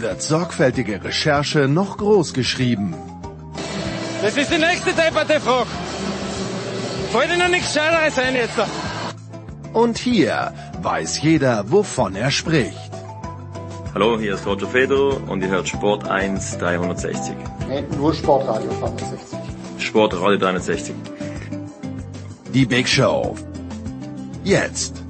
wird sorgfältige Recherche noch groß geschrieben. Das ist die nächste Debatte, Frau. Fällt Ihnen nichts Scheineres ein jetzt? Und hier weiß jeder, wovon er spricht. Hallo, hier ist Roger Fedor und ihr hört Sport 1 360. Nee, nur Sportradio 360. Sportradio 360. Die Big Show. Jetzt.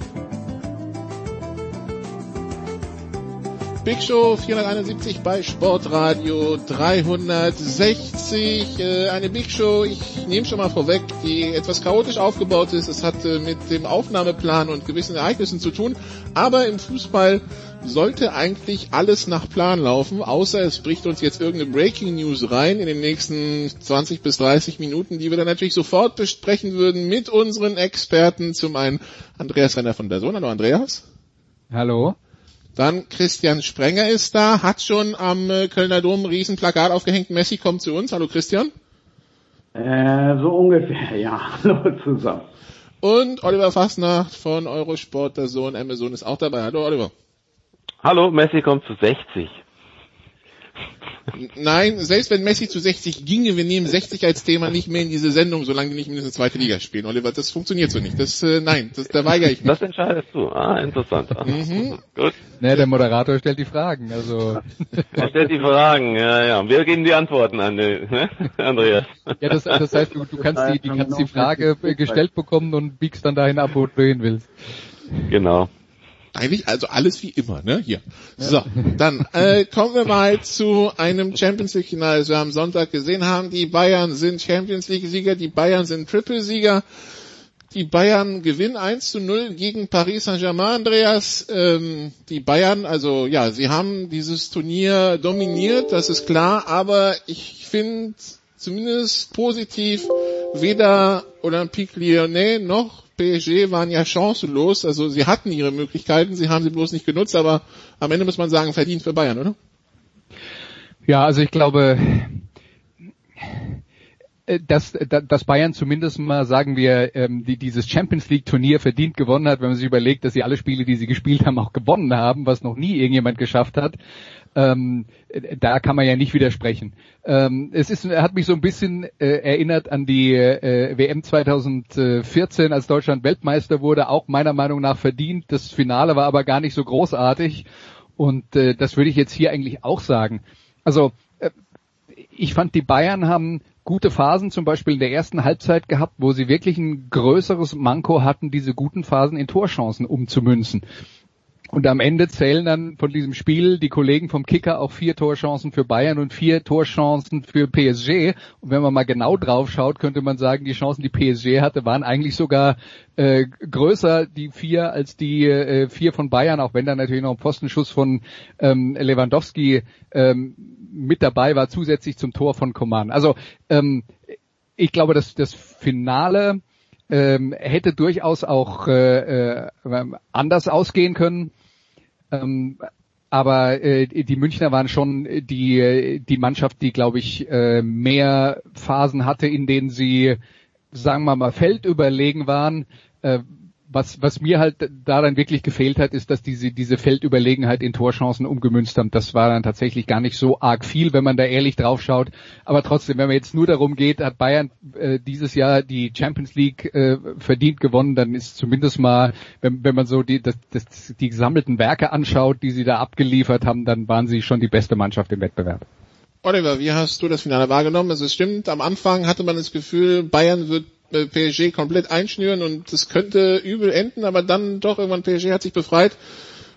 Big Show 471 bei Sportradio 360. Äh, eine Big Show, ich nehme schon mal vorweg, die etwas chaotisch aufgebaut ist. Es hat äh, mit dem Aufnahmeplan und gewissen Ereignissen zu tun. Aber im Fußball sollte eigentlich alles nach Plan laufen, außer es bricht uns jetzt irgendeine Breaking News rein in den nächsten 20 bis 30 Minuten, die wir dann natürlich sofort besprechen würden mit unseren Experten. Zum einen Andreas Renner von der Sohn. Hallo Andreas. Hallo. Dann Christian Sprenger ist da, hat schon am äh, Kölner Dom ein Riesenplakat aufgehängt. Messi kommt zu uns. Hallo Christian. Äh, so ungefähr, ja. Hallo zusammen. Und Oliver Fassner von Eurosport, der Sohn Amazon ist auch dabei. Hallo Oliver. Hallo, Messi kommt zu 60. Nein, selbst wenn Messi zu 60 ginge, wir nehmen 60 als Thema nicht mehr in diese Sendung, solange die nicht mindestens zweite Liga spielen. Oliver, das funktioniert so nicht. Das, äh, nein, das, da weigere ich mich. Das entscheidest du. Ah, interessant. Mhm. Gut. Ne, der Moderator stellt die Fragen, also. Er stellt die Fragen, ja, ja. Wir geben die Antworten an den, ne? Andreas. Ja, das, das heißt, du, du kannst die, die kannst die Frage gestellt bekommen und biegst dann dahin ab, wo du hin willst. Genau. Eigentlich also alles wie immer, ne? Hier. So, dann äh, kommen wir mal zu einem Champions League Finale, das wir am Sonntag gesehen haben. Die Bayern sind Champions League Sieger, die Bayern sind Triple Sieger. Die Bayern gewinnen 1 zu 0 gegen Paris Saint-Germain, Andreas. Ähm, die Bayern, also ja, sie haben dieses Turnier dominiert, das ist klar, aber ich finde zumindest positiv weder Olympique Lyonnais noch PSG waren ja chancenlos, also sie hatten ihre Möglichkeiten, sie haben sie bloß nicht genutzt, aber am Ende muss man sagen, verdient für Bayern, oder? Ja, also ich glaube, dass, dass Bayern zumindest mal, sagen wir, ähm, die, dieses Champions League Turnier verdient gewonnen hat, wenn man sich überlegt, dass sie alle Spiele, die sie gespielt haben, auch gewonnen haben, was noch nie irgendjemand geschafft hat. Ähm, da kann man ja nicht widersprechen. Ähm, es ist, hat mich so ein bisschen äh, erinnert an die äh, WM 2014, als Deutschland Weltmeister wurde, auch meiner Meinung nach verdient. Das Finale war aber gar nicht so großartig und äh, das würde ich jetzt hier eigentlich auch sagen. Also äh, ich fand, die Bayern haben gute Phasen zum Beispiel in der ersten Halbzeit gehabt, wo sie wirklich ein größeres Manko hatten, diese guten Phasen in Torchancen umzumünzen. Und am Ende zählen dann von diesem Spiel die Kollegen vom Kicker auch vier Torchancen für Bayern und vier Torchancen für PSG. Und wenn man mal genau drauf schaut, könnte man sagen, die Chancen, die PSG hatte, waren eigentlich sogar äh, größer, die vier, als die äh, vier von Bayern, auch wenn da natürlich noch ein Postenschuss von ähm, Lewandowski ähm, mit dabei war, zusätzlich zum Tor von Coman. Also ähm, ich glaube, dass das Finale ähm, hätte durchaus auch äh, äh, anders ausgehen können. Ähm, aber äh, die Münchner waren schon die die Mannschaft, die glaube ich äh, mehr Phasen hatte, in denen sie sagen wir mal feldüberlegen waren. Äh, was, was mir halt daran wirklich gefehlt hat, ist, dass diese, diese Feldüberlegenheit in Torchancen umgemünzt haben. Das war dann tatsächlich gar nicht so arg viel, wenn man da ehrlich drauf schaut. Aber trotzdem, wenn man jetzt nur darum geht, hat Bayern äh, dieses Jahr die Champions League äh, verdient gewonnen, dann ist zumindest mal, wenn, wenn man so die, das, das, die gesammelten Werke anschaut, die sie da abgeliefert haben, dann waren sie schon die beste Mannschaft im Wettbewerb. Oliver, wie hast du das Finale wahrgenommen? Also es stimmt, am Anfang hatte man das Gefühl, Bayern wird PSG komplett einschnüren und es könnte übel enden, aber dann doch irgendwann PSG hat sich befreit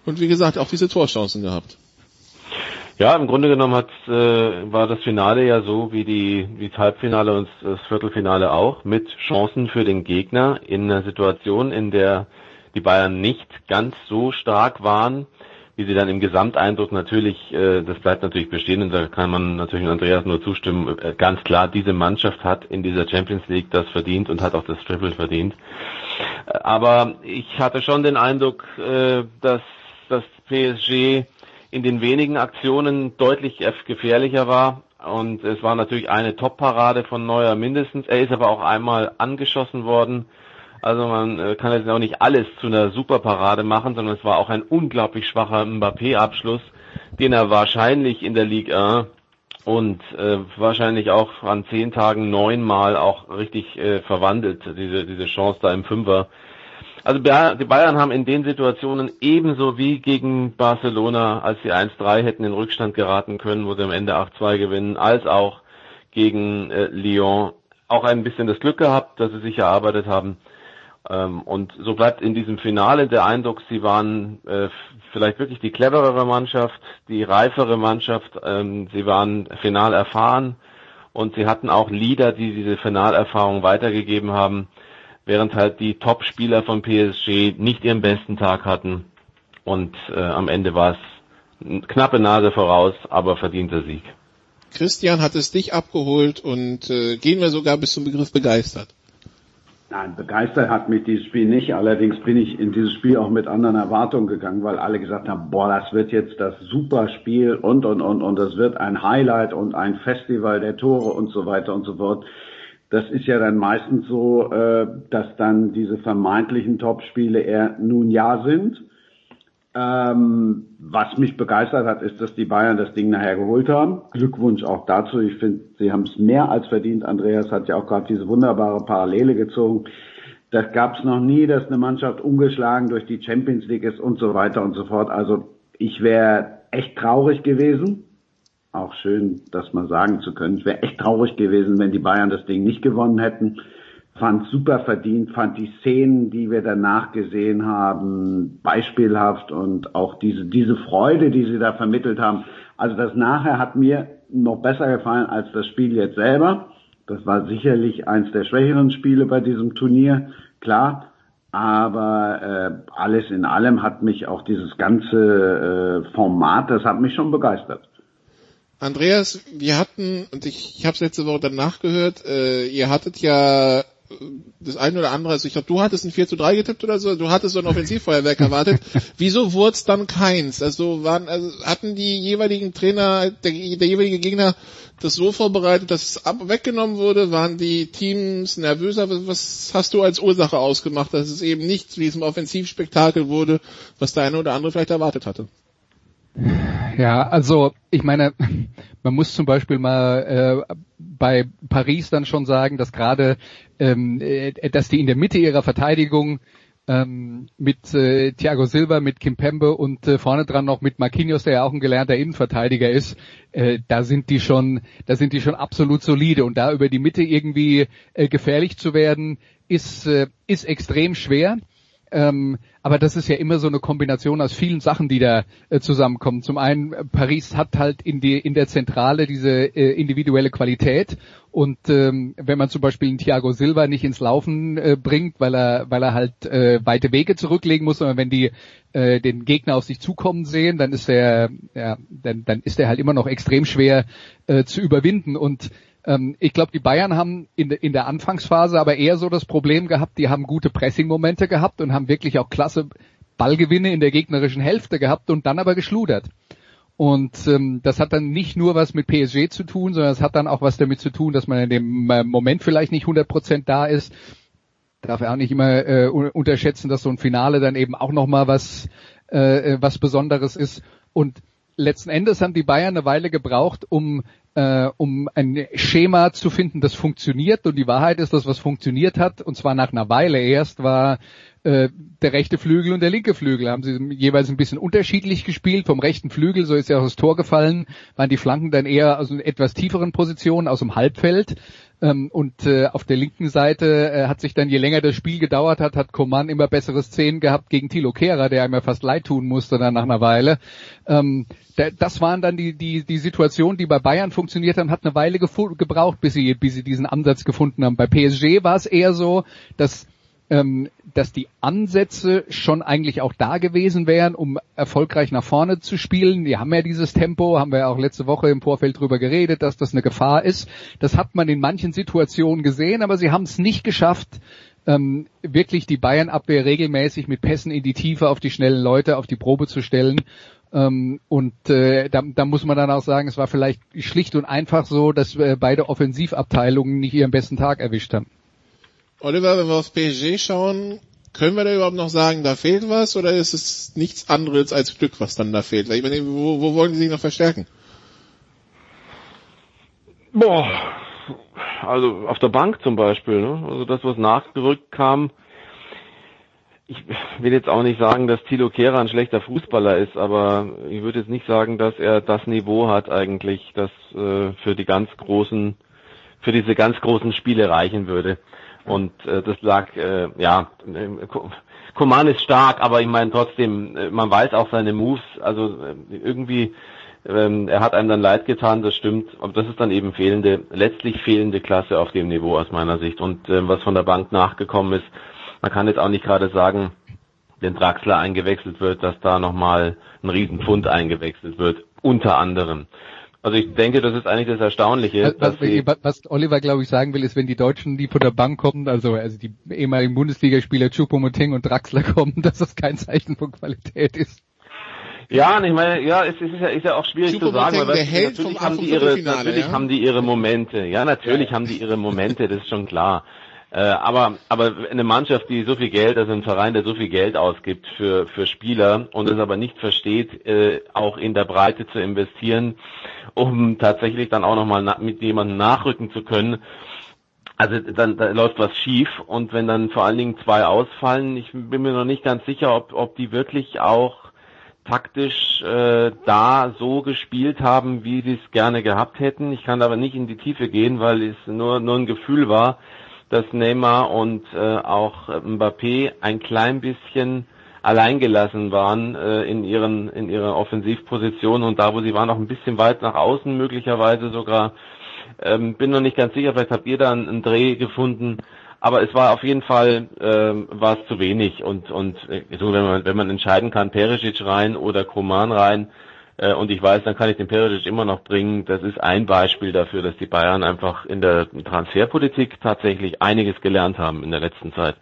und wie gesagt auch diese Torchancen gehabt. Ja, im Grunde genommen hat, äh, war das Finale ja so wie die wie das Halbfinale und das Viertelfinale auch mit Chancen für den Gegner in einer Situation, in der die Bayern nicht ganz so stark waren, wie sie dann im Gesamteindruck natürlich, äh, das bleibt natürlich bestehen und da kann man natürlich Andreas nur zustimmen, äh, ganz klar, diese Mannschaft hat in dieser Champions League das verdient und hat auch das Triple verdient. Äh, aber ich hatte schon den Eindruck, äh, dass das PSG in den wenigen Aktionen deutlich gefährlicher war. Und es war natürlich eine Top-Parade von Neuer mindestens. Er ist aber auch einmal angeschossen worden also man äh, kann jetzt auch nicht alles zu einer Superparade machen, sondern es war auch ein unglaublich schwacher Mbappé-Abschluss, den er wahrscheinlich in der Ligue 1 und äh, wahrscheinlich auch an zehn Tagen neunmal auch richtig äh, verwandelt, diese, diese Chance da im Fünfer. Also die Bayern haben in den Situationen ebenso wie gegen Barcelona, als sie 1-3 hätten in Rückstand geraten können, wo sie am Ende 8-2 gewinnen, als auch gegen äh, Lyon auch ein bisschen das Glück gehabt, dass sie sich erarbeitet haben. Ähm, und so bleibt in diesem Finale der Eindruck, sie waren äh, vielleicht wirklich die cleverere Mannschaft, die reifere Mannschaft. Ähm, sie waren final erfahren und sie hatten auch Leader, die diese Finalerfahrung weitergegeben haben, während halt die Top-Spieler von PSG nicht ihren besten Tag hatten. Und äh, am Ende war es knappe Nase voraus, aber verdienter Sieg. Christian hat es dich abgeholt und äh, gehen wir sogar bis zum Begriff begeistert. Nein, begeistert hat mich dieses Spiel nicht. Allerdings bin ich in dieses Spiel auch mit anderen Erwartungen gegangen, weil alle gesagt haben, boah, das wird jetzt das Superspiel und, und, und, und das wird ein Highlight und ein Festival der Tore und so weiter und so fort. Das ist ja dann meistens so, äh, dass dann diese vermeintlichen Topspiele eher nun ja sind ähm, was mich begeistert hat, ist, dass die Bayern das Ding nachher geholt haben. Glückwunsch auch dazu. Ich finde, sie haben es mehr als verdient. Andreas hat ja auch gerade diese wunderbare Parallele gezogen. Das gab es noch nie, dass eine Mannschaft ungeschlagen durch die Champions League ist und so weiter und so fort. Also ich wäre echt traurig gewesen. Auch schön, das mal sagen zu können. Ich wäre echt traurig gewesen, wenn die Bayern das Ding nicht gewonnen hätten fand super verdient, fand die Szenen, die wir danach gesehen haben, beispielhaft und auch diese, diese Freude, die sie da vermittelt haben. Also das nachher hat mir noch besser gefallen als das Spiel jetzt selber. Das war sicherlich eins der schwächeren Spiele bei diesem Turnier, klar. Aber äh, alles in allem hat mich auch dieses ganze äh, Format, das hat mich schon begeistert. Andreas, wir hatten, und ich, ich habe es letzte Woche danach gehört, äh, ihr hattet ja das eine oder andere, also ich glaube, du hattest ein 4 zu 3 getippt oder so, du hattest so ein Offensivfeuerwerk erwartet. Wieso wurde es dann keins? Also waren, also hatten die jeweiligen Trainer, der, der jeweilige Gegner das so vorbereitet, dass es ab, weggenommen wurde? Waren die Teams nervöser? Was hast du als Ursache ausgemacht, dass es eben nicht zu diesem Offensivspektakel wurde, was der eine oder andere vielleicht erwartet hatte? Ja, also ich meine, man muss zum Beispiel mal äh, bei Paris dann schon sagen, dass gerade, ähm, äh, dass die in der Mitte ihrer Verteidigung ähm, mit äh, Thiago Silva, mit Kimpembe und äh, vorne dran noch mit Marquinhos, der ja auch ein gelernter Innenverteidiger ist, äh, da sind die schon, da sind die schon absolut solide und da über die Mitte irgendwie äh, gefährlich zu werden, ist äh, ist extrem schwer. Ähm, aber das ist ja immer so eine Kombination aus vielen Sachen, die da äh, zusammenkommen. Zum einen, äh, Paris hat halt in, die, in der Zentrale diese äh, individuelle Qualität und ähm, wenn man zum Beispiel einen Thiago Silva nicht ins Laufen äh, bringt, weil er, weil er halt äh, weite Wege zurücklegen muss, sondern wenn die äh, den Gegner auf sich zukommen sehen, dann ist er, ja, dann, dann halt immer noch extrem schwer äh, zu überwinden und ähm, ich glaube, die Bayern haben in, in der Anfangsphase aber eher so das Problem gehabt, die haben gute Pressing-Momente gehabt und haben wirklich auch klasse Ballgewinne in der gegnerischen Hälfte gehabt und dann aber geschludert. Und ähm, das hat dann nicht nur was mit PSG zu tun, sondern es hat dann auch was damit zu tun, dass man in dem äh, Moment vielleicht nicht 100% da ist. Darf er auch nicht immer äh, unterschätzen, dass so ein Finale dann eben auch nochmal was, äh, was Besonderes ist. Und letzten Endes haben die Bayern eine Weile gebraucht, um äh, um ein Schema zu finden, das funktioniert. Und die Wahrheit ist, dass was funktioniert hat, und zwar nach einer Weile erst, war äh, der rechte Flügel und der linke Flügel. Haben sie jeweils ein bisschen unterschiedlich gespielt. Vom rechten Flügel, so ist ja auch das Tor gefallen, waren die Flanken dann eher aus einer etwas tieferen Position, aus dem Halbfeld. Ähm, und äh, auf der linken Seite äh, hat sich dann, je länger das Spiel gedauert hat, hat Coman immer bessere Szenen gehabt gegen Thilo Kehrer, der einem ja fast leid tun musste dann nach einer Weile. Ähm, das waren dann die, die, die Situationen, die bei Bayern funktioniert haben, hat eine Weile gebraucht, bis sie, bis sie diesen Ansatz gefunden haben. Bei PSG war es eher so, dass ähm, dass die Ansätze schon eigentlich auch da gewesen wären, um erfolgreich nach vorne zu spielen. Die haben ja dieses Tempo, haben wir ja auch letzte Woche im Vorfeld drüber geredet, dass das eine Gefahr ist. Das hat man in manchen Situationen gesehen, aber sie haben es nicht geschafft, ähm, wirklich die Bayern-Abwehr regelmäßig mit Pässen in die Tiefe auf die schnellen Leute auf die Probe zu stellen. Ähm, und äh, da, da muss man dann auch sagen, es war vielleicht schlicht und einfach so, dass äh, beide Offensivabteilungen nicht ihren besten Tag erwischt haben. Oliver, wenn wir auf PSG schauen, können wir da überhaupt noch sagen, da fehlt was oder ist es nichts anderes als Glück, was dann da fehlt? Ich meine, wo, wo wollen die sich noch verstärken? Boah, also auf der Bank zum Beispiel, ne? also das, was nachgerückt kam. Ich will jetzt auch nicht sagen, dass Thilo Kehrer ein schlechter Fußballer ist, aber ich würde jetzt nicht sagen, dass er das Niveau hat eigentlich, das äh, für die ganz großen, für diese ganz großen Spiele reichen würde. Und äh, das lag, äh, ja, Koman ist stark, aber ich meine trotzdem, äh, man weiß auch seine Moves, also äh, irgendwie ähm, er hat einem dann leid getan, das stimmt, aber das ist dann eben fehlende, letztlich fehlende Klasse auf dem Niveau aus meiner Sicht. Und äh, was von der Bank nachgekommen ist, man kann jetzt auch nicht gerade sagen, wenn Draxler eingewechselt wird, dass da nochmal ein Riesenpfund eingewechselt wird, unter anderem. Also ich denke, das ist eigentlich das Erstaunliche. Was, was, was Oliver, glaube ich, sagen will, ist, wenn die Deutschen, die von der Bank kommen, also, also die ehemaligen Bundesligaspieler Choupo-Moting und Draxler kommen, dass das kein Zeichen von Qualität ist. Ja, und ich meine, ja, es ist ja, ist ja auch schwierig zu sagen, weil natürlich, haben die, ihre, natürlich ja? haben die ihre Momente. Ja, natürlich ja. haben die ihre Momente, das ist schon klar. Äh, aber, aber eine Mannschaft, die so viel Geld, also ein Verein, der so viel Geld ausgibt für, für Spieler und es aber nicht versteht, äh, auch in der Breite zu investieren, um tatsächlich dann auch nochmal na mit jemandem nachrücken zu können, also dann da läuft was schief und wenn dann vor allen Dingen zwei ausfallen, ich bin mir noch nicht ganz sicher, ob, ob die wirklich auch taktisch äh, da so gespielt haben, wie sie es gerne gehabt hätten. Ich kann aber nicht in die Tiefe gehen, weil es nur, nur ein Gefühl war, dass Neymar und äh, auch Mbappé ein klein bisschen alleingelassen waren äh, in ihren in ihrer Offensivposition und da, wo sie waren, auch ein bisschen weit nach außen möglicherweise sogar. Ähm, bin noch nicht ganz sicher, vielleicht habt ihr da einen, einen Dreh gefunden aber es war auf jeden Fall ähm, war es zu wenig und und äh, so wenn man wenn man entscheiden kann Perisic rein oder Koman rein und ich weiß, dann kann ich den Perisic immer noch bringen. Das ist ein Beispiel dafür, dass die Bayern einfach in der Transferpolitik tatsächlich einiges gelernt haben in der letzten Zeit.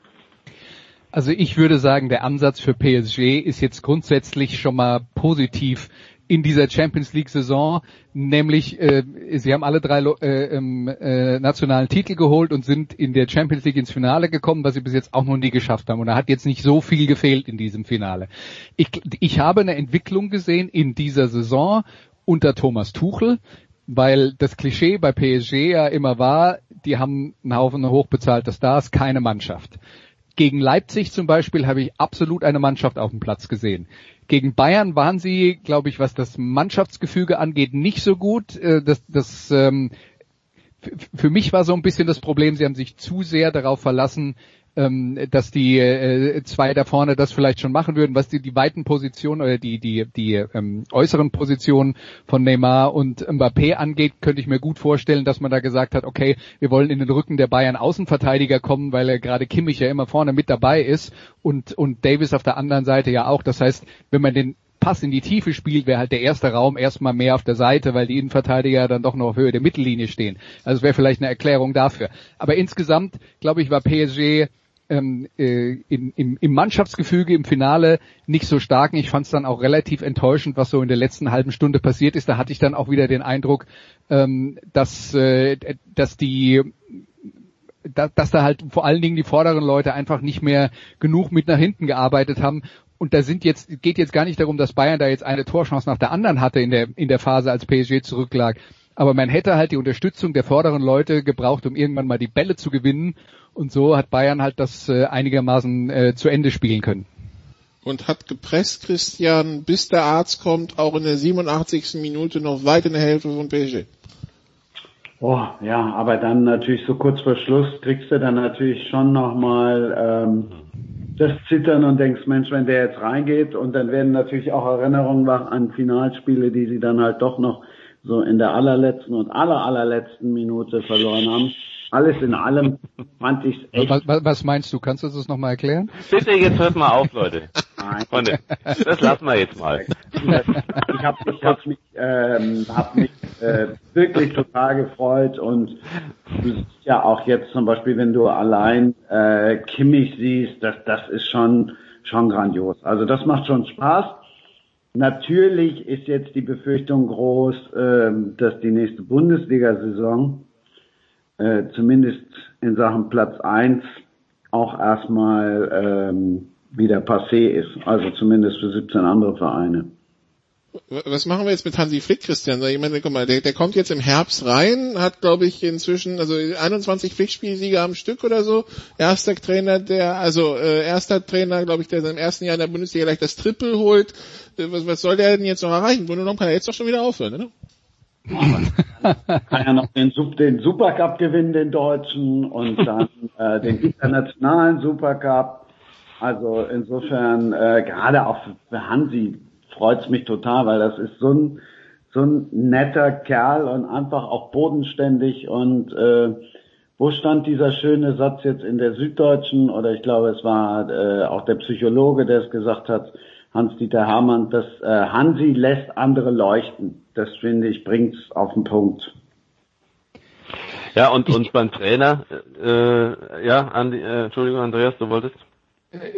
Also ich würde sagen, der Ansatz für PSG ist jetzt grundsätzlich schon mal positiv in dieser Champions League Saison, nämlich äh, sie haben alle drei äh, ähm, äh, nationalen Titel geholt und sind in der Champions League ins Finale gekommen, was sie bis jetzt auch noch nie geschafft haben. Und da hat jetzt nicht so viel gefehlt in diesem Finale. Ich, ich habe eine Entwicklung gesehen in dieser Saison unter Thomas Tuchel, weil das Klischee bei PSG ja immer war, die haben einen Haufen hochbezahlter Stars, keine Mannschaft. Gegen Leipzig zum Beispiel habe ich absolut eine Mannschaft auf dem Platz gesehen. Gegen Bayern waren sie, glaube ich, was das Mannschaftsgefüge angeht, nicht so gut. Äh, das, das ähm, für mich war so ein bisschen das Problem, sie haben sich zu sehr darauf verlassen, ähm, dass die äh, zwei da vorne das vielleicht schon machen würden, was die, die weiten Positionen oder die, die, die ähm, äußeren Positionen von Neymar und Mbappé angeht, könnte ich mir gut vorstellen, dass man da gesagt hat, okay, wir wollen in den Rücken der Bayern Außenverteidiger kommen, weil er gerade Kimmich ja immer vorne mit dabei ist und, und Davis auf der anderen Seite ja auch. Das heißt, wenn man den Pass in die Tiefe spielt, wäre halt der erste Raum erstmal mehr auf der Seite, weil die Innenverteidiger dann doch noch auf Höhe der Mittellinie stehen. Also wäre vielleicht eine Erklärung dafür. Aber insgesamt, glaube ich, war PSG ähm, äh, in, im, im Mannschaftsgefüge im Finale nicht so stark. Ich fand es dann auch relativ enttäuschend, was so in der letzten halben Stunde passiert ist. Da hatte ich dann auch wieder den Eindruck, ähm, dass, äh, dass die dass, dass da halt vor allen Dingen die vorderen Leute einfach nicht mehr genug mit nach hinten gearbeitet haben und da sind jetzt, geht jetzt gar nicht darum, dass Bayern da jetzt eine Torchance nach der anderen hatte in der, in der Phase, als PSG zurücklag. Aber man hätte halt die Unterstützung der vorderen Leute gebraucht, um irgendwann mal die Bälle zu gewinnen. Und so hat Bayern halt das äh, einigermaßen äh, zu Ende spielen können. Und hat gepresst, Christian, bis der Arzt kommt, auch in der 87. Minute noch weit in der Hälfte von PSG. Oh, ja, aber dann natürlich so kurz vor Schluss kriegst du dann natürlich schon nochmal ähm, das Zittern und denkst, Mensch, wenn der jetzt reingeht und dann werden natürlich auch Erinnerungen wach an Finalspiele, die sie dann halt doch noch so in der allerletzten und aller allerletzten Minute verloren haben. alles in allem fand ich echt. Was, was, meinst du? Kannst du das nochmal erklären? Bitte, jetzt hört mal auf, Leute. Nein. Freunde, das lassen wir jetzt mal. Ich habe ich hab mich, ähm, hab mich äh, wirklich total gefreut und du siehst ja auch jetzt zum Beispiel, wenn du allein äh, Kimmich siehst, das, das ist schon, schon grandios. Also das macht schon Spaß. Natürlich ist jetzt die Befürchtung groß, äh, dass die nächste Bundesliga-Saison äh, zumindest in Sachen Platz eins auch erstmal ähm, wieder passé ist. Also zumindest für 17 andere Vereine. Was machen wir jetzt mit Hansi Flick, Christian? Ich meine, guck mal, der, der kommt jetzt im Herbst rein, hat, glaube ich, inzwischen also 21 Flickspielsiege am Stück oder so. Erster Trainer, der, also äh, erster Trainer, glaube ich, der im ersten Jahr in der Bundesliga gleich das Triple holt. Äh, was, was soll der denn jetzt noch erreichen? Grunde genommen kann er jetzt doch schon wieder aufhören, oder? kann ja noch den, den Supercup gewinnen, den deutschen, und dann äh, den internationalen Supercup. Also insofern, äh, gerade auch für Hansi freut's mich total, weil das ist so ein, so ein netter Kerl und einfach auch bodenständig und äh, wo stand dieser schöne Satz jetzt in der Süddeutschen oder ich glaube es war äh, auch der Psychologe, der es gesagt hat, Hans-Dieter Hermann, dass äh, Hansi lässt andere leuchten. Das finde ich bringt's auf den Punkt. Ja, und, und beim Trainer, äh, ja, Andi, äh, Entschuldigung, Andreas, du wolltest?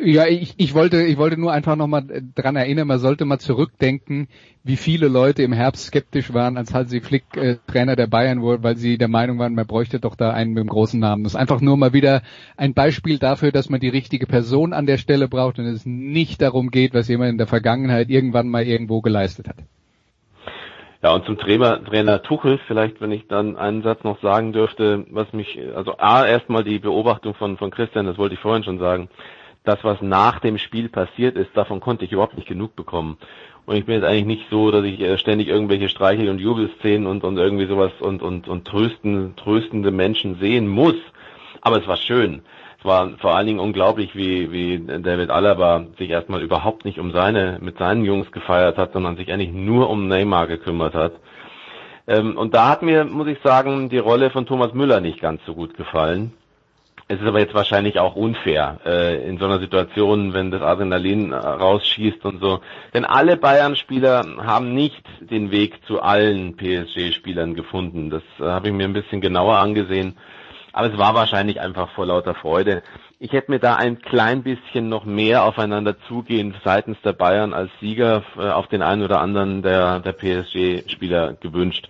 Ja, ich, ich wollte, ich wollte nur einfach nochmal dran erinnern, man sollte mal zurückdenken, wie viele Leute im Herbst skeptisch waren, als Hansi Flick äh, Trainer der Bayern wurde, weil sie der Meinung waren, man bräuchte doch da einen mit dem großen Namen. Das ist einfach nur mal wieder ein Beispiel dafür, dass man die richtige Person an der Stelle braucht und es nicht darum geht, was jemand in der Vergangenheit irgendwann mal irgendwo geleistet hat. Ja, und zum Trainer, Trainer Tuchel, vielleicht, wenn ich dann einen Satz noch sagen dürfte, was mich, also A, erstmal die Beobachtung von, von Christian, das wollte ich vorhin schon sagen, das, was nach dem Spiel passiert ist, davon konnte ich überhaupt nicht genug bekommen. Und ich bin jetzt eigentlich nicht so, dass ich äh, ständig irgendwelche Streichel- und Jubelszenen und, und irgendwie sowas und, und, und trösten, tröstende Menschen sehen muss. Aber es war schön. Es war vor allen Dingen unglaublich, wie, wie David Alaba sich erstmal überhaupt nicht um seine, mit seinen Jungs gefeiert hat, sondern sich eigentlich nur um Neymar gekümmert hat. Ähm, und da hat mir, muss ich sagen, die Rolle von Thomas Müller nicht ganz so gut gefallen. Es ist aber jetzt wahrscheinlich auch unfair äh, in so einer Situation, wenn das Adrenalin äh, rausschießt und so. Denn alle Bayern-Spieler haben nicht den Weg zu allen PSG-Spielern gefunden. Das äh, habe ich mir ein bisschen genauer angesehen. Aber es war wahrscheinlich einfach vor lauter Freude. Ich hätte mir da ein klein bisschen noch mehr aufeinander zugehen seitens der Bayern als Sieger äh, auf den einen oder anderen der, der PSG-Spieler gewünscht.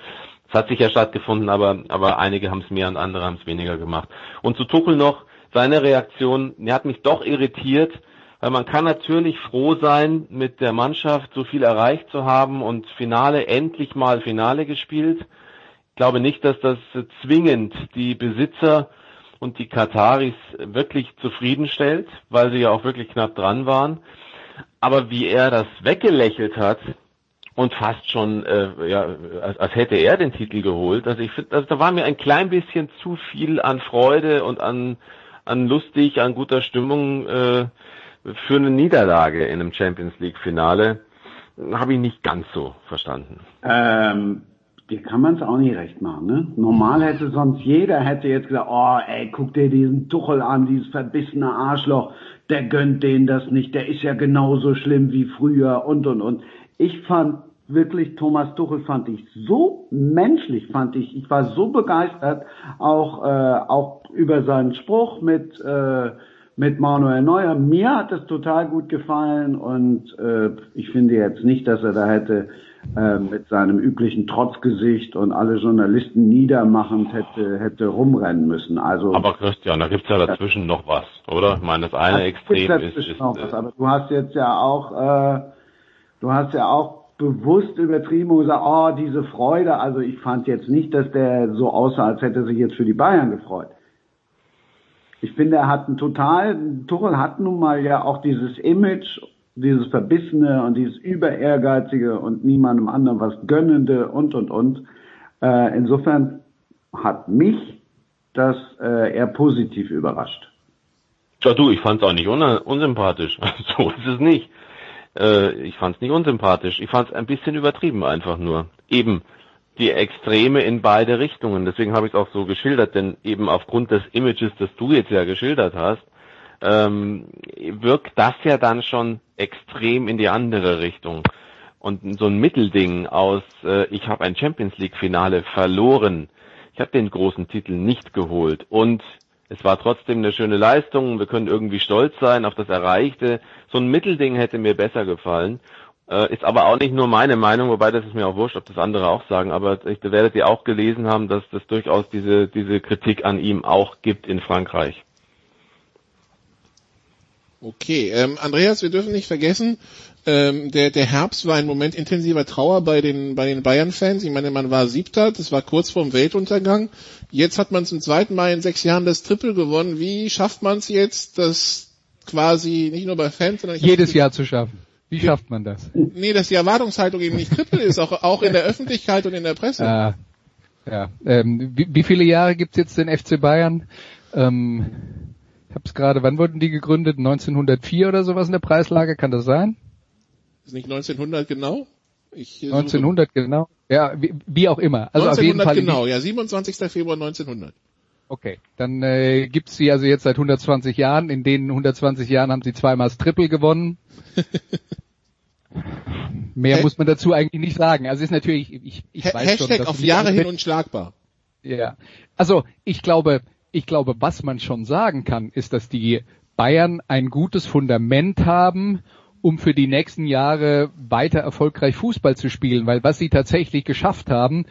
Es hat sicher stattgefunden, aber, aber einige haben es mehr und andere haben es weniger gemacht. Und zu Tuchel noch, seine Reaktion, die hat mich doch irritiert, weil man kann natürlich froh sein, mit der Mannschaft so viel erreicht zu haben und Finale, endlich mal Finale gespielt. Ich glaube nicht, dass das zwingend die Besitzer und die Kataris wirklich zufriedenstellt, weil sie ja auch wirklich knapp dran waren. Aber wie er das weggelächelt hat, und fast schon, äh, ja, als, als hätte er den Titel geholt. Also ich finde, also da war mir ein klein bisschen zu viel an Freude und an, an lustig, an guter Stimmung äh, für eine Niederlage in einem Champions League Finale. Habe ich nicht ganz so verstanden. Ähm, dir kann man es auch nicht recht machen, ne? Normal hätte sonst jeder hätte jetzt gesagt, oh ey, guck dir diesen Tuchel an, dieses verbissene Arschloch, der gönnt denen das nicht, der ist ja genauso schlimm wie früher und und und. Ich fand wirklich Thomas Tuchel fand ich so menschlich, fand ich. Ich war so begeistert, auch äh, auch über seinen Spruch mit äh, mit Manuel Neuer. Mir hat es total gut gefallen und äh, ich finde jetzt nicht, dass er da hätte äh, mit seinem üblichen Trotzgesicht und alle Journalisten niedermachend hätte hätte rumrennen müssen. Also aber Christian, da gibt's ja dazwischen noch was, oder? Ich meine, das eine Extrem ist, ist noch was, aber du hast jetzt ja auch äh, du hast ja auch bewusst übertrieben und gesagt, oh, diese Freude. Also ich fand jetzt nicht, dass der so aussah, als hätte er sich jetzt für die Bayern gefreut. Ich finde, er hat ein total, Tuchel hat nun mal ja auch dieses Image, dieses Verbissene und dieses Überehrgeizige und niemandem anderen was Gönnende und, und, und. Äh, insofern hat mich das äh, eher positiv überrascht. Ja du, ich fand es auch nicht un unsympathisch. so ist es nicht. Äh, ich fand es nicht unsympathisch. Ich fand es ein bisschen übertrieben einfach nur. Eben die Extreme in beide Richtungen. Deswegen habe ich es auch so geschildert, denn eben aufgrund des Images, das du jetzt ja geschildert hast, ähm, wirkt das ja dann schon extrem in die andere Richtung. Und so ein Mittelding aus, äh, ich habe ein Champions League-Finale verloren, ich habe den großen Titel nicht geholt und es war trotzdem eine schöne Leistung, wir können irgendwie stolz sein auf das Erreichte. So ein Mittelding hätte mir besser gefallen. Äh, ist aber auch nicht nur meine Meinung, wobei das ist mir auch wurscht, ob das andere auch sagen, aber ich werdet ihr auch gelesen haben, dass das durchaus diese, diese Kritik an ihm auch gibt in Frankreich. Okay, ähm, Andreas, wir dürfen nicht vergessen, ähm, der, der Herbst war ein Moment intensiver Trauer bei den, bei den Bayern-Fans. Ich meine, man war Siebter, das war kurz vorm Weltuntergang. Jetzt hat man zum zweiten Mal in sechs Jahren das Triple gewonnen. Wie schafft man es jetzt, das quasi nicht nur bei Fans, sondern jedes Jahr zu schaffen? Wie schafft man das? Nee, dass die Erwartungshaltung eben nicht Triple ist, auch, auch in der Öffentlichkeit und in der Presse. Ah, ja. Ähm, wie, wie viele Jahre gibt's jetzt den FC Bayern? Ähm, ich hab's gerade, wann wurden die gegründet? 1904 oder sowas in der Preislage, kann das sein? Ist nicht 1900 genau? Ich, 1900 suche. genau. Ja, wie, wie, auch immer. Also 1900 auf jeden Fall genau, ja, 27. Februar 1900. Okay, dann äh, gibt's sie also jetzt seit 120 Jahren. In den 120 Jahren haben sie zweimal das Triple gewonnen. Mehr hey. muss man dazu eigentlich nicht sagen. Also ist natürlich, ich, ich ha weiß Hashtag schon, auf Jahre hin unschlagbar. Ja, also ich glaube, ich glaube, was man schon sagen kann, ist, dass die Bayern ein gutes Fundament haben, um für die nächsten Jahre weiter erfolgreich Fußball zu spielen, weil was sie tatsächlich geschafft haben,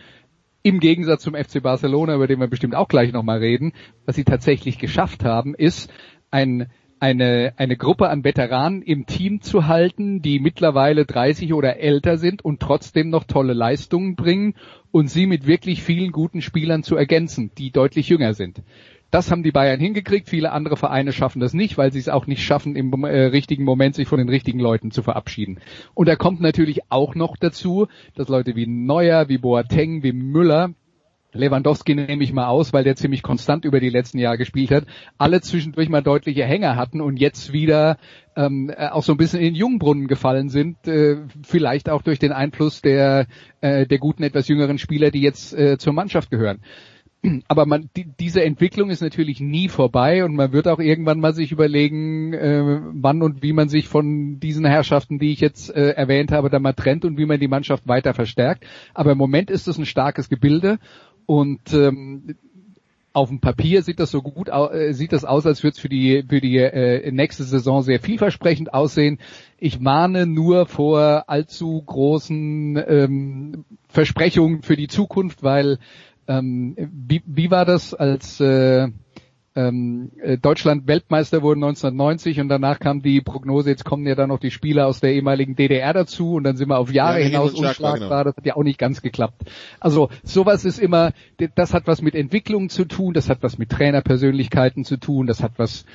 im Gegensatz zum FC Barcelona, über den wir bestimmt auch gleich nochmal reden, was sie tatsächlich geschafft haben, ist ein eine, eine Gruppe an Veteranen im Team zu halten, die mittlerweile 30 oder älter sind und trotzdem noch tolle Leistungen bringen und sie mit wirklich vielen guten Spielern zu ergänzen, die deutlich jünger sind. Das haben die Bayern hingekriegt. Viele andere Vereine schaffen das nicht, weil sie es auch nicht schaffen, im äh, richtigen Moment sich von den richtigen Leuten zu verabschieden. Und da kommt natürlich auch noch dazu, dass Leute wie Neuer, wie Boateng, wie Müller, Lewandowski nehme ich mal aus, weil der ziemlich konstant über die letzten Jahre gespielt hat, alle zwischendurch mal deutliche Hänger hatten und jetzt wieder ähm, äh, auch so ein bisschen in den Jungbrunnen gefallen sind, äh, vielleicht auch durch den Einfluss der, äh, der guten, etwas jüngeren Spieler, die jetzt äh, zur Mannschaft gehören. Aber man, die, diese Entwicklung ist natürlich nie vorbei und man wird auch irgendwann mal sich überlegen, äh, wann und wie man sich von diesen Herrschaften, die ich jetzt äh, erwähnt habe, da mal trennt und wie man die Mannschaft weiter verstärkt. Aber im Moment ist es ein starkes Gebilde und ähm, auf dem Papier sieht das so gut äh, sieht das aus, als würde es für die für die äh, nächste Saison sehr vielversprechend aussehen. Ich mahne nur vor allzu großen ähm, Versprechungen für die Zukunft, weil ähm, wie, wie war das als äh, ähm, äh, Deutschland Weltmeister wurde 1990 und danach kam die Prognose, jetzt kommen ja dann noch die Spieler aus der ehemaligen DDR dazu und dann sind wir auf Jahre ja, hinaus unschlagbar. Genau. Das hat ja auch nicht ganz geklappt. Also sowas ist immer, das hat was mit Entwicklung zu tun, das hat was mit Trainerpersönlichkeiten zu tun, das hat was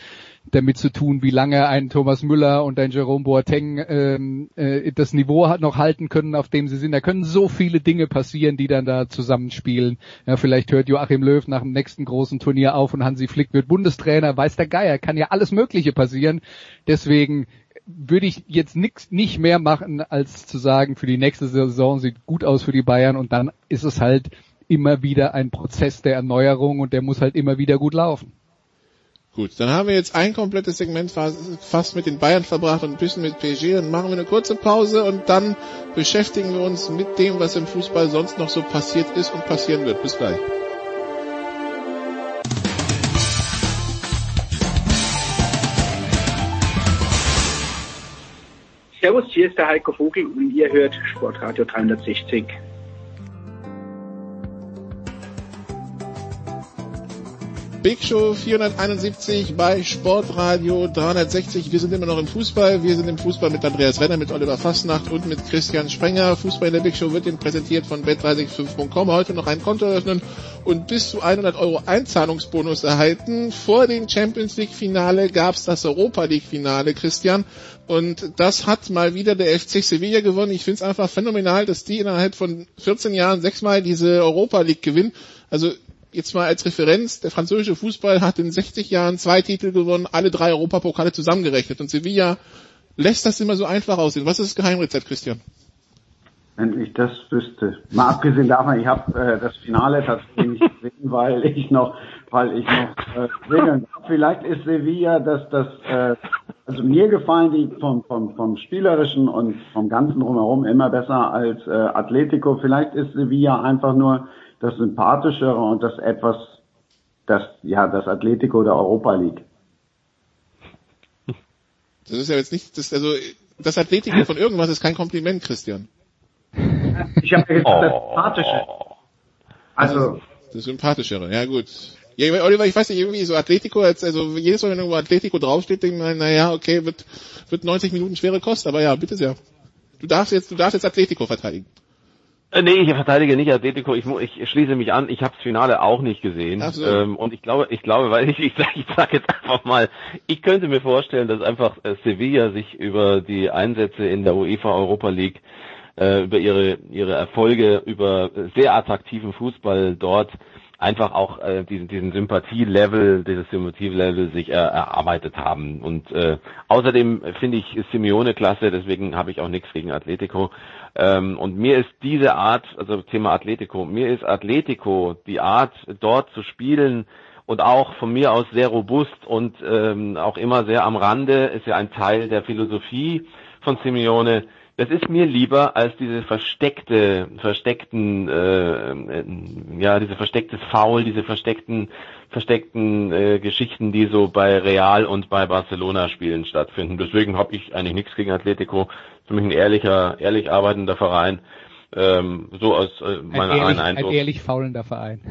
damit zu tun, wie lange ein Thomas Müller und ein Jerome Boateng ähm, äh, das Niveau hat noch halten können, auf dem sie sind. Da können so viele Dinge passieren, die dann da zusammenspielen. Ja, vielleicht hört Joachim Löw nach dem nächsten großen Turnier auf und Hansi Flick wird Bundestrainer, weiß der Geier, kann ja alles Mögliche passieren. Deswegen würde ich jetzt nix, nicht mehr machen, als zu sagen, für die nächste Saison sieht gut aus für die Bayern und dann ist es halt immer wieder ein Prozess der Erneuerung und der muss halt immer wieder gut laufen. Gut, dann haben wir jetzt ein komplettes Segment fast mit den Bayern verbracht und ein bisschen mit PSG. Dann machen wir eine kurze Pause und dann beschäftigen wir uns mit dem, was im Fußball sonst noch so passiert ist und passieren wird. Bis gleich. Servus, hier ist der Heiko Vogel und ihr hört Sportradio 360. Big Show 471 bei Sportradio 360. Wir sind immer noch im Fußball. Wir sind im Fußball mit Andreas Renner, mit Oliver Fassnacht und mit Christian Sprenger. Fußball in der Big Show wird Ihnen präsentiert von bet365.com. Heute noch ein Konto eröffnen und bis zu 100 Euro Einzahlungsbonus erhalten. Vor dem Champions League Finale gab es das Europa League Finale, Christian. Und das hat mal wieder der FC Sevilla gewonnen. Ich finde es einfach phänomenal, dass die innerhalb von 14 Jahren sechsmal diese Europa League gewinnen. Also jetzt mal als Referenz, der französische Fußball hat in 60 Jahren zwei Titel gewonnen, alle drei Europapokale zusammengerechnet und Sevilla lässt das immer so einfach aussehen. Was ist das Geheimrezept, Christian? Wenn ich das wüsste. Mal abgesehen davon, ich habe äh, das Finale tatsächlich nicht gesehen, weil ich noch, weil ich noch äh, regeln darf. Vielleicht ist Sevilla das, das, äh, also mir gefallen die vom, vom, vom spielerischen und vom ganzen drumherum immer besser als äh, Atletico. Vielleicht ist Sevilla einfach nur das sympathischere und das etwas, das ja das Atletico der Europa League. Das ist ja jetzt nicht, das, also das Atletico von irgendwas ist kein Kompliment, Christian. Ich habe gesagt, das Sympathische. Also. Das Sympathischere, ja gut. Ja, Oliver, ich weiß nicht, irgendwie so Atletico, als, also jedes Mal, wenn irgendwo Atletico draufsteht, denkt man, naja, okay, wird, wird 90 Minuten schwere Kost, aber ja, bitte sehr. Du darfst jetzt, du darfst jetzt Atletico verteidigen. Äh, nee, ich verteidige nicht Atletico. Ich, ich schließe mich an. Ich habe das Finale auch nicht gesehen. So. ähm, und ich glaube, ich glaube, weil ich, ich sage ich sag jetzt einfach mal, ich könnte mir vorstellen, dass einfach äh, Sevilla sich über die Einsätze in der UEFA Europa League äh, über ihre, ihre Erfolge, über sehr attraktiven Fußball dort einfach auch äh, diesen, diesen Sympathielevel, dieses Sympathielevel sich äh, erarbeitet haben. Und äh, außerdem finde ich Simeone klasse, deswegen habe ich auch nichts gegen Atletico. Ähm, und mir ist diese Art, also Thema Atletico, mir ist Atletico, die Art dort zu spielen, und auch von mir aus sehr robust und ähm, auch immer sehr am Rande, ist ja ein Teil der Philosophie von Simeone, das ist mir lieber als diese versteckte, versteckten, äh, ja, diese verstecktes Foul, diese versteckten, versteckten äh, Geschichten, die so bei Real und bei Barcelona Spielen stattfinden. Deswegen habe ich eigentlich nichts gegen Atletico. Für mich ein ehrlicher, ehrlich arbeitender Verein. Ähm, so aus äh, meiner ein ehrlich, Eindruck. Ein ehrlich faulender Verein.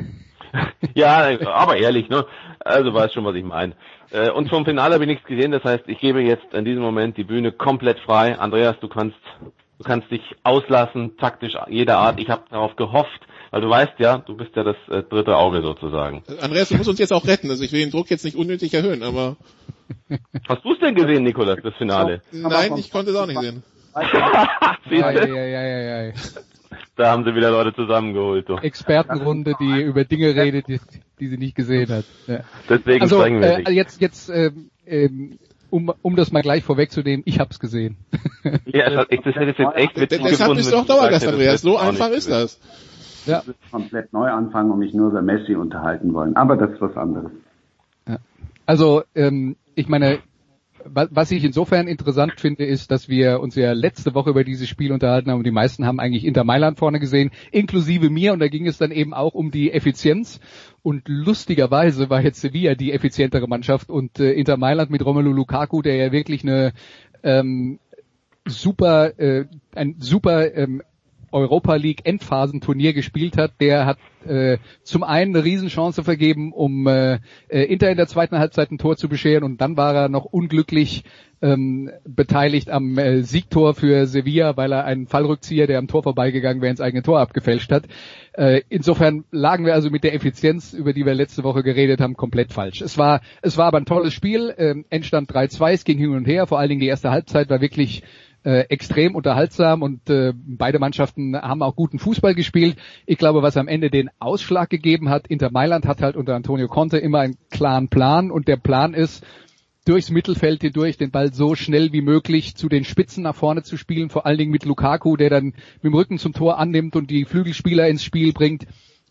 ja, aber ehrlich, ne? Also weißt schon, was ich meine. Äh, und vom Finale habe ich nichts gesehen, das heißt, ich gebe jetzt in diesem Moment die Bühne komplett frei. Andreas, du kannst du kannst dich auslassen, taktisch jeder Art. Ich habe darauf gehofft, weil du weißt ja, du bist ja das äh, dritte Auge sozusagen. Andreas, du musst uns jetzt auch retten. Also ich will den Druck jetzt nicht unnötig erhöhen, aber. Hast du es denn gesehen, Nikolas, das Finale? Nein, ich konnte es auch nicht sehen. Ja. Da haben sie wieder Leute zusammengeholt. Doch. Expertenrunde, die über Dinge redet, die, die sie nicht gesehen hat. Ja. Deswegen also, sprechen wir äh, nicht. jetzt, jetzt, ähm, ähm, um, um das mal gleich vorwegzunehmen, ich hab's gesehen. Ja, das, ich, das hätte ich jetzt echt witzig Deshalb gefunden. bist du auch Dauergast, Andreas. So einfach ist das. Ja. Ich will komplett neu anfangen und mich nur über Messi unterhalten wollen. Aber das ist was anderes. Ja. Also, ähm, ich meine, was ich insofern interessant finde, ist, dass wir uns ja letzte Woche über dieses Spiel unterhalten haben und die meisten haben eigentlich Inter Mailand vorne gesehen, inklusive mir. Und da ging es dann eben auch um die Effizienz. Und lustigerweise war jetzt Sevilla die effizientere Mannschaft und äh, Inter Mailand mit Romelu Lukaku, der ja wirklich eine ähm, super, äh, ein super ähm, Europa League Endphasenturnier gespielt hat, der hat äh, zum einen eine Riesenchance vergeben, um äh, Inter in der zweiten Halbzeit ein Tor zu bescheren und dann war er noch unglücklich ähm, beteiligt am äh, Siegtor für Sevilla, weil er einen Fallrückzieher, der am Tor vorbeigegangen wäre, ins eigene Tor abgefälscht hat. Äh, insofern lagen wir also mit der Effizienz, über die wir letzte Woche geredet haben, komplett falsch. Es war, es war aber ein tolles Spiel, ähm, Endstand 3-2, es ging hin und her, vor allen Dingen die erste Halbzeit war wirklich äh, extrem unterhaltsam und äh, beide Mannschaften haben auch guten Fußball gespielt. Ich glaube, was am Ende den Ausschlag gegeben hat, Inter Mailand hat halt unter Antonio Conte immer einen klaren Plan und der Plan ist, durchs Mittelfeld hindurch den Ball so schnell wie möglich zu den Spitzen nach vorne zu spielen, vor allen Dingen mit Lukaku, der dann mit dem Rücken zum Tor annimmt und die Flügelspieler ins Spiel bringt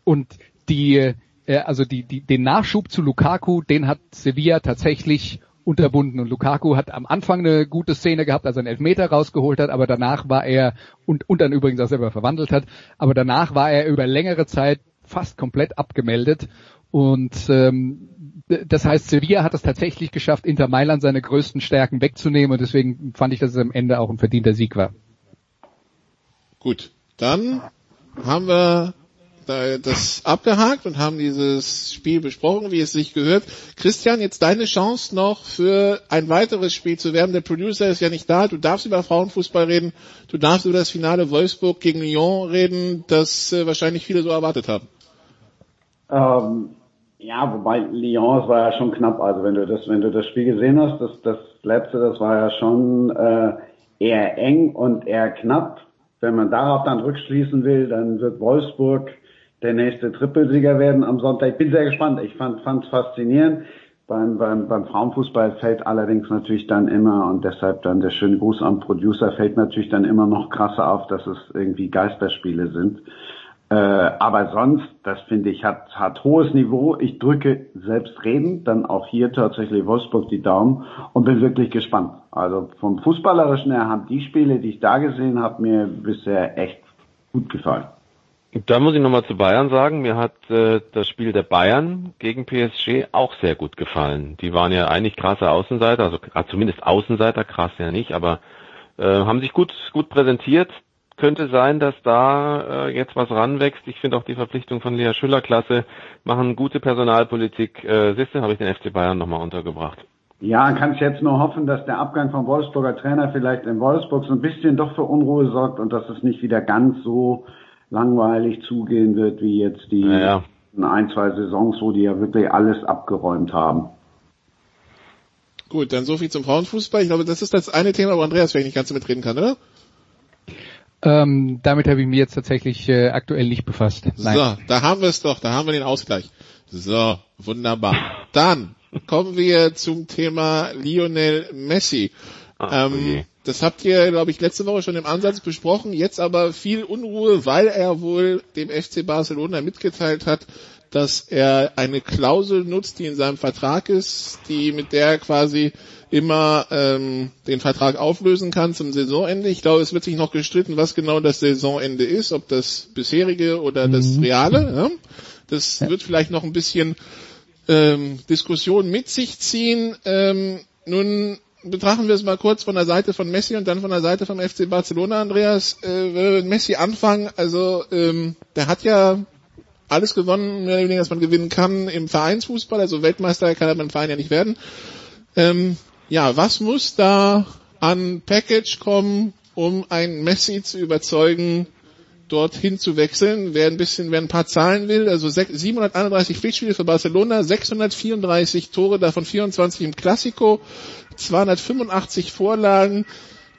und die äh, also die, die, den Nachschub zu Lukaku, den hat Sevilla tatsächlich unterbunden. Und Lukaku hat am Anfang eine gute Szene gehabt, als er einen Elfmeter rausgeholt hat, aber danach war er, und, und dann übrigens auch selber verwandelt hat, aber danach war er über längere Zeit fast komplett abgemeldet. Und ähm, das heißt, Sevilla hat es tatsächlich geschafft, Inter Mailand seine größten Stärken wegzunehmen und deswegen fand ich, dass es am Ende auch ein verdienter Sieg war. Gut, dann haben wir das abgehakt und haben dieses Spiel besprochen, wie es sich gehört. Christian, jetzt deine Chance noch für ein weiteres Spiel zu werden. Der Producer ist ja nicht da. Du darfst über Frauenfußball reden. Du darfst über das Finale Wolfsburg gegen Lyon reden, das äh, wahrscheinlich viele so erwartet haben. Ähm, ja, wobei Lyon, es war ja schon knapp. Also wenn du das, wenn du das Spiel gesehen hast, das, das letzte, das war ja schon äh, eher eng und eher knapp. Wenn man darauf dann rückschließen will, dann wird Wolfsburg der nächste Trippelsieger werden am Sonntag. Ich bin sehr gespannt. Ich fand es faszinierend. Beim, beim, beim Frauenfußball fällt allerdings natürlich dann immer, und deshalb dann der schöne Gruß am Producer, fällt natürlich dann immer noch krasser auf, dass es irgendwie Geisterspiele sind. Äh, aber sonst, das finde ich, hat, hat hohes Niveau. Ich drücke selbstredend dann auch hier tatsächlich Wolfsburg die Daumen und bin wirklich gespannt. Also vom Fußballerischen her haben die Spiele, die ich da gesehen habe, mir bisher echt gut gefallen. Da muss ich nochmal zu Bayern sagen, mir hat äh, das Spiel der Bayern gegen PSG auch sehr gut gefallen. Die waren ja eigentlich krasse Außenseiter, also zumindest Außenseiter, krass ja nicht, aber äh, haben sich gut, gut präsentiert. Könnte sein, dass da äh, jetzt was ranwächst. Ich finde auch die Verpflichtung von Lea Schüller klasse, machen gute Personalpolitik. Äh, siehste, habe ich den FC Bayern nochmal untergebracht. Ja, kann ich jetzt nur hoffen, dass der Abgang vom Wolfsburger Trainer vielleicht in Wolfsburg so ein bisschen doch für Unruhe sorgt und dass es nicht wieder ganz so langweilig zugehen wird, wie jetzt die ja, ja. ein, zwei Saisons, wo die ja wirklich alles abgeräumt haben. Gut, dann so viel zum Frauenfußball. Ich glaube, das ist das eine Thema, wo Andreas vielleicht nicht ganz mitreden kann, oder? Ähm, damit habe ich mich jetzt tatsächlich äh, aktuell nicht befasst. Nein. So, da haben wir es doch, da haben wir den Ausgleich. So, wunderbar. Dann kommen wir zum Thema Lionel Messi. Ah, ähm, okay. Das habt ihr, glaube ich, letzte Woche schon im Ansatz besprochen. Jetzt aber viel Unruhe, weil er wohl dem FC Barcelona mitgeteilt hat, dass er eine Klausel nutzt, die in seinem Vertrag ist, die mit der er quasi immer ähm, den Vertrag auflösen kann zum Saisonende. Ich glaube, es wird sich noch gestritten, was genau das Saisonende ist, ob das bisherige oder das mhm. reale. Ja? Das ja. wird vielleicht noch ein bisschen ähm, Diskussion mit sich ziehen. Ähm, nun betrachten wir es mal kurz von der Seite von Messi und dann von der Seite vom FC Barcelona, Andreas. Äh, wenn Messi anfangen, also ähm, der hat ja alles gewonnen, mehr oder weniger, was man gewinnen kann im Vereinsfußball. Also Weltmeister kann er beim Verein ja nicht werden. Ähm, ja, was muss da an Package kommen, um ein Messi zu überzeugen, dorthin zu wechseln. Wer ein bisschen, wer ein paar Zahlen will, also 731 Pflichtspiele für Barcelona, 634 Tore, davon 24 im Classico, 285 Vorlagen,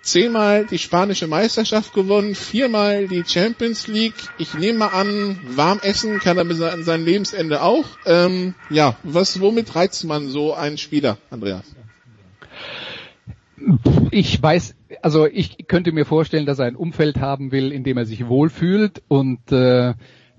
zehnmal die spanische Meisterschaft gewonnen, viermal die Champions League. Ich nehme mal an, warm essen kann er bis an sein Lebensende auch. Ähm, ja, was, womit reizt man so einen Spieler, Andreas? Ich weiß, also ich könnte mir vorstellen, dass er ein Umfeld haben will, in dem er sich wohlfühlt und äh,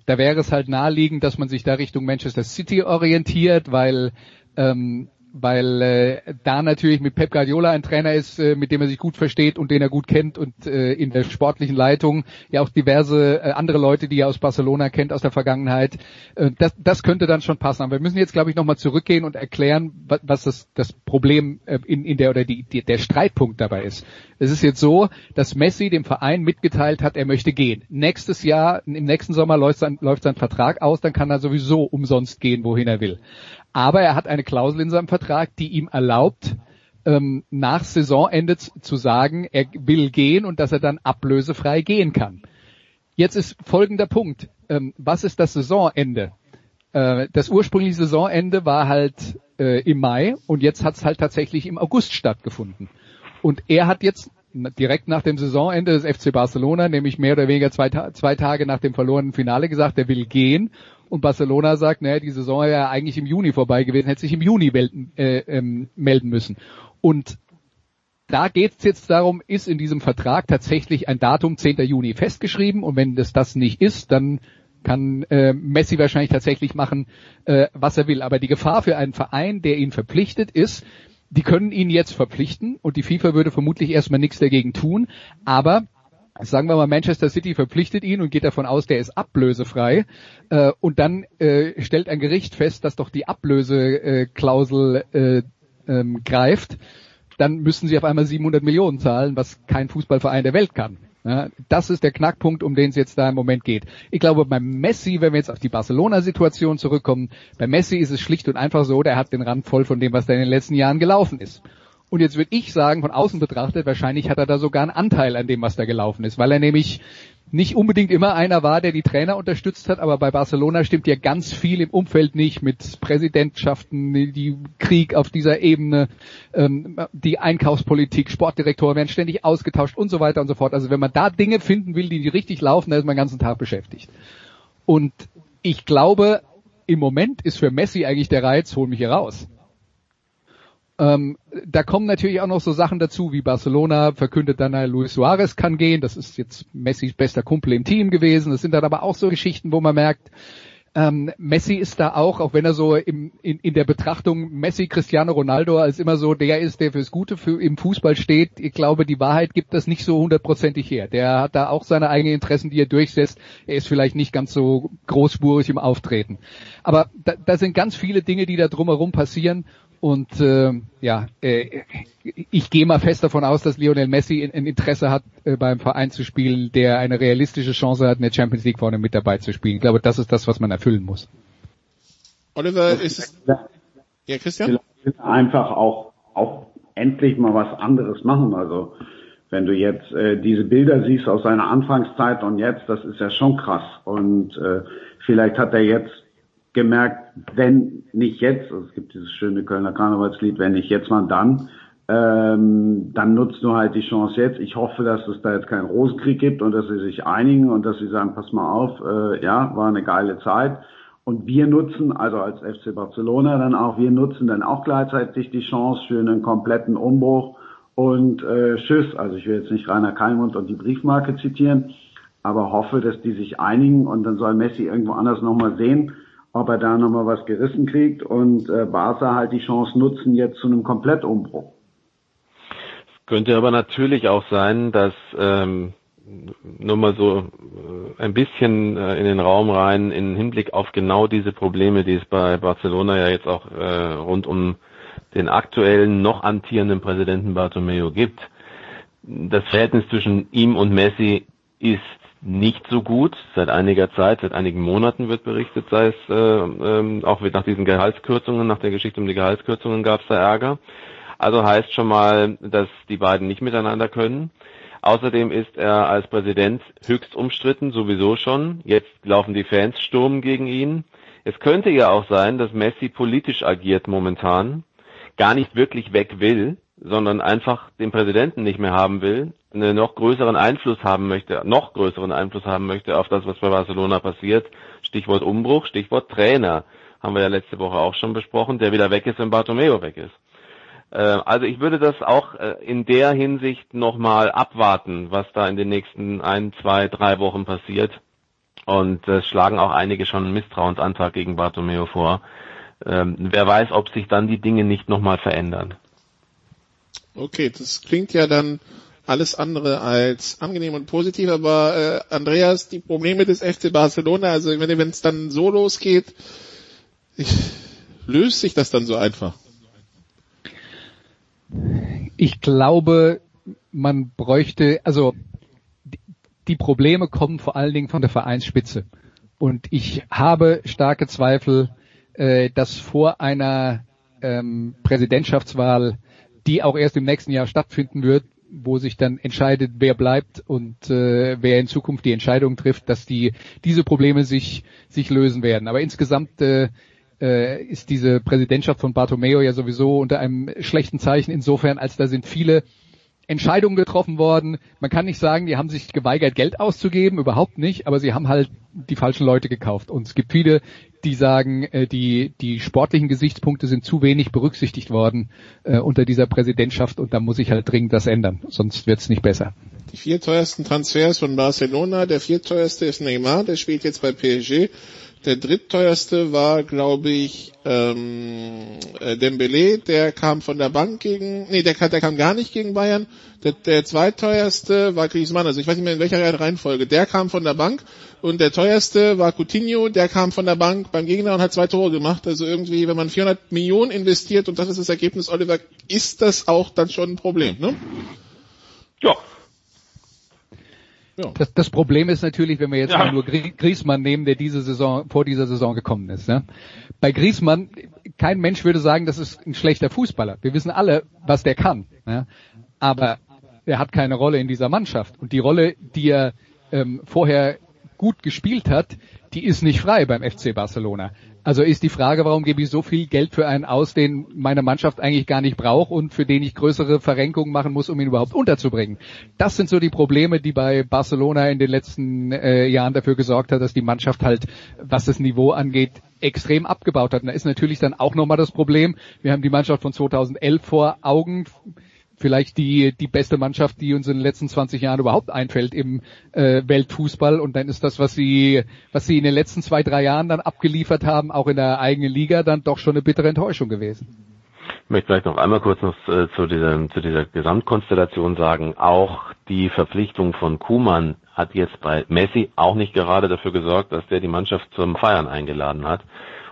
da wäre es halt naheliegend, dass man sich da Richtung Manchester City orientiert, weil ähm, weil äh, da natürlich mit Pep Guardiola ein Trainer ist, äh, mit dem er sich gut versteht und den er gut kennt und äh, in der sportlichen Leitung ja auch diverse äh, andere Leute, die er aus Barcelona kennt aus der Vergangenheit. Äh, das, das könnte dann schon passen. Aber wir müssen jetzt, glaube ich, nochmal zurückgehen und erklären, was, was das, das Problem äh, in, in der oder die, die, der Streitpunkt dabei ist. Es ist jetzt so, dass Messi dem Verein mitgeteilt hat, er möchte gehen. Nächstes Jahr, im nächsten Sommer läuft sein, läuft sein Vertrag aus, dann kann er sowieso umsonst gehen, wohin er will. Aber er hat eine Klausel in seinem Vertrag, die ihm erlaubt, ähm, nach Saisonende zu sagen, er will gehen und dass er dann ablösefrei gehen kann. Jetzt ist folgender Punkt. Ähm, was ist das Saisonende? Äh, das ursprüngliche Saisonende war halt äh, im Mai und jetzt hat es halt tatsächlich im August stattgefunden. Und er hat jetzt direkt nach dem Saisonende des FC Barcelona, nämlich mehr oder weniger zwei, zwei Tage nach dem verlorenen Finale gesagt, er will gehen und Barcelona sagt, naja, die Saison wäre ja eigentlich im Juni vorbei gewesen, hätte sich im Juni melden, äh, ähm, melden müssen. Und da geht es jetzt darum, ist in diesem Vertrag tatsächlich ein Datum 10. Juni festgeschrieben und wenn das das nicht ist, dann kann äh, Messi wahrscheinlich tatsächlich machen, äh, was er will. Aber die Gefahr für einen Verein, der ihn verpflichtet, ist, die können ihn jetzt verpflichten und die FIFA würde vermutlich erstmal nichts dagegen tun, aber sagen wir mal, Manchester City verpflichtet ihn und geht davon aus, der ist ablösefrei. Äh, und dann äh, stellt ein Gericht fest, dass doch die Ablöseklausel äh, ähm, greift. Dann müssen sie auf einmal 700 Millionen zahlen, was kein Fußballverein der Welt kann. Ja, das ist der Knackpunkt, um den es jetzt da im Moment geht. Ich glaube, bei Messi, wenn wir jetzt auf die Barcelona-Situation zurückkommen, bei Messi ist es schlicht und einfach so, der hat den Rand voll von dem, was da in den letzten Jahren gelaufen ist. Und jetzt würde ich sagen, von außen betrachtet, wahrscheinlich hat er da sogar einen Anteil an dem, was da gelaufen ist, weil er nämlich nicht unbedingt immer einer war, der die Trainer unterstützt hat, aber bei Barcelona stimmt ja ganz viel im Umfeld nicht mit Präsidentschaften, die Krieg auf dieser Ebene, ähm, die Einkaufspolitik, Sportdirektoren werden ständig ausgetauscht und so weiter und so fort. Also wenn man da Dinge finden will, die richtig laufen, dann ist man den ganzen Tag beschäftigt. Und ich glaube, im Moment ist für Messi eigentlich der Reiz, hol mich hier raus. Ähm, da kommen natürlich auch noch so Sachen dazu, wie Barcelona verkündet dann, Luis Suarez kann gehen. Das ist jetzt Messis bester Kumpel im Team gewesen. Das sind dann aber auch so Geschichten, wo man merkt, ähm, Messi ist da auch, auch wenn er so im, in, in der Betrachtung Messi, Cristiano Ronaldo als immer so der ist, der fürs Gute für, im Fußball steht. Ich glaube, die Wahrheit gibt das nicht so hundertprozentig her. Der hat da auch seine eigenen Interessen, die er durchsetzt. Er ist vielleicht nicht ganz so großspurig im Auftreten. Aber da, da sind ganz viele Dinge, die da drumherum passieren und äh, ja, äh, ich gehe mal fest davon aus, dass Lionel Messi ein Interesse hat, äh, beim Verein zu spielen, der eine realistische Chance hat, in der Champions League vorne mit dabei zu spielen. Ich glaube, das ist das, was man erfüllen muss. Oliver, ist es... Ja, Christian? Einfach auch, auch endlich mal was anderes machen. Also wenn du jetzt äh, diese Bilder siehst aus seiner Anfangszeit und jetzt, das ist ja schon krass. Und äh, vielleicht hat er jetzt gemerkt, wenn nicht jetzt, also es gibt dieses schöne Kölner Karnevalslied, wenn nicht jetzt, mal dann, ähm, dann nutzt du halt die Chance jetzt. Ich hoffe, dass es da jetzt keinen Rosenkrieg gibt und dass sie sich einigen und dass sie sagen, pass mal auf, äh, ja, war eine geile Zeit. Und wir nutzen, also als FC Barcelona dann auch, wir nutzen dann auch gleichzeitig die Chance für einen kompletten Umbruch und äh, Tschüss. Also ich will jetzt nicht Rainer Kalmund und die Briefmarke zitieren, aber hoffe, dass die sich einigen und dann soll Messi irgendwo anders nochmal sehen, ob er da nochmal was gerissen kriegt und äh, Barca halt die Chance nutzen jetzt zu einem Komplettumbruch. Könnte aber natürlich auch sein, dass ähm, nur mal so äh, ein bisschen äh, in den Raum rein, in Hinblick auf genau diese Probleme, die es bei Barcelona ja jetzt auch äh, rund um den aktuellen, noch antierenden Präsidenten Bartomeu gibt. Das Verhältnis zwischen ihm und Messi ist nicht so gut. Seit einiger Zeit, seit einigen Monaten wird berichtet, sei es äh, äh, auch nach diesen Gehaltskürzungen, nach der Geschichte um die Gehaltskürzungen gab es da Ärger. Also heißt schon mal, dass die beiden nicht miteinander können. Außerdem ist er als Präsident höchst umstritten, sowieso schon. Jetzt laufen die Fans Sturm gegen ihn. Es könnte ja auch sein, dass Messi politisch agiert momentan, gar nicht wirklich weg will, sondern einfach den Präsidenten nicht mehr haben will, einen noch größeren Einfluss haben möchte, noch größeren Einfluss haben möchte auf das, was bei Barcelona passiert. Stichwort Umbruch, Stichwort Trainer. Haben wir ja letzte Woche auch schon besprochen, der wieder weg ist, wenn Bartomeo weg ist. Äh, also ich würde das auch äh, in der Hinsicht nochmal abwarten, was da in den nächsten ein, zwei, drei Wochen passiert. Und es schlagen auch einige schon einen Misstrauensantrag gegen Bartomeo vor. Ähm, wer weiß, ob sich dann die Dinge nicht nochmal verändern. Okay, das klingt ja dann alles andere als angenehm und positiv, aber äh, Andreas, die Probleme des FC Barcelona, also wenn es dann so losgeht, ich, löst sich das dann so einfach? Ich glaube, man bräuchte, also die Probleme kommen vor allen Dingen von der Vereinsspitze. Und ich habe starke Zweifel, äh, dass vor einer ähm, Präsidentschaftswahl, die auch erst im nächsten Jahr stattfinden wird, wo sich dann entscheidet, wer bleibt und äh, wer in Zukunft die Entscheidung trifft, dass die diese Probleme sich sich lösen werden. Aber insgesamt äh, äh, ist diese Präsidentschaft von Bartomeo ja sowieso unter einem schlechten Zeichen insofern, als da sind viele Entscheidungen getroffen worden. Man kann nicht sagen, die haben sich geweigert, Geld auszugeben, überhaupt nicht, aber sie haben halt die falschen Leute gekauft. Und es gibt viele, die sagen, äh, die, die sportlichen Gesichtspunkte sind zu wenig berücksichtigt worden äh, unter dieser Präsidentschaft und da muss ich halt dringend das ändern, sonst wird es nicht besser. Die vier teuersten Transfers von Barcelona, der vierteuerste ist Neymar, der spielt jetzt bei PSG. Der drittteuerste war, glaube ich, ähm, äh, Dembele, der kam von der Bank gegen, nee, der, der kam gar nicht gegen Bayern. Der, der zweitteuerste war Griezmann, also ich weiß nicht mehr in welcher Reihenfolge. Der kam von der Bank und der teuerste war Coutinho, der kam von der Bank beim Gegner und hat zwei Tore gemacht. Also irgendwie, wenn man 400 Millionen investiert und das ist das Ergebnis, Oliver, ist das auch dann schon ein Problem, ne? Ja, ja. Das, das Problem ist natürlich, wenn wir jetzt ja. nur Griesmann nehmen, der diese Saison, vor dieser Saison gekommen ist. Ne? Bei Griesmann, kein Mensch würde sagen, das ist ein schlechter Fußballer. Wir wissen alle, was der kann. Ne? Aber er hat keine Rolle in dieser Mannschaft. Und die Rolle, die er ähm, vorher gut gespielt hat, die ist nicht frei beim FC Barcelona. Also ist die Frage, warum gebe ich so viel Geld für einen aus, den meine Mannschaft eigentlich gar nicht braucht und für den ich größere Verrenkungen machen muss, um ihn überhaupt unterzubringen. Das sind so die Probleme, die bei Barcelona in den letzten äh, Jahren dafür gesorgt hat, dass die Mannschaft halt, was das Niveau angeht, extrem abgebaut hat. Und da ist natürlich dann auch nochmal das Problem, wir haben die Mannschaft von 2011 vor Augen, vielleicht die, die beste Mannschaft, die uns in den letzten 20 Jahren überhaupt einfällt im äh, Weltfußball. Und dann ist das, was sie, was sie in den letzten zwei, drei Jahren dann abgeliefert haben, auch in der eigenen Liga, dann doch schon eine bittere Enttäuschung gewesen. Ich möchte vielleicht noch einmal kurz noch äh, zu, dieser, zu dieser Gesamtkonstellation sagen. Auch die Verpflichtung von Kuhmann hat jetzt bei Messi auch nicht gerade dafür gesorgt, dass der die Mannschaft zum Feiern eingeladen hat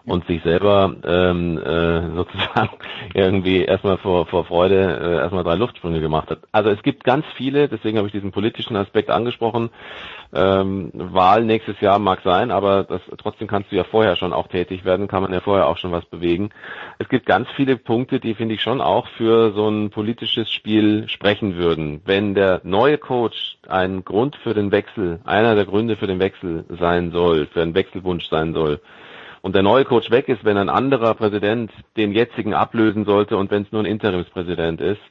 und sich selber ähm, äh, sozusagen irgendwie erstmal vor, vor Freude äh, erstmal drei Luftsprünge gemacht hat. Also es gibt ganz viele, deswegen habe ich diesen politischen Aspekt angesprochen. Ähm, Wahl nächstes Jahr mag sein, aber das, trotzdem kannst du ja vorher schon auch tätig werden, kann man ja vorher auch schon was bewegen. Es gibt ganz viele Punkte, die finde ich schon auch für so ein politisches Spiel sprechen würden. Wenn der neue Coach ein Grund für den Wechsel, einer der Gründe für den Wechsel sein soll, für einen Wechselwunsch sein soll, und der neue Coach weg ist, wenn ein anderer Präsident den jetzigen ablösen sollte und wenn es nur ein Interimspräsident ist,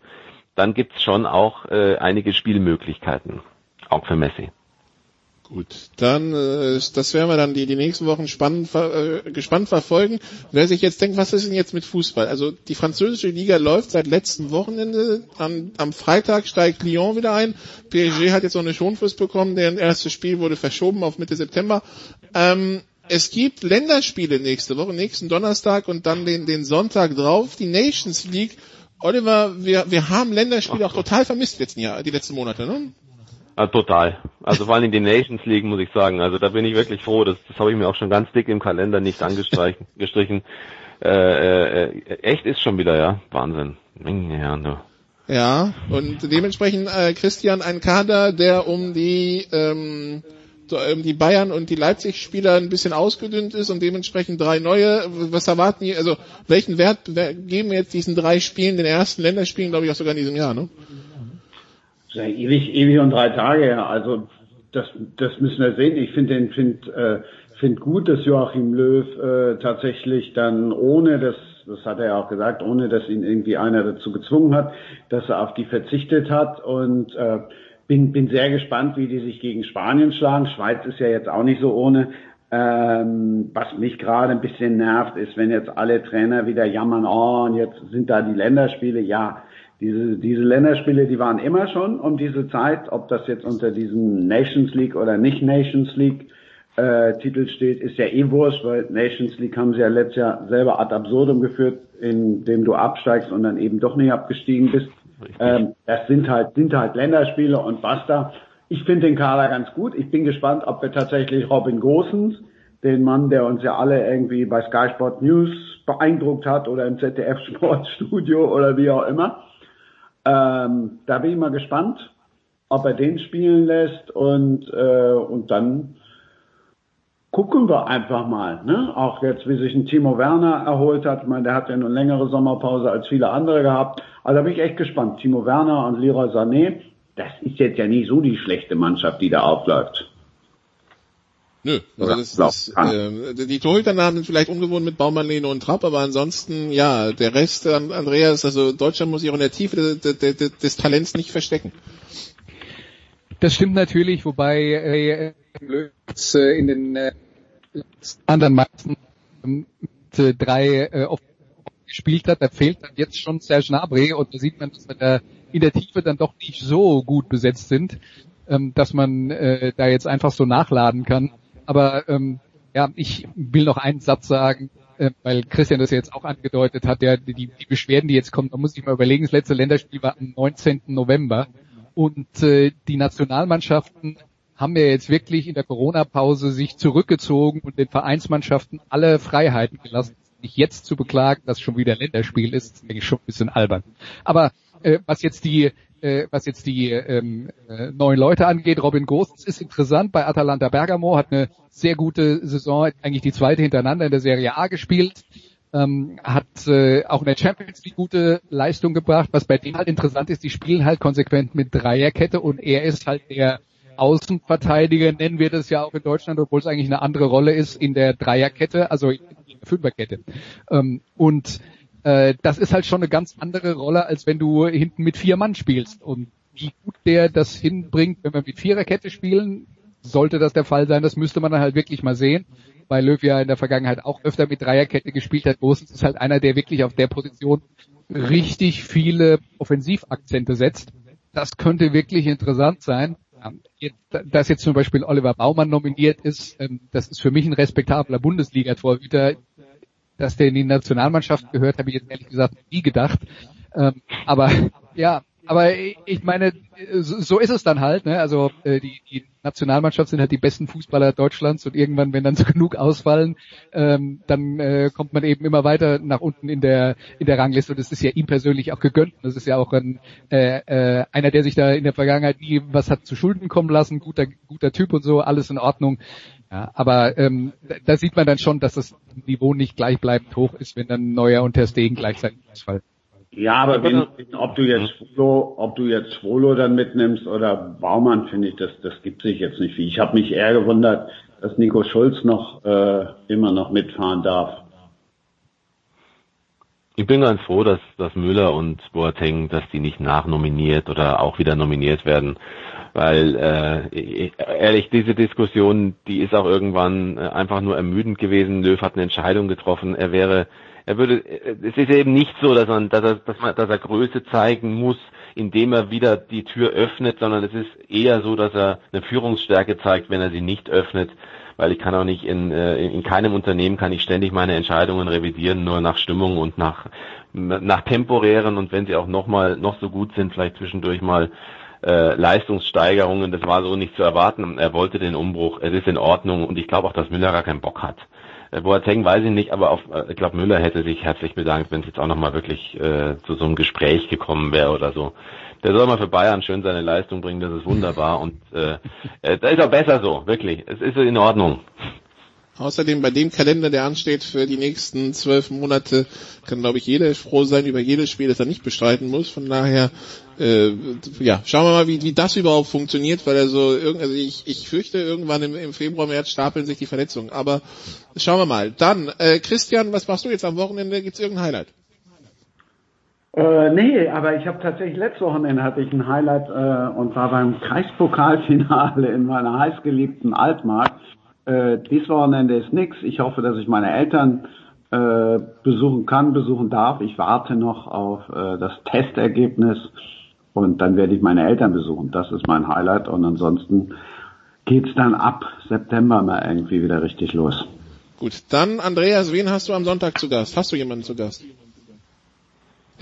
dann gibt es schon auch äh, einige Spielmöglichkeiten, auch für Messi. Gut, dann äh, das werden wir dann die, die nächsten Wochen spannend, äh, gespannt verfolgen. Wer sich jetzt denkt, was ist denn jetzt mit Fußball? Also die französische Liga läuft seit letztem Wochenende. Am, am Freitag steigt Lyon wieder ein. PSG hat jetzt noch eine Schonfrist bekommen. Deren erstes Spiel wurde verschoben auf Mitte September. Ähm, es gibt Länderspiele nächste Woche, nächsten Donnerstag und dann den, den Sonntag drauf, die Nations League. Oliver, wir, wir haben Länderspiele auch total vermisst letzten Jahr, die letzten Monate, ne? Ja, total. Also vor allem die Nations League, muss ich sagen. Also da bin ich wirklich froh. Das, das habe ich mir auch schon ganz dick im Kalender nicht angestrichen. Äh, äh, echt ist schon wieder, ja. Wahnsinn. Ja, ne. ja und dementsprechend, äh, Christian, ein Kader, der um die ähm, die Bayern und die Leipzig-Spieler ein bisschen ausgedünnt ist und dementsprechend drei neue. Was erwarten die, also welchen Wert geben wir jetzt diesen drei Spielen, den ersten Länderspielen, glaube ich, auch sogar in diesem Jahr, ne? Ja, ewig, ewig und drei Tage, ja. Also das, das müssen wir sehen. Ich finde den find, äh, find gut, dass Joachim Löw äh, tatsächlich dann ohne das das hat er ja auch gesagt, ohne dass ihn irgendwie einer dazu gezwungen hat, dass er auf die verzichtet hat und äh, bin, bin sehr gespannt, wie die sich gegen Spanien schlagen. Schweiz ist ja jetzt auch nicht so ohne. Ähm, was mich gerade ein bisschen nervt, ist, wenn jetzt alle Trainer wieder jammern, oh, und jetzt sind da die Länderspiele. Ja, diese, diese Länderspiele, die waren immer schon um diese Zeit. Ob das jetzt unter diesem Nations League oder nicht Nations League äh, Titel steht, ist ja eh wurscht, weil Nations League haben sie ja letztes Jahr selber ad absurdum geführt, indem du absteigst und dann eben doch nicht abgestiegen bist. Ähm, das sind halt, sind halt Länderspiele und basta. Ich finde den Kader ganz gut. Ich bin gespannt, ob wir tatsächlich Robin Gosens, den Mann, der uns ja alle irgendwie bei Sky Sport News beeindruckt hat oder im ZDF Sportstudio oder wie auch immer. Ähm, da bin ich mal gespannt, ob er den spielen lässt und, äh, und dann gucken wir einfach mal. Ne? Auch jetzt, wie sich ein Timo Werner erholt hat. Ich meine, der hat ja eine längere Sommerpause als viele andere gehabt. Also da bin ich echt gespannt. Timo Werner und Leroy Sané, das ist jetzt ja nicht so die schlechte Mannschaft, die da aufläuft. Nö, also das, das, äh, die Torhüternamen sind vielleicht ungewohnt mit Baumann, Lehne und Trapp, aber ansonsten, ja, der Rest, Andreas, also Deutschland muss sich auch in der Tiefe des, des, des Talents nicht verstecken. Das stimmt natürlich, wobei äh, Löws äh, in den äh, anderen meisten mit äh, drei äh, gespielt hat, da fehlt dann jetzt schon Serge Gnabry und da sieht man, dass wir da in der Tiefe dann doch nicht so gut besetzt sind, ähm, dass man äh, da jetzt einfach so nachladen kann. Aber ähm, ja, ich will noch einen Satz sagen, äh, weil Christian das jetzt auch angedeutet hat, der, die, die Beschwerden, die jetzt kommen, da muss ich mal überlegen, das letzte Länderspiel war am 19. November und äh, die Nationalmannschaften haben ja jetzt wirklich in der Corona-Pause sich zurückgezogen und den Vereinsmannschaften alle Freiheiten gelassen. Sich jetzt zu beklagen, dass schon wieder Länderspiel ist, ist eigentlich schon ein bisschen albern. Aber äh, was jetzt die äh, was jetzt die ähm, äh, neuen Leute angeht, Robin Gosens ist interessant bei Atalanta Bergamo, hat eine sehr gute Saison, eigentlich die zweite hintereinander in der Serie A gespielt, ähm, hat äh, auch in der Champions League gute Leistung gebracht. Was bei dem halt interessant ist, die spielen halt konsequent mit Dreierkette und er ist halt der Außenverteidiger nennen wir das ja auch in Deutschland, obwohl es eigentlich eine andere Rolle ist in der Dreierkette, also in der Fünferkette. Ähm, und äh, das ist halt schon eine ganz andere Rolle, als wenn du hinten mit vier Mann spielst. Und wie gut der das hinbringt, wenn wir mit Viererkette spielen, sollte das der Fall sein, das müsste man dann halt wirklich mal sehen, weil Löw ja in der Vergangenheit auch öfter mit Dreierkette gespielt hat. Gosens ist halt einer, der wirklich auf der Position richtig viele Offensivakzente setzt. Das könnte wirklich interessant sein. Dass jetzt zum Beispiel Oliver Baumann nominiert ist, ähm, das ist für mich ein respektabler Bundesliga-Torhüter. Dass der in die Nationalmannschaft gehört, habe ich jetzt ehrlich gesagt nie gedacht. Ähm, aber ja, aber ich meine, so ist es dann halt. Ne? Also äh, die, die Nationalmannschaft sind halt die besten Fußballer Deutschlands und irgendwann, wenn dann so genug ausfallen, ähm, dann äh, kommt man eben immer weiter nach unten in der in der Rangliste und das ist ja ihm persönlich auch gegönnt. Das ist ja auch ein äh, äh, einer, der sich da in der Vergangenheit nie was hat zu Schulden kommen lassen, guter guter Typ und so, alles in Ordnung. Ja, aber ähm, da sieht man dann schon, dass das Niveau nicht gleichbleibend hoch ist, wenn dann Neuer und Ter Stegen gleichzeitig ausfallen. Ja, aber wenn, ob du jetzt Schwolo, ob du jetzt Schwolo dann mitnimmst oder Baumann, finde ich, das, das gibt sich jetzt nicht viel. Ich habe mich eher gewundert, dass Nico Schulz noch äh, immer noch mitfahren darf. Ich bin ganz froh, dass, dass Müller und Boateng, dass die nicht nachnominiert oder auch wieder nominiert werden, weil äh, ehrlich, diese Diskussion, die ist auch irgendwann äh, einfach nur ermüdend gewesen. Löw hat eine Entscheidung getroffen, er wäre er würde, es ist eben nicht so, dass, man, dass, er, dass, man, dass er Größe zeigen muss, indem er wieder die Tür öffnet, sondern es ist eher so, dass er eine Führungsstärke zeigt, wenn er sie nicht öffnet, weil ich kann auch nicht in, äh, in keinem Unternehmen kann ich ständig meine Entscheidungen revidieren, nur nach Stimmung und nach, nach temporären und wenn sie auch noch mal noch so gut sind, vielleicht zwischendurch mal äh, Leistungssteigerungen, das war so nicht zu erwarten. Er wollte den Umbruch, es ist in Ordnung und ich glaube auch, dass Müller gar keinen Bock hat. Äh, Boateng weiß ich nicht, aber auf, äh, ich glaube, Müller hätte sich herzlich bedankt, wenn es jetzt auch nochmal wirklich äh, zu so einem Gespräch gekommen wäre oder so. Der soll mal für Bayern schön seine Leistung bringen, das ist wunderbar und äh, äh, da ist auch besser so, wirklich. Es ist in Ordnung. Außerdem bei dem Kalender, der ansteht für die nächsten zwölf Monate, kann glaube ich jeder froh sein über jedes Spiel, das er nicht bestreiten muss. Von daher, äh, ja, schauen wir mal, wie, wie das überhaupt funktioniert, weil er so also ich, ich fürchte irgendwann im, im Februar, März stapeln sich die Verletzungen. Aber schauen wir mal. Dann, äh, Christian, was machst du jetzt am Wochenende? Gibt's irgendein Highlight? Äh, nee, aber ich habe tatsächlich letztes Wochenende hatte ich ein Highlight äh, und war beim Kreispokalfinale in meiner heißgeliebten Altmark äh, dies Wochenende ist nix. Ich hoffe, dass ich meine Eltern äh, besuchen kann, besuchen darf. Ich warte noch auf äh, das Testergebnis und dann werde ich meine Eltern besuchen. Das ist mein Highlight und ansonsten geht's dann ab September mal irgendwie wieder richtig los. Gut, dann Andreas, wen hast du am Sonntag zu Gast? Hast du jemanden zu Gast?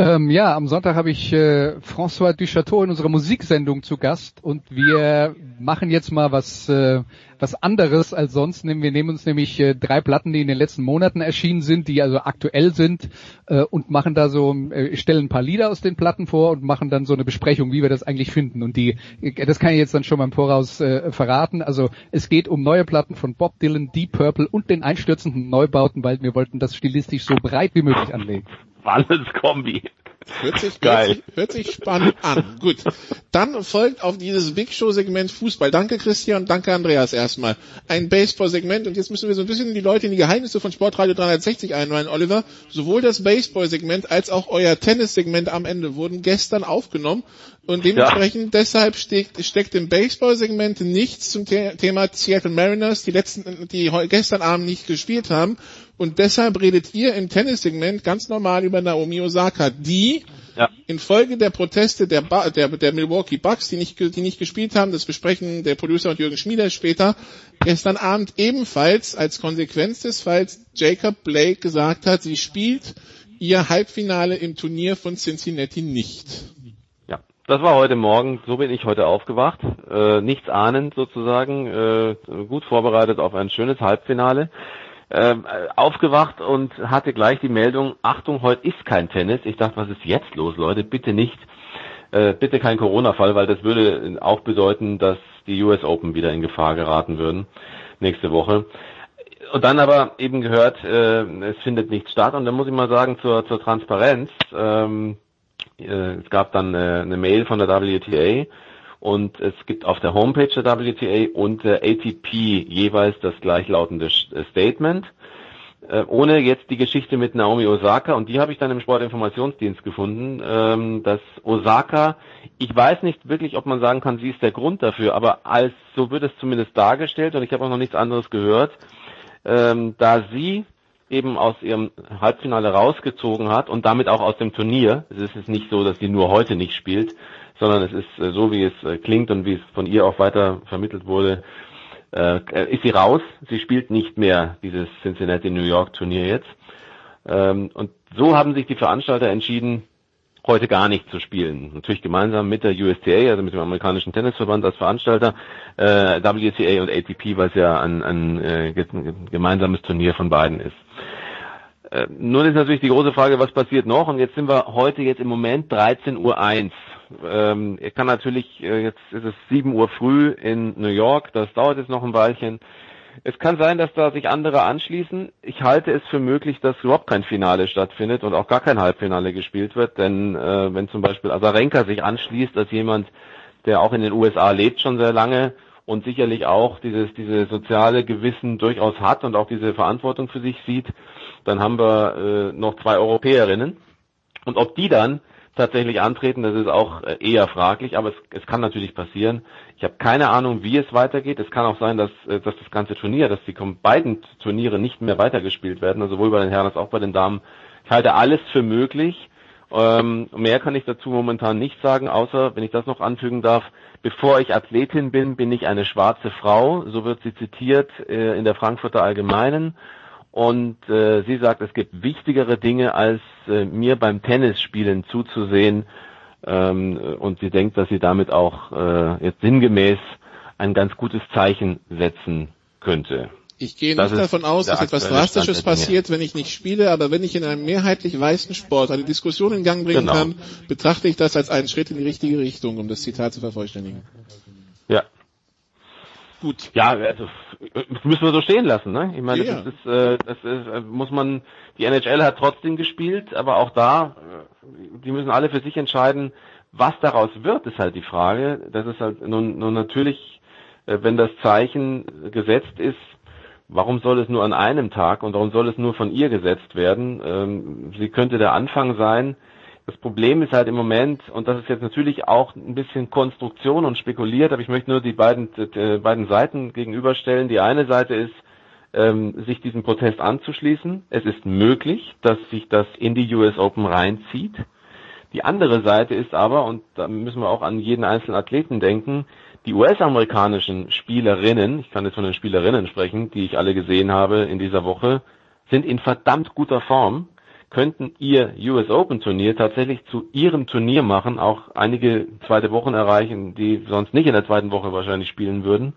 Ähm, ja, am Sonntag habe ich äh, François Duchateau in unserer Musiksendung zu Gast und wir machen jetzt mal was äh, was anderes als sonst. Wir nehmen uns nämlich äh, drei Platten, die in den letzten Monaten erschienen sind, die also aktuell sind äh, und machen da so, äh, stellen ein paar Lieder aus den Platten vor und machen dann so eine Besprechung, wie wir das eigentlich finden. Und die, äh, das kann ich jetzt dann schon mal im Voraus äh, verraten. Also es geht um neue Platten von Bob Dylan, Deep Purple und den einstürzenden Neubauten, weil wir wollten das stilistisch so breit wie möglich anlegen. Kombi. Hört sich, Geil. Hört sich, hört sich spannend an. Gut. Dann folgt auf dieses Big Show Segment Fußball. Danke Christian, danke Andreas erstmal. Ein Baseball Segment und jetzt müssen wir so ein bisschen die Leute in die Geheimnisse von Sportradio 360 einweihen, Oliver. Sowohl das Baseball Segment als auch euer Tennis Segment am Ende wurden gestern aufgenommen und dementsprechend ja. deshalb steckt, steckt im Baseball Segment nichts zum The Thema Seattle Mariners, die letzten, die gestern Abend nicht gespielt haben und deshalb redet ihr im Tennissegment ganz normal über Naomi Osaka, die ja. infolge der Proteste der, ba der, der Milwaukee Bucks, die nicht, die nicht gespielt haben, das besprechen der Producer und Jürgen Schmieder später, gestern Abend ebenfalls als Konsequenz des Falls Jacob Blake gesagt hat, sie spielt ihr Halbfinale im Turnier von Cincinnati nicht. Ja, das war heute Morgen, so bin ich heute aufgewacht, äh, nichts ahnend sozusagen, äh, gut vorbereitet auf ein schönes Halbfinale äh, aufgewacht und hatte gleich die Meldung, Achtung, heute ist kein Tennis. Ich dachte, was ist jetzt los, Leute? Bitte nicht, äh, bitte kein Corona-Fall, weil das würde auch bedeuten, dass die US Open wieder in Gefahr geraten würden nächste Woche. Und dann aber eben gehört, äh, es findet nichts statt. Und dann muss ich mal sagen, zur, zur Transparenz, ähm, äh, es gab dann äh, eine Mail von der WTA Und es gibt auf der Homepage der WTA und der ATP jeweils das gleichlautende Statement. Äh, ohne jetzt die Geschichte mit Naomi Osaka, und die habe ich dann im Sportinformationsdienst gefunden, ähm, dass Osaka, ich weiß nicht wirklich, ob man sagen kann, sie ist der Grund dafür, aber als so wird es zumindest dargestellt, und ich habe auch noch nichts anderes gehört, ähm, da sie eben aus ihrem Halbfinale rausgezogen hat und damit auch aus dem Turnier. Es ist nicht so, dass sie nur heute nicht spielt, sondern es ist äh, so, wie es äh, klingt und wie es von ihr auch weiter vermittelt wurde, äh, ist sie raus. Sie spielt nicht mehr dieses Cincinnati New York Turnier jetzt. Ähm, und so haben sich die Veranstalter entschieden, heute gar nicht zu spielen. Natürlich gemeinsam mit der USTA, also mit dem amerikanischen Tennisverband als Veranstalter, äh, WTA und ATP, weil es ja ein, ein gemeinsames Turnier von beiden ist. Nun ist natürlich die große Frage, was passiert noch? Und jetzt sind wir heute jetzt im Moment 13.01 Uhr ähm, er kann natürlich, äh, jetzt ist es 7 Uhr früh in New York, das dauert jetzt noch ein Weilchen. Es kann sein, dass da sich andere anschließen. Ich halte es für möglich, dass überhaupt kein Finale stattfindet und auch gar kein Halbfinale gespielt wird, denn äh, wenn zum Beispiel Azarenka sich anschließt als jemand, der auch in den USA lebt schon sehr lange und sicherlich auch dieses diese soziale Gewissen durchaus hat und auch diese Verantwortung für sich sieht, dann haben wir äh, noch zwei Europäerinnen und ob die dann tatsächlich antreten, das ist auch äh, eher fraglich, aber es, es kann natürlich passieren. Ich habe keine Ahnung, wie es weitergeht. Es kann auch sein, dass, äh, dass das ganze Turnier, dass die beiden Turniere nicht mehr weitergespielt werden, also sowohl bei den Herren als auch bei den Damen. Ich halte alles für möglich. Ähm, mehr kann ich dazu momentan nicht sagen, außer, wenn ich das noch anfügen darf, bevor ich Athletin bin, bin ich eine schwarze Frau, so wird sie zitiert äh, in der Frankfurter Allgemeinen. Und äh, sie sagt, es gibt wichtigere Dinge, als äh, mir beim Tennisspielen zuzusehen. Ähm, und sie denkt, dass sie damit auch äh, jetzt sinngemäß ein ganz gutes Zeichen setzen könnte. Ich gehe nicht davon aus, dass etwas Drastisches passiert, wenn ich nicht spiele, aber wenn ich in einem mehrheitlich weißen Sport eine Diskussion in Gang bringen genau. kann, betrachte ich das als einen Schritt in die richtige Richtung, um das Zitat zu vervollständigen. Ja, Gut. Ja, also müssen wir so stehen lassen, ne? Ich meine, ja. das ist, äh, das ist, äh, muss man. Die NHL hat trotzdem gespielt, aber auch da, äh, die müssen alle für sich entscheiden, was daraus wird, ist halt die Frage. Das ist halt nun, nun natürlich, äh, wenn das Zeichen gesetzt ist, warum soll es nur an einem Tag und warum soll es nur von ihr gesetzt werden? Ähm, sie könnte der Anfang sein das Problem ist halt im Moment, und das ist jetzt natürlich auch ein bisschen Konstruktion und spekuliert, aber ich möchte nur die beiden, die beiden Seiten gegenüberstellen. Die eine Seite ist, ähm, sich diesem Protest anzuschließen. Es ist möglich, dass sich das in die US Open reinzieht. Die andere Seite ist aber, und da müssen wir auch an jeden einzelnen Athleten denken, die US-amerikanischen Spielerinnen, ich kann jetzt von den Spielerinnen sprechen, die ich alle gesehen habe in dieser Woche, sind in verdammt guter Form könnten ihr US Open Turnier tatsächlich zu ihrem Turnier machen, auch einige zweite Wochen erreichen, die sonst nicht in der zweiten Woche wahrscheinlich spielen würden.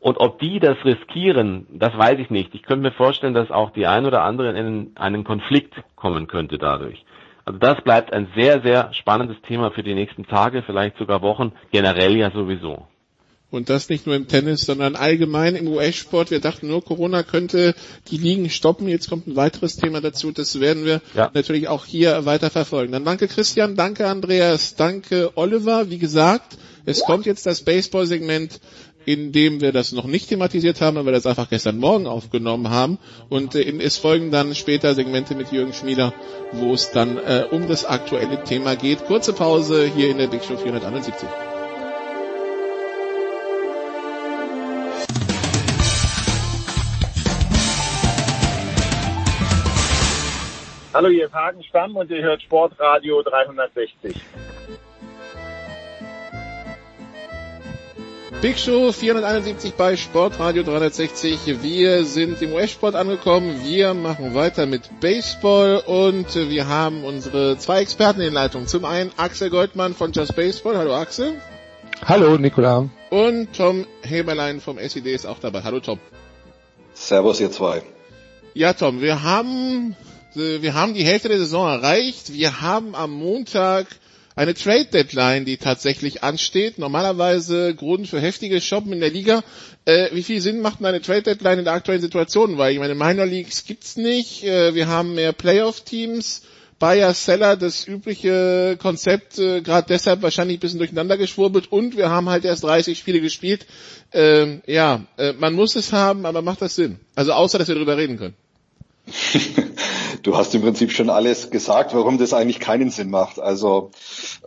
Und ob die das riskieren, das weiß ich nicht. Ich könnte mir vorstellen, dass auch die ein oder andere in einen Konflikt kommen könnte dadurch. Also das bleibt ein sehr, sehr spannendes Thema für die nächsten Tage, vielleicht sogar Wochen, generell ja sowieso. Und das nicht nur im Tennis, sondern allgemein im US-Sport. Wir dachten nur, Corona könnte die Ligen stoppen. Jetzt kommt ein weiteres Thema dazu. Das werden wir ja. natürlich auch hier weiter verfolgen. Dann danke Christian, danke Andreas, danke Oliver. Wie gesagt, es kommt jetzt das Baseball-Segment in dem wir das noch nicht thematisiert haben, weil wir das einfach gestern Morgen aufgenommen haben. Und äh, es folgen dann später Segmente mit Jürgen Schmieder, wo es dann äh, um das aktuelle Thema geht. Kurze Pause hier in der Big Show 471. Hallo, hier ist Hagen Stamm und ihr hört Sportradio 360. Big Show 471 bei Sportradio 360. Wir sind im US-Sport angekommen. Wir machen weiter mit Baseball und wir haben unsere zwei Experten in Leitung. Zum einen Axel Goldmann von Just Baseball. Hallo Axel. Hallo Nikola. Und Tom Heberlein vom SED ist auch dabei. Hallo Tom. Servus ihr zwei. Ja Tom, wir haben wir haben die Hälfte der Saison erreicht. Wir haben am Montag eine Trade Deadline, die tatsächlich ansteht. Normalerweise Grund für heftige Shoppen in der Liga. Äh, wie viel Sinn macht eine Trade Deadline in der aktuellen Situation? Weil ich meine, Minor Leagues gibt's nicht. Äh, wir haben mehr Playoff Teams. Bayer Seller das übliche Konzept äh, gerade deshalb wahrscheinlich ein bisschen durcheinander geschwurbelt und wir haben halt erst 30 Spiele gespielt. Ähm, ja, äh, man muss es haben, aber macht das Sinn? Also außer, dass wir darüber reden können. du hast im Prinzip schon alles gesagt, warum das eigentlich keinen Sinn macht. Also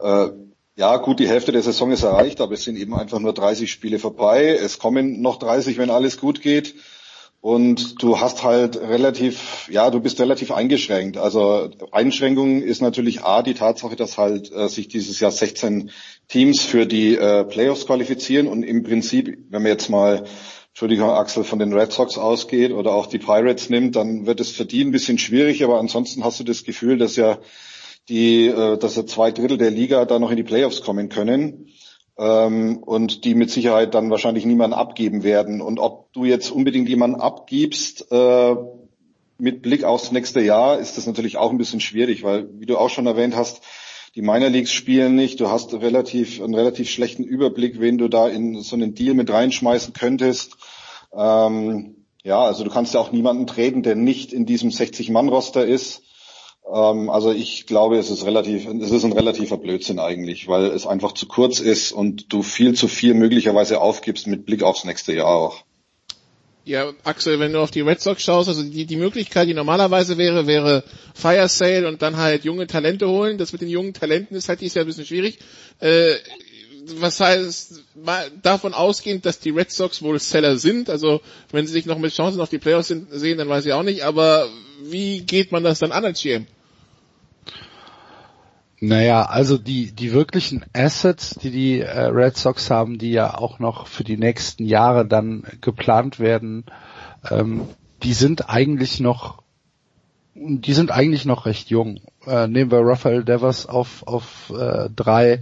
äh, ja, gut, die Hälfte der Saison ist erreicht, aber es sind eben einfach nur 30 Spiele vorbei. Es kommen noch 30, wenn alles gut geht. Und du hast halt relativ, ja, du bist relativ eingeschränkt. Also Einschränkung ist natürlich A, die Tatsache, dass halt äh, sich dieses Jahr 16 Teams für die äh, Playoffs qualifizieren und im Prinzip, wenn man jetzt mal, Entschuldigung, Axel, von den Red Sox ausgeht oder auch die Pirates nimmt, dann wird es für die ein bisschen schwierig, aber ansonsten hast du das Gefühl, dass ja die, äh, dass ja zwei Drittel der Liga da noch in die Playoffs kommen können ähm, und die mit Sicherheit dann wahrscheinlich niemanden abgeben werden. Und ob du jetzt unbedingt jemanden abgibst äh, mit Blick aufs nächste Jahr, ist das natürlich auch ein bisschen schwierig, weil, wie du auch schon erwähnt hast, die Minor Leagues spielen nicht. Du hast relativ, einen relativ schlechten Überblick, wen du da in so einen Deal mit reinschmeißen könntest. Ähm, ja, also du kannst ja auch niemanden treten, der nicht in diesem 60-Mann-Roster ist. Ähm, also ich glaube, es ist relativ, es ist ein relativer Blödsinn eigentlich, weil es einfach zu kurz ist und du viel zu viel möglicherweise aufgibst mit Blick aufs nächste Jahr auch. Ja, Axel, wenn du auf die Red Sox schaust, also die, die Möglichkeit, die normalerweise wäre, wäre Fire Sale und dann halt junge Talente holen. Das mit den jungen Talenten ist halt dieses Jahr ein bisschen schwierig. Äh, was heißt, mal davon ausgehend, dass die Red Sox wohl Seller sind, also wenn sie sich noch mit Chancen auf die Playoffs sind, sehen, dann weiß ich auch nicht, aber wie geht man das dann an als GM? Naja, also die, die wirklichen Assets, die die äh, Red Sox haben, die ja auch noch für die nächsten Jahre dann geplant werden, ähm, die sind eigentlich noch, die sind eigentlich noch recht jung. Äh, nehmen wir Rafael Devers auf, auf äh, drei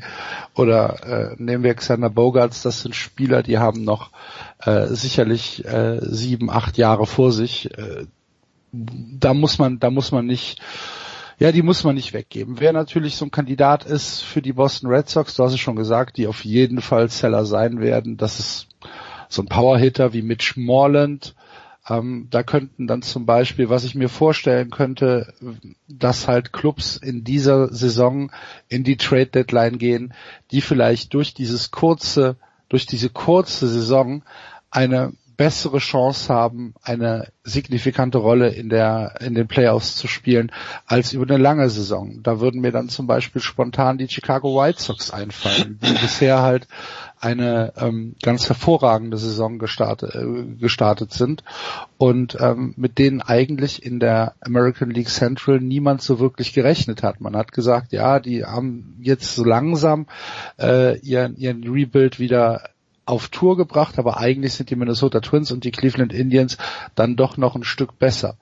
oder äh, nehmen wir Xander Bogarts, das sind Spieler, die haben noch äh, sicherlich äh, sieben, acht Jahre vor sich. Äh, da muss man, da muss man nicht ja, die muss man nicht weggeben. Wer natürlich so ein Kandidat ist für die Boston Red Sox, du hast es schon gesagt, die auf jeden Fall Seller sein werden, das ist so ein Powerhitter wie Mitch Morland. Ähm, da könnten dann zum Beispiel, was ich mir vorstellen könnte, dass halt Clubs in dieser Saison in die Trade Deadline gehen, die vielleicht durch dieses kurze, durch diese kurze Saison eine bessere Chance haben, eine signifikante Rolle in der in den Playoffs zu spielen, als über eine lange Saison. Da würden mir dann zum Beispiel spontan die Chicago White Sox einfallen, die bisher halt eine ähm, ganz hervorragende Saison gestartet, äh, gestartet sind und ähm, mit denen eigentlich in der American League Central niemand so wirklich gerechnet hat. Man hat gesagt, ja, die haben jetzt so langsam äh, ihren, ihren Rebuild wieder auf Tour gebracht, aber eigentlich sind die Minnesota Twins und die Cleveland Indians dann doch noch ein Stück besser.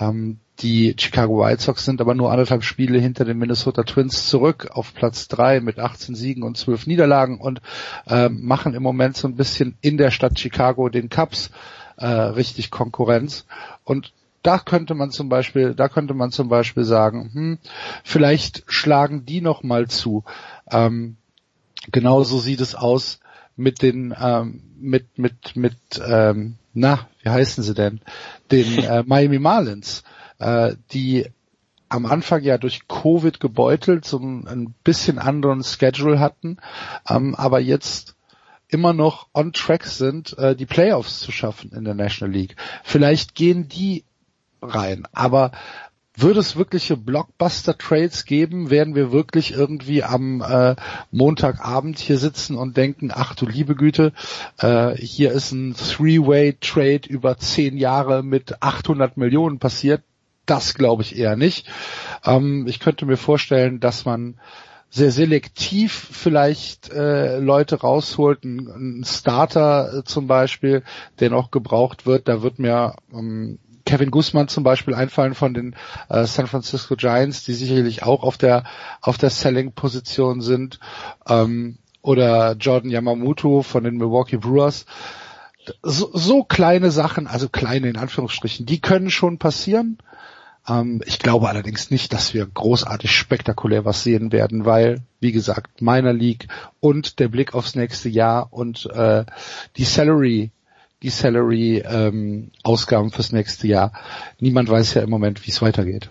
Ähm, die Chicago White Sox sind aber nur anderthalb Spiele hinter den Minnesota Twins zurück auf Platz drei mit 18 Siegen und 12 Niederlagen und äh, machen im Moment so ein bisschen in der Stadt Chicago den Cubs äh, richtig Konkurrenz. Und da könnte man zum Beispiel, da könnte man zum Beispiel sagen, hm, vielleicht schlagen die noch mal zu. Ähm, genauso sieht es aus mit den ähm, mit mit mit ähm, na wie heißen sie denn den äh, Miami Marlins äh, die am Anfang ja durch Covid gebeutelt so ein, bisschen anderen Schedule hatten ähm, aber jetzt immer noch on track sind äh, die Playoffs zu schaffen in der National League vielleicht gehen die rein aber würde es wirkliche Blockbuster-Trades geben? Werden wir wirklich irgendwie am äh, Montagabend hier sitzen und denken, ach du liebe Güte, äh, hier ist ein Three-Way-Trade über zehn Jahre mit 800 Millionen passiert? Das glaube ich eher nicht. Ähm, ich könnte mir vorstellen, dass man sehr selektiv vielleicht äh, Leute rausholt, ein, ein Starter äh, zum Beispiel, der noch gebraucht wird. Da wird mir ähm, Kevin Guzman zum Beispiel einfallen von den äh, San Francisco Giants, die sicherlich auch auf der auf der Selling-Position sind, ähm, oder Jordan Yamamoto von den Milwaukee Brewers. So, so kleine Sachen, also kleine in Anführungsstrichen, die können schon passieren. Ähm, ich glaube allerdings nicht, dass wir großartig spektakulär was sehen werden, weil, wie gesagt, meiner League und der Blick aufs nächste Jahr und äh, die Salary die Salary-Ausgaben ähm, fürs nächste Jahr. Niemand weiß ja im Moment, wie es weitergeht.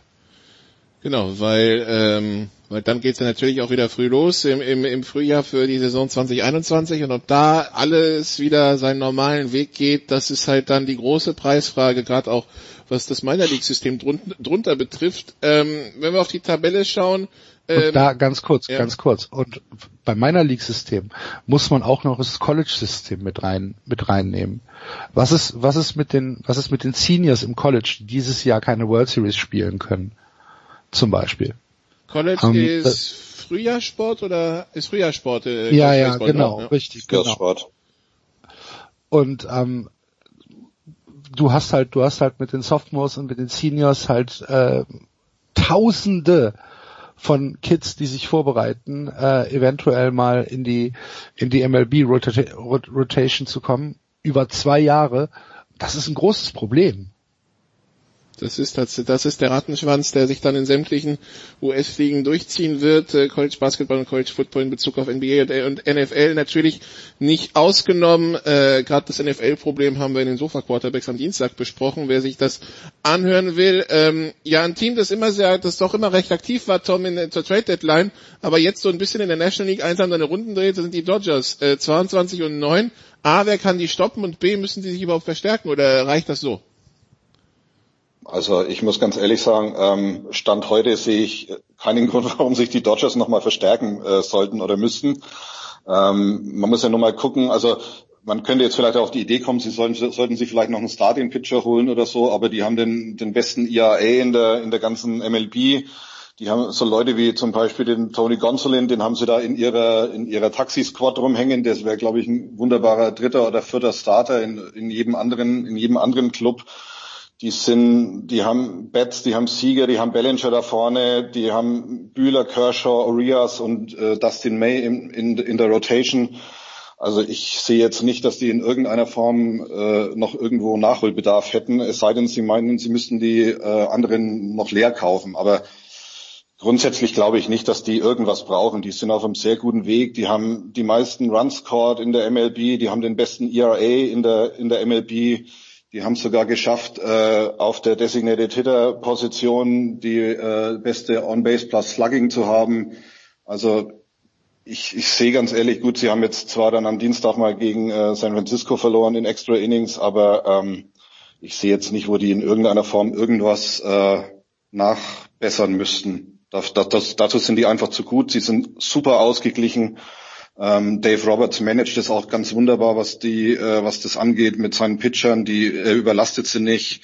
Genau, weil, ähm, weil dann geht's ja natürlich auch wieder früh los im, im, im Frühjahr für die Saison 2021 und ob da alles wieder seinen normalen Weg geht, das ist halt dann die große Preisfrage, gerade auch was das Minor League System drunter, drunter betrifft. Ähm, wenn wir auf die Tabelle schauen, ähm, da ganz kurz, ja. ganz kurz. Und bei meiner League-System muss man auch noch das College-System mit rein, mit reinnehmen. Was ist, was ist mit den, was ist mit den Seniors im College, die dieses Jahr keine World Series spielen können? Zum Beispiel. College um, ist Frühjahrsport oder ist Frühjahrsport? Äh, ja, ja, genau, ja. richtig, genau. Und ähm, du hast halt, du hast halt mit den Sophomores und mit den Seniors halt äh, Tausende von Kids, die sich vorbereiten, äh, eventuell mal in die in die MLB Rota Rotation zu kommen über zwei Jahre. Das ist ein großes Problem. Das ist, das, das ist der Rattenschwanz, der sich dann in sämtlichen US-Ligen durchziehen wird. Äh, College Basketball und College Football in Bezug auf NBA und, NFL natürlich nicht ausgenommen. Äh, Gerade das NFL-Problem haben wir in den Sofa-Quarterbacks am Dienstag besprochen. Wer sich das anhören will, ähm, ja, ein Team, das immer sehr, das doch immer recht aktiv war, Tom, in, zur Trade-Deadline, aber jetzt so ein bisschen in der National League einsam seine Runden dreht, sind die Dodgers. Äh, 22 und 9. A, wer kann die stoppen und B, müssen sie sich überhaupt verstärken oder reicht das so? Also ich muss ganz ehrlich sagen, ähm, Stand heute sehe ich keinen Grund, warum sich die Dodgers nochmal verstärken äh, sollten oder müssten. Ähm, man muss ja nur mal gucken, also man könnte jetzt vielleicht auf die Idee kommen, sie sollen, sollten sich vielleicht noch einen Starting-Pitcher holen oder so, aber die haben den, den besten IAA e in der, in der ganzen MLB. Die haben so Leute wie zum Beispiel den Tony Gonsolin, den haben sie da in ihrer, in ihrer Taxi-Squad rumhängen. Das wäre, glaube ich, ein wunderbarer dritter oder vierter Starter in, in jedem anderen, in jedem anderen Club. Die sind, die haben Betts, die haben Sieger, die haben Bellinger da vorne, die haben Bühler, Kershaw, Urias und äh, Dustin May in, in, in der Rotation. Also ich sehe jetzt nicht, dass die in irgendeiner Form äh, noch irgendwo Nachholbedarf hätten, es sei denn, sie meinen, sie müssten die äh, anderen noch leer kaufen. Aber grundsätzlich glaube ich nicht, dass die irgendwas brauchen. Die sind auf einem sehr guten Weg. Die haben die meisten Runs scored in der MLB, die haben den besten ERA in der, in der MLB. Die haben es sogar geschafft, äh, auf der Designated Hitter Position die äh, beste On-Base plus Slugging zu haben. Also ich, ich sehe ganz ehrlich, gut, sie haben jetzt zwar dann am Dienstag mal gegen äh, San Francisco verloren in Extra Innings, aber ähm, ich sehe jetzt nicht, wo die in irgendeiner Form irgendwas äh, nachbessern müssten. Das, das, dazu sind die einfach zu gut. Sie sind super ausgeglichen. Ähm, Dave Roberts managt es auch ganz wunderbar, was die, äh, was das angeht mit seinen Pitchern. Die äh, überlastet sie nicht.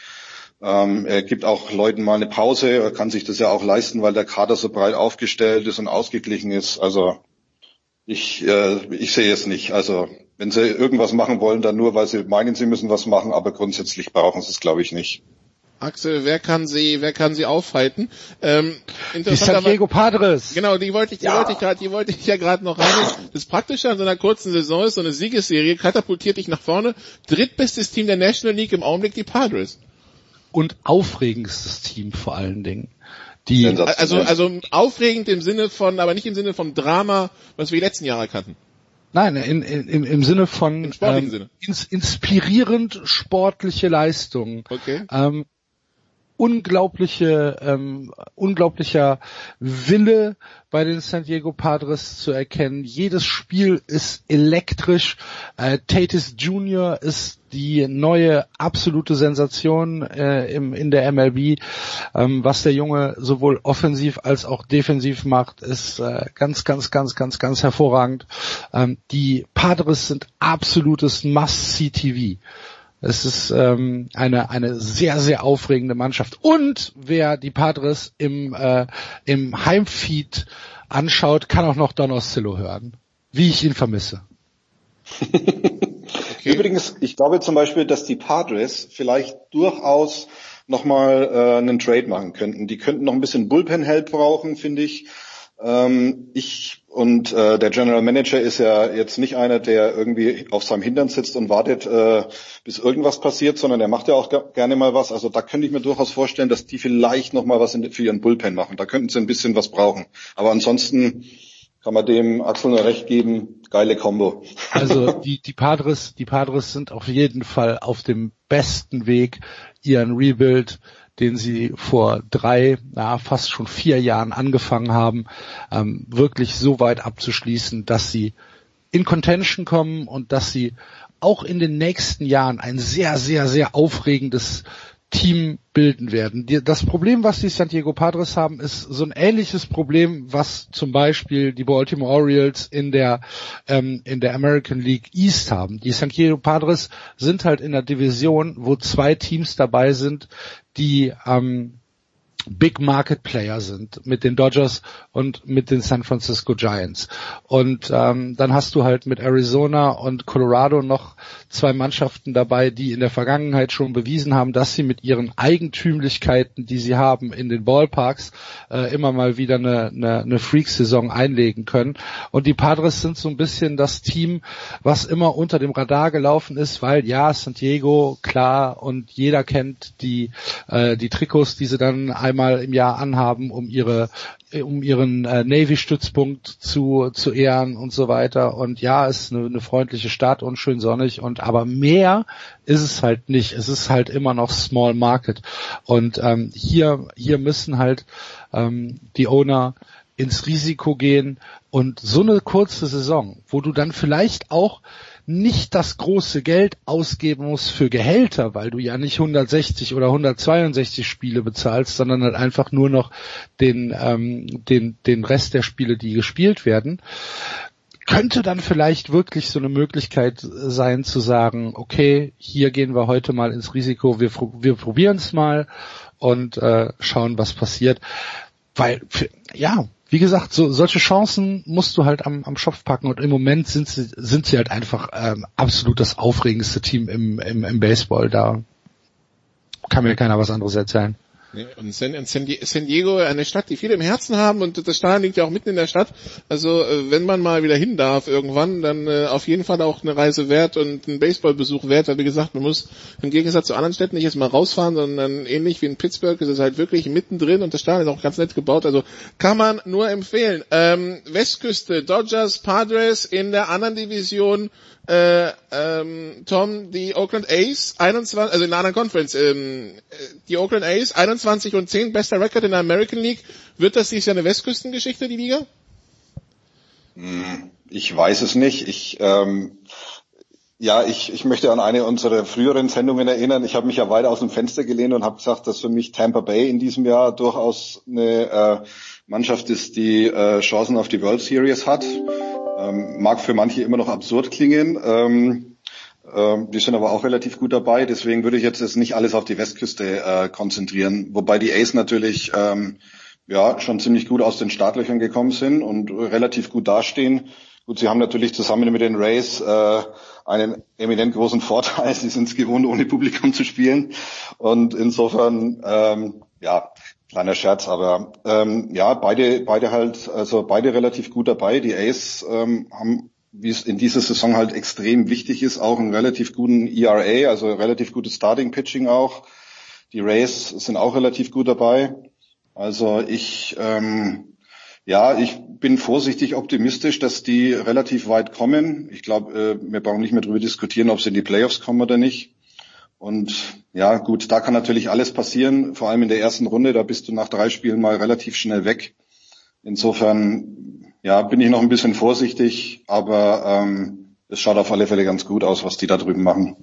Ähm, er gibt auch Leuten mal eine Pause. Er kann sich das ja auch leisten, weil der Kader so breit aufgestellt ist und ausgeglichen ist. Also ich, äh, ich sehe es nicht. Also wenn sie irgendwas machen wollen, dann nur, weil sie meinen, sie müssen was machen, aber grundsätzlich brauchen sie es, glaube ich, nicht. Axel, wer kann sie, wer kann sie aufhalten? Ähm, die San Diego Padres. Genau, die wollte ich, die ja. wollte ich gerade, die wollte ich ja gerade noch rein. Das Praktische an so einer kurzen Saison ist, so eine Siegesserie katapultiert dich nach vorne. Drittbestes Team der National League im Augenblick die Padres. Und aufregendstes Team vor allen Dingen. Die, also, also aufregend im Sinne von, aber nicht im Sinne vom Drama, was wir die letzten Jahre kannten. Nein, in, in, im, im Sinne von Im ähm, Sinne. Ins, inspirierend sportliche Leistungen. Okay. Ähm, unglaubliche, ähm, unglaublicher Wille bei den San Diego Padres zu erkennen. Jedes Spiel ist elektrisch. Äh, Tatis Jr. ist die neue absolute Sensation äh, im, in der MLB. Ähm, was der Junge sowohl offensiv als auch defensiv macht, ist äh, ganz, ganz, ganz, ganz, ganz hervorragend. Ähm, die Padres sind absolutes Must-See-TV. Es ist ähm, eine, eine sehr, sehr aufregende Mannschaft. Und wer die Padres im, äh, im Heimfeed anschaut, kann auch noch Don Oscillo hören. Wie ich ihn vermisse. okay. Übrigens, ich glaube zum Beispiel, dass die Padres vielleicht durchaus nochmal äh, einen Trade machen könnten. Die könnten noch ein bisschen Bullpen-Help brauchen, finde ich. Ähm, ich und äh, der General Manager ist ja jetzt nicht einer, der irgendwie auf seinem Hintern sitzt und wartet, äh, bis irgendwas passiert, sondern der macht ja auch gerne mal was. Also da könnte ich mir durchaus vorstellen, dass die vielleicht noch mal was in, für ihren Bullpen machen. Da könnten sie ein bisschen was brauchen. Aber ansonsten kann man dem Axel nur recht geben. Geile Combo. Also die, die Padres, die Padres sind auf jeden Fall auf dem besten Weg, ihren Rebuild den sie vor drei, na, fast schon vier Jahren angefangen haben, ähm, wirklich so weit abzuschließen, dass sie in Contention kommen und dass sie auch in den nächsten Jahren ein sehr, sehr, sehr aufregendes Team bilden werden. Das Problem, was die San Diego Padres haben, ist so ein ähnliches Problem, was zum Beispiel die Baltimore Orioles in der ähm, in der American League East haben. Die San Diego Padres sind halt in der Division, wo zwei Teams dabei sind, die ähm, Big Market Player sind mit den Dodgers und mit den San Francisco Giants. Und ähm, dann hast du halt mit Arizona und Colorado noch zwei Mannschaften dabei, die in der Vergangenheit schon bewiesen haben, dass sie mit ihren Eigentümlichkeiten, die sie haben in den Ballparks, äh, immer mal wieder eine, eine, eine Freak-Saison einlegen können. Und die Padres sind so ein bisschen das Team, was immer unter dem Radar gelaufen ist, weil ja, San Diego, klar, und jeder kennt die, äh, die Trikots, die sie dann einmal im Jahr anhaben, um ihre um ihren äh, Navy-Stützpunkt zu, zu ehren und so weiter. Und ja, es ist eine, eine freundliche Stadt und schön sonnig und aber mehr ist es halt nicht. Es ist halt immer noch Small Market. Und ähm, hier, hier müssen halt ähm, die Owner ins Risiko gehen und so eine kurze Saison, wo du dann vielleicht auch nicht das große Geld ausgeben musst für Gehälter, weil du ja nicht 160 oder 162 Spiele bezahlst, sondern halt einfach nur noch den, ähm, den, den Rest der Spiele, die gespielt werden, könnte dann vielleicht wirklich so eine Möglichkeit sein zu sagen, okay, hier gehen wir heute mal ins Risiko, wir, wir probieren es mal und äh, schauen, was passiert. Weil, ja, wie gesagt, so, solche Chancen musst du halt am, am Schopf packen und im Moment sind sie, sind sie halt einfach ähm, absolut das aufregendste Team im, im, im Baseball. Da kann mir keiner was anderes erzählen. Und San, San, San, Diego, eine Stadt, die viele im Herzen haben und das Stadion liegt ja auch mitten in der Stadt. Also äh, wenn man mal wieder hin darf irgendwann, dann äh, auf jeden Fall auch eine Reise wert und ein Baseballbesuch wert, weil wie gesagt, man muss im Gegensatz zu anderen Städten nicht erst mal rausfahren, sondern ähnlich wie in Pittsburgh ist es halt wirklich mittendrin und das Stadion ist auch ganz nett gebaut. Also kann man nur empfehlen. Ähm, Westküste, Dodgers, Padres in der anderen Division äh, ähm, Tom, die Oakland A's, 21, also in einer anderen Conference, ähm, die Oakland A's, 21 und 10, bester Record in der American League. Wird das dieses Jahr eine Westküstengeschichte, die Liga? Hm, ich weiß es nicht. Ich, ähm, ja, ich, ich möchte an eine unserer früheren Sendungen erinnern. Ich habe mich ja weiter aus dem Fenster gelehnt und habe gesagt, dass für mich Tampa Bay in diesem Jahr durchaus eine äh, Mannschaft ist, die äh, Chancen auf die World Series hat. Ähm, mag für manche immer noch absurd klingen. Ähm, ähm, die sind aber auch relativ gut dabei. Deswegen würde ich jetzt das nicht alles auf die Westküste äh, konzentrieren. Wobei die Ace natürlich ähm, ja schon ziemlich gut aus den Startlöchern gekommen sind und relativ gut dastehen. Gut, sie haben natürlich zusammen mit den Rays äh, einen eminent großen Vorteil. Sie sind es gewohnt, ohne Publikum zu spielen. Und insofern, ähm, ja, Kleiner Scherz, aber ähm, ja, beide, beide halt, also beide relativ gut dabei. Die Ace ähm, haben, wie es in dieser Saison halt extrem wichtig ist, auch einen relativ guten ERA, also relativ gutes Starting Pitching auch. Die Rays sind auch relativ gut dabei. Also ich, ähm, ja, ich bin vorsichtig optimistisch, dass die relativ weit kommen. Ich glaube, äh, wir brauchen nicht mehr darüber diskutieren, ob sie in die Playoffs kommen oder nicht. Und ja, gut, da kann natürlich alles passieren, vor allem in der ersten Runde, da bist du nach drei Spielen mal relativ schnell weg. Insofern, ja, bin ich noch ein bisschen vorsichtig, aber ähm, es schaut auf alle Fälle ganz gut aus, was die da drüben machen.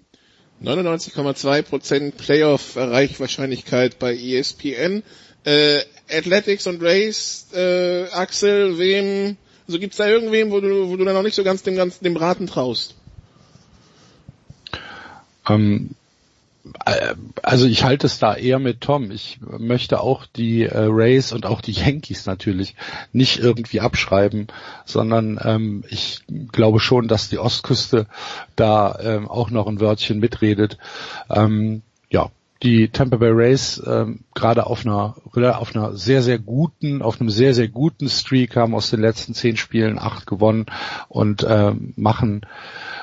99,2% Playoff-Erreichwahrscheinlichkeit bei ESPN. Äh, Athletics und Race, äh, Axel, wem, also gibt's da irgendwem, wo du, wo du da noch nicht so ganz dem ganzen dem Raten traust? Ähm, äh, also ich halte es da eher mit Tom. Ich möchte auch die äh, Rays und auch die Yankees natürlich nicht irgendwie abschreiben, sondern ähm, ich glaube schon, dass die Ostküste da ähm, auch noch ein Wörtchen mitredet. Ähm, ja, die Tampa Bay Rays ähm, gerade auf einer auf einer sehr sehr guten auf einem sehr sehr guten Streak haben aus den letzten zehn Spielen acht gewonnen und ähm, machen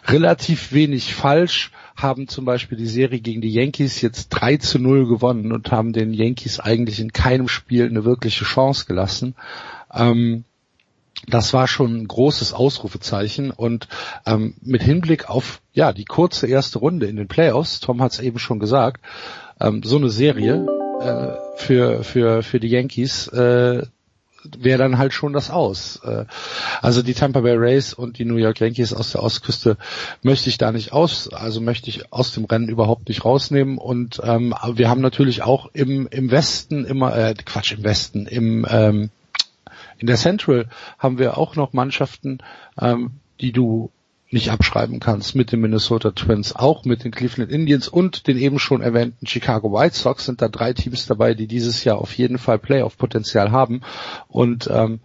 relativ wenig falsch haben zum Beispiel die Serie gegen die Yankees jetzt 3 zu 0 gewonnen und haben den Yankees eigentlich in keinem Spiel eine wirkliche Chance gelassen. Ähm, das war schon ein großes Ausrufezeichen und ähm, mit Hinblick auf ja die kurze erste Runde in den Playoffs, Tom hat es eben schon gesagt, ähm, so eine Serie äh, für für für die Yankees äh, wäre dann halt schon das aus. Äh, also die Tampa Bay Rays und die New York Yankees aus der Ostküste möchte ich da nicht aus, also möchte ich aus dem Rennen überhaupt nicht rausnehmen. Und ähm, wir haben natürlich auch im im Westen immer äh, Quatsch im Westen im ähm, in der Central haben wir auch noch Mannschaften, ähm, die du nicht abschreiben kannst mit den Minnesota Twins, auch mit den Cleveland Indians und den eben schon erwähnten Chicago White Sox sind da drei Teams dabei, die dieses Jahr auf jeden Fall Playoff-Potenzial haben. Und ähm,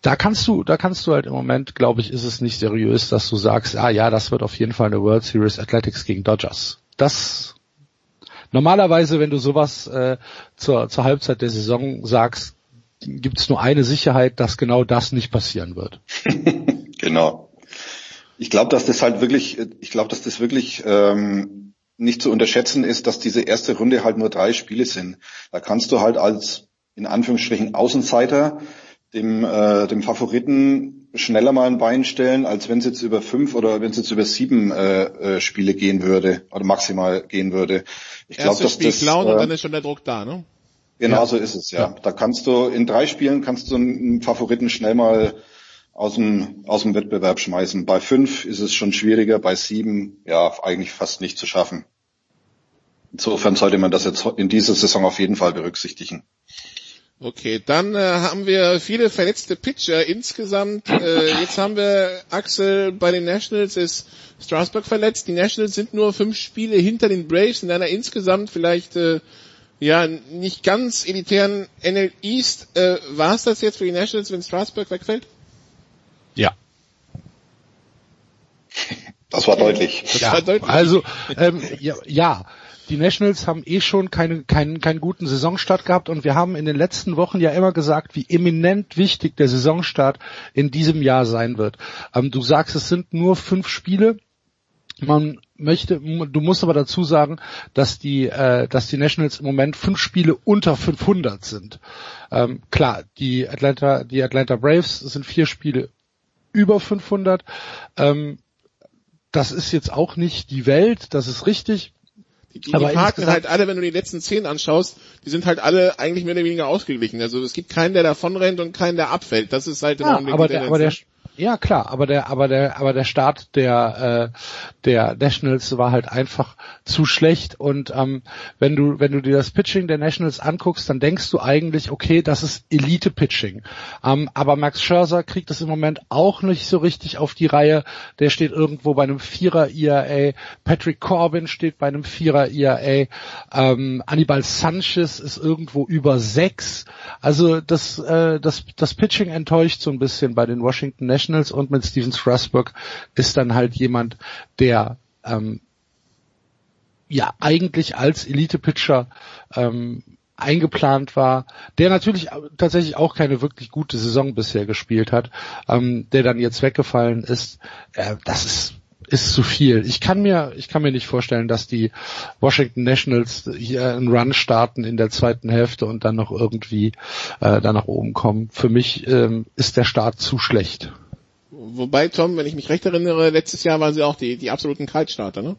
da kannst du, da kannst du halt im Moment, glaube ich, ist es nicht seriös, dass du sagst, ah ja, das wird auf jeden Fall eine World Series Athletics gegen Dodgers. Das normalerweise, wenn du sowas äh, zur, zur Halbzeit der Saison sagst, gibt es nur eine Sicherheit, dass genau das nicht passieren wird. genau. Ich glaube, dass das halt wirklich, ich glaube, dass das wirklich ähm, nicht zu unterschätzen ist, dass diese erste Runde halt nur drei Spiele sind. Da kannst du halt als in Anführungsstrichen Außenseiter dem, äh, dem Favoriten schneller mal ein Bein stellen, als wenn es jetzt über fünf oder wenn es jetzt über sieben äh, äh, Spiele gehen würde oder maximal gehen würde. Ich glaube, dass Spiel das klauen äh, und dann ist schon der Druck da, ne? Genau ja. so ist es, ja. ja. Da kannst du in drei Spielen kannst du einen Favoriten schnell mal aus dem, aus dem Wettbewerb schmeißen. Bei fünf ist es schon schwieriger, bei sieben ja eigentlich fast nicht zu schaffen. Insofern sollte man das jetzt in dieser Saison auf jeden Fall berücksichtigen. Okay, dann äh, haben wir viele verletzte Pitcher insgesamt. Äh, jetzt haben wir Axel bei den Nationals ist Strasburg verletzt. Die Nationals sind nur fünf Spiele hinter den Braves in einer insgesamt vielleicht äh, ja nicht ganz elitären NL East. Äh, War es das jetzt für die Nationals, wenn Strasburg wegfällt? Ja. Das war deutlich. Das ja, war deutlich. Also ähm, ja, ja, die Nationals haben eh schon keine, keinen, keinen guten Saisonstart gehabt und wir haben in den letzten Wochen ja immer gesagt, wie eminent wichtig der Saisonstart in diesem Jahr sein wird. Ähm, du sagst, es sind nur fünf Spiele. Man möchte, du musst aber dazu sagen, dass die, äh, dass die Nationals im Moment fünf Spiele unter 500 sind. Ähm, klar, die Atlanta, die Atlanta Braves sind vier Spiele über 500. Ähm, das ist jetzt auch nicht die Welt, das ist richtig. Die, die, aber die Parken halt alle, wenn du die letzten zehn anschaust, die sind halt alle eigentlich mehr oder weniger ausgeglichen. Also es gibt keinen, der davon rennt und keinen, der abfällt. Das ist halt ja, aber der, aber der, ja klar, aber der, aber der, aber der Start der äh, der Nationals war halt einfach zu schlecht und ähm, wenn du wenn du dir das Pitching der Nationals anguckst, dann denkst du eigentlich, okay, das ist Elite Pitching. Ähm, aber Max Scherzer kriegt das im Moment auch nicht so richtig auf die Reihe. Der steht irgendwo bei einem Vierer ERA. Patrick Corbin steht bei einem Vierer ERA. Ähm, Anibal Sanchez ist irgendwo über sechs. Also das äh, das das Pitching enttäuscht so ein bisschen bei den Washington Nationals. Nationals und mit Steven Strasburg ist dann halt jemand, der ähm, ja eigentlich als Elite-Pitcher ähm, eingeplant war, der natürlich tatsächlich auch keine wirklich gute Saison bisher gespielt hat, ähm, der dann jetzt weggefallen ist. Äh, das ist ist zu viel. Ich kann mir, ich kann mir nicht vorstellen, dass die Washington Nationals hier einen Run starten in der zweiten Hälfte und dann noch irgendwie äh, da nach oben kommen. Für mich ähm, ist der Start zu schlecht. Wobei, Tom, wenn ich mich recht erinnere, letztes Jahr waren sie auch die, die absoluten Kaltstarter, ne?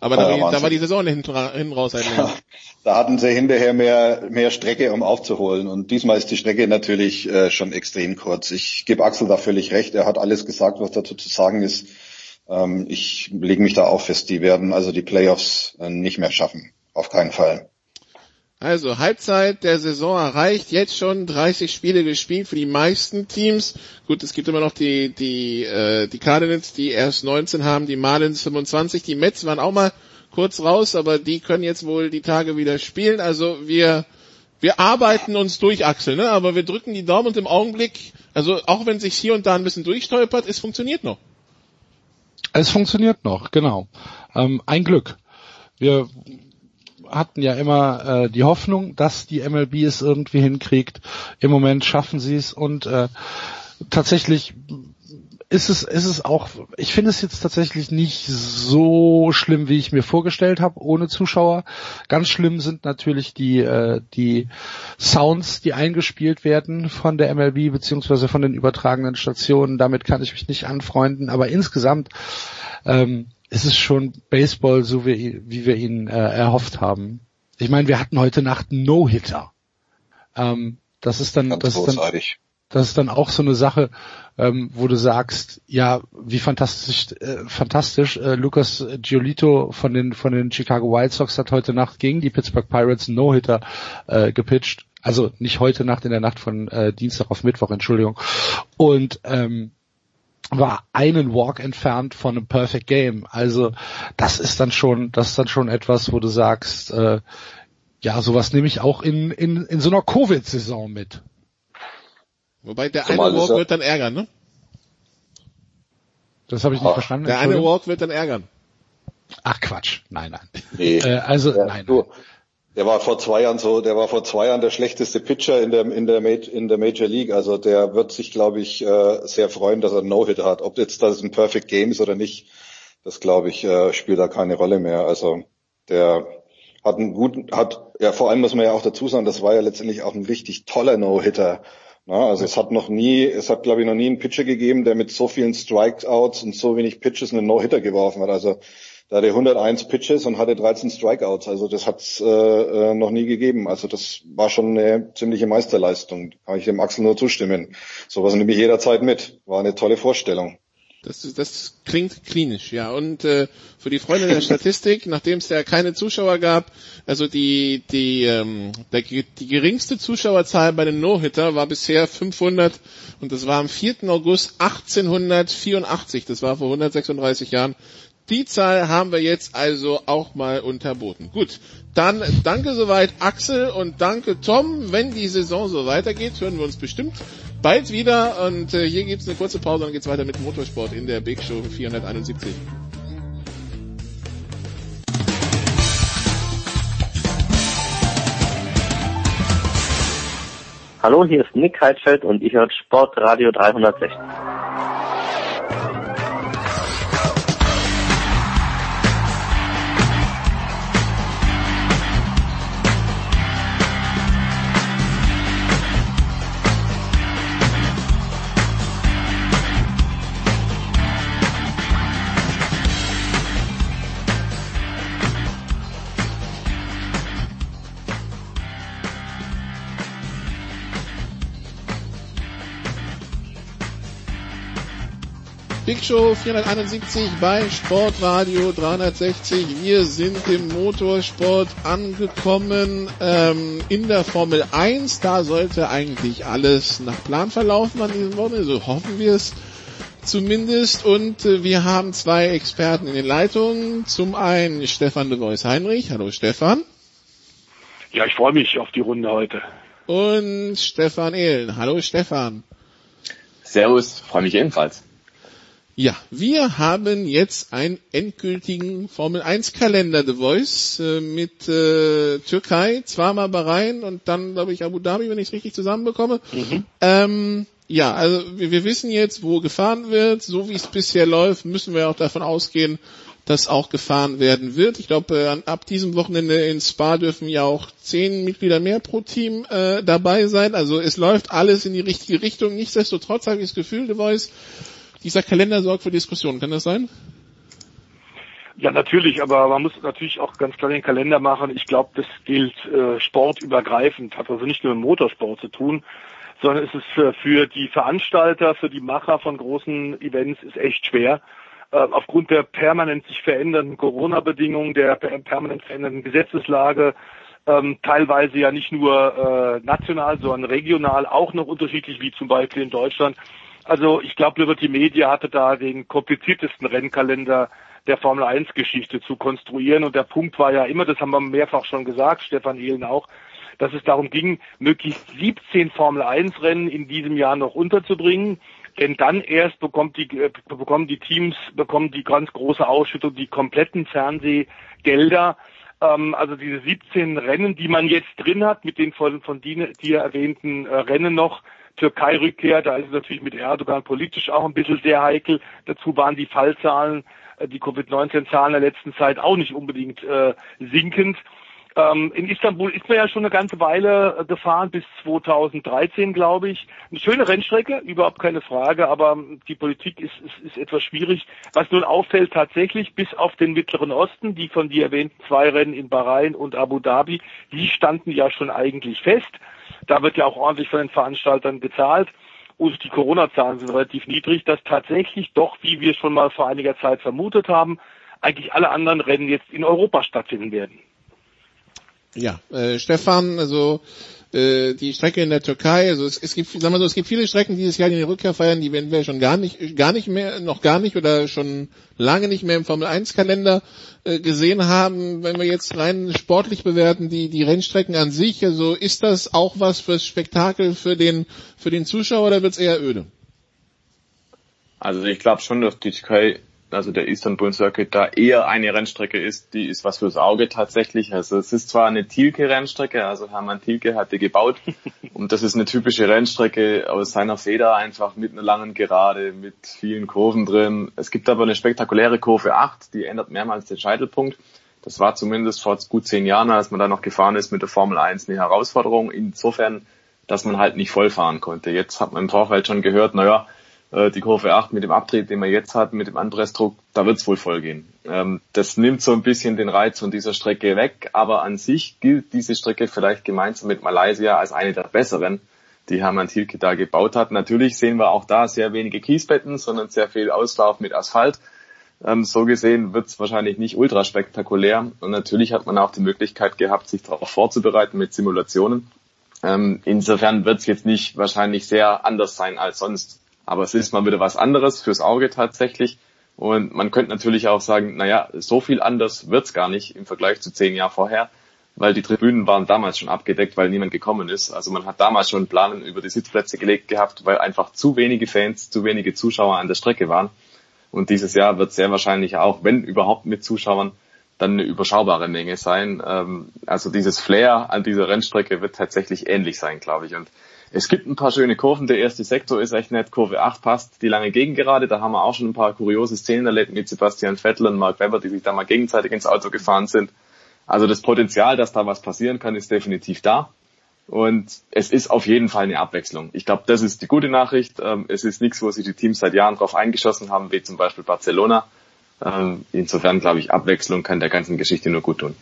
Aber da, ja, da war die Saison hinten, hinten raus halt ja, Da hatten sie hinterher mehr, mehr Strecke, um aufzuholen. Und diesmal ist die Strecke natürlich äh, schon extrem kurz. Ich gebe Axel da völlig recht. Er hat alles gesagt, was dazu zu sagen ist. Ähm, ich lege mich da auch fest, die werden also die Playoffs äh, nicht mehr schaffen. Auf keinen Fall. Also Halbzeit der Saison erreicht, jetzt schon 30 Spiele gespielt für die meisten Teams. Gut, es gibt immer noch die die äh, die Cardinals, die erst 19 haben, die Marlins 25, die Mets waren auch mal kurz raus, aber die können jetzt wohl die Tage wieder spielen. Also wir wir arbeiten uns durch, Axel, ne? aber wir drücken die Daumen und im Augenblick, also auch wenn sich hier und da ein bisschen durchstolpert, es funktioniert noch. Es funktioniert noch, genau. Ähm, ein Glück. Wir hatten ja immer äh, die Hoffnung, dass die MLB es irgendwie hinkriegt. Im Moment schaffen sie es und äh, tatsächlich ist es, ist es auch, ich finde es jetzt tatsächlich nicht so schlimm, wie ich mir vorgestellt habe, ohne Zuschauer. Ganz schlimm sind natürlich die, äh, die Sounds, die eingespielt werden von der MLB beziehungsweise von den übertragenen Stationen. Damit kann ich mich nicht anfreunden, aber insgesamt ähm, es ist schon Baseball, so wie, wie wir ihn äh, erhofft haben. ich meine, wir hatten heute Nacht No-Hitter. Ähm, das ist dann, Ganz das ist dann, das ist dann auch so eine Sache, ähm, wo du sagst, ja, wie fantastisch, äh, fantastisch. Äh, Lucas Giolito von den von den Chicago White Sox hat heute Nacht gegen die Pittsburgh Pirates No-Hitter äh, gepitcht. Also nicht heute Nacht, in der Nacht von äh, Dienstag auf Mittwoch, Entschuldigung. Und ähm, war einen Walk entfernt von einem Perfect Game. Also das ist dann schon, das ist dann schon etwas, wo du sagst, äh, ja, sowas nehme ich auch in, in, in so einer Covid-Saison mit. Wobei der Zumal eine Walk wird dann ärgern, ne? Das habe ich nicht Ah, verstanden. Der eine. Walk wird dann ärgern. Ach Quatsch, nein, nein. Nee. Äh, also Ja, nein, du, der war vor zwei Jahren so, der war vor zwei Jahren der schlechteste Pitcher in der in der Major, in der Major League. Also der wird sich, glaube ich, äh, sehr freuen, dass er einen No-Hitter hat. Ob jetzt das ein Perfect Game ist oder nicht, das glaube ich äh, spielt da keine Rolle mehr. Also der hat einen guten, hat ja vor allem muss man ja auch dazu sagen, das war ja letztendlich auch ein richtig toller No-Hitter. Na, also es hat noch nie, es hat glaube ich noch nie einen Pitcher gegeben, der mit so vielen Strikeouts und so wenig Pitches einen No-Hitter geworfen hat. Also da hatte 101 Pitches und hatte 13 Strikeouts. Also das hat's äh, äh, noch nie gegeben. Also das war schon eine ziemliche Meisterleistung. Kann ich dem Axel nur zustimmen. Sowas nehme ich jederzeit mit. War eine tolle Vorstellung. Das, das klingt klinisch, ja. Und äh, für die Freunde der Statistik, nachdem es ja keine Zuschauer gab, also die die ähm, der, die geringste Zuschauerzahl bei den No-Hitter war bisher 500 und das war am 4. August 1884. Das war vor 136 Jahren. Die Zahl haben wir jetzt also auch mal unterboten. Gut, dann danke soweit Axel und danke Tom. Wenn die Saison so weitergeht, hören wir uns bestimmt bald wieder. Und äh, hier gibt's eine kurze Pause, dann geht's weiter mit Motorsport in der Big Show 471. Hallo, hier ist Nick Heidfeld und ihr hört Sportradio 360. Big Show 471 bei Sportradio 360. Wir sind im Motorsport angekommen ähm, in der Formel 1. Da sollte eigentlich alles nach Plan verlaufen an diesem Wochenende. So hoffen wir es zumindest. Und äh, wir haben zwei Experten in den Leitungen. Zum einen Stefan de Vois Heinrich. Hallo Stefan. Ja, ich freue mich auf die Runde heute. Und Stefan Ehlen. Hallo Stefan. Servus, freue mich ebenfalls. Ja, wir haben jetzt einen endgültigen Formel 1 Kalender The Voice äh, mit äh, Türkei, zweimal Bahrain und dann glaube ich Abu Dhabi, wenn ich es richtig zusammenbekomme. Mhm. Ähm, ja, also wir, wir wissen jetzt, wo gefahren wird. So wie es bisher läuft, müssen wir auch davon ausgehen, dass auch gefahren werden wird. Ich glaube, äh, ab diesem Wochenende in Spa dürfen ja auch zehn Mitglieder mehr pro Team äh, dabei sein. Also es läuft alles in die richtige Richtung. Nichtsdestotrotz habe ich das Gefühl, The Voice, dieser Kalender sorgt für Diskussionen. Kann das sein? Ja, natürlich, aber man muss natürlich auch ganz klar den Kalender machen. Ich glaube, das gilt äh, sportübergreifend, hat also nicht nur mit Motorsport zu tun, sondern es ist für, für die Veranstalter, für die Macher von großen Events ist echt schwer. Äh, aufgrund der permanent sich verändernden Corona-Bedingungen, der per permanent verändernden Gesetzeslage, ähm, teilweise ja nicht nur äh, national, sondern regional auch noch unterschiedlich, wie zum Beispiel in Deutschland. Also ich glaube, Liberty Media hatte da den kompliziertesten Rennkalender der Formel 1 Geschichte zu konstruieren. Und der Punkt war ja immer, das haben wir mehrfach schon gesagt, Stefan Ehlen auch, dass es darum ging, möglichst 17 Formel 1 Rennen in diesem Jahr noch unterzubringen. Denn dann erst bekommt die, äh, bekommen die Teams, bekommen die ganz große Ausschüttung, die kompletten Fernsehgelder. Ähm, also diese 17 Rennen, die man jetzt drin hat, mit den von, von dir erwähnten äh, Rennen noch, Türkei-Rückkehr, da ist es natürlich mit Erdogan politisch auch ein bisschen sehr heikel. Dazu waren die Fallzahlen, äh, die Covid-19-Zahlen der letzten Zeit auch nicht unbedingt äh, sinkend. Ähm, in Istanbul ist man ja schon eine ganze Weile äh, gefahren, bis 2013, glaube ich. Eine schöne Rennstrecke, überhaupt keine Frage, aber die Politik ist, ist, ist etwas schwierig. Was nun auffällt tatsächlich, bis auf den Mittleren Osten, die von dir erwähnten zwei Rennen in Bahrain und Abu Dhabi, die standen ja schon eigentlich fest. Da wird ja auch ordentlich von den Veranstaltern gezahlt. Und die Corona-Zahlen sind relativ niedrig, dass tatsächlich doch, wie wir schon mal vor einiger Zeit vermutet haben, eigentlich alle anderen Rennen jetzt in Europa stattfinden werden. Ja, äh, Stefan, also äh, die Strecke in der Türkei, also es, es gibt, sagen wir so, es gibt viele Strecken dieses Jahr, die die Rückkehr feiern, die werden wir schon gar nicht, gar nicht mehr, noch gar nicht oder schon lange nicht mehr im Formel 1 Kalender äh, gesehen haben. Wenn wir jetzt rein sportlich bewerten, die die Rennstrecken an sich, also ist das auch was fürs Spektakel für den für den Zuschauer oder wird's eher öde? Also ich glaube schon, dass die Türkei also der Istanbul Circuit da eher eine Rennstrecke ist, die ist was fürs Auge tatsächlich. Also es ist zwar eine Thielke-Rennstrecke, also Hermann Thielke hat die gebaut und das ist eine typische Rennstrecke aus seiner Feder einfach mit einer langen Gerade, mit vielen Kurven drin. Es gibt aber eine spektakuläre Kurve 8, die ändert mehrmals den Scheitelpunkt. Das war zumindest vor gut zehn Jahren, als man da noch gefahren ist mit der Formel 1 eine Herausforderung. Insofern, dass man halt nicht voll fahren konnte. Jetzt hat man im Vorfeld schon gehört, naja, äh, die Kurve 8 mit dem Abtrieb, den wir jetzt hatten, mit dem Anpressdruck, da wird es wohl voll gehen. Ähm, das nimmt so ein bisschen den Reiz von dieser Strecke weg, aber an sich gilt diese Strecke vielleicht gemeinsam mit Malaysia als eine der besseren, die Hermann Thielke da gebaut hat. Natürlich sehen wir auch da sehr wenige Kiesbetten, sondern sehr viel Auslauf mit Asphalt. Ähm, so gesehen wird es wahrscheinlich nicht ultra spektakulär und natürlich hat man auch die Möglichkeit gehabt, sich darauf vorzubereiten mit Simulationen. Ähm, insofern wird es jetzt nicht wahrscheinlich sehr anders sein als sonst. Aber es ist mal wieder was anderes fürs Auge tatsächlich. Und man könnte natürlich auch sagen, naja, so viel anders wird's gar nicht im Vergleich zu zehn Jahren vorher, weil die Tribünen waren damals schon abgedeckt, weil niemand gekommen ist. Also man hat damals schon Planen über die Sitzplätze gelegt gehabt, weil einfach zu wenige Fans, zu wenige Zuschauer an der Strecke waren. Und dieses Jahr wird sehr wahrscheinlich auch, wenn überhaupt mit Zuschauern, dann eine überschaubare Menge sein. Ähm, also dieses Flair an dieser Rennstrecke wird tatsächlich ähnlich sein, glaube ich. Und es gibt ein paar schöne Kurven. Der erste Sektor ist echt nett. Kurve 8 passt die lange Gegengerade. Da haben wir auch schon ein paar kuriose Szenen erlebt mit Sebastian Vettel und Mark Webber, die sich da mal gegenseitig ins Auto gefahren sind. Also das Potenzial, dass da was passieren kann, ist definitiv da. Und es ist auf jeden Fall eine Abwechslung. Ich glaube, das ist die gute Nachricht. Ähm, es ist nichts, wo sich die Teams seit Jahren drauf eingeschossen haben, wie zum Beispiel Barcelona. Ähm, insofern glaube ich, Abwechslung kann der ganzen Geschichte nur gut tun.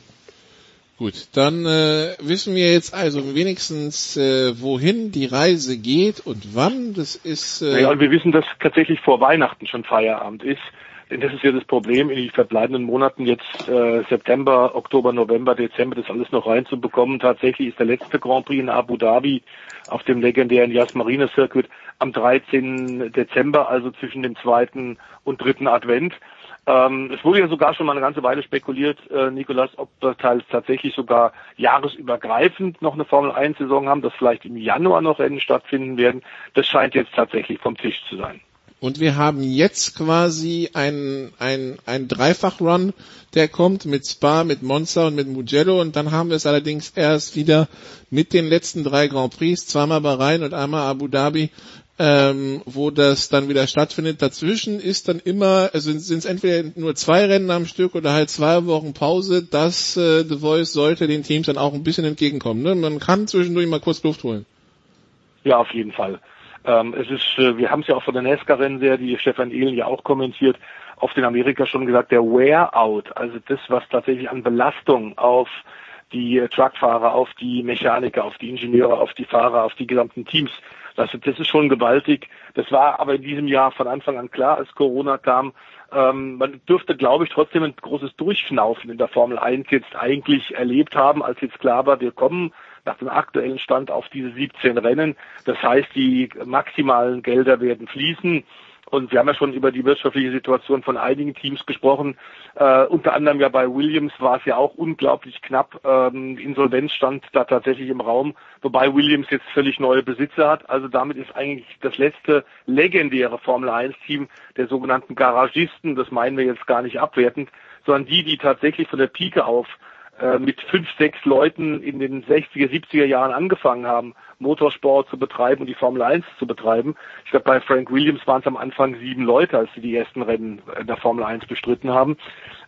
Gut, dann äh, wissen wir jetzt also wenigstens, äh, wohin die Reise geht und wann. Das ist. Äh ja, und wir wissen, dass tatsächlich vor Weihnachten schon Feierabend ist. Denn das ist ja das Problem, in die verbleibenden Monaten jetzt äh, September, Oktober, November, Dezember, das alles noch reinzubekommen. Tatsächlich ist der letzte Grand Prix in Abu Dhabi auf dem legendären Yas Marina Circuit am 13. Dezember, also zwischen dem zweiten und dritten Advent. Ähm, es wurde ja sogar schon mal eine ganze Weile spekuliert, äh, Nikolas, ob wir teils tatsächlich sogar jahresübergreifend noch eine Formel 1 Saison haben, dass vielleicht im Januar noch Rennen stattfinden werden. Das scheint jetzt tatsächlich vom Tisch zu sein. Und wir haben jetzt quasi ein, ein, ein Dreifach-Run, der kommt mit Spa, mit Monza und mit Mugello. Und dann haben wir es allerdings erst wieder mit den letzten drei Grand Prix, zweimal Bahrain und einmal Abu Dhabi, ähm, wo das dann wieder stattfindet. Dazwischen ist dann immer, also sind es entweder nur zwei Rennen am Stück oder halt zwei Wochen Pause. Das äh, The Voice sollte den Teams dann auch ein bisschen entgegenkommen. Ne? Man kann zwischendurch mal kurz Luft holen. Ja, auf jeden Fall. Ähm, es ist, äh, wir haben es ja auch von der NASCAR-Rennen sehr, die Stefan Ehlen ja auch kommentiert, oft in Amerika schon gesagt, der Wear-out, also das, was tatsächlich an Belastung auf die Truckfahrer, auf die Mechaniker, auf die Ingenieure, auf die Fahrer, auf die gesamten Teams also das ist schon gewaltig. Das war aber in diesem Jahr von Anfang an klar, als Corona kam. Ähm, man dürfte, glaube ich, trotzdem ein großes Durchschnaufen in der Formel 1 jetzt eigentlich erlebt haben, als jetzt klar war, wir kommen nach dem aktuellen Stand auf diese 17 Rennen. Das heißt, die maximalen Gelder werden fließen. Und wir haben ja schon über die wirtschaftliche Situation von einigen Teams gesprochen. Äh, unter anderem ja bei Williams war es ja auch unglaublich knapp. Ähm, Insolvenz stand da tatsächlich im Raum, wobei Williams jetzt völlig neue Besitzer hat. Also damit ist eigentlich das letzte legendäre Formel 1 Team der sogenannten Garagisten, das meinen wir jetzt gar nicht abwertend, sondern die, die tatsächlich von der Pike auf äh, mit fünf, sechs Leuten in den 60er, 70er Jahren angefangen haben, Motorsport zu betreiben und die Formel 1 zu betreiben. Ich glaube, bei Frank Williams waren es am Anfang sieben Leute, als sie die ersten Rennen in der Formel 1 bestritten haben.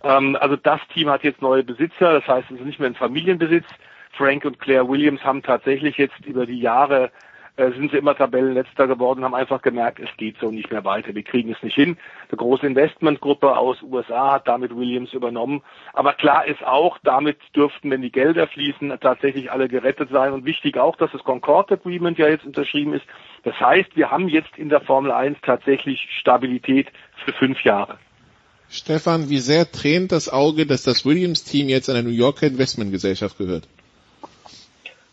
Ähm, also das Team hat jetzt neue Besitzer, das heißt, es ist nicht mehr ein Familienbesitz. Frank und Claire Williams haben tatsächlich jetzt über die Jahre äh, sind sie immer Tabellenletzter geworden, haben einfach gemerkt, es geht so nicht mehr weiter, wir kriegen es nicht hin. Eine große Investmentgruppe aus USA hat damit Williams übernommen. Aber klar ist auch, damit dürften, wenn die Gelder fließen, tatsächlich alle gerettet sein. Und wichtig auch, dass das Concord Agreement ja jetzt unterschrieben ist. Das heißt, wir haben jetzt in der Formel 1 tatsächlich Stabilität für fünf Jahre. Stefan, wie sehr tränt das Auge, dass das Williams-Team jetzt einer New Yorker Investmentgesellschaft gehört?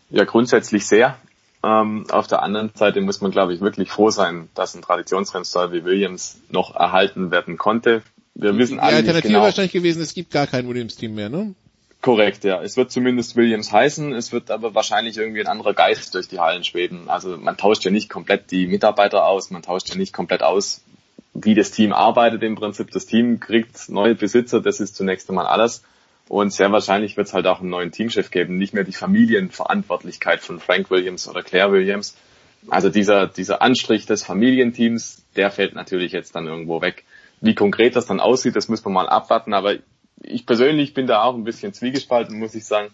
Ja, grundsätzlich sehr. Ähm, auf der anderen Seite muss man, glaube ich, wirklich froh sein, dass ein Traditionsrennstall wie Williams noch erhalten werden konnte. Wir wissen Die alle Alternative nicht genau. wahrscheinlich gewesen, es gibt gar kein Williams-Team mehr, ne? Korrekt, ja. Es wird zumindest Williams heißen, es wird aber wahrscheinlich irgendwie ein anderer Geist durch die Hallen schweben. Also man tauscht ja nicht komplett die Mitarbeiter aus, man tauscht ja nicht komplett aus, wie das Team arbeitet im Prinzip. Das Team kriegt neue Besitzer, das ist zunächst einmal alles. Und sehr wahrscheinlich wird es halt auch einen neuen Teamchef geben, nicht mehr die Familienverantwortlichkeit von Frank Williams oder Claire Williams. Also dieser, dieser Anstrich des Familienteams, der fällt natürlich jetzt dann irgendwo weg. Wie konkret das dann aussieht, das müssen wir mal abwarten, aber ich persönlich bin da auch ein bisschen zwiegespalten, muss ich sagen.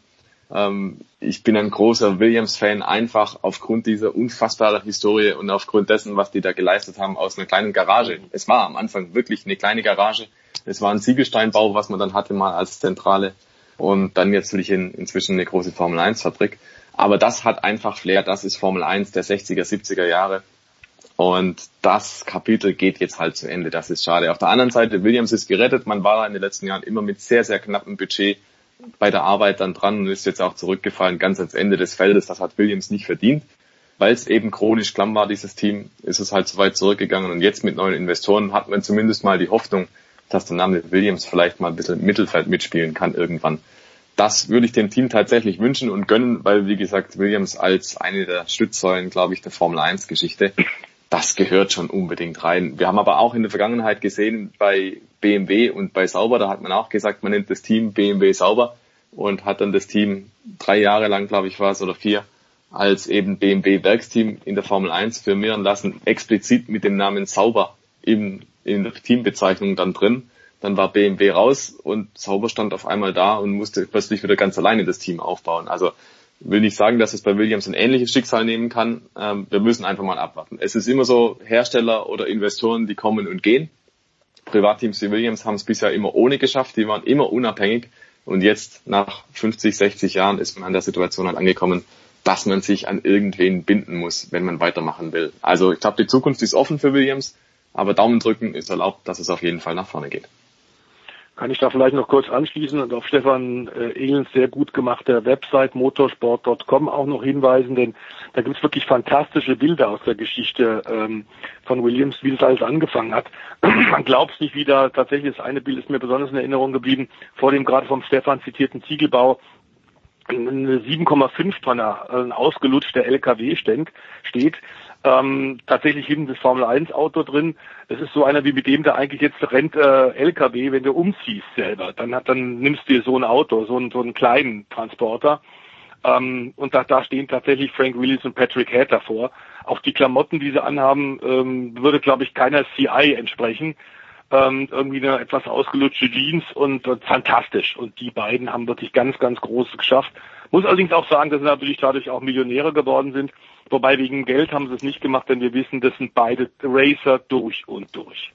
Ähm, ich bin ein großer Williams-Fan, einfach aufgrund dieser unfassbaren Historie und aufgrund dessen, was die da geleistet haben aus einer kleinen Garage. Es war am Anfang wirklich eine kleine Garage. Es war ein Ziegelsteinbau, was man dann hatte mal als Zentrale und dann jetzt natürlich in, inzwischen eine große Formel 1 Fabrik. Aber das hat einfach Flair, das ist Formel 1 der 60er, 70er Jahre. Und das Kapitel geht jetzt halt zu Ende. Das ist schade. Auf der anderen Seite, Williams ist gerettet. Man war in den letzten Jahren immer mit sehr, sehr knappem Budget bei der Arbeit dann dran und ist jetzt auch zurückgefallen, ganz ans Ende des Feldes. Das hat Williams nicht verdient. Weil es eben chronisch klamm war, dieses Team, ist es halt so weit zurückgegangen. Und jetzt mit neuen Investoren hat man zumindest mal die Hoffnung, dass der Name Williams vielleicht mal ein bisschen im Mittelfeld mitspielen kann irgendwann. Das würde ich dem Team tatsächlich wünschen und gönnen, weil, wie gesagt, Williams als eine der Stützsäulen, glaube ich, der Formel 1 Geschichte, das gehört schon unbedingt rein. Wir haben aber auch in der Vergangenheit gesehen, bei BMW und bei Sauber, da hat man auch gesagt, man nennt das Team BMW Sauber und hat dann das Team drei Jahre lang, glaube ich, war es, oder vier, als eben BMW Werksteam in der Formel 1 firmieren lassen, explizit mit dem Namen Sauber im, in der Teambezeichnung dann drin. Dann war BMW raus und Sauber stand auf einmal da und musste plötzlich wieder ganz alleine das Team aufbauen. Also will nicht sagen, dass es bei Williams ein ähnliches Schicksal nehmen kann. Ähm, wir müssen einfach mal abwarten. Es ist immer so, Hersteller oder Investoren, die kommen und gehen. Privatteams wie Williams haben es bisher immer ohne geschafft, die waren immer unabhängig. Und jetzt, nach 50, 60 Jahren, ist man an der Situation halt angekommen, dass man sich an irgendwen binden muss, wenn man weitermachen will. Also ich glaube, die Zukunft ist offen für Williams, aber Daumen drücken ist erlaubt, dass es auf jeden Fall nach vorne geht. Kann ich da vielleicht noch kurz anschließen und auf Stefan äh, Ehlens sehr gut gemachte Website motorsport.com auch noch hinweisen, denn da gibt es wirklich fantastische Bilder aus der Geschichte ähm, von Williams, wie das alles angefangen hat. Man glaubt es nicht wieder, tatsächlich das eine Bild ist mir besonders in Erinnerung geblieben, vor dem gerade vom Stefan zitierten Ziegelbau eine 7,5 Tonner, ein ausgelutschter LKW steht ähm, tatsächlich hinten das Formel 1 Auto drin. Das ist so einer wie mit dem, der eigentlich jetzt rennt äh, LKW, wenn du umziehst selber. Dann hat, dann nimmst du dir so ein Auto, so einen, so einen kleinen Transporter. Ähm, und da, da stehen tatsächlich Frank Willis und Patrick Head davor. Auch die Klamotten, die sie anhaben, ähm, würde, glaube ich, keiner CI entsprechen. Ähm, irgendwie eine etwas ausgelutschte Jeans und äh, fantastisch. Und die beiden haben wirklich ganz, ganz Großes geschafft. Muss allerdings auch sagen, dass sie natürlich dadurch auch Millionäre geworden sind. Wobei wegen Geld haben sie es nicht gemacht, denn wir wissen, das sind beide Racer durch und durch.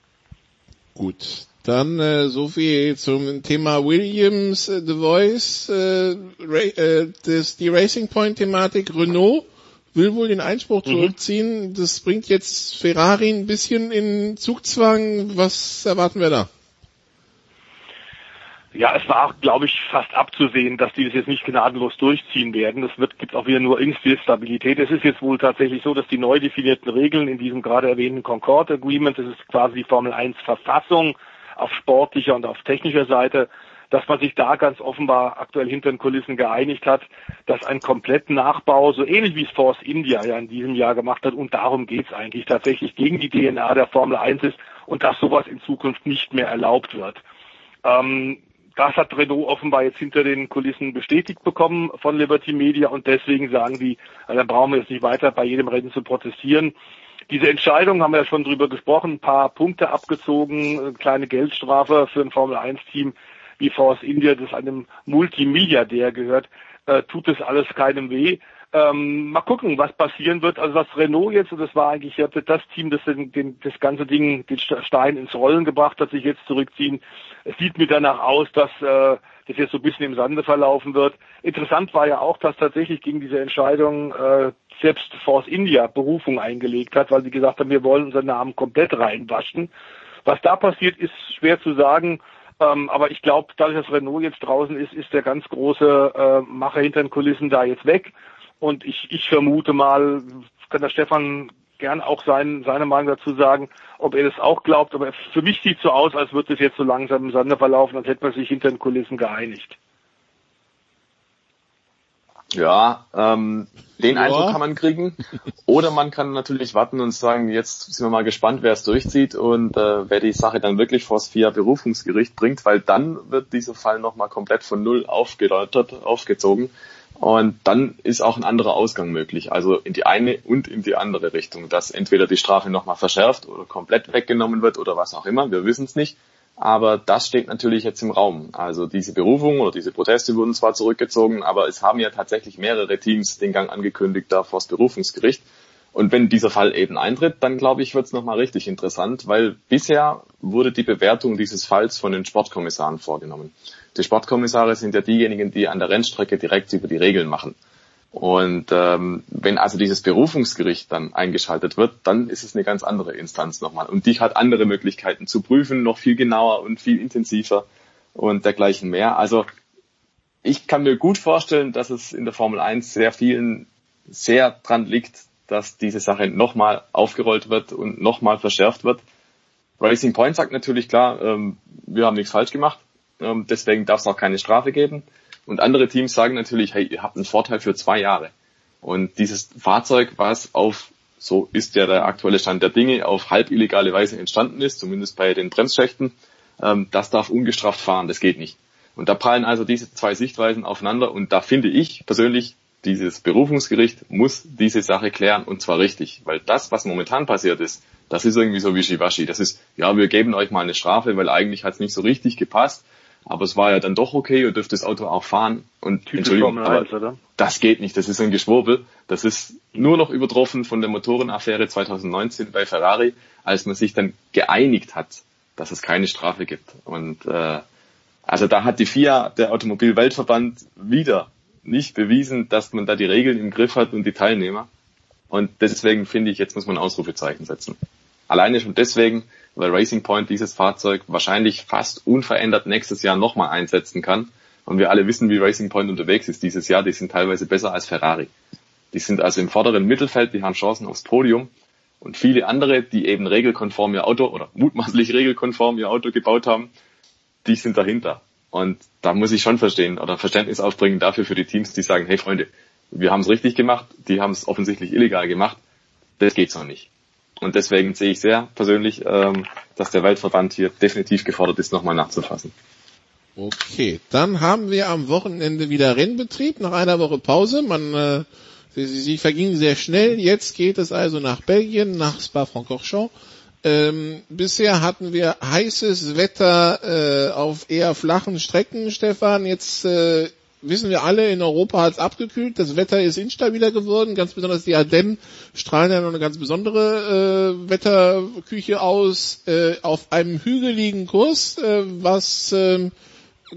Gut, dann äh, so viel zum Thema Williams, äh, The Voice, äh, äh, das, die Racing Point Thematik. Renault will wohl den Einspruch Mhm. zurückziehen. Das bringt jetzt Ferrari ein bisschen in Zugzwang. Was erwarten wir da? Ja, es war, glaube ich, fast abzusehen, dass die das jetzt nicht gnadenlos durchziehen werden. Es wird, gibt auch wieder nur Instabilität. Es ist jetzt wohl tatsächlich so, dass die neu definierten Regeln in diesem gerade erwähnten Concord Agreement, das ist quasi die Formel 1 Verfassung auf sportlicher und auf technischer Seite, dass man sich da ganz offenbar aktuell hinter den Kulissen geeinigt hat, dass ein kompletten Nachbau, so ähnlich wie es Force India ja in diesem Jahr gemacht hat, und darum geht's eigentlich tatsächlich gegen die DNA der Formel 1 ist und dass sowas in Zukunft nicht mehr erlaubt wird. Ähm, das hat Renault offenbar jetzt hinter den Kulissen bestätigt bekommen von Liberty Media und deswegen sagen die, also da brauchen wir jetzt nicht weiter bei jedem Rennen zu protestieren. Diese Entscheidung haben wir ja schon drüber gesprochen, ein paar Punkte abgezogen, eine kleine Geldstrafe für ein Formel 1 Team wie Force India, das einem Multimilliardär gehört, äh, tut es alles keinem weh. Ähm, mal gucken, was passieren wird. Also was Renault jetzt, und das war eigentlich das Team, das den, den, das ganze Ding, den Stein ins Rollen gebracht hat, sich jetzt zurückziehen. Es sieht mir danach aus, dass äh, das jetzt so ein bisschen im Sande verlaufen wird. Interessant war ja auch, dass tatsächlich gegen diese Entscheidung äh, selbst Force India Berufung eingelegt hat, weil sie gesagt haben, wir wollen unseren Namen komplett reinwaschen. Was da passiert, ist schwer zu sagen. Ähm, aber ich glaube, dadurch, dass Renault jetzt draußen ist, ist der ganz große äh, Macher hinter den Kulissen da jetzt weg. Und ich, ich vermute mal, kann der Stefan gern auch sein, seine Meinung dazu sagen, ob er das auch glaubt. Aber für mich sieht es so aus, als würde es jetzt so langsam im Sande verlaufen, als hätte man sich hinter den Kulissen geeinigt. Ja, ähm, den ja. Eindruck kann man kriegen. Oder man kann natürlich warten und sagen, jetzt sind wir mal gespannt, wer es durchzieht und äh, wer die Sache dann wirklich vors FIA Berufungsgericht bringt, weil dann wird dieser Fall nochmal komplett von Null aufgeläutert, aufgezogen. Und dann ist auch ein anderer Ausgang möglich, also in die eine und in die andere Richtung, dass entweder die Strafe nochmal verschärft oder komplett weggenommen wird oder was auch immer, wir wissen es nicht. Aber das steht natürlich jetzt im Raum. Also diese Berufung oder diese Proteste wurden zwar zurückgezogen, aber es haben ja tatsächlich mehrere Teams den Gang angekündigt da vor das Berufungsgericht. Und wenn dieser Fall eben eintritt, dann glaube ich, wird es nochmal richtig interessant, weil bisher wurde die Bewertung dieses Falls von den Sportkommissaren vorgenommen. Die Sportkommissare sind ja diejenigen, die an der Rennstrecke direkt über die Regeln machen. Und ähm, wenn also dieses Berufungsgericht dann eingeschaltet wird, dann ist es eine ganz andere Instanz nochmal. Und die hat andere Möglichkeiten zu prüfen, noch viel genauer und viel intensiver und dergleichen mehr. Also ich kann mir gut vorstellen, dass es in der Formel 1 sehr vielen sehr dran liegt, dass diese Sache nochmal aufgerollt wird und nochmal verschärft wird. Racing Point sagt natürlich klar, ähm, wir haben nichts falsch gemacht, ähm, deswegen darf es auch keine Strafe geben. Und andere Teams sagen natürlich, hey, ihr habt einen Vorteil für zwei Jahre. Und dieses Fahrzeug, was auf, so ist ja der aktuelle Stand der Dinge, auf halb illegale Weise entstanden ist, zumindest bei den Bremsschächten, ähm, das darf ungestraft fahren, das geht nicht. Und da prallen also diese zwei Sichtweisen aufeinander und da finde ich persönlich, dieses Berufungsgericht muss diese Sache klären und zwar richtig, weil das, was momentan passiert ist, das ist irgendwie so wischiwaschi. Das ist, ja, wir geben euch mal eine Strafe, weil eigentlich hat es nicht so richtig gepasst aber es war ja dann doch okay, ihr dürft das Auto auch fahren. Und Typisch Entschuldigung, aber das geht nicht, das ist ein Geschwurbel. Das ist nur noch übertroffen von der Motorenaffäre 2019 bei Ferrari, als man sich dann geeinigt hat, dass es keine Strafe gibt. Und äh, also da hat die FIA, der Automobilweltverband, wieder nicht bewiesen, dass man da die Regeln im Griff hat und die Teilnehmer. Und deswegen finde ich, jetzt muss man Ausrufezeichen setzen. Alleine schon deswegen, weil Racing Point dieses Fahrzeug wahrscheinlich fast unverändert nächstes Jahr nochmal einsetzen kann. Und wir alle wissen, wie Racing Point unterwegs ist dieses Jahr. Die sind teilweise besser als Ferrari. Die sind also im vorderen Mittelfeld, die haben Chancen aufs Podium. Und viele andere, die eben regelkonform ihr Auto oder mutmaßlich regelkonform ihr Auto gebaut haben, die sind dahinter. Und da muss ich schon verstehen oder Verständnis aufbringen dafür für die Teams, die sagen, hey Freunde, wir haben es richtig gemacht, die haben es offensichtlich illegal gemacht, das geht so nicht. Und deswegen sehe ich sehr persönlich, ähm, dass der Weltverband hier definitiv gefordert ist, nochmal nachzufassen. Okay, dann haben wir am Wochenende wieder Rennbetrieb nach einer Woche Pause. Man, äh, sie, sie verging sehr schnell. Jetzt geht es also nach Belgien, nach Spa-Francorchamps. Ähm, bisher hatten wir heißes Wetter äh, auf eher flachen Strecken, Stefan. Jetzt äh, wissen wir alle, in Europa hat es abgekühlt, das Wetter ist instabiler geworden, ganz besonders die Ardennen strahlen ja noch eine ganz besondere äh, Wetterküche aus, äh, auf einem hügeligen Kurs, äh, was äh,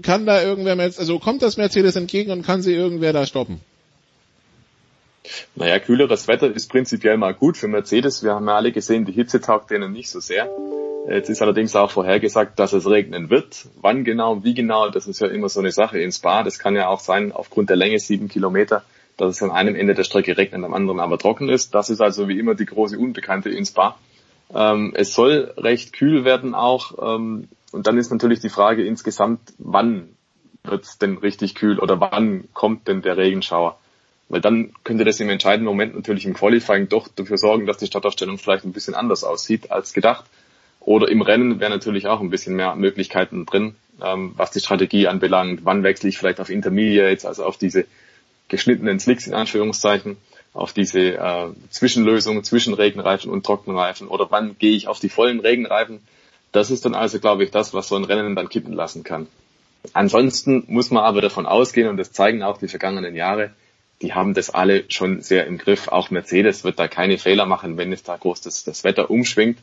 kann da irgendwer, also kommt das Mercedes entgegen und kann sie irgendwer da stoppen? Naja, kühleres Wetter ist prinzipiell mal gut für Mercedes. Wir haben ja alle gesehen, die Hitze taugt denen nicht so sehr. Jetzt ist allerdings auch vorhergesagt, dass es regnen wird. Wann genau, wie genau, das ist ja immer so eine Sache in Spa. Das kann ja auch sein, aufgrund der Länge sieben Kilometer, dass es an einem Ende der Strecke regnet, am anderen aber trocken ist. Das ist also wie immer die große Unbekannte in Spa. Ähm, es soll recht kühl werden auch. Ähm, und dann ist natürlich die Frage insgesamt, wann wird es denn richtig kühl oder wann kommt denn der Regenschauer? Weil dann könnte das im entscheidenden Moment natürlich im Qualifying doch dafür sorgen, dass die Startaufstellung vielleicht ein bisschen anders aussieht als gedacht. Oder im Rennen wäre natürlich auch ein bisschen mehr Möglichkeiten drin. ähm, was die Strategie anbelangt. Wann wechsle ich vielleicht auf Intermediates, also auf diese geschnittenen Slicks in Anführungszeichen, auf diese äh, Zwischenlösung zwischen Regenreifen und Trockenreifen oder wann gehe ich auf die vollen Regenreifen. Das ist dann also, glaube ich, das, was so ein Rennen dann kippen lassen kann. Ansonsten muss man aber davon ausgehen, und das zeigen auch die vergangenen Jahre, die haben das alle schon sehr im Griff. Auch Mercedes wird da keine Fehler machen, wenn es da groß das, das Wetter umschwingt.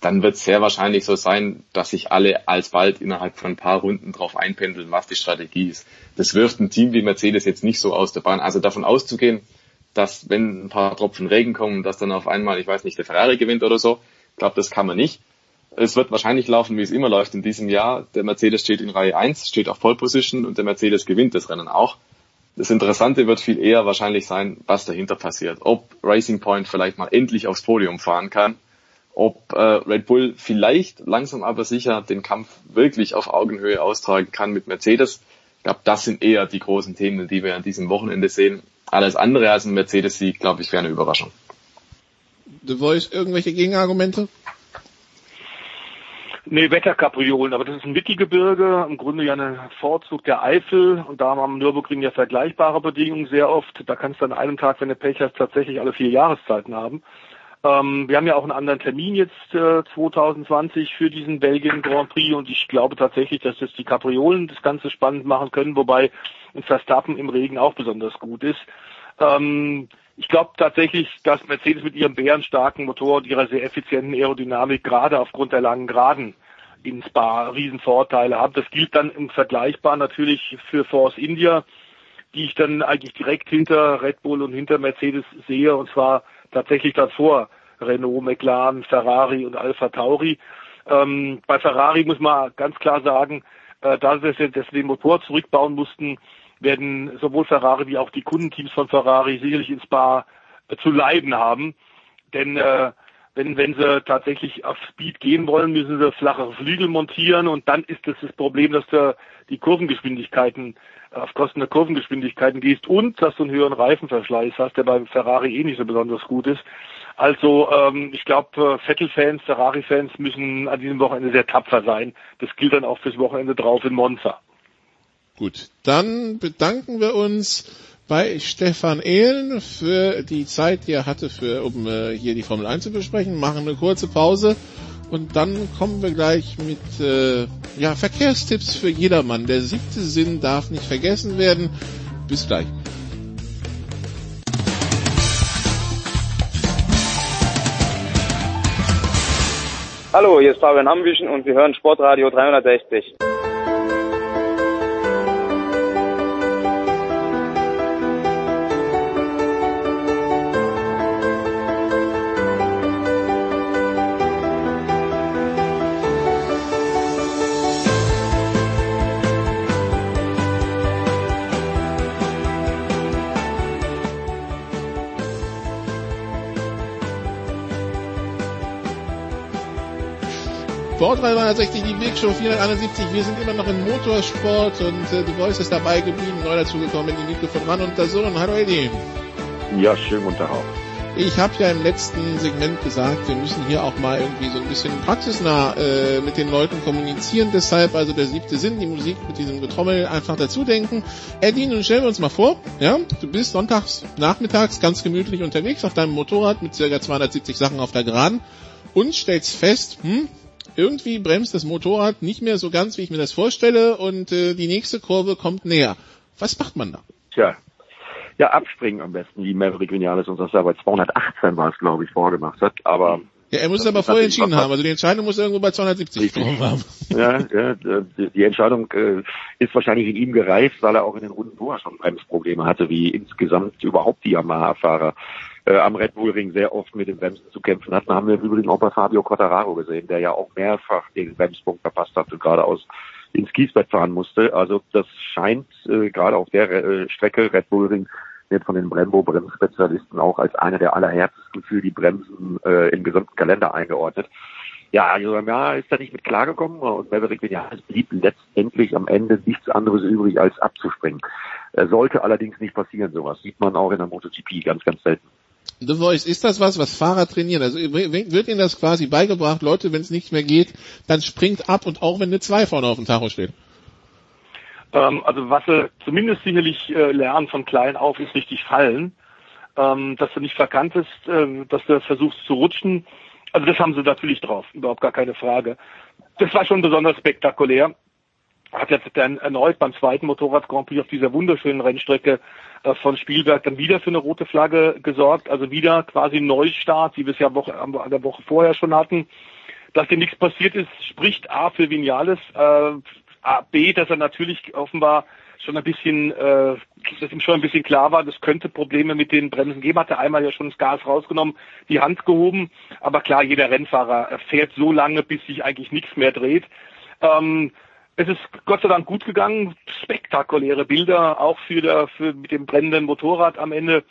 Dann wird es sehr wahrscheinlich so sein, dass sich alle alsbald innerhalb von ein paar Runden darauf einpendeln, was die Strategie ist. Das wirft ein Team wie Mercedes jetzt nicht so aus der Bahn. Also davon auszugehen, dass wenn ein paar Tropfen Regen kommen, dass dann auf einmal, ich weiß nicht, der Ferrari gewinnt oder so, ich glaube, das kann man nicht. Es wird wahrscheinlich laufen, wie es immer läuft in diesem Jahr. Der Mercedes steht in Reihe 1, steht auf Pole Position und der Mercedes gewinnt das Rennen auch. Das Interessante wird viel eher wahrscheinlich sein, was dahinter passiert. Ob Racing Point vielleicht mal endlich aufs Podium fahren kann, ob äh, Red Bull vielleicht langsam aber sicher den Kampf wirklich auf Augenhöhe austragen kann mit Mercedes. Ich glaube, das sind eher die großen Themen, die wir an diesem Wochenende sehen. Alles andere als ein Mercedes-Sieg, glaube ich, wäre eine Überraschung. The Voice, irgendwelche Gegenargumente? Nee, Wetterkapriolen, aber das ist ein Mittelgebirge, im Grunde ja ein Vorzug der Eifel und da haben wir am Nürburgring ja vergleichbare Bedingungen sehr oft. Da kannst du an einem Tag, wenn du Pech hast, tatsächlich alle vier Jahreszeiten haben. Ähm, wir haben ja auch einen anderen Termin jetzt äh, 2020 für diesen Belgien Grand Prix und ich glaube tatsächlich, dass jetzt die Kapriolen das Ganze spannend machen können, wobei ein Verstappen im Regen auch besonders gut ist. Ähm, ich glaube tatsächlich, dass Mercedes mit ihrem bärenstarken Motor und ihrer sehr effizienten Aerodynamik gerade aufgrund der langen Geraden in Spa Riesenvorteile hat. Das gilt dann im Vergleichbar natürlich für Force India, die ich dann eigentlich direkt hinter Red Bull und hinter Mercedes sehe und zwar tatsächlich davor Renault, McLaren, Ferrari und Alpha Tauri. Ähm, bei Ferrari muss man ganz klar sagen, äh, da sie den Motor zurückbauen mussten, werden sowohl Ferrari wie auch die Kundenteams von Ferrari sicherlich ins Bar äh, zu leiden haben. Denn äh, wenn, wenn sie tatsächlich auf Speed gehen wollen, müssen sie flachere Flügel montieren und dann ist es das, das Problem, dass du die Kurvengeschwindigkeiten äh, auf Kosten der Kurvengeschwindigkeiten gehst und dass du einen höheren Reifenverschleiß hast, der beim Ferrari eh nicht so besonders gut ist. Also ähm, ich glaube, äh, Vettel-Fans, Ferrari-Fans müssen an diesem Wochenende sehr tapfer sein. Das gilt dann auch fürs Wochenende drauf in Monza. Gut, dann bedanken wir uns bei Stefan Ehlen für die Zeit, die er hatte, für, um äh, hier die Formel 1 zu besprechen. Machen eine kurze Pause und dann kommen wir gleich mit äh, ja, Verkehrstipps für jedermann. Der siebte Sinn darf nicht vergessen werden. Bis gleich. Hallo, hier ist Fabian Ambüchen und wir hören Sportradio 360. Sport 360, die Big Show 471. Wir sind immer noch im Motorsport und äh, The Voice ist dabei geblieben, neu dazugekommen in die Mikro von Mann und der Sohn. Hallo Eddie. Ja, schön guten Tag. Ich habe ja im letzten Segment gesagt, wir müssen hier auch mal irgendwie so ein bisschen praxisnah äh, mit den Leuten kommunizieren. Deshalb also der siebte Sinn, die Musik mit diesem Getrommel einfach dazu denken. Eddie, nun stellen wir uns mal vor, ja, du bist sonntags nachmittags ganz gemütlich unterwegs auf deinem Motorrad mit ca. 270 Sachen auf der Geraden und stellst fest, hm, irgendwie bremst das Motorrad nicht mehr so ganz, wie ich mir das vorstelle und äh, die nächste Kurve kommt näher. Was macht man da? Tja, ja, abspringen am besten, wie Maverick Vinales uns das ja bei 218 war es, glaube ich, vorgemacht hat. Aber ja, er muss es aber vorher entschieden haben. Also die Entscheidung muss irgendwo bei 270 kommen haben. Ja, ja die, die Entscheidung äh, ist wahrscheinlich in ihm gereift, weil er auch in den Runden vorher schon Bremsprobleme hatte, wie insgesamt überhaupt die Yamaha-Fahrer äh, am Red Bull Ring sehr oft mit den Bremsen zu kämpfen hatten, haben wir übrigens auch bei Fabio Quattararo gesehen, der ja auch mehrfach den Bremspunkt verpasst hat und geradeaus ins Kiesbett fahren musste. Also das scheint äh, gerade auf der äh, Strecke Red Bull Ring wird von den Brembo-Bremsspezialisten auch als eine der allerhärtesten für die Bremsen äh, im gesamten Kalender eingeordnet. Ja, also ja, ist da nicht mit klargekommen und Maverick Vinales blieb letztendlich am Ende nichts anderes übrig als abzuspringen. Äh, sollte allerdings nicht passieren, sowas sieht man auch in der MotoGP ganz, ganz selten. The Voice, ist das was, was Fahrer trainieren? Also wird ihnen das quasi beigebracht, Leute, wenn es nicht mehr geht, dann springt ab und auch wenn eine 2 vorne auf dem Tacho steht? Ähm, also was sie zumindest sicherlich äh, lernen von klein auf, ist richtig fallen. Ähm, dass du nicht verkannt bist, äh, dass du versuchst zu rutschen. Also das haben sie natürlich drauf, überhaupt gar keine Frage. Das war schon besonders spektakulär. Hat jetzt dann erneut beim zweiten Motorrad Grand Prix auf dieser wunderschönen Rennstrecke äh, von Spielberg dann wieder für eine rote Flagge gesorgt. Also wieder quasi ein Neustart, wie wir es ja Woche, an der Woche vorher schon hatten. Dass hier nichts passiert ist, spricht A für Vinales, äh, B, dass er natürlich offenbar schon ein bisschen, äh, dass ihm schon ein bisschen klar war, das könnte Probleme mit den Bremsen geben. Hat er einmal ja schon das Gas rausgenommen, die Hand gehoben. Aber klar, jeder Rennfahrer fährt so lange, bis sich eigentlich nichts mehr dreht. Ähm, es ist Gott sei Dank gut gegangen. Spektakuläre Bilder, auch für, der, für mit dem brennenden Motorrad am Ende.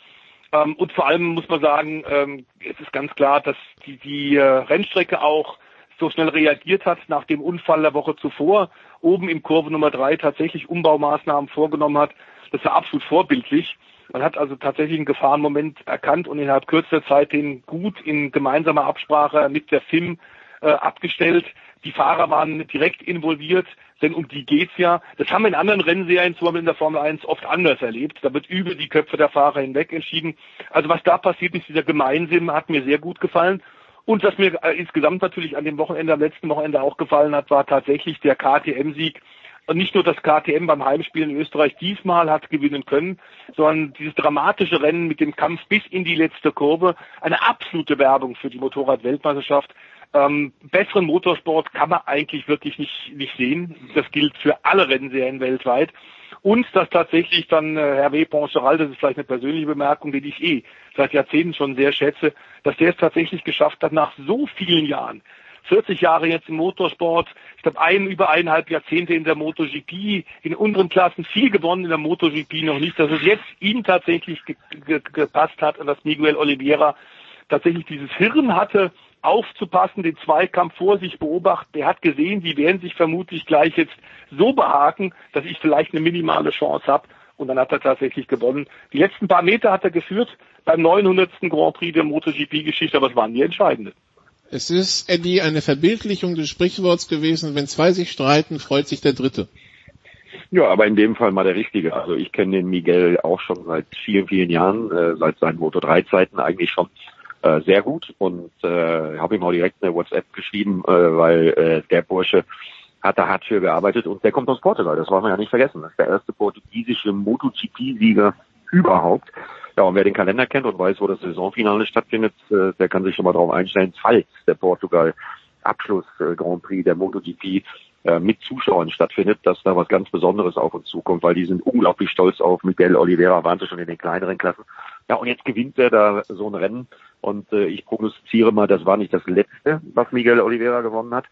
Ähm, und vor allem muss man sagen, ähm, es ist ganz klar, dass die, die äh, Rennstrecke auch so schnell reagiert hat nach dem Unfall der Woche zuvor, oben im Kurve Nummer drei tatsächlich Umbaumaßnahmen vorgenommen hat. Das war absolut vorbildlich. Man hat also tatsächlich einen Gefahrenmoment erkannt und innerhalb kürzester Zeit den gut in gemeinsamer Absprache mit der FIM äh, abgestellt. Die Fahrer waren direkt involviert, denn um die geht's ja. Das haben wir in anderen Rennserien, zum Beispiel in der Formel 1, oft anders erlebt. Da wird über die Köpfe der Fahrer hinweg entschieden. Also was da passiert ist, dieser Gemeinsinn hat mir sehr gut gefallen. Und was mir äh, insgesamt natürlich an dem Wochenende, am letzten Wochenende auch gefallen hat, war tatsächlich der KTM-Sieg. Und nicht nur das KTM beim Heimspiel in Österreich diesmal hat gewinnen können, sondern dieses dramatische Rennen mit dem Kampf bis in die letzte Kurve. Eine absolute Werbung für die Motorrad-Weltmeisterschaft. Ähm, besseren Motorsport kann man eigentlich wirklich nicht, nicht sehen. Das gilt für alle Rennserien weltweit. Und dass tatsächlich dann äh, Herr W. Poncheral, das ist vielleicht eine persönliche Bemerkung, die ich eh seit Jahrzehnten schon sehr schätze, dass der es tatsächlich geschafft hat, nach so vielen Jahren, 40 Jahre jetzt im Motorsport, ich glaube ein, über eineinhalb Jahrzehnte in der MotoGP, in unteren Klassen viel gewonnen in der MotoGP noch nicht, dass es jetzt ihm tatsächlich ge ge gepasst hat und dass Miguel Oliveira tatsächlich dieses Hirn hatte, aufzupassen, den Zweikampf vor sich beobachten. Der hat gesehen, die werden sich vermutlich gleich jetzt so behaken, dass ich vielleicht eine minimale Chance habe. Und dann hat er tatsächlich gewonnen. Die letzten paar Meter hat er geführt beim 900. Grand Prix der MotoGP-Geschichte, aber es waren die entscheidenden. Es ist, Eddie, eine Verbildlichung des Sprichworts gewesen, wenn zwei sich streiten, freut sich der Dritte. Ja, aber in dem Fall mal der Richtige. Also ich kenne den Miguel auch schon seit vielen, vielen Jahren, äh, seit seinen Moto3-Zeiten eigentlich schon äh, sehr gut und äh, habe ihm auch direkt eine WhatsApp geschrieben, äh, weil äh, der Bursche hat da hart für gearbeitet und der kommt aus Portugal, das wollen wir ja nicht vergessen. Das ist der erste portugiesische MotoGP-Sieger überhaupt. Ja, und wer den Kalender kennt und weiß, wo das Saisonfinale stattfindet, äh, der kann sich schon mal darauf einstellen, falls der Portugal Abschluss äh, Grand Prix der MotoGP äh, mit Zuschauern stattfindet, dass da was ganz Besonderes auf uns zukommt, weil die sind unglaublich stolz auf Miguel Oliveira, waren sie schon in den kleineren Klassen. Ja, und jetzt gewinnt er da so ein Rennen und äh, ich prognostiziere mal, das war nicht das letzte, was Miguel Oliveira gewonnen hat.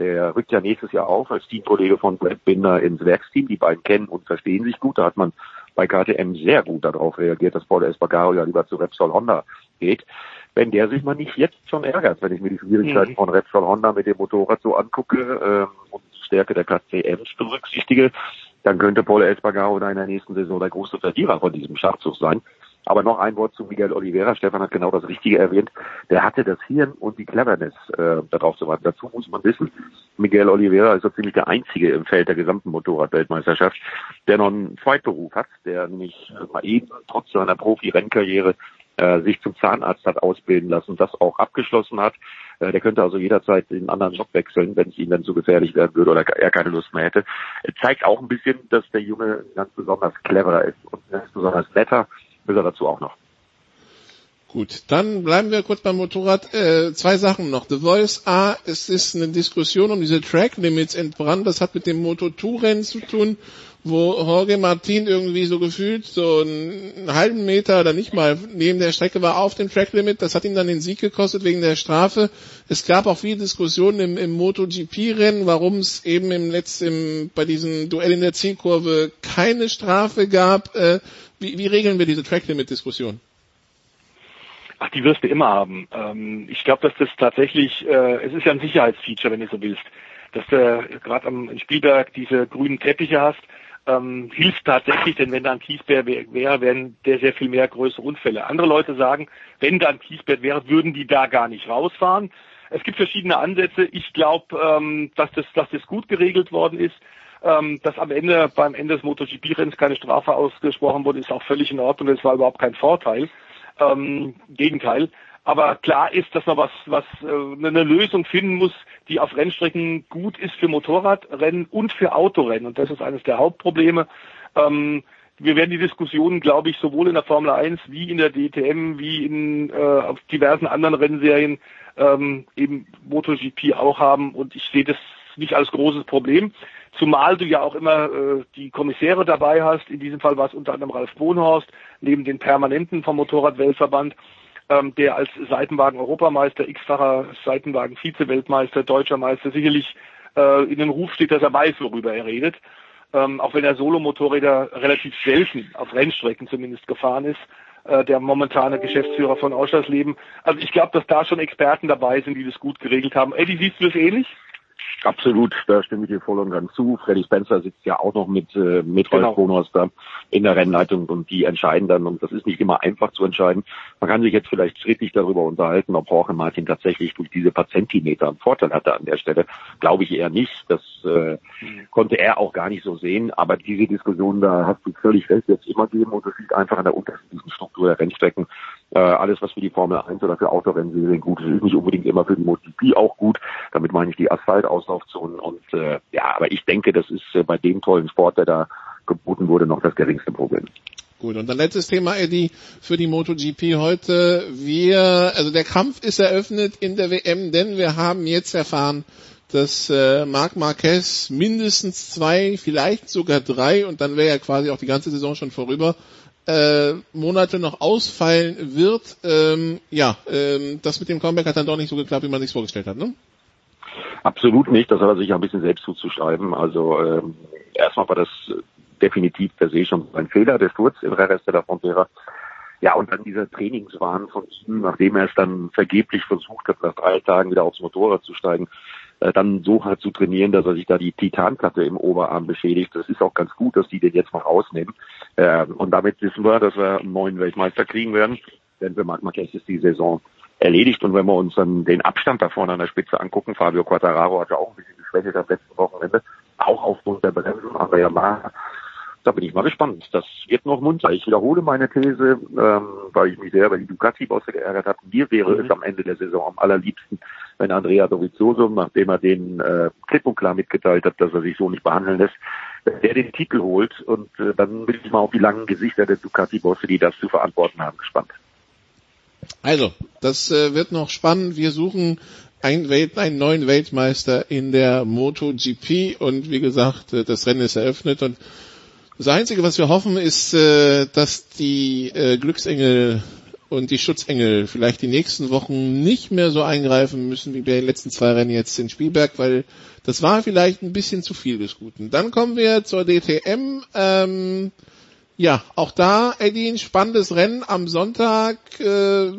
Der rückt ja nächstes Jahr auf als Teamkollege von Brad Binder ins Werksteam. Die beiden kennen und verstehen sich gut. Da hat man bei KTM sehr gut darauf reagiert, dass Paul Espargaro ja lieber zu Repsol Honda geht. Wenn der sich mal nicht jetzt schon ärgert, wenn ich mir die Schwierigkeiten mhm. von Repsol Honda mit dem Motorrad so angucke äh, und die Stärke der KTM berücksichtige, dann könnte Paul Espargaro da in der nächsten Saison der große Verlierer von diesem Schachzug sein. Aber noch ein Wort zu Miguel Oliveira. Stefan hat genau das Richtige erwähnt. Der hatte das Hirn und die Cleverness, äh, darauf zu warten. Dazu muss man wissen, Miguel Oliveira ist so ziemlich der Einzige im Feld der gesamten Motorradweltmeisterschaft, der noch einen Zweitberuf hat, der nämlich mal eben trotz seiner Profi-Rennkarriere äh, sich zum Zahnarzt hat ausbilden lassen, das auch abgeschlossen hat. Äh, der könnte also jederzeit den anderen Job wechseln, wenn es ihm dann zu gefährlich werden würde oder er keine Lust mehr hätte. Zeigt auch ein bisschen, dass der Junge ganz besonders cleverer ist und ganz besonders netter will er dazu auch noch. Gut, dann bleiben wir kurz beim Motorrad. Äh, zwei Sachen noch. The Voice A, es ist eine Diskussion um diese Track Limits entbrannt. Das hat mit dem Moto2-Rennen zu tun, wo Jorge Martin irgendwie so gefühlt so einen halben Meter oder nicht mal neben der Strecke war auf dem Track Limit. Das hat ihm dann den Sieg gekostet wegen der Strafe. Es gab auch viele Diskussionen im, im MotoGP-Rennen, warum es eben im letzten, bei diesem Duell in der Zielkurve keine Strafe gab. Äh, wie, wie regeln wir diese Track-Limit-Diskussion? Ach, die wirst du immer haben. Ähm, ich glaube, dass das tatsächlich, äh, es ist ja ein Sicherheitsfeature, wenn du so willst, dass du gerade am Spielberg diese grünen Teppiche hast, ähm, hilft tatsächlich, denn wenn da ein Kiesbär wäre, wären der sehr viel mehr größere Unfälle. Andere Leute sagen, wenn da ein Kiesbär wäre, würden die da gar nicht rausfahren. Es gibt verschiedene Ansätze. Ich glaube, ähm, dass, das, dass das gut geregelt worden ist. Ähm, dass am Ende, beim Ende des MotoGP-Rennens keine Strafe ausgesprochen wurde, ist auch völlig in Ordnung. Das war überhaupt kein Vorteil. Ähm, Gegenteil. Aber klar ist, dass man was, was äh, eine Lösung finden muss, die auf Rennstrecken gut ist für Motorradrennen und für Autorennen. Und das ist eines der Hauptprobleme. Ähm, wir werden die Diskussionen, glaube ich, sowohl in der Formel 1 wie in der DTM, wie in äh, auf diversen anderen Rennserien ähm, eben MotoGP auch haben. Und ich sehe das nicht als großes Problem. Zumal du ja auch immer äh, die Kommissäre dabei hast. In diesem Fall war es unter anderem Ralf Bohnhorst, neben den Permanenten vom Motorradweltverband, ähm, der als Seitenwagen-Europameister, x-facher Seitenwagen-Vize-Weltmeister, deutscher Meister sicherlich äh, in den Ruf steht, dass er weiß, worüber er redet. Ähm, auch wenn er Solo-Motorräder relativ selten auf Rennstrecken zumindest gefahren ist, äh, der momentane Geschäftsführer von Ausschlassleben. Also ich glaube, dass da schon Experten dabei sind, die das gut geregelt haben. Eddie, siehst du das ähnlich? Absolut, da stimme ich dir voll und ganz zu. Freddy Spencer sitzt ja auch noch mit, äh, mit Rolf Genau. da in der Rennleitung und die entscheiden dann und das ist nicht immer einfach zu entscheiden. Man kann sich jetzt vielleicht schrittlich darüber unterhalten, ob Jorge Martin tatsächlich durch diese paar Zentimeter einen Vorteil hatte an der Stelle. Glaube ich eher nicht. Das äh, konnte er auch gar nicht so sehen. Aber diese Diskussion, da hast du völlig recht, es immer geben und das liegt einfach an der unterschiedlichen Struktur der Rennstrecken. Äh, alles, was für die Formel 1 oder für Autorennserien gut ist, ist nicht unbedingt immer für die MotoGP auch gut. Damit meine ich die Asphaltauslaufzonen und äh, ja, aber ich denke, das ist äh, bei dem tollen Sport, der da geboten wurde, noch das geringste Problem. Gut, und dann letztes Thema, Eddie, für die MotoGP heute. Wir, also der Kampf ist eröffnet in der WM, denn wir haben jetzt erfahren, dass äh, Marc Marquez mindestens zwei, vielleicht sogar drei, und dann wäre ja quasi auch die ganze Saison schon vorüber, äh, Monate noch ausfallen wird. Ähm, ja, ähm, das mit dem Comeback hat dann doch nicht so geklappt, wie man sich vorgestellt hat, ne? Absolut nicht, das hat er sich ein bisschen selbst zuzuschreiben. Also ähm, erstmal war das definitiv per se schon ein Fehler, der Sturz in Jerez de la Frontera. Ja, und dann dieser Trainingswahn von ihm, nachdem er es dann vergeblich versucht hat, nach drei Tagen wieder aufs Motorrad zu steigen, äh, dann so hart zu trainieren, dass er sich da die Titanplatte im Oberarm beschädigt. Das ist auch ganz gut, dass die den jetzt mal rausnehmen. Äh, und damit wissen wir, dass wir einen neuen Weltmeister kriegen werden. Denn für Marc Marquez ist die Saison erledigt. Und wenn wir uns dann den Abstand da vorne an der Spitze angucken, Fabio Quattararo hat ja auch ein bisschen geschwächelt am letzten Wochenende, auch aufgrund der Bremsen, aber ja mal da bin ich mal gespannt. Das wird noch munter. Ich wiederhole meine These, ähm, weil ich mich sehr über die Ducati-Bosse geärgert habe. Mir wäre es am Ende der Saison am allerliebsten, wenn Andrea Dovizioso, nachdem er den äh, klipp und klar mitgeteilt hat, dass er sich so nicht behandeln lässt, der den Titel holt. Und äh, dann bin ich mal auf die langen Gesichter der Ducati-Bosse, die das zu verantworten haben, gespannt. Also, das äh, wird noch spannend. Wir suchen einen, Welt, einen neuen Weltmeister in der MotoGP und wie gesagt, äh, das Rennen ist eröffnet und das Einzige, was wir hoffen, ist, äh, dass die äh, Glücksengel und die Schutzengel vielleicht die nächsten Wochen nicht mehr so eingreifen müssen wie bei den letzten zwei Rennen jetzt in Spielberg, weil das war vielleicht ein bisschen zu viel des Guten. Dann kommen wir zur DTM. Ähm, ja, auch da, Eddie, ein spannendes Rennen am Sonntag, äh,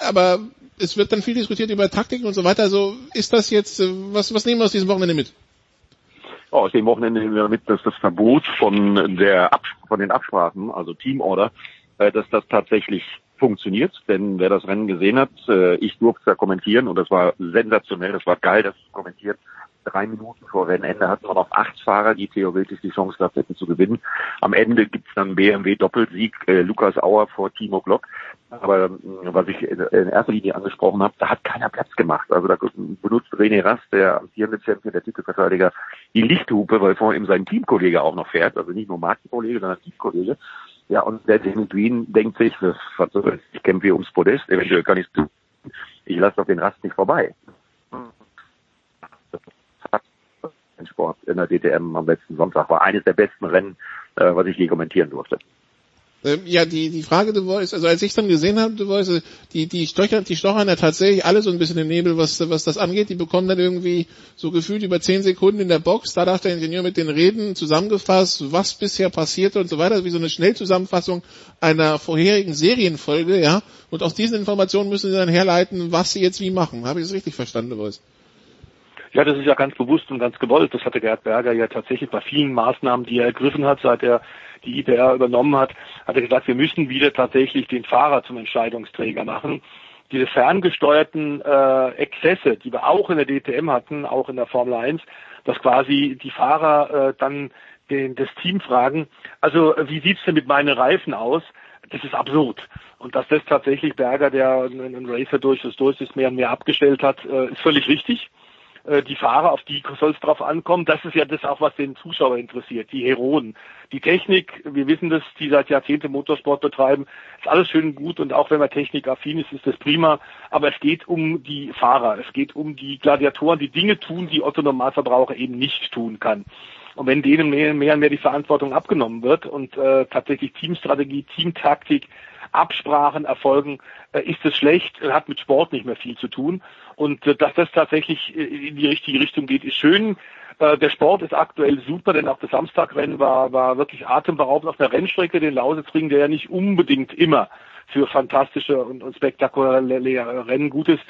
aber es wird dann viel diskutiert über Taktiken und so weiter. Also ist das jetzt, äh, was, was nehmen wir aus diesem Wochenende mit? Ja, aus dem Wochenende nehmen wir mit, dass das Verbot von der von den Absprachen, also Teamorder, äh, dass das tatsächlich funktioniert. Denn wer das Rennen gesehen hat, äh, ich durfte es ja kommentieren und das war sensationell, das war geil, das zu kommentieren. Drei Minuten vor Rennende hatten wir noch acht Fahrer, die theoretisch die Chance gehabt hätten zu gewinnen. Am Ende gibt's dann BMW Doppelsieg, äh, Lukas Auer vor Timo Glock. Aber äh, was ich in erster Linie angesprochen habe, da hat keiner Platz gemacht. Also da benutzt René Rast, der amtierende Champion, der Titelverteidiger, die Lichthupe, weil vor ihm sein Teamkollege auch noch fährt. Also nicht nur Markenkollege, sondern Teamkollege. Ja, und der Jamie Green denkt sich, was, soll ich kämpfe hier ums Podest, eventuell kann ich ich lasse doch den Rast nicht vorbei. Sport in der DTM am letzten Sonntag war eines der besten Rennen, äh, was ich je kommentieren durfte. Ähm, ja, die, die Frage, du Voice, also als ich dann gesehen habe, du Voice, die, die stochern, die stochern ja tatsächlich alle so ein bisschen im Nebel, was, was das angeht. Die bekommen dann irgendwie so gefühlt über zehn Sekunden in der Box. Da darf der Ingenieur mit den Reden zusammengefasst, was bisher passierte und so weiter, wie so eine Schnellzusammenfassung einer vorherigen Serienfolge, ja. Und aus diesen Informationen müssen sie dann herleiten, was sie jetzt wie machen. Habe ich es richtig verstanden, du Voice? Ja, das ist ja ganz bewusst und ganz gewollt. Das hatte Gerd Berger ja tatsächlich bei vielen Maßnahmen, die er ergriffen hat, seit er die IPR übernommen hat, hat er gesagt, wir müssen wieder tatsächlich den Fahrer zum Entscheidungsträger machen. Diese ferngesteuerten äh, Exzesse, die wir auch in der DTM hatten, auch in der Formel 1, dass quasi die Fahrer äh, dann den, das Team fragen, also wie sieht's denn mit meinen Reifen aus? Das ist absurd. Und dass das tatsächlich Berger, der einen Racer durch das durch ist, mehr und mehr abgestellt hat, äh, ist völlig richtig. Äh, die Fahrer, auf die soll es drauf ankommen. Das ist ja das auch, was den Zuschauer interessiert, die Heroen. Die Technik, wir wissen das, die seit Jahrzehnten Motorsport betreiben, ist alles schön gut und auch wenn man technikaffin ist, ist das prima. Aber es geht um die Fahrer, es geht um die Gladiatoren, die Dinge tun, die Otto Normalverbraucher eben nicht tun kann. Und wenn denen mehr, mehr und mehr die Verantwortung abgenommen wird und äh, tatsächlich Teamstrategie, Teamtaktik, Absprachen erfolgen, äh, ist es schlecht, hat mit Sport nicht mehr viel zu tun. Und äh, dass das tatsächlich äh, in die richtige Richtung geht, ist schön. Äh, der Sport ist aktuell super, denn auch das Samstagrennen war, war wirklich atemberaubend auf der Rennstrecke, den Lausitzring, der ja nicht unbedingt immer für fantastische und, und spektakuläre Rennen gut ist.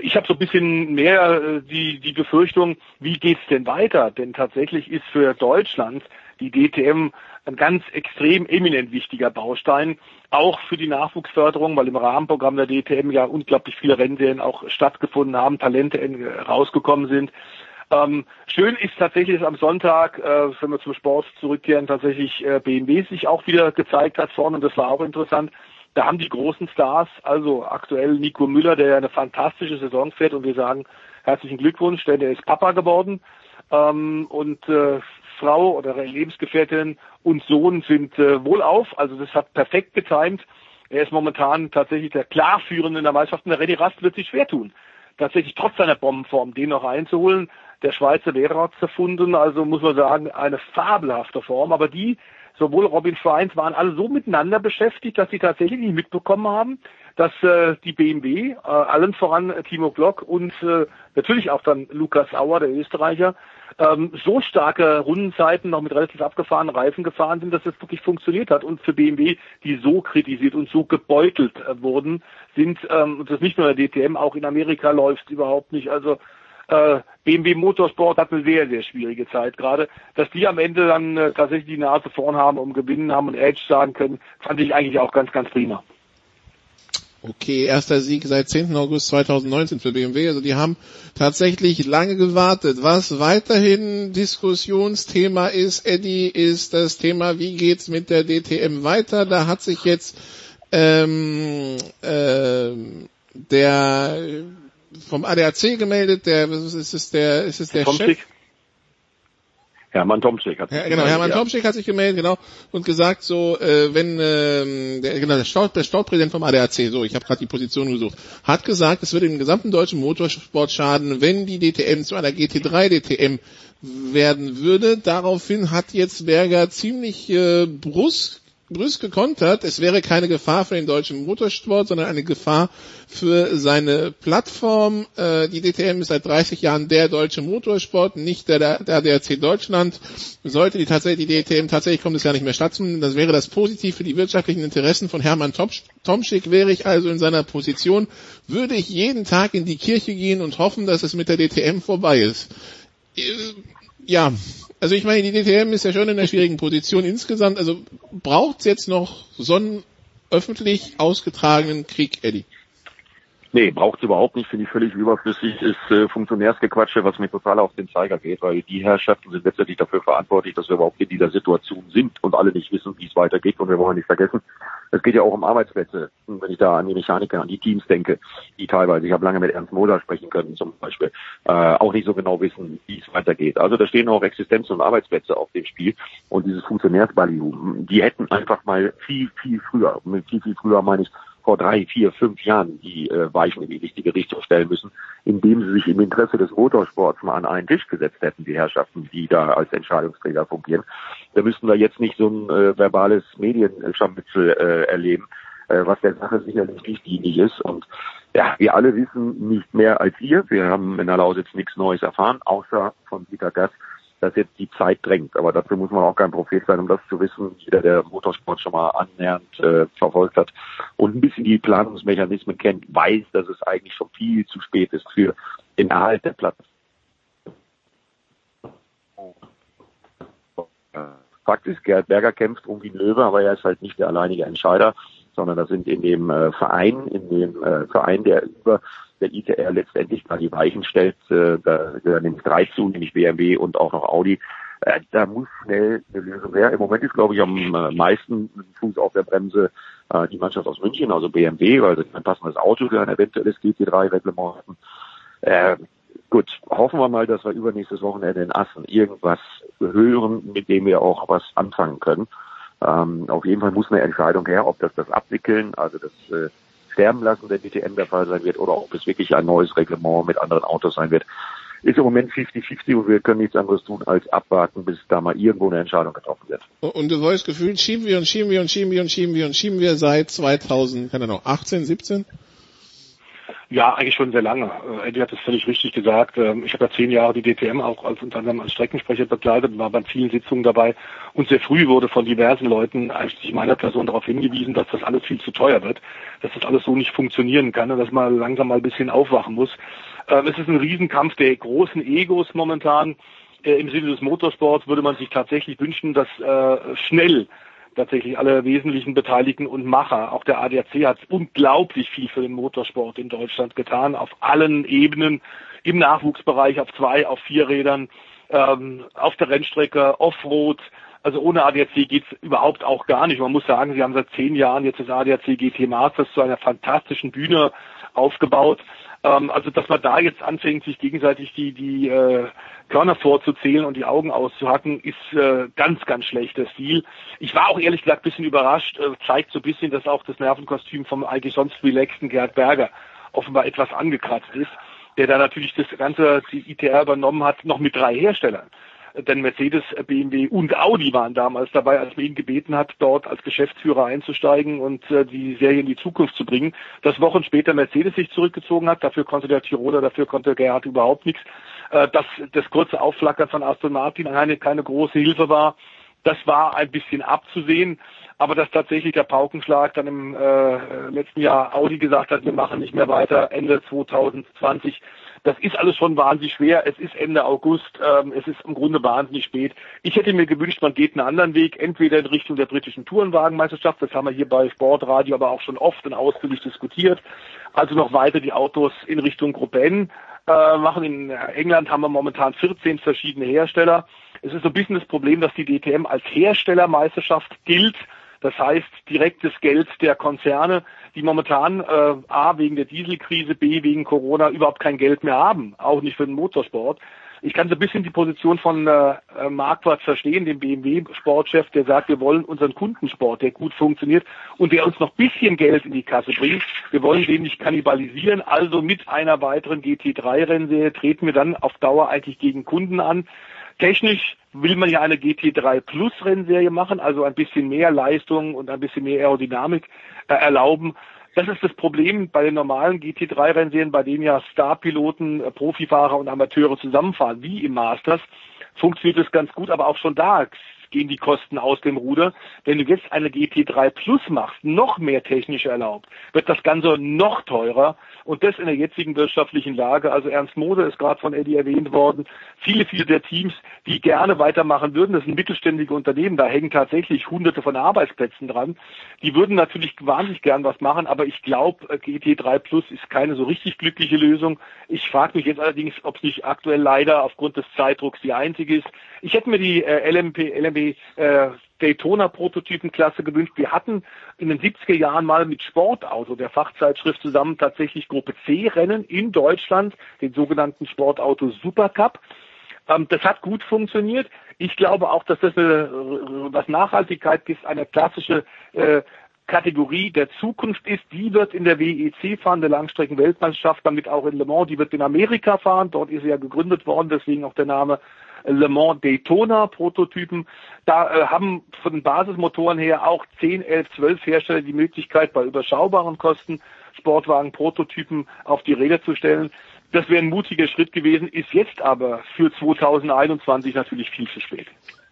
Ich habe so ein bisschen mehr äh, die, die Befürchtung, wie geht's denn weiter? Denn tatsächlich ist für Deutschland die DTM ein ganz extrem eminent wichtiger Baustein, auch für die Nachwuchsförderung, weil im Rahmenprogramm der DTM ja unglaublich viele Rennserien auch stattgefunden haben, Talente rausgekommen sind. Ähm, schön ist tatsächlich, dass am Sonntag, äh, wenn wir zum Sport zurückkehren, tatsächlich äh, BMW sich auch wieder gezeigt hat vorne und das war auch interessant. Da haben die großen Stars, also aktuell Nico Müller, der ja eine fantastische Saison fährt und wir sagen herzlichen Glückwunsch, denn er ist Papa geworden. Ähm, und äh, Frau oder Lebensgefährtin und Sohn sind äh, wohlauf. Also das hat perfekt getimt. Er ist momentan tatsächlich der Klarführende in der Meisterschaft und der René Rast wird sich schwer tun, tatsächlich trotz seiner Bombenform den noch einzuholen. Der Schweizer hat es erfunden, also muss man sagen, eine fabelhafte Form. Aber die, sowohl Robin Schweins, waren alle so miteinander beschäftigt, dass sie tatsächlich nicht mitbekommen haben, dass äh, die BMW, äh, allen voran Timo Glock und äh, natürlich auch dann Lukas Auer, der Österreicher, ähm, so starke Rundenzeiten noch mit relativ abgefahrenen Reifen gefahren sind, dass es wirklich funktioniert hat. Und für BMW, die so kritisiert und so gebeutelt äh, wurden, sind, ähm, und das nicht nur in der DTM, auch in Amerika läuft überhaupt nicht. Also äh, BMW Motorsport hat eine sehr, sehr schwierige Zeit gerade. Dass die am Ende dann äh, tatsächlich die Nase vorn haben, um gewinnen haben und Edge sagen können, fand ich eigentlich auch ganz, ganz prima. Okay, erster Sieg seit 10. August 2019 für BMW. Also die haben tatsächlich lange gewartet. Was weiterhin Diskussionsthema ist, Eddie, ist das Thema, wie geht's mit der DTM weiter? Da hat sich jetzt ähm, äh, der vom ADAC gemeldet, der ist es der ist es der Chef? Hermann Tomczyk hat sich ja, genau, Hermann ja. Tomczyk hat sich gemeldet, genau, und gesagt so, äh, wenn ähm, der, genau, der, Stadtpräsident vom ADAC, so, ich habe gerade die Position gesucht, hat gesagt, es würde den gesamten deutschen Motorsport schaden, wenn die DTM zu einer GT3 DTM werden würde. Daraufhin hat jetzt Berger ziemlich äh, brusque brüsk gekontert, es wäre keine Gefahr für den deutschen Motorsport, sondern eine Gefahr für seine Plattform. Äh, die DTM ist seit 30 Jahren der deutsche Motorsport, nicht der, der, der DRC Deutschland. Sollte die tatsächlich die DTM tatsächlich kommt es gar nicht mehr stattfinden, das wäre das positiv für die wirtschaftlichen Interessen von Hermann Tomschick. Wäre ich also in seiner Position, würde ich jeden Tag in die Kirche gehen und hoffen, dass es mit der DTM vorbei ist. Äh, ja, also ich meine, die DTM ist ja schon in einer schwierigen Position insgesamt. Also braucht es jetzt noch so einen öffentlich ausgetragenen Krieg, Eddie? Nee, braucht es überhaupt nicht, finde ich völlig überflüssig, ist äh, Funktionärsgequatsche, was mir total auf den Zeiger geht, weil die Herrschaften sind letztendlich dafür verantwortlich, dass wir überhaupt in dieser Situation sind und alle nicht wissen, wie es weitergeht. Und wir wollen nicht vergessen, es geht ja auch um Arbeitsplätze, wenn ich da an die Mechaniker, an die Teams denke, die teilweise, ich habe lange mit Ernst Moser sprechen können zum Beispiel, äh, auch nicht so genau wissen, wie es weitergeht. Also da stehen auch Existenz- und Arbeitsplätze auf dem Spiel und dieses Funktionärsballium, die hätten einfach mal viel, viel früher, mit viel, viel früher meine ich, vor drei, vier, fünf Jahren die äh, Weichen in die richtige Richtung stellen müssen, indem sie sich im Interesse des Motorsports mal an einen Tisch gesetzt hätten, die Herrschaften, die da als Entscheidungsträger fungieren. Da müssten wir jetzt nicht so ein äh, verbales Medienscharmützel äh, erleben, äh, was der Sache sicherlich nicht dienlich ist. Und ja, wir alle wissen nicht mehr als ihr. Wir haben in der Lausitz nichts Neues erfahren, außer von Peter Gass, dass jetzt die Zeit drängt. Aber dazu muss man auch kein Prophet sein, um das zu wissen. Jeder, der Motorsport schon mal annähernd äh, verfolgt hat und ein bisschen die Planungsmechanismen kennt, weiß, dass es eigentlich schon viel zu spät ist für den Erhalt der Platz. Fakt ist, Gerhard Berger kämpft um die Löwe, aber er ist halt nicht der alleinige Entscheider, sondern das sind in dem äh, Verein, in dem äh, Verein, der über der ITR letztendlich da die Weichen stellt, äh, da gehören nämlich drei zu, nämlich BMW und auch noch Audi. Äh, da muss schnell eine Lösung her. Im Moment ist, glaube ich, am äh, meisten Fuß auf der Bremse äh, die Mannschaft aus München, also BMW, weil sie ein passendes Auto für ein eventuelles GT3-Reglement haben. Äh, gut, hoffen wir mal, dass wir übernächstes Wochenende in Assen irgendwas hören, mit dem wir auch was anfangen können. Ähm, auf jeden Fall muss eine Entscheidung her, ob das das Abwickeln, also das äh, Sterben lassen der DTM der Fall sein wird oder ob es wirklich ein neues Reglement mit anderen Autos sein wird. Ist im Moment 50-50 und wir können nichts anderes tun, als abwarten, bis da mal irgendwo eine Entscheidung getroffen wird. Und du wolltest gefühlt schieben wir und schieben wir und schieben wir und schieben wir und schieben wir seit 2000, keine Ahnung, 18, 17? Ja, eigentlich schon sehr lange. Äh, Eddie hat es völlig richtig gesagt. Ähm, ich habe ja zehn Jahre die DTM auch als unter anderem als Streckensprecher begleitet, war bei vielen Sitzungen dabei und sehr früh wurde von diversen Leuten eigentlich meiner Person darauf hingewiesen, dass das alles viel zu teuer wird, dass das alles so nicht funktionieren kann und dass man langsam mal ein bisschen aufwachen muss. Ähm, es ist ein Riesenkampf der großen Egos momentan. Äh, Im Sinne des Motorsports würde man sich tatsächlich wünschen, dass äh, schnell tatsächlich alle wesentlichen Beteiligten und Macher. Auch der ADAC hat unglaublich viel für den Motorsport in Deutschland getan, auf allen Ebenen, im Nachwuchsbereich, auf zwei, auf vier Rädern, ähm, auf der Rennstrecke, Offroad. Also ohne ADAC geht's überhaupt auch gar nicht. Man muss sagen, sie haben seit zehn Jahren jetzt das ADAC GT Masters zu einer fantastischen Bühne aufgebaut. Ähm, also dass man da jetzt anfängt, sich gegenseitig die, die äh, Körner vorzuzählen und die Augen auszuhacken, ist äh, ganz, ganz schlechter Stil. Ich war auch ehrlich gesagt ein bisschen überrascht, äh, zeigt so ein bisschen, dass auch das Nervenkostüm vom eigentlich sonst relaxten Gerd Berger offenbar etwas angekratzt ist, der da natürlich das ganze die ITR übernommen hat, noch mit drei Herstellern denn Mercedes, BMW und Audi waren damals dabei, als man ihn gebeten hat, dort als Geschäftsführer einzusteigen und äh, die Serie in die Zukunft zu bringen. Das Wochen später Mercedes sich zurückgezogen hat, dafür konnte der Tiroler, dafür konnte Gerhard überhaupt nichts. Äh, dass das kurze Aufflackern von Aston Martin eine, keine große Hilfe war, das war ein bisschen abzusehen. Aber dass tatsächlich der Paukenschlag dann im äh, letzten Jahr Audi gesagt hat, wir machen nicht mehr weiter Ende 2020, das ist alles schon wahnsinnig schwer. Es ist Ende August, ähm, es ist im Grunde wahnsinnig spät. Ich hätte mir gewünscht, man geht einen anderen Weg, entweder in Richtung der britischen Tourenwagenmeisterschaft, das haben wir hier bei Sportradio aber auch schon oft und ausführlich diskutiert, also noch weiter die Autos in Richtung Gruppe N äh, machen. In England haben wir momentan 14 verschiedene Hersteller. Es ist so ein bisschen das Problem, dass die DTM als Herstellermeisterschaft gilt. Das heißt, direktes Geld der Konzerne, die momentan äh, A wegen der Dieselkrise, B wegen Corona überhaupt kein Geld mehr haben, auch nicht für den Motorsport. Ich kann so ein bisschen die Position von äh, äh Marquardt verstehen, dem BMW-Sportchef, der sagt, wir wollen unseren Kundensport, der gut funktioniert und der uns noch bisschen Geld in die Kasse bringt. Wir wollen den nicht kannibalisieren. Also mit einer weiteren GT3-Rennserie treten wir dann auf Dauer eigentlich gegen Kunden an. Technisch will man ja eine GT3 Plus Rennserie machen, also ein bisschen mehr Leistung und ein bisschen mehr Aerodynamik äh, erlauben. Das ist das Problem bei den normalen GT3 Rennserien, bei denen ja Starpiloten, äh, Profifahrer und Amateure zusammenfahren, wie im Masters. Funktioniert das ganz gut, aber auch schon da gehen die Kosten aus dem Ruder. Wenn du jetzt eine GT3 Plus machst, noch mehr technisch erlaubt, wird das Ganze noch teurer und das in der jetzigen wirtschaftlichen Lage. Also Ernst Moser ist gerade von Eddie erwähnt worden. Viele, viele der Teams, die gerne weitermachen würden, das sind mittelständige Unternehmen, da hängen tatsächlich hunderte von Arbeitsplätzen dran. Die würden natürlich wahnsinnig gern was machen, aber ich glaube, GT3 Plus ist keine so richtig glückliche Lösung. Ich frage mich jetzt allerdings, ob es nicht aktuell leider aufgrund des Zeitdrucks die einzige ist. Ich hätte mir die äh, LMP, LMP äh, Daytona-Prototypenklasse gewünscht. Wir hatten in den 70er Jahren mal mit Sportauto, der Fachzeitschrift, zusammen tatsächlich Gruppe C-Rennen in Deutschland, den sogenannten Sportauto Supercup. Ähm, das hat gut funktioniert. Ich glaube auch, dass das eine, was Nachhaltigkeit ist, eine klassische äh, Kategorie der Zukunft ist. Die wird in der WEC fahren, der Langstrecken-Weltmeisterschaft, damit auch in Le Mans. Die wird in Amerika fahren. Dort ist sie ja gegründet worden, deswegen auch der Name Le Mans Daytona Prototypen. Da äh, haben von den Basismotoren her auch 10, 11, 12 Hersteller die Möglichkeit, bei überschaubaren Kosten Sportwagen Prototypen auf die Räder zu stellen. Das wäre ein mutiger Schritt gewesen, ist jetzt aber für 2021 natürlich viel zu spät.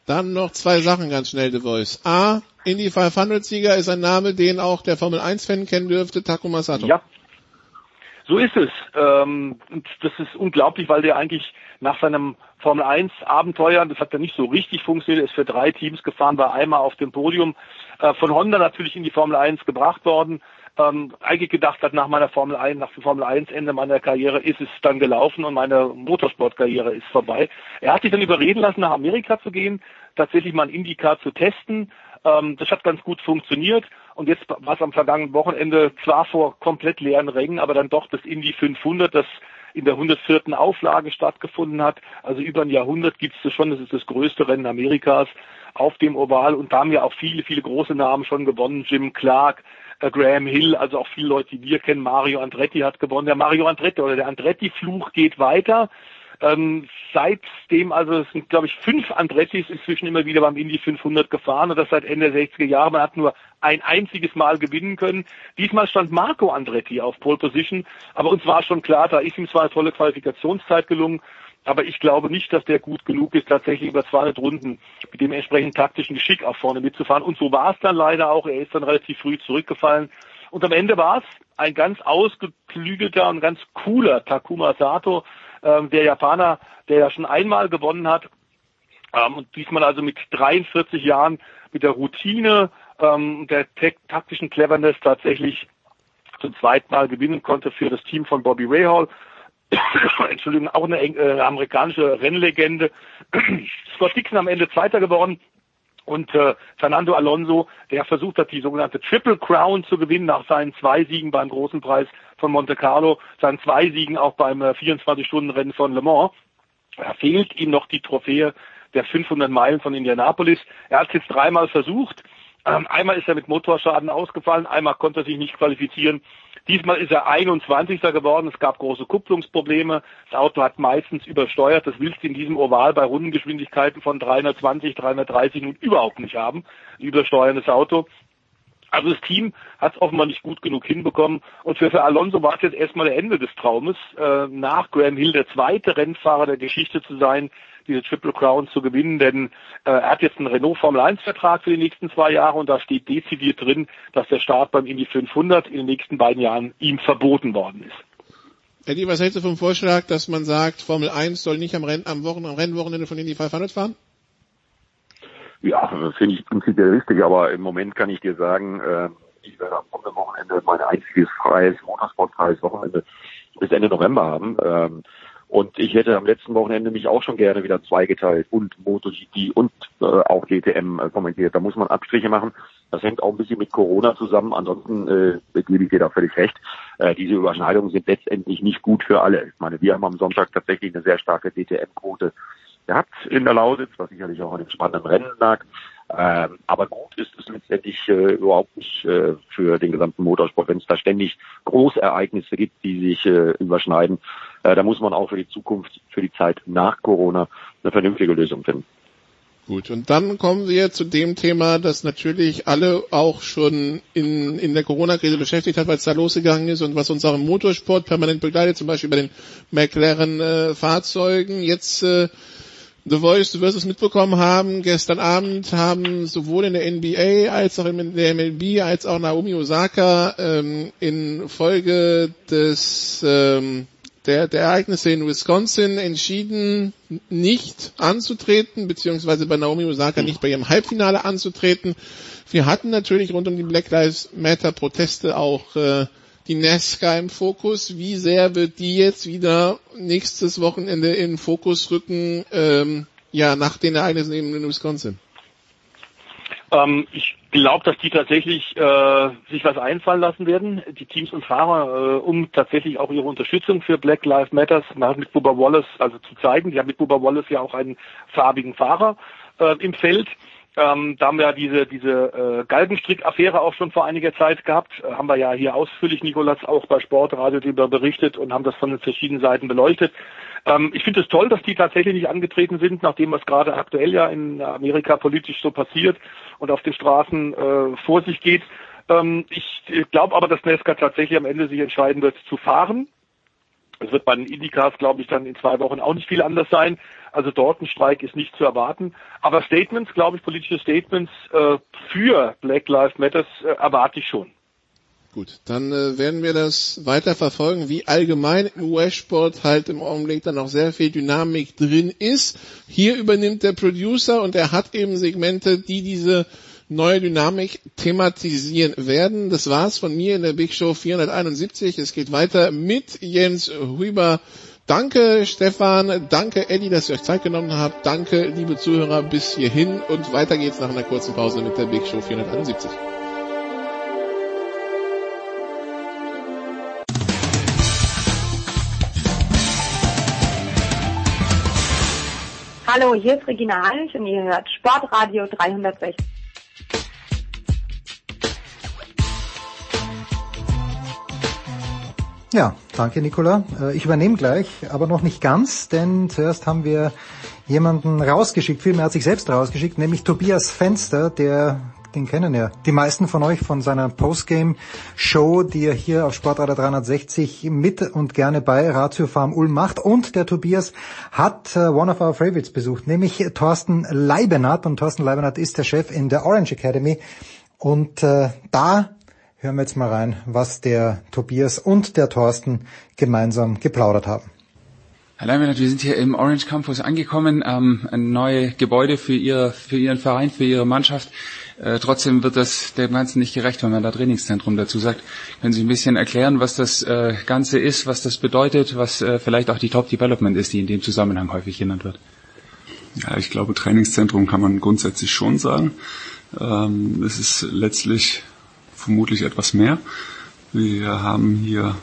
Dann noch zwei Sachen ganz schnell, The Voice. A, Indy 500 Sieger ist ein Name, den auch der Formel 1 Fan kennen dürfte, Takuma Sato. Ja. So ist es. Ähm, und das ist unglaublich, weil der eigentlich nach seinem Formel 1 Abenteuer, das hat ja nicht so richtig funktioniert, ist für drei Teams gefahren, war einmal auf dem Podium, äh, von Honda natürlich in die Formel 1 gebracht worden, ähm, eigentlich gedacht hat, nach meiner Formel 1, nach dem Formel 1 Ende meiner Karriere ist es dann gelaufen und meine Motorsportkarriere ist vorbei. Er hat sich dann überreden lassen, nach Amerika zu gehen, tatsächlich mal ein IndyCar zu testen. Ähm, das hat ganz gut funktioniert und jetzt war es am vergangenen Wochenende zwar vor komplett leeren Rängen, aber dann doch das Indy 500, das in der 104. Auflage stattgefunden hat. Also über ein Jahrhundert gibt es das schon. Das ist das größte Rennen Amerikas auf dem Oval und da haben ja auch viele, viele große Namen schon gewonnen. Jim Clark, äh, Graham Hill, also auch viele Leute, die wir kennen. Mario Andretti hat gewonnen. Der Mario Andretti oder der Andretti-Fluch geht weiter. Ähm, seitdem, also es sind glaube ich fünf Andrettis inzwischen immer wieder beim Indy 500 gefahren und das seit Ende der 60er Jahre. Man hat nur ein einziges Mal gewinnen können. Diesmal stand Marco Andretti auf Pole Position, aber uns war schon klar, da ist ihm zwar eine tolle Qualifikationszeit gelungen, aber ich glaube nicht, dass der gut genug ist, tatsächlich über 200 Runden mit dem entsprechenden taktischen Geschick auch vorne mitzufahren. Und so war es dann leider auch. Er ist dann relativ früh zurückgefallen. Und am Ende war es ein ganz ausgeklügelter und ganz cooler Takuma Sato, ähm, der Japaner, der ja schon einmal gewonnen hat. Ähm, und diesmal also mit 43 Jahren mit der Routine, ähm, der taktischen Cleverness tatsächlich zum zweiten Mal gewinnen konnte für das Team von Bobby Rahal. Entschuldigung, auch eine äh, amerikanische Rennlegende. Scott Dixon am Ende Zweiter geworden. Und äh, Fernando Alonso, der versucht hat, die sogenannte Triple Crown zu gewinnen nach seinen zwei Siegen beim Großen Preis von Monte Carlo, seinen zwei Siegen auch beim äh, 24-Stunden-Rennen von Le Mans. Da fehlt ihm noch die Trophäe der 500 Meilen von Indianapolis. Er hat es jetzt dreimal versucht. Ähm, einmal ist er mit Motorschaden ausgefallen, einmal konnte er sich nicht qualifizieren. Diesmal ist er 21. geworden. Es gab große Kupplungsprobleme. Das Auto hat meistens übersteuert. Das willst du in diesem Oval bei Rundengeschwindigkeiten von 320, 330 nun überhaupt nicht haben. Ein übersteuerndes Auto. Also das Team hat es offenbar nicht gut genug hinbekommen. Und für, für Alonso war es jetzt erstmal der Ende des Traumes, äh, nach Graham Hill der zweite Rennfahrer der Geschichte zu sein, diese Triple Crown zu gewinnen, denn äh, er hat jetzt einen Renault Formel 1 Vertrag für die nächsten zwei Jahre und da steht dezidiert drin, dass der Start beim Indy 500 in den nächsten beiden Jahren ihm verboten worden ist. Eddie, was hältst du vom Vorschlag, dass man sagt, Formel 1 soll nicht am, Renn, am, Wochen, am Rennwochenende von Indy 500 fahren? Ja, finde ich prinzipiell richtig, aber im Moment kann ich dir sagen, äh, ich werde am kommenden Wochenende mein einziges freies, motorsportfreies Wochenende bis Ende November haben. Ähm, und ich hätte am letzten Wochenende mich auch schon gerne wieder zweigeteilt und MotoGP und äh, auch DTM äh, kommentiert. Da muss man Abstriche machen. Das hängt auch ein bisschen mit Corona zusammen. Ansonsten äh, gebe ich dir da völlig recht. Äh, diese Überschneidungen sind letztendlich nicht gut für alle. Ich meine, wir haben am Sonntag tatsächlich eine sehr starke DTM-Quote gehabt in der Lausitz, was sicherlich auch an dem spannenden Rennen lag. Ähm, aber gut ist es letztendlich äh, überhaupt nicht äh, für den gesamten Motorsport, wenn es da ständig Großereignisse gibt, die sich äh, überschneiden. Äh, da muss man auch für die Zukunft, für die Zeit nach Corona eine vernünftige Lösung finden. Gut, und dann kommen wir zu dem Thema, das natürlich alle auch schon in, in der Corona-Krise beschäftigt hat, weil es da losgegangen ist und was uns auch im Motorsport permanent begleitet, zum Beispiel bei den McLaren-Fahrzeugen. Äh, Jetzt äh, The Voice, du wirst es mitbekommen haben, gestern Abend haben sowohl in der NBA als auch in der MLB als auch Naomi Osaka ähm, in Folge des ähm, der, der Ereignisse in Wisconsin entschieden, nicht anzutreten, beziehungsweise bei Naomi Osaka nicht bei ihrem Halbfinale anzutreten. Wir hatten natürlich rund um die Black Lives Matter Proteste auch äh, die NASCAR im Fokus. Wie sehr wird die jetzt wieder nächstes Wochenende in Fokus rücken, ähm, ja, nach den Ereignissen eben in Wisconsin? Ähm, ich glaube, dass die tatsächlich äh, sich was einfallen lassen werden, die Teams und Fahrer, äh, um tatsächlich auch ihre Unterstützung für Black Lives Matters mit Bubba Wallace also zu zeigen. Die haben mit Bubba Wallace ja auch einen farbigen Fahrer äh, im Feld. Ähm, da haben wir ja diese, diese äh, Galgenstrick-Affäre auch schon vor einiger Zeit gehabt. Äh, haben wir ja hier ausführlich, Nikolas, auch bei Sportradio darüber berichtet und haben das von den verschiedenen Seiten beleuchtet. Ähm, ich finde es toll, dass die tatsächlich nicht angetreten sind, nachdem was gerade aktuell ja in Amerika politisch so passiert und auf den Straßen äh, vor sich geht. Ähm, ich glaube aber, dass Nesca tatsächlich am Ende sich entscheiden wird zu fahren. Es wird bei den Indicars, glaube ich, dann in zwei Wochen auch nicht viel anders sein. Also dort ein Streik ist nicht zu erwarten. Aber Statements, glaube ich, politische Statements äh, für Black Lives Matters äh, erwarte ich schon. Gut, dann äh, werden wir das weiter verfolgen, wie allgemein im US-Sport halt im Augenblick dann auch sehr viel Dynamik drin ist. Hier übernimmt der Producer und er hat eben Segmente, die diese neue Dynamik thematisieren werden. Das war's von mir in der Big Show 471. Es geht weiter mit Jens Huber. Danke Stefan, danke Eddie, dass ihr euch Zeit genommen habt. Danke liebe Zuhörer bis hierhin und weiter geht's nach einer kurzen Pause mit der Big Show 471. Hallo, hier ist Regina Heinrich und ihr hört Sportradio 360. Ja, danke Nicola. Äh, ich übernehme gleich, aber noch nicht ganz, denn zuerst haben wir jemanden rausgeschickt, vielmehr hat sich selbst rausgeschickt, nämlich Tobias Fenster, der den kennen ja die meisten von euch von seiner Postgame-Show, die er hier auf Sportradar 360 mit und gerne bei Ratio Farm Ulm macht. Und der Tobias hat uh, one of our favorites besucht, nämlich Thorsten Leibenhardt. Und Thorsten Leibenhardt ist der Chef in der Orange Academy. Und uh, da hören wir jetzt mal rein, was der Tobias und der Thorsten gemeinsam geplaudert haben. Herr Leimenhardt, wir sind hier im Orange Campus angekommen, ähm, ein neues Gebäude für, ihr, für Ihren Verein, für Ihre Mannschaft. Äh, trotzdem wird das dem Ganzen nicht gerecht, wenn man da Trainingszentrum dazu sagt. Können Sie ein bisschen erklären, was das äh, Ganze ist, was das bedeutet, was äh, vielleicht auch die Top Development ist, die in dem Zusammenhang häufig genannt wird? Ja, ich glaube, Trainingszentrum kann man grundsätzlich schon sagen. Ähm, es ist letztlich vermutlich etwas mehr. Wir haben hier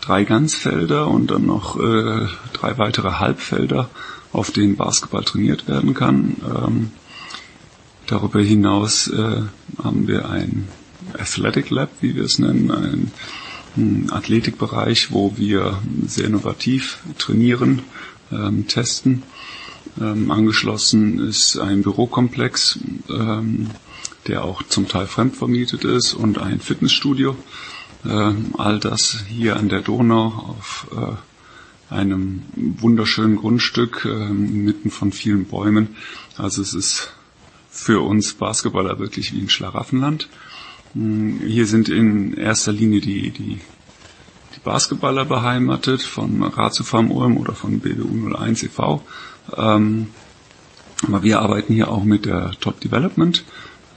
drei Ganzfelder und dann noch äh, drei weitere Halbfelder, auf denen Basketball trainiert werden kann. Ähm, darüber hinaus äh, haben wir ein Athletic Lab, wie wir es nennen, ein, ein Athletikbereich, wo wir sehr innovativ trainieren, ähm, testen. Ähm, angeschlossen ist ein Bürokomplex, ähm, der auch zum Teil fremdvermietet ist und ein Fitnessstudio. Ähm, all das hier an der Donau auf äh, einem wunderschönen Grundstück äh, mitten von vielen Bäumen. Also es ist für uns Basketballer wirklich wie ein Schlaraffenland. Hm, hier sind in erster Linie die, die, die Basketballer beheimatet von Ratio Farm Ulm oder von BBU 01 e.V. Ähm, aber wir arbeiten hier auch mit der Top Development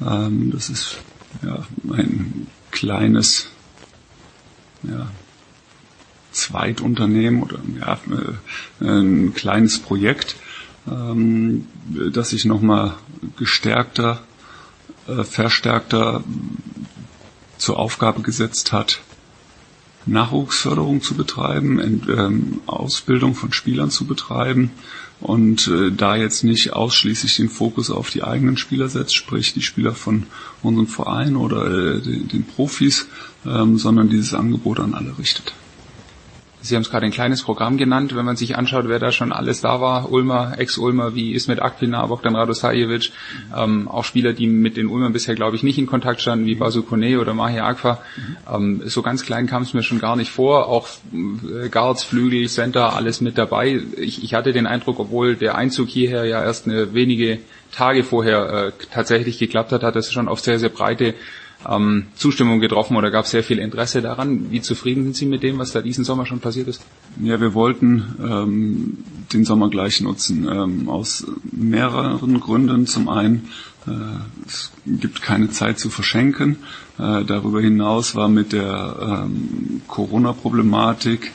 ähm, das ist ja, ein kleines ja, Zweitunternehmen oder ja, äh, ein kleines Projekt, ähm, das sich nochmal gestärkter, äh, verstärkter zur Aufgabe gesetzt hat, Nachwuchsförderung zu betreiben, ähm, Ausbildung von Spielern zu betreiben und äh, da jetzt nicht ausschließlich den Fokus auf die eigenen Spieler setzt, sprich die Spieler von unserem Verein oder äh, den, den Profis, ähm, sondern dieses Angebot an alle richtet. Sie haben es gerade ein kleines Programm genannt, wenn man sich anschaut, wer da schon alles da war. Ulmer, Ex-Ulmer, wie Ismet Akpina, Bogdan Radosajevic, ähm, auch Spieler, die mit den Ulmern bisher, glaube ich, nicht in Kontakt standen, wie Basu Kone oder Mahir Akfa. Ähm, so ganz klein kam es mir schon gar nicht vor. Auch äh, Guards, Flügel, Center, alles mit dabei. Ich, ich hatte den Eindruck, obwohl der Einzug hierher ja erst eine wenige Tage vorher äh, tatsächlich geklappt hat, hat es schon auf sehr, sehr breite ähm, Zustimmung getroffen oder gab sehr viel Interesse daran. Wie zufrieden sind Sie mit dem, was da diesen Sommer schon passiert ist? Ja, wir wollten ähm, den Sommer gleich nutzen, ähm, aus mehreren Gründen. Zum einen, äh, es gibt keine Zeit zu verschenken. Äh, darüber hinaus war mit der ähm, Corona-Problematik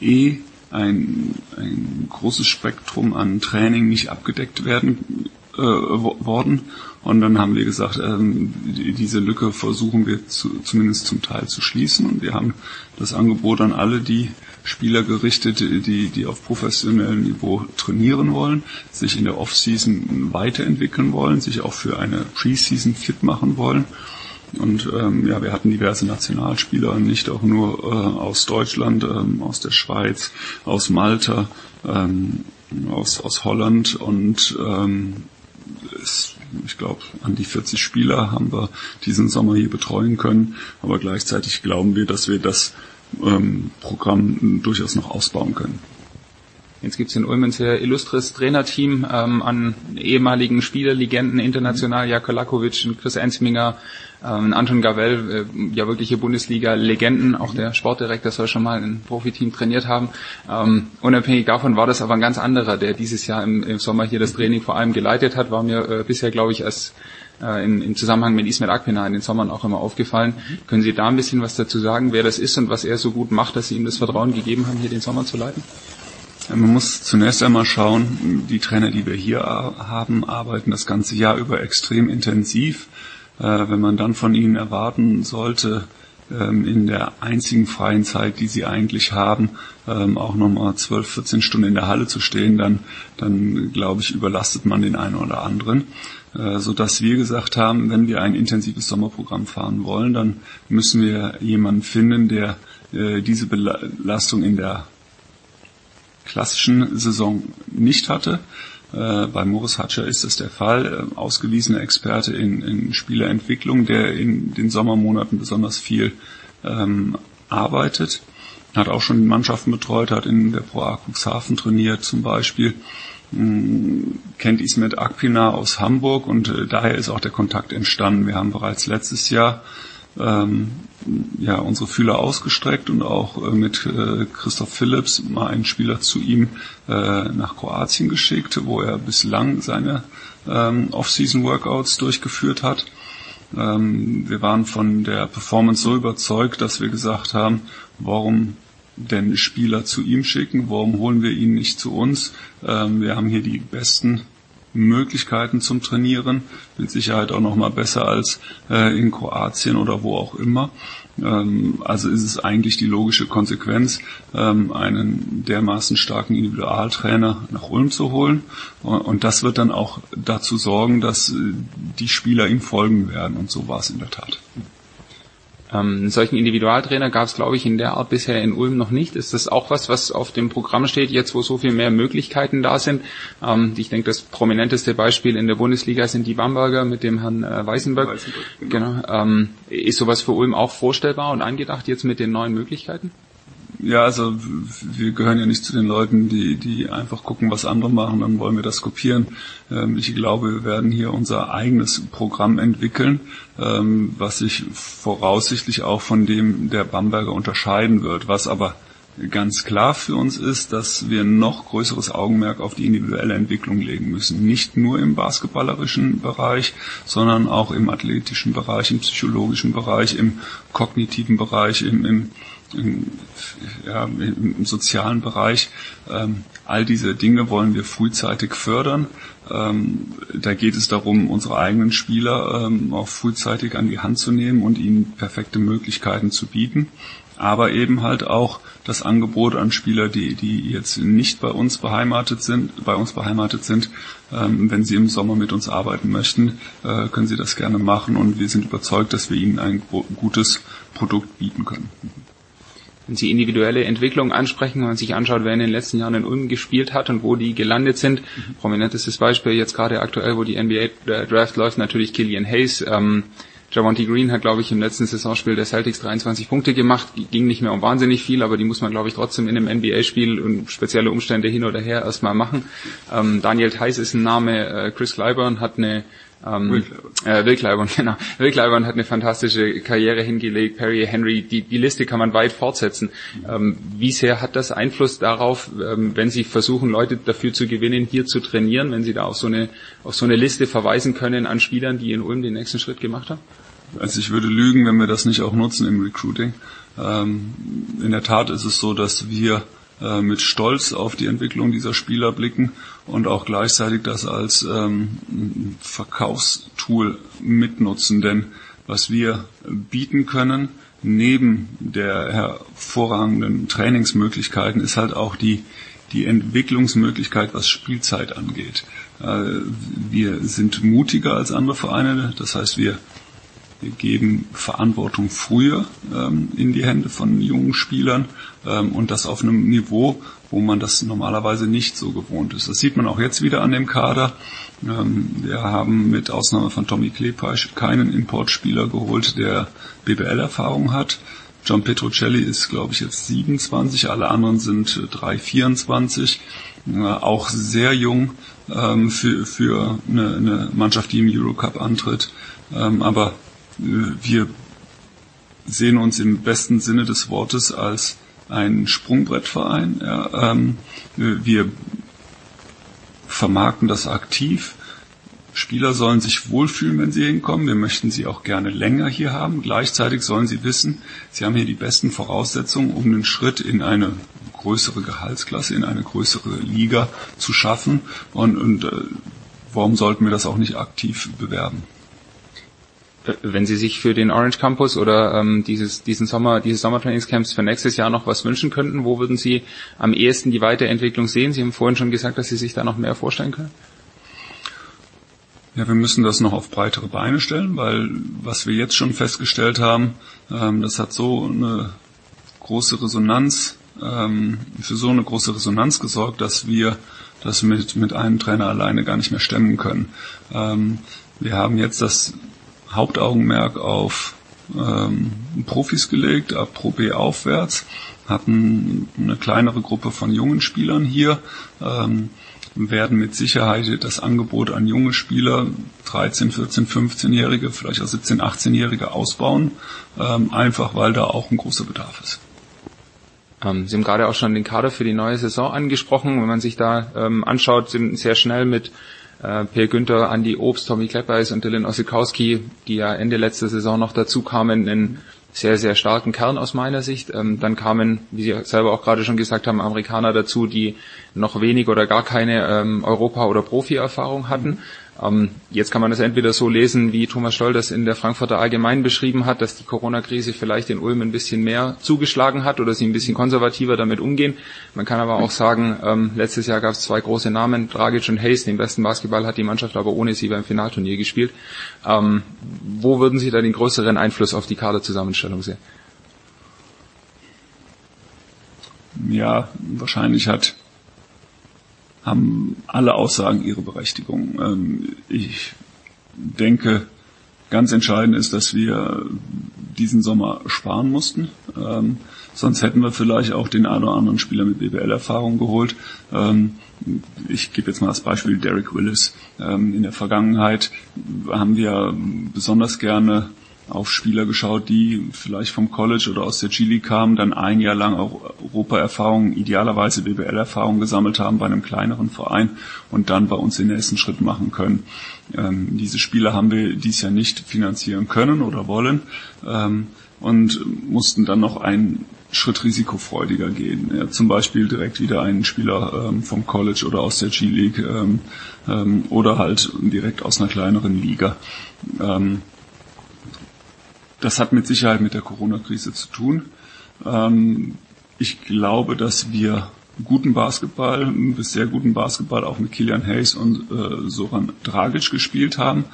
eh ein, ein großes Spektrum an Training nicht abgedeckt werden äh, worden. Und dann haben wir gesagt, ähm, diese Lücke versuchen wir zu, zumindest zum Teil zu schließen. Und wir haben das Angebot an alle die Spieler gerichtet, die, die auf professionellem Niveau trainieren wollen, sich in der Offseason weiterentwickeln wollen, sich auch für eine Preseason fit machen wollen. Und ähm, ja, wir hatten diverse Nationalspieler, nicht auch nur äh, aus Deutschland, ähm, aus der Schweiz, aus Malta, ähm, aus, aus Holland und ähm, es ich glaube, an die 40 Spieler haben wir diesen Sommer hier betreuen können. Aber gleichzeitig glauben wir, dass wir das ähm, Programm durchaus noch ausbauen können. Jetzt gibt es in Ulm ein sehr illustres Trainerteam ähm, an ehemaligen Spielerlegenden international, Jako Lakovic, Chris Ensminger, ähm, Anton Gavel, äh, ja wirkliche Bundesliga-Legenden, auch der Sportdirektor soll schon mal ein Profiteam trainiert haben. Ähm, unabhängig davon war das aber ein ganz anderer, der dieses Jahr im, im Sommer hier das Training vor allem geleitet hat, war mir äh, bisher, glaube ich, als äh, in, im Zusammenhang mit Ismet Akpina in den Sommern auch immer aufgefallen. Können Sie da ein bisschen was dazu sagen, wer das ist und was er so gut macht, dass Sie ihm das Vertrauen gegeben haben, hier den Sommer zu leiten? Man muss zunächst einmal schauen, die Trainer, die wir hier haben, arbeiten das ganze Jahr über extrem intensiv. Äh, wenn man dann von ihnen erwarten sollte, ähm, in der einzigen freien Zeit, die sie eigentlich haben, ähm, auch nochmal 12, 14 Stunden in der Halle zu stehen, dann, dann glaube ich, überlastet man den einen oder anderen. Äh, so dass wir gesagt haben, wenn wir ein intensives Sommerprogramm fahren wollen, dann müssen wir jemanden finden, der äh, diese Belastung in der klassischen Saison nicht hatte. Äh, bei Morris Hatscher ist das der Fall. Äh, ausgewiesener Experte in, in Spielerentwicklung, der in den Sommermonaten besonders viel ähm, arbeitet. Hat auch schon Mannschaften betreut, hat in der Pro A Cuxhaven trainiert zum Beispiel. Ähm, kennt Ismet Akpina aus Hamburg und äh, daher ist auch der Kontakt entstanden. Wir haben bereits letztes Jahr ähm, ja, unsere Fühler ausgestreckt und auch äh, mit äh, Christoph Phillips mal einen Spieler zu ihm äh, nach Kroatien geschickt, wo er bislang seine ähm, Off-Season-Workouts durchgeführt hat. Ähm, wir waren von der Performance so überzeugt, dass wir gesagt haben, warum denn Spieler zu ihm schicken, warum holen wir ihn nicht zu uns? Ähm, wir haben hier die besten Möglichkeiten zum Trainieren, mit Sicherheit auch noch mal besser als äh, in Kroatien oder wo auch immer. Ähm, also ist es eigentlich die logische Konsequenz, ähm, einen dermaßen starken Individualtrainer nach Ulm zu holen. Und das wird dann auch dazu sorgen, dass äh, die Spieler ihm folgen werden. Und so war es in der Tat. Ähm, einen solchen Individualtrainer gab es, glaube ich, in der Art bisher in Ulm noch nicht. Ist das auch was, was auf dem Programm steht, jetzt wo so viel mehr Möglichkeiten da sind? Ähm, ich denke, das prominenteste Beispiel in der Bundesliga sind die Bamberger mit dem Herrn äh, Weißenberg. Weißenberg genau. genau. Ähm, ist sowas für Ulm auch vorstellbar und angedacht jetzt mit den neuen Möglichkeiten? Ja, also wir gehören ja nicht zu den Leuten, die, die einfach gucken, was andere machen, dann wollen wir das kopieren. Ähm, ich glaube, wir werden hier unser eigenes Programm entwickeln, ähm, was sich voraussichtlich auch von dem der Bamberger unterscheiden wird. Was aber ganz klar für uns ist, dass wir noch größeres Augenmerk auf die individuelle Entwicklung legen müssen. Nicht nur im basketballerischen Bereich, sondern auch im athletischen Bereich, im psychologischen Bereich, im kognitiven Bereich, im, im im, ja, im sozialen Bereich. Ähm, all diese Dinge wollen wir frühzeitig fördern. Ähm, da geht es darum, unsere eigenen Spieler ähm, auch frühzeitig an die Hand zu nehmen und ihnen perfekte Möglichkeiten zu bieten. Aber eben halt auch das Angebot an Spieler, die, die jetzt nicht bei uns beheimatet sind, bei uns beheimatet sind, ähm, wenn sie im Sommer mit uns arbeiten möchten, äh, können sie das gerne machen und wir sind überzeugt, dass wir ihnen ein gutes Produkt bieten können wenn Sie individuelle Entwicklung ansprechen, wenn man sich anschaut, wer in den letzten Jahren in Ulm gespielt hat und wo die gelandet sind. Mhm. Prominentestes Beispiel jetzt gerade aktuell, wo die NBA Draft läuft, natürlich Killian Hayes. Ähm, Javonte Green hat, glaube ich, im letzten Saisonspiel der Celtics 23 Punkte gemacht. Ging nicht mehr um wahnsinnig viel, aber die muss man, glaube ich, trotzdem in einem NBA-Spiel und spezielle Umstände hin oder her erstmal machen. Ähm, Daniel Theiss ist ein Name. Äh, Chris Clyburn hat eine ähm, Will Clyburn. Äh, Will Clyburn, genau. Will Clyburn hat eine fantastische Karriere hingelegt. Perry Henry, die, die Liste kann man weit fortsetzen. Ähm, wie sehr hat das Einfluss darauf, ähm, wenn Sie versuchen, Leute dafür zu gewinnen, hier zu trainieren, wenn Sie da auf so eine, auf so eine Liste verweisen können an Spielern, die in Ulm den nächsten Schritt gemacht haben? Also ich würde lügen, wenn wir das nicht auch nutzen im Recruiting. Ähm, in der Tat ist es so, dass wir äh, mit Stolz auf die Entwicklung dieser Spieler blicken und auch gleichzeitig das als ähm, Verkaufstool mitnutzen. Denn was wir bieten können, neben der hervorragenden Trainingsmöglichkeiten, ist halt auch die, die Entwicklungsmöglichkeit, was Spielzeit angeht. Äh, wir sind mutiger als andere Vereine, das heißt, wir wir geben Verantwortung früher ähm, in die Hände von jungen Spielern ähm, und das auf einem Niveau, wo man das normalerweise nicht so gewohnt ist. Das sieht man auch jetzt wieder an dem Kader. Ähm, wir haben mit Ausnahme von Tommy Klepesch keinen Importspieler geholt, der BBL-Erfahrung hat. John Petrocelli ist, glaube ich, jetzt 27, alle anderen sind 3,24. Äh, auch sehr jung ähm, für, für eine, eine Mannschaft, die im Eurocup antritt. Ähm, aber wir sehen uns im besten Sinne des Wortes als ein Sprungbrettverein. Ja, ähm, wir vermarkten das aktiv. Spieler sollen sich wohlfühlen, wenn sie hinkommen. Wir möchten sie auch gerne länger hier haben. Gleichzeitig sollen sie wissen, sie haben hier die besten Voraussetzungen, um den Schritt in eine größere Gehaltsklasse, in eine größere Liga zu schaffen. Und, und äh, warum sollten wir das auch nicht aktiv bewerben? Wenn Sie sich für den Orange Campus oder ähm, dieses, diesen Sommer, diese Sommertrainingscamps für nächstes Jahr noch was wünschen könnten, wo würden Sie am ehesten die Weiterentwicklung sehen? Sie haben vorhin schon gesagt, dass Sie sich da noch mehr vorstellen können. Ja, wir müssen das noch auf breitere Beine stellen, weil was wir jetzt schon festgestellt haben, ähm, das hat so eine große Resonanz, ähm, für so eine große Resonanz gesorgt, dass wir das mit, mit einem Trainer alleine gar nicht mehr stemmen können. Ähm, wir haben jetzt das Hauptaugenmerk auf ähm, Profis gelegt, ab Pro B aufwärts, hatten eine kleinere Gruppe von jungen Spielern hier, ähm, werden mit Sicherheit das Angebot an junge Spieler, 13, 14, 15-Jährige, vielleicht auch 17, 18-Jährige ausbauen, ähm, einfach weil da auch ein großer Bedarf ist. Ähm, Sie haben gerade auch schon den Kader für die neue Saison angesprochen. Wenn man sich da ähm, anschaut, sind sehr schnell mit äh, Per Günther, Andi Obst, Tommy Kleppeis und Dylan Ossikowski, die ja Ende letzter Saison noch dazu kamen, einen sehr, sehr starken Kern aus meiner Sicht. Ähm, dann kamen, wie Sie selber auch gerade schon gesagt haben, Amerikaner dazu, die noch wenig oder gar keine ähm, Europa- oder Profi-Erfahrung hatten. Ähm, jetzt kann man das entweder so lesen, wie Thomas Stoll das in der Frankfurter Allgemein beschrieben hat, dass die Corona-Krise vielleicht in Ulm ein bisschen mehr zugeschlagen hat oder sie ein bisschen konservativer damit umgehen. Man kann aber auch sagen, ähm, letztes Jahr gab es zwei große Namen, Dragic und Hayes. Den besten Basketball hat die Mannschaft aber ohne sie beim Finalturnier gespielt. Ähm, wo würden Sie da den größeren Einfluss auf die Kaderzusammenstellung sehen? Ja, wahrscheinlich hat haben alle Aussagen ihre Berechtigung. Ähm, ich denke, ganz entscheidend ist, dass wir diesen Sommer sparen mussten. Ähm, sonst hätten wir vielleicht auch den einen oder anderen Spieler mit BBL-Erfahrung geholt. Ähm, ich gebe jetzt mal das Beispiel Derek Willis. in der Vergangenheit haben wir besonders gerne auf Spieler geschaut, die vielleicht vom College oder aus der Chili kamen, dann ein Jahr lang Europa-Erfahrung, idealerweise BBL-Erfahrung gesammelt haben bei einem kleineren Verein und dann bei uns den nächsten Schritt machen können. Ähm, diese Spieler haben wir dies Jahr nicht finanzieren können oder wollen ähm, und mussten dann noch einen Schritt risikofreudiger gehen. Ja, zum Beispiel direkt wieder einen Spieler ähm, vom College oder aus der G-League ähm, ähm, oder halt direkt aus einer kleineren Liga. Ähm, das hat mit Sicherheit mit der Corona-Krise zu tun. Ähm, ich glaube, dass wir guten Basketball, bis sehr guten Basketball auch mit Kilian Hayes und äh, Soran Dragic gespielt haben.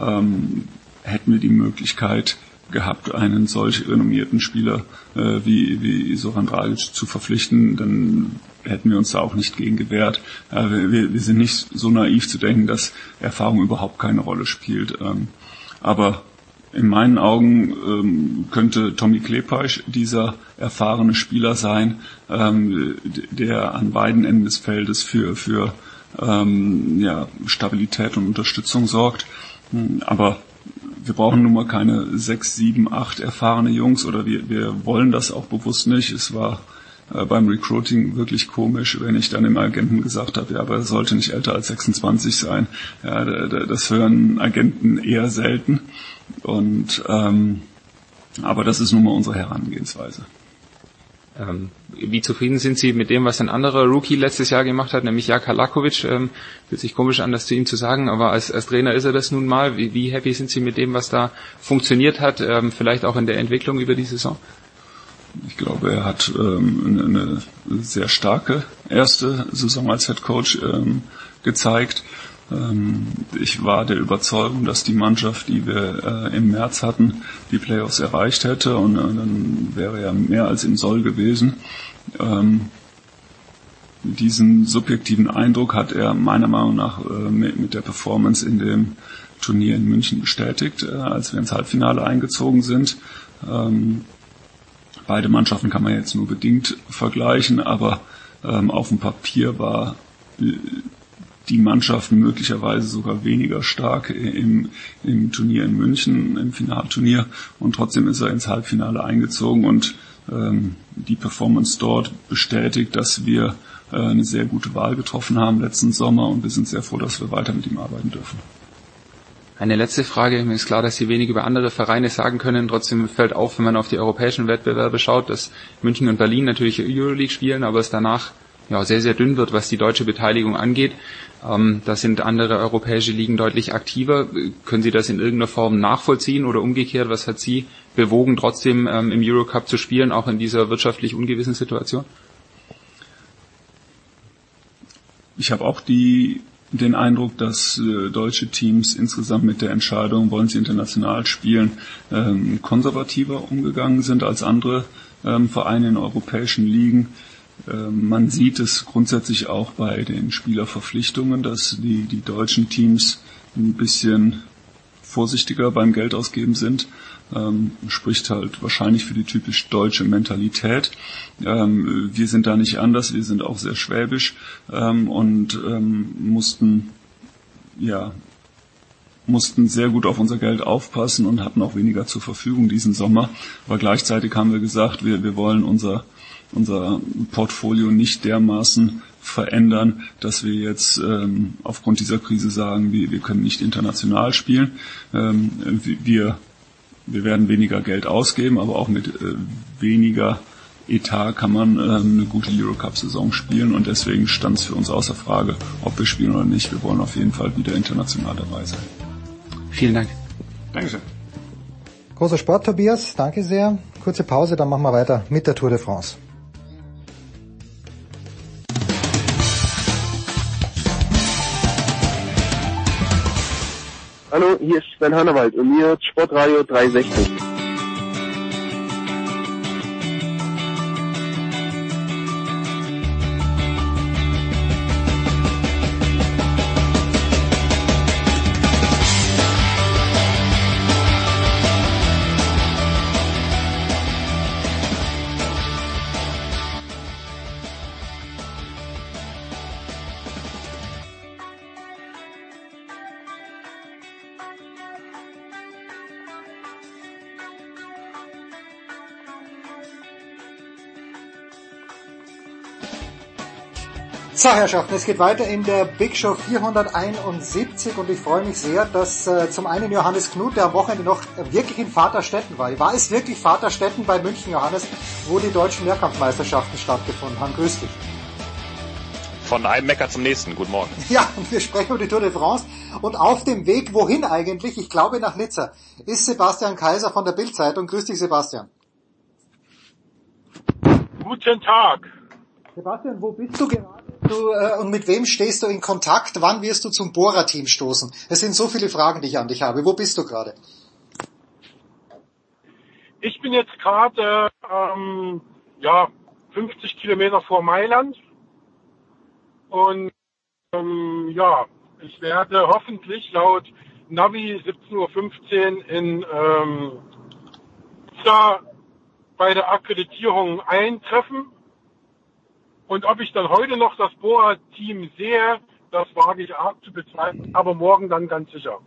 Ähm, hätten wir die Möglichkeit gehabt, einen solch renommierten Spieler äh, wie, wie Soran Dragic zu verpflichten, dann hätten wir uns da auch nicht gegen gewehrt. Äh, wir, wir sind nicht so naiv zu denken, dass Erfahrung überhaupt keine Rolle spielt. Ähm, aber in meinen Augen ähm, könnte Tommy Klepeisch dieser erfahrene Spieler sein, ähm, der an beiden Enden des Feldes für, für ähm, ja, Stabilität und Unterstützung sorgt. Hm, aber wir brauchen nun mal keine sechs, sieben, acht erfahrene Jungs oder wir, wir wollen das auch bewusst nicht. Es war äh, beim Recruiting wirklich komisch, wenn ich dann dem Agenten gesagt habe, ja, aber er sollte nicht älter als 26 sein. Ja, das hören Agenten eher selten. Und ähm, aber das ist nun mal unsere Herangehensweise. Ähm, wie zufrieden sind Sie mit dem, was ein anderer Rookie letztes Jahr gemacht hat, nämlich Jaka Lakovic? Ähm, fühlt sich komisch an, das zu ihm zu sagen, aber als, als Trainer ist er das nun mal. Wie, wie happy sind Sie mit dem, was da funktioniert hat, ähm, vielleicht auch in der Entwicklung über die Saison? Ich glaube, er hat ähm, eine sehr starke erste Saison als Head Coach ähm, gezeigt. Ähm, ich war der Überzeugung, dass die Mannschaft, die wir äh, im März hatten, die Playoffs erreicht hätte und äh, dann wäre er mehr als im Soll gewesen. Ähm, diesen subjektiven Eindruck hat er meiner Meinung nach äh, mit der Performance in dem Turnier in München bestätigt, als wir ins Halbfinale eingezogen sind. Ähm, beide Mannschaften kann man jetzt nur bedingt vergleichen, aber auf dem Papier war die Mannschaft möglicherweise sogar weniger stark im, im Turnier in München, im Finalturnier. Und trotzdem ist er ins Halbfinale eingezogen und ähm, die Performance dort bestätigt, dass wir äh, eine sehr gute Wahl getroffen haben letzten Sommer und wir sind sehr froh, dass wir weiter mit ihm arbeiten dürfen. Eine letzte Frage. Mir ist klar, dass Sie wenig über andere Vereine sagen können. Trotzdem fällt auf, wenn man auf die europäischen Wettbewerbe schaut, dass München und Berlin natürlich Euroleague spielen, aber es danach ja, sehr, sehr dünn wird, was die deutsche Beteiligung angeht. Ähm, da sind andere europäische Ligen deutlich aktiver. Können Sie das in irgendeiner Form nachvollziehen oder umgekehrt? Was hat Sie bewogen, trotzdem ähm, im Eurocup zu spielen, auch in dieser wirtschaftlich ungewissen Situation? Ich habe auch die den Eindruck, dass äh, deutsche Teams insgesamt mit der Entscheidung, wollen sie international spielen, ähm, konservativer umgegangen sind als andere ähm, Vereine in europäischen Ligen. Ähm, man sieht es grundsätzlich auch bei den Spielerverpflichtungen, dass die, die deutschen Teams ein bisschen vorsichtiger beim Geldausgeben sind ähm, spricht halt wahrscheinlich für die typisch deutsche Mentalität. Ähm, wir sind da nicht anders, wir sind auch sehr schwäbisch ähm, und ähm, mussten ja mussten sehr gut auf unser Geld aufpassen und hatten auch weniger zur Verfügung diesen Sommer. Aber gleichzeitig haben wir gesagt, wir, wir wollen unser, unser Portfolio nicht dermaßen verändern, dass wir jetzt ähm, aufgrund dieser Krise sagen, wir, wir können nicht international spielen. Ähm, wir wir werden weniger Geld ausgeben, aber auch mit äh, weniger Etat kann man äh, eine gute Eurocup-Saison spielen und deswegen stand es für uns außer Frage, ob wir spielen oder nicht. Wir wollen auf jeden Fall wieder international dabei sein. Vielen Dank. Dankeschön. Großer Sport, Tobias. Danke sehr. Kurze Pause, dann machen wir weiter mit der Tour de France. Hallo, hier ist Sven Hannawald und mir Sportradio 360. So, Herrschaften, es geht weiter in der Big Show 471 und ich freue mich sehr, dass äh, zum einen Johannes Knut, der am Wochenende noch wirklich in Vaterstetten war. War es wirklich Vaterstetten bei München, Johannes, wo die deutschen Mehrkampfmeisterschaften stattgefunden haben? Grüß dich. Von einem Mecker zum nächsten. Guten Morgen. Ja, und wir sprechen über die Tour de France. Und auf dem Weg, wohin eigentlich? Ich glaube nach Nizza, ist Sebastian Kaiser von der Bildzeitung. Grüß dich, Sebastian. Guten Tag. Sebastian, wo bist du gerade? Du, äh, und mit wem stehst du in Kontakt? Wann wirst du zum Bohrer-Team stoßen? Es sind so viele Fragen, die ich an dich habe. Wo bist du gerade? Ich bin jetzt gerade ähm, ja 50 Kilometer vor Mailand und ähm, ja, ich werde hoffentlich laut Navi 17.15 Uhr in ähm, bei der Akkreditierung eintreffen und ob ich dann heute noch das Boa-Team sehe, das wage ich arg zu bezweifeln, aber morgen dann ganz sicher.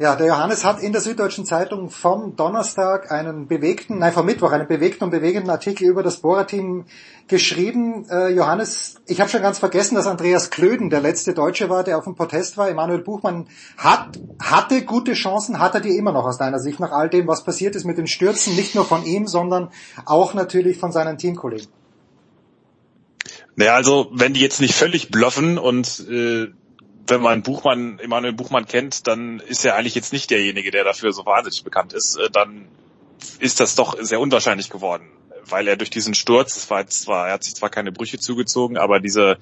Ja, der Johannes hat in der Süddeutschen Zeitung vom Donnerstag einen bewegten, nein, vom Mittwoch einen bewegten und bewegenden Artikel über das Bohrer-Team geschrieben. Äh, Johannes, ich habe schon ganz vergessen, dass Andreas Klöden der letzte Deutsche war, der auf dem Protest war. Emanuel Buchmann hat, hatte gute Chancen, hat er die immer noch aus deiner Sicht, nach all dem, was passiert ist mit den Stürzen, nicht nur von ihm, sondern auch natürlich von seinen Teamkollegen. Naja, also wenn die jetzt nicht völlig bluffen und äh, wenn man Buchmann, Emanuel Buchmann kennt, dann ist er eigentlich jetzt nicht derjenige, der dafür so wahnsinnig bekannt ist, äh, dann ist das doch sehr unwahrscheinlich geworden, weil er durch diesen Sturz, es war jetzt zwar, er hat sich zwar keine Brüche zugezogen, aber diese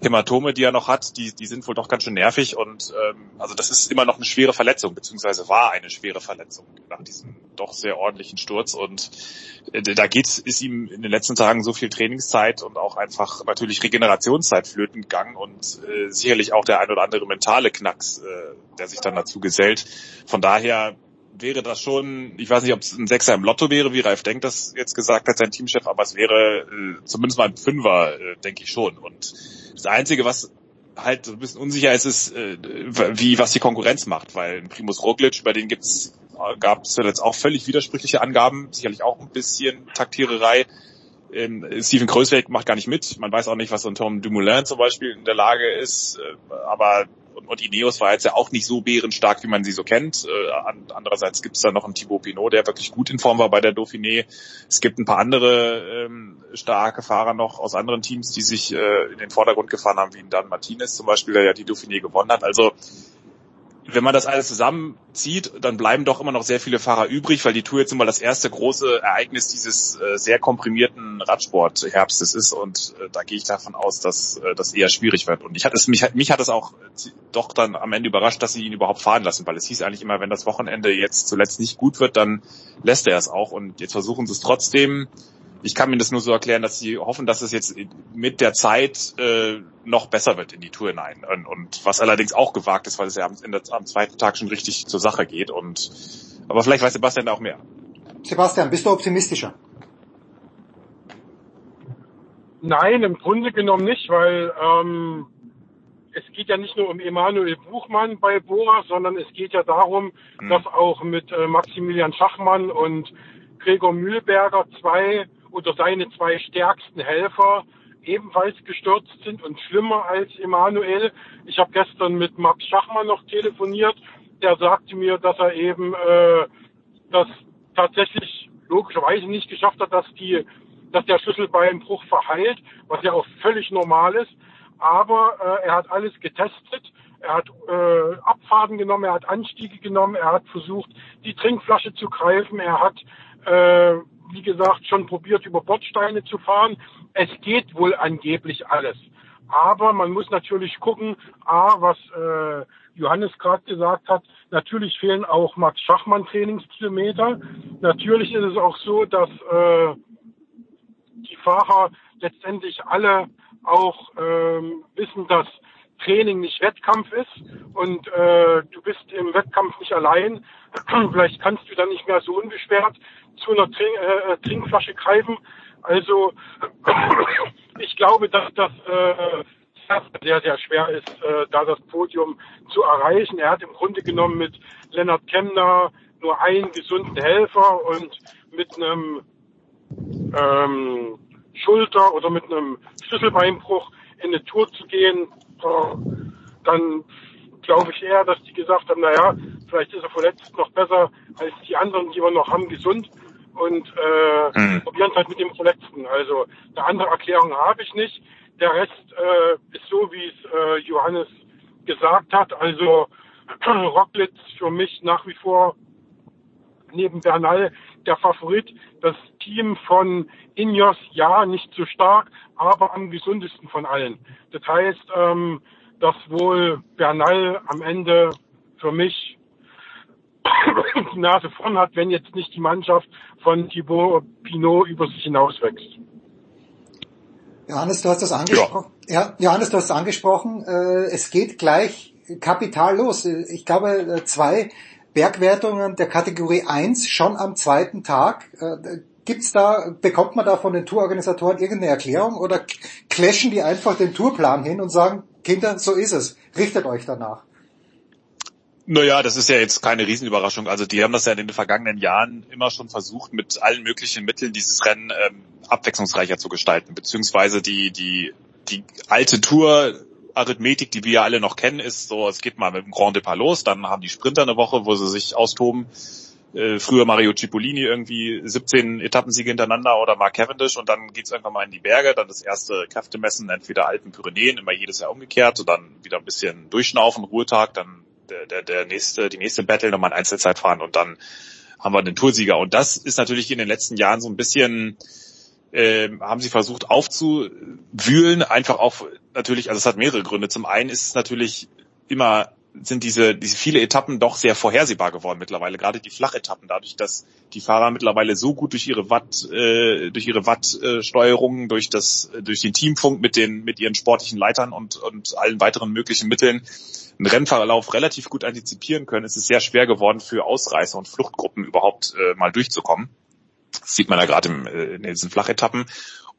Hämatome, die er noch hat, die, die sind wohl doch ganz schön nervig und ähm, also das ist immer noch eine schwere Verletzung, beziehungsweise war eine schwere Verletzung nach diesem doch sehr ordentlichen Sturz und äh, da geht, ist ihm in den letzten Tagen so viel Trainingszeit und auch einfach natürlich Regenerationszeit flöten gegangen und äh, sicherlich auch der ein oder andere mentale Knacks, äh, der sich dann dazu gesellt. Von daher wäre das schon, ich weiß nicht, ob es ein Sechser im Lotto wäre, wie Ralf Denk das jetzt gesagt hat, sein Teamchef, aber es wäre äh, zumindest mal ein Fünfer, äh, denke ich schon. Und das Einzige, was halt so ein bisschen unsicher ist, ist, äh, wie was die Konkurrenz macht, weil Primus Roglic, bei denen gibt's gab es jetzt auch völlig widersprüchliche Angaben, sicherlich auch ein bisschen Taktiererei. Ähm, Steven Grösweg macht gar nicht mit. Man weiß auch nicht, was so ein Tom Dumoulin zum Beispiel in der Lage ist. Äh, aber und, und Ineos war jetzt ja auch nicht so bärenstark, wie man sie so kennt. Äh, andererseits gibt es da noch einen Thibaut Pinot, der wirklich gut in Form war bei der Dauphiné. Es gibt ein paar andere ähm, starke Fahrer noch aus anderen Teams, die sich äh, in den Vordergrund gefahren haben, wie Dan Martinez zum Beispiel, der ja die Dauphiné gewonnen hat. Also wenn man das alles zusammenzieht, dann bleiben doch immer noch sehr viele Fahrer übrig, weil die Tour jetzt immer das erste große Ereignis dieses äh, sehr komprimierten Radsportherbstes ist. Und äh, da gehe ich davon aus, dass äh, das eher schwierig wird. Und ich hatte es, mich, mich hat es auch doch dann am Ende überrascht, dass sie ihn überhaupt fahren lassen, weil es hieß eigentlich immer, wenn das Wochenende jetzt zuletzt nicht gut wird, dann lässt er es auch. Und jetzt versuchen sie es trotzdem ich kann mir das nur so erklären, dass sie hoffen, dass es jetzt mit der Zeit äh, noch besser wird in die Tour hinein. Und, und was allerdings auch gewagt ist, weil es ja am, Ende, am zweiten Tag schon richtig zur Sache geht. Und aber vielleicht weiß Sebastian da auch mehr. Sebastian, bist du optimistischer? Nein, im Grunde genommen nicht, weil ähm, es geht ja nicht nur um Emanuel Buchmann bei Bora, sondern es geht ja darum, hm. dass auch mit äh, Maximilian Schachmann und Gregor Mühlberger zwei oder seine zwei stärksten Helfer ebenfalls gestürzt sind und schlimmer als Emanuel. Ich habe gestern mit Max Schachmann noch telefoniert. Der sagte mir, dass er eben äh, das tatsächlich logischerweise nicht geschafft hat, dass die, dass der Schlüsselbeinbruch verheilt, was ja auch völlig normal ist. Aber äh, er hat alles getestet. Er hat äh, Abfahrten genommen, er hat Anstiege genommen, er hat versucht, die Trinkflasche zu greifen, er hat äh, wie gesagt, schon probiert, über Bordsteine zu fahren. Es geht wohl angeblich alles. Aber man muss natürlich gucken, A, was äh, Johannes gerade gesagt hat, natürlich fehlen auch Max Schachmann Trainingskilometer. Natürlich ist es auch so, dass äh, die Fahrer letztendlich alle auch ähm, wissen, dass Training nicht Wettkampf ist und äh, du bist im Wettkampf nicht allein. Vielleicht kannst du dann nicht mehr so unbeschwert zu einer Trink, äh, Trinkflasche greifen. Also ich glaube, dass das äh, sehr, sehr schwer ist, äh, da das Podium zu erreichen. Er hat im Grunde genommen mit Lennart Kemner nur einen gesunden Helfer und mit einem ähm, Schulter- oder mit einem Schlüsselbeinbruch in eine Tour zu gehen, dann glaube ich eher, dass die gesagt haben, naja, vielleicht ist er verletzt noch besser als die anderen, die wir noch haben, gesund und äh, mhm. probieren es halt mit dem Verletzten. Also eine andere Erklärung habe ich nicht. Der Rest äh, ist so, wie es äh, Johannes gesagt hat. Also Rocklitz für mich nach wie vor neben Bernal der Favorit. Das Team von Ineos, ja, nicht so stark, aber am gesundesten von allen. Das heißt, ähm, dass wohl Bernal am Ende für mich die Nase vorn hat, wenn jetzt nicht die Mannschaft von Thibaut Pinot über sich hinauswächst. Johannes, du hast das angesprochen. Ja. ja Johannes, du hast es angesprochen. Äh, es geht gleich kapital los. Ich glaube, äh, zwei Bergwertungen der Kategorie 1 schon am zweiten Tag. Äh, gibt's da, bekommt man da von den Tourorganisatoren irgendeine Erklärung oder clashen die einfach den Tourplan hin und sagen, Kinder, so ist es, richtet euch danach? Naja, das ist ja jetzt keine Riesenüberraschung. Also die haben das ja in den vergangenen Jahren immer schon versucht, mit allen möglichen Mitteln dieses Rennen ähm, abwechslungsreicher zu gestalten, beziehungsweise die, die, die alte Tour Arithmetik, die wir ja alle noch kennen, ist so, es geht mal mit dem Grand Depart los, dann haben die Sprinter eine Woche, wo sie sich austoben. Äh, früher Mario Cipollini irgendwie 17 Etappensiege hintereinander oder Mark Cavendish und dann geht's einfach mal in die Berge, dann das erste Kräftemessen, entweder Alpen, Pyrenäen, immer jedes Jahr umgekehrt und dann wieder ein bisschen durchschnaufen, Ruhetag, dann der, der, der nächste, die nächste Battle nochmal ein Einzelzeit fahren und dann haben wir den Toursieger. Und das ist natürlich in den letzten Jahren so ein bisschen, äh, haben sie versucht aufzuwühlen, einfach auch natürlich, also es hat mehrere Gründe. Zum einen ist es natürlich immer sind diese, diese viele Etappen doch sehr vorhersehbar geworden mittlerweile, gerade die Flachetappen, dadurch, dass die Fahrer mittlerweile so gut durch ihre Watt, äh, durch ihre Wattsteuerungen, äh, durch das, durch den Teamfunk mit den, mit ihren sportlichen Leitern und, und allen weiteren möglichen Mitteln einen Rennverlauf relativ gut antizipieren können, ist es sehr schwer geworden für Ausreißer und Fluchtgruppen überhaupt äh, mal durchzukommen. Das sieht man ja gerade äh, in diesen Flachetappen.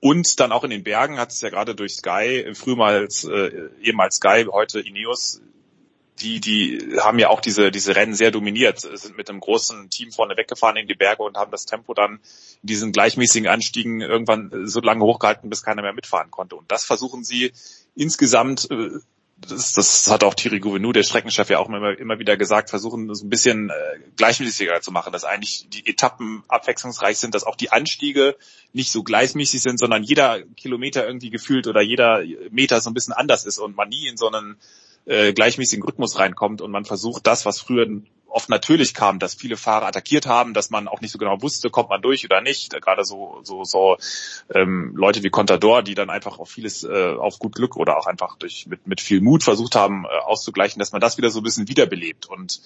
Und dann auch in den Bergen hat es ja gerade durch Sky, frühmals äh, ehemals Sky, heute Ineos, die, die haben ja auch diese, diese Rennen sehr dominiert, sind mit einem großen Team vorne weggefahren in die Berge und haben das Tempo dann in diesen gleichmäßigen Anstiegen irgendwann so lange hochgehalten, bis keiner mehr mitfahren konnte. Und das versuchen sie insgesamt äh, das, das hat auch Thierry Gouvenou, der Streckenchef, ja auch immer, immer wieder gesagt, versuchen so ein bisschen äh, gleichmäßiger zu machen, dass eigentlich die Etappen abwechslungsreich sind, dass auch die Anstiege nicht so gleichmäßig sind, sondern jeder Kilometer irgendwie gefühlt oder jeder Meter so ein bisschen anders ist und man nie in so einen äh, gleichmäßigen Rhythmus reinkommt und man versucht das, was früher oft natürlich kam, dass viele Fahrer attackiert haben, dass man auch nicht so genau wusste, kommt man durch oder nicht. Gerade so so so ähm, Leute wie Contador, die dann einfach auf vieles äh, auf gut Glück oder auch einfach durch mit mit viel Mut versucht haben äh, auszugleichen, dass man das wieder so ein bisschen wiederbelebt und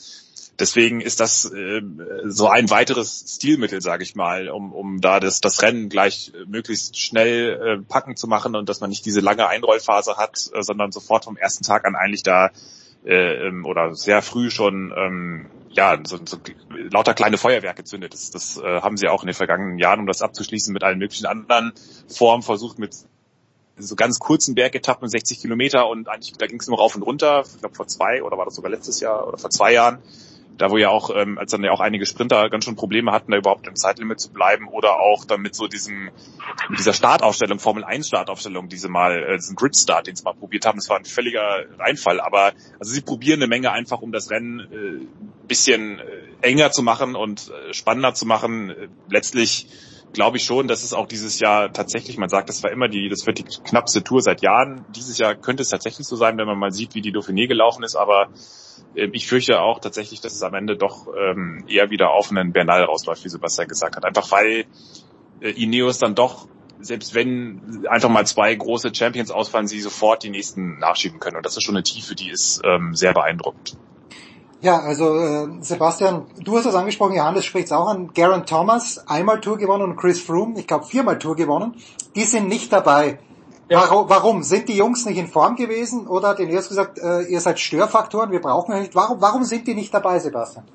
Deswegen ist das äh, so ein weiteres Stilmittel, sage ich mal, um, um da das, das Rennen gleich möglichst schnell äh, packen zu machen und dass man nicht diese lange Einrollphase hat, äh, sondern sofort vom ersten Tag an eigentlich da äh, ähm, oder sehr früh schon ähm, ja so, so lauter kleine Feuerwerke zündet. Das, das äh, haben sie auch in den vergangenen Jahren, um das abzuschließen, mit allen möglichen anderen Formen versucht, mit so ganz kurzen Bergetappen, 60 Kilometer und eigentlich da ging es nur rauf und runter. Ich glaube vor zwei oder war das sogar letztes Jahr oder vor zwei Jahren da wo ja auch, ähm, als dann ja auch einige Sprinter ganz schön Probleme hatten, da überhaupt im Zeitlimit zu bleiben oder auch dann mit so diesem, mit dieser Startaufstellung, Formel 1 Startaufstellung, diese mal, äh, diesen Grid Start, den sie mal probiert haben, das war ein völliger Reinfall, aber also sie probieren eine Menge einfach, um das Rennen äh, bisschen äh, enger zu machen und äh, spannender zu machen. Äh, letztlich glaube ich schon, dass es auch dieses Jahr tatsächlich, man sagt, das war immer die, das wird die knappste Tour seit Jahren. Dieses Jahr könnte es tatsächlich so sein, wenn man mal sieht, wie die Dauphiné gelaufen ist, aber ähm, ich fürchte auch tatsächlich, dass es am Ende doch ähm, eher wieder auf einen Bernal rausläuft, wie Sebastian gesagt hat. Einfach weil äh, Ineos dann doch, selbst wenn einfach mal zwei große Champions ausfallen, sie sofort die nächsten nachschieben können. Und das ist schon eine Tiefe, die ist ähm, sehr beeindruckend. Ja, also äh, Sebastian, du hast es angesprochen, Johannes spricht es auch an. Garen Thomas, einmal Tour gewonnen und Chris Froome, ich glaube viermal Tour gewonnen. Die sind nicht dabei. Ja. Warum, warum? Sind die Jungs nicht in Form gewesen oder hat Ineos gesagt, äh, ihr seid Störfaktoren, wir brauchen euch nicht. Warum, warum sind die nicht dabei, Sebastian?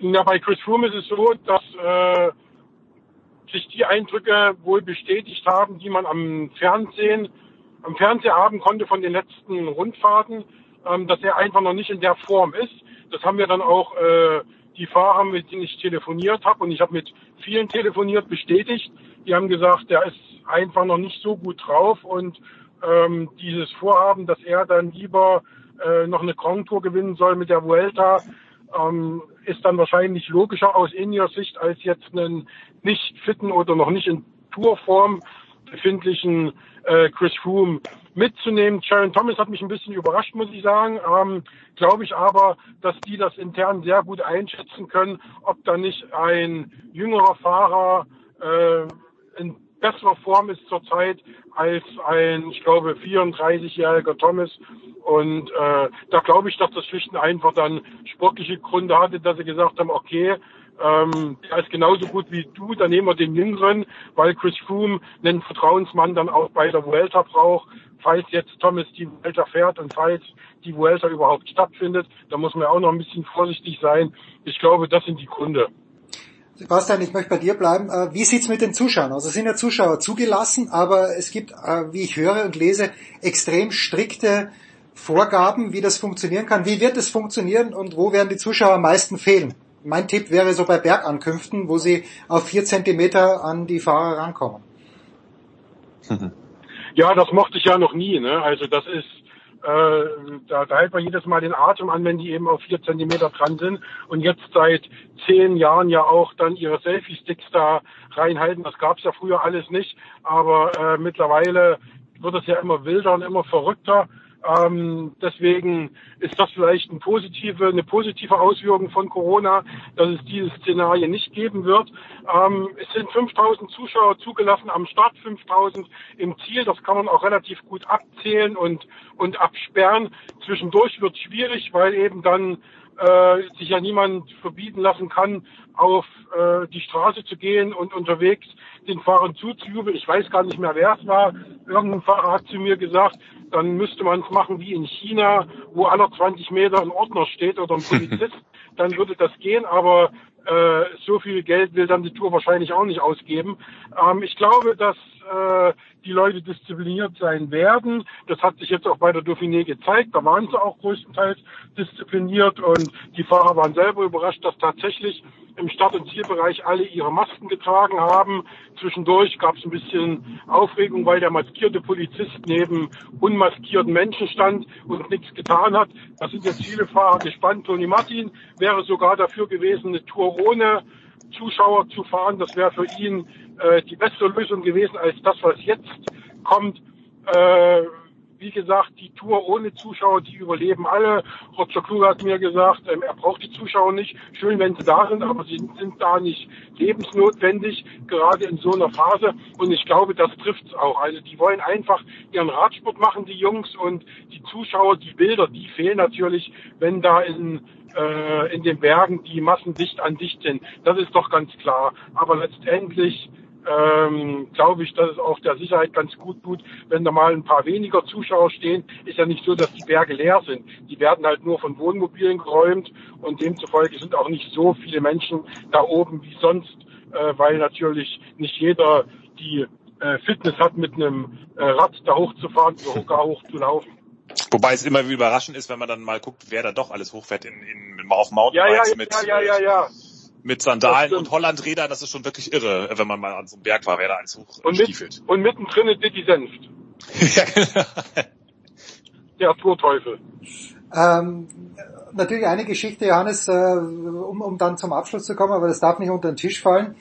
Ja, bei Chris Froome ist es so, dass äh, sich die Eindrücke wohl bestätigt haben, die man am Fernsehen, am Fernseher haben konnte von den letzten Rundfahrten, ähm, dass er einfach noch nicht in der Form ist. Das haben wir dann auch äh, die Fahrer, mit denen ich telefoniert habe, und ich habe mit vielen telefoniert, bestätigt. Die haben gesagt, der ist einfach noch nicht so gut drauf und ähm, dieses Vorhaben, dass er dann lieber äh, noch eine Grand Tour gewinnen soll mit der Vuelta, ähm, ist dann wahrscheinlich logischer aus Ineos Sicht als jetzt einen nicht fitten oder noch nicht in Tourform befindlichen äh, Chris Froome mitzunehmen. Sharon Thomas hat mich ein bisschen überrascht, muss ich sagen. Ähm, Glaube ich aber, dass die das intern sehr gut einschätzen können, ob da nicht ein jüngerer Fahrer äh, in besserer Form ist zurzeit als ein, ich glaube, 34-jähriger Thomas. Und äh, da glaube ich, dass das schlicht und einfach dann sportliche Gründe hatte, dass sie gesagt haben, okay, ähm, er ist genauso gut wie du, dann nehmen wir den Jüngeren, weil Chris Froome einen Vertrauensmann dann auch bei der Vuelta braucht. Falls jetzt Thomas die Vuelta fährt und falls die Vuelta überhaupt stattfindet, da muss man auch noch ein bisschen vorsichtig sein. Ich glaube, das sind die Gründe. Sebastian, ich möchte bei dir bleiben. Äh, wie sieht's mit den Zuschauern aus? Es sind ja Zuschauer zugelassen, aber es gibt, äh, wie ich höre und lese, extrem strikte Vorgaben, wie das funktionieren kann. Wie wird es funktionieren und wo werden die Zuschauer am meisten fehlen? Mein Tipp wäre so bei Bergankünften, wo sie auf vier Zentimeter an die Fahrer rankommen. Ja, das mochte ich ja noch nie. Ne? Also das ist äh, da, da hält man jedes Mal den Atem an, wenn die eben auf vier Zentimeter dran sind und jetzt seit zehn Jahren ja auch dann ihre Selfie-Sticks da reinhalten. Das gab's ja früher alles nicht, aber äh, mittlerweile wird es ja immer wilder und immer verrückter. Ähm, deswegen ist das vielleicht ein positive, eine positive Auswirkung von Corona, dass es diese Szenario nicht geben wird. Ähm, es sind 5000 Zuschauer zugelassen am Start, 5000 im Ziel. Das kann man auch relativ gut abzählen und, und absperren. Zwischendurch wird schwierig, weil eben dann äh, sich ja niemand verbieten lassen kann, auf äh, die Straße zu gehen und unterwegs den Fahrern zuzujubeln. Ich weiß gar nicht mehr, wer es war. Irgendein Fahrer hat zu mir gesagt, dann müsste man es machen wie in China, wo aller 20 Meter ein Ordner steht oder ein Polizist. dann würde das gehen, aber äh, so viel Geld will dann die Tour wahrscheinlich auch nicht ausgeben. Ähm, ich glaube, dass äh, die Leute diszipliniert sein werden. Das hat sich jetzt auch bei der Dauphiné gezeigt. Da waren sie auch größtenteils diszipliniert und die Fahrer waren selber überrascht, dass tatsächlich im Start- und Zielbereich alle ihre Masken getragen haben. Zwischendurch gab es ein bisschen Aufregung, weil der maskierte Polizist neben unmaskierten Menschen stand und nichts getan hat. Da sind jetzt viele Fahrer gespannt. Toni Martin wäre sogar dafür gewesen, eine Tour ohne Zuschauer zu fahren. Das wäre für ihn äh, die beste Lösung gewesen als das, was jetzt kommt. Äh, wie gesagt, die Tour ohne Zuschauer, die überleben alle. Roger Kluge hat mir gesagt, ähm, er braucht die Zuschauer nicht. Schön, wenn sie da sind, aber sie sind da nicht lebensnotwendig, gerade in so einer Phase. Und ich glaube, das trifft's auch. Also die wollen einfach ihren Radsport machen, die Jungs, und die Zuschauer, die Bilder, die fehlen natürlich, wenn da in äh, in den Bergen die Massen dicht an dicht sind. Das ist doch ganz klar. Aber letztendlich ähm, glaube ich, dass es auch der Sicherheit ganz gut tut, wenn da mal ein paar weniger Zuschauer stehen. Ist ja nicht so, dass die Berge leer sind. Die werden halt nur von Wohnmobilen geräumt und demzufolge sind auch nicht so viele Menschen da oben wie sonst, äh, weil natürlich nicht jeder die äh, Fitness hat, mit einem äh, Rad da hochzufahren oder sogar hochzulaufen. Wobei es immer wieder überraschend ist, wenn man dann mal guckt, wer da doch alles hochfährt in, in, auf Mountainbikes ja, ja, mit, ja, ja, ja, ja. Mit Sandalen und Hollandrädern. Das ist schon wirklich irre, wenn man mal an so einem Berg war, wer da eins und, mit, und mittendrin ist Dicky Senft. ja, genau. Der Tourteufel. Ähm, natürlich eine Geschichte, Johannes, äh, um, um dann zum Abschluss zu kommen, aber das darf nicht unter den Tisch fallen.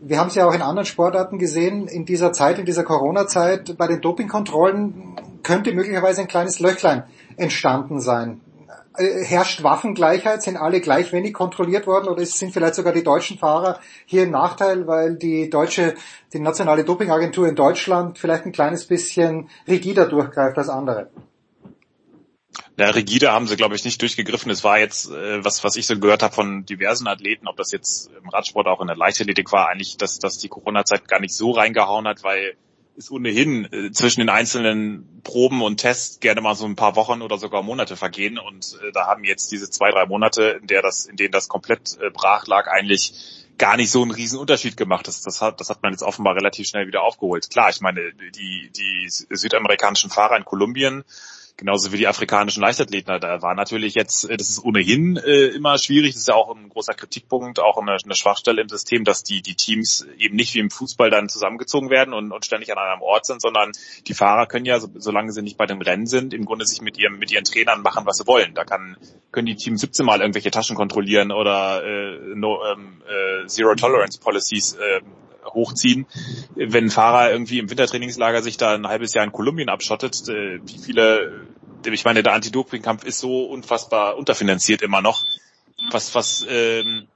Wir haben es ja auch in anderen Sportarten gesehen, in dieser Zeit, in dieser Corona-Zeit, bei den Dopingkontrollen könnte möglicherweise ein kleines Löchlein entstanden sein. Äh, herrscht Waffengleichheit? Sind alle gleich wenig kontrolliert worden oder sind vielleicht sogar die deutschen Fahrer hier im Nachteil, weil die deutsche, die nationale Dopingagentur in Deutschland vielleicht ein kleines bisschen rigider durchgreift als andere? Ja, rigide haben sie, glaube ich, nicht durchgegriffen. Es war jetzt, äh, was, was ich so gehört habe von diversen Athleten, ob das jetzt im Radsport auch in der Leichtathletik war, eigentlich, dass, dass die Corona-Zeit gar nicht so reingehauen hat, weil es ohnehin äh, zwischen den einzelnen Proben und Tests gerne mal so ein paar Wochen oder sogar Monate vergehen. Und äh, da haben jetzt diese zwei, drei Monate, in der das, in denen das komplett äh, brach lag, eigentlich gar nicht so einen riesen Unterschied gemacht. Das, das, hat, das hat man jetzt offenbar relativ schnell wieder aufgeholt. Klar, ich meine, die, die südamerikanischen Fahrer in Kolumbien genauso wie die afrikanischen Leichtathleten. Da war natürlich jetzt, äh, das ist ohnehin äh, immer schwierig, das ist ja auch ein großer Kritikpunkt, auch eine, eine Schwachstelle im System, dass die, die Teams eben nicht wie im Fußball dann zusammengezogen werden und, und ständig an einem Ort sind, sondern die Fahrer können ja, so, solange sie nicht bei den Rennen sind, im Grunde sich mit ihrem, mit ihren Trainern machen, was sie wollen. Da kann, können die Teams 17 Mal irgendwelche Taschen kontrollieren oder äh, no, ähm, äh, Zero Tolerance Policies äh, hochziehen. Wenn ein Fahrer irgendwie im Wintertrainingslager sich da ein halbes Jahr in Kolumbien abschottet, äh, wie viele, ich meine, der Anti-Doping-Kampf ist so unfassbar unterfinanziert immer noch. Was, was, ähm,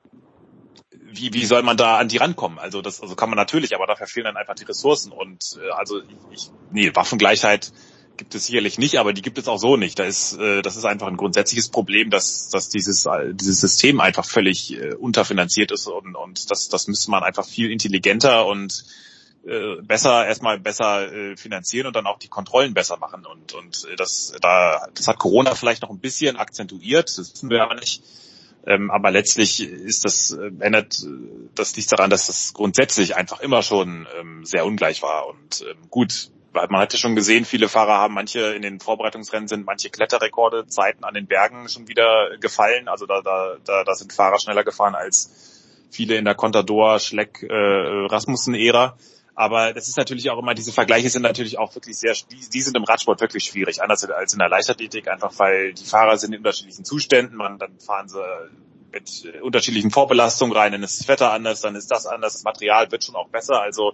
wie, wie soll man da an die rankommen? Also das also kann man natürlich, aber dafür fehlen dann einfach die Ressourcen und äh, also ich, nee, Waffengleichheit gibt es sicherlich nicht, aber die gibt es auch so nicht. Da ist, äh, das ist einfach ein grundsätzliches Problem, dass, dass dieses, äh, dieses System einfach völlig äh, unterfinanziert ist und, und das, das müsste man einfach viel intelligenter und äh, besser erstmal besser äh, finanzieren und dann auch die Kontrollen besser machen. Und und äh, das da das hat Corona vielleicht noch ein bisschen akzentuiert das wissen wir aber nicht. Ähm, aber letztlich ist das äh, ändert das nichts daran dass das grundsätzlich einfach immer schon ähm, sehr ungleich war. Und ähm, gut man hatte schon gesehen, viele Fahrer haben manche in den Vorbereitungsrennen sind manche Kletterrekorde, Zeiten an den Bergen schon wieder gefallen. Also da, da, da, da sind Fahrer schneller gefahren als viele in der Contador, Schleck, äh, Rasmussen-Ära. Aber das ist natürlich auch immer, diese Vergleiche sind natürlich auch wirklich sehr, die, die sind im Radsport wirklich schwierig, anders als in der Leichtathletik, einfach weil die Fahrer sind in unterschiedlichen Zuständen, man, dann fahren sie mit unterschiedlichen Vorbelastungen rein, dann ist das Wetter anders, dann ist das anders, das Material wird schon auch besser, also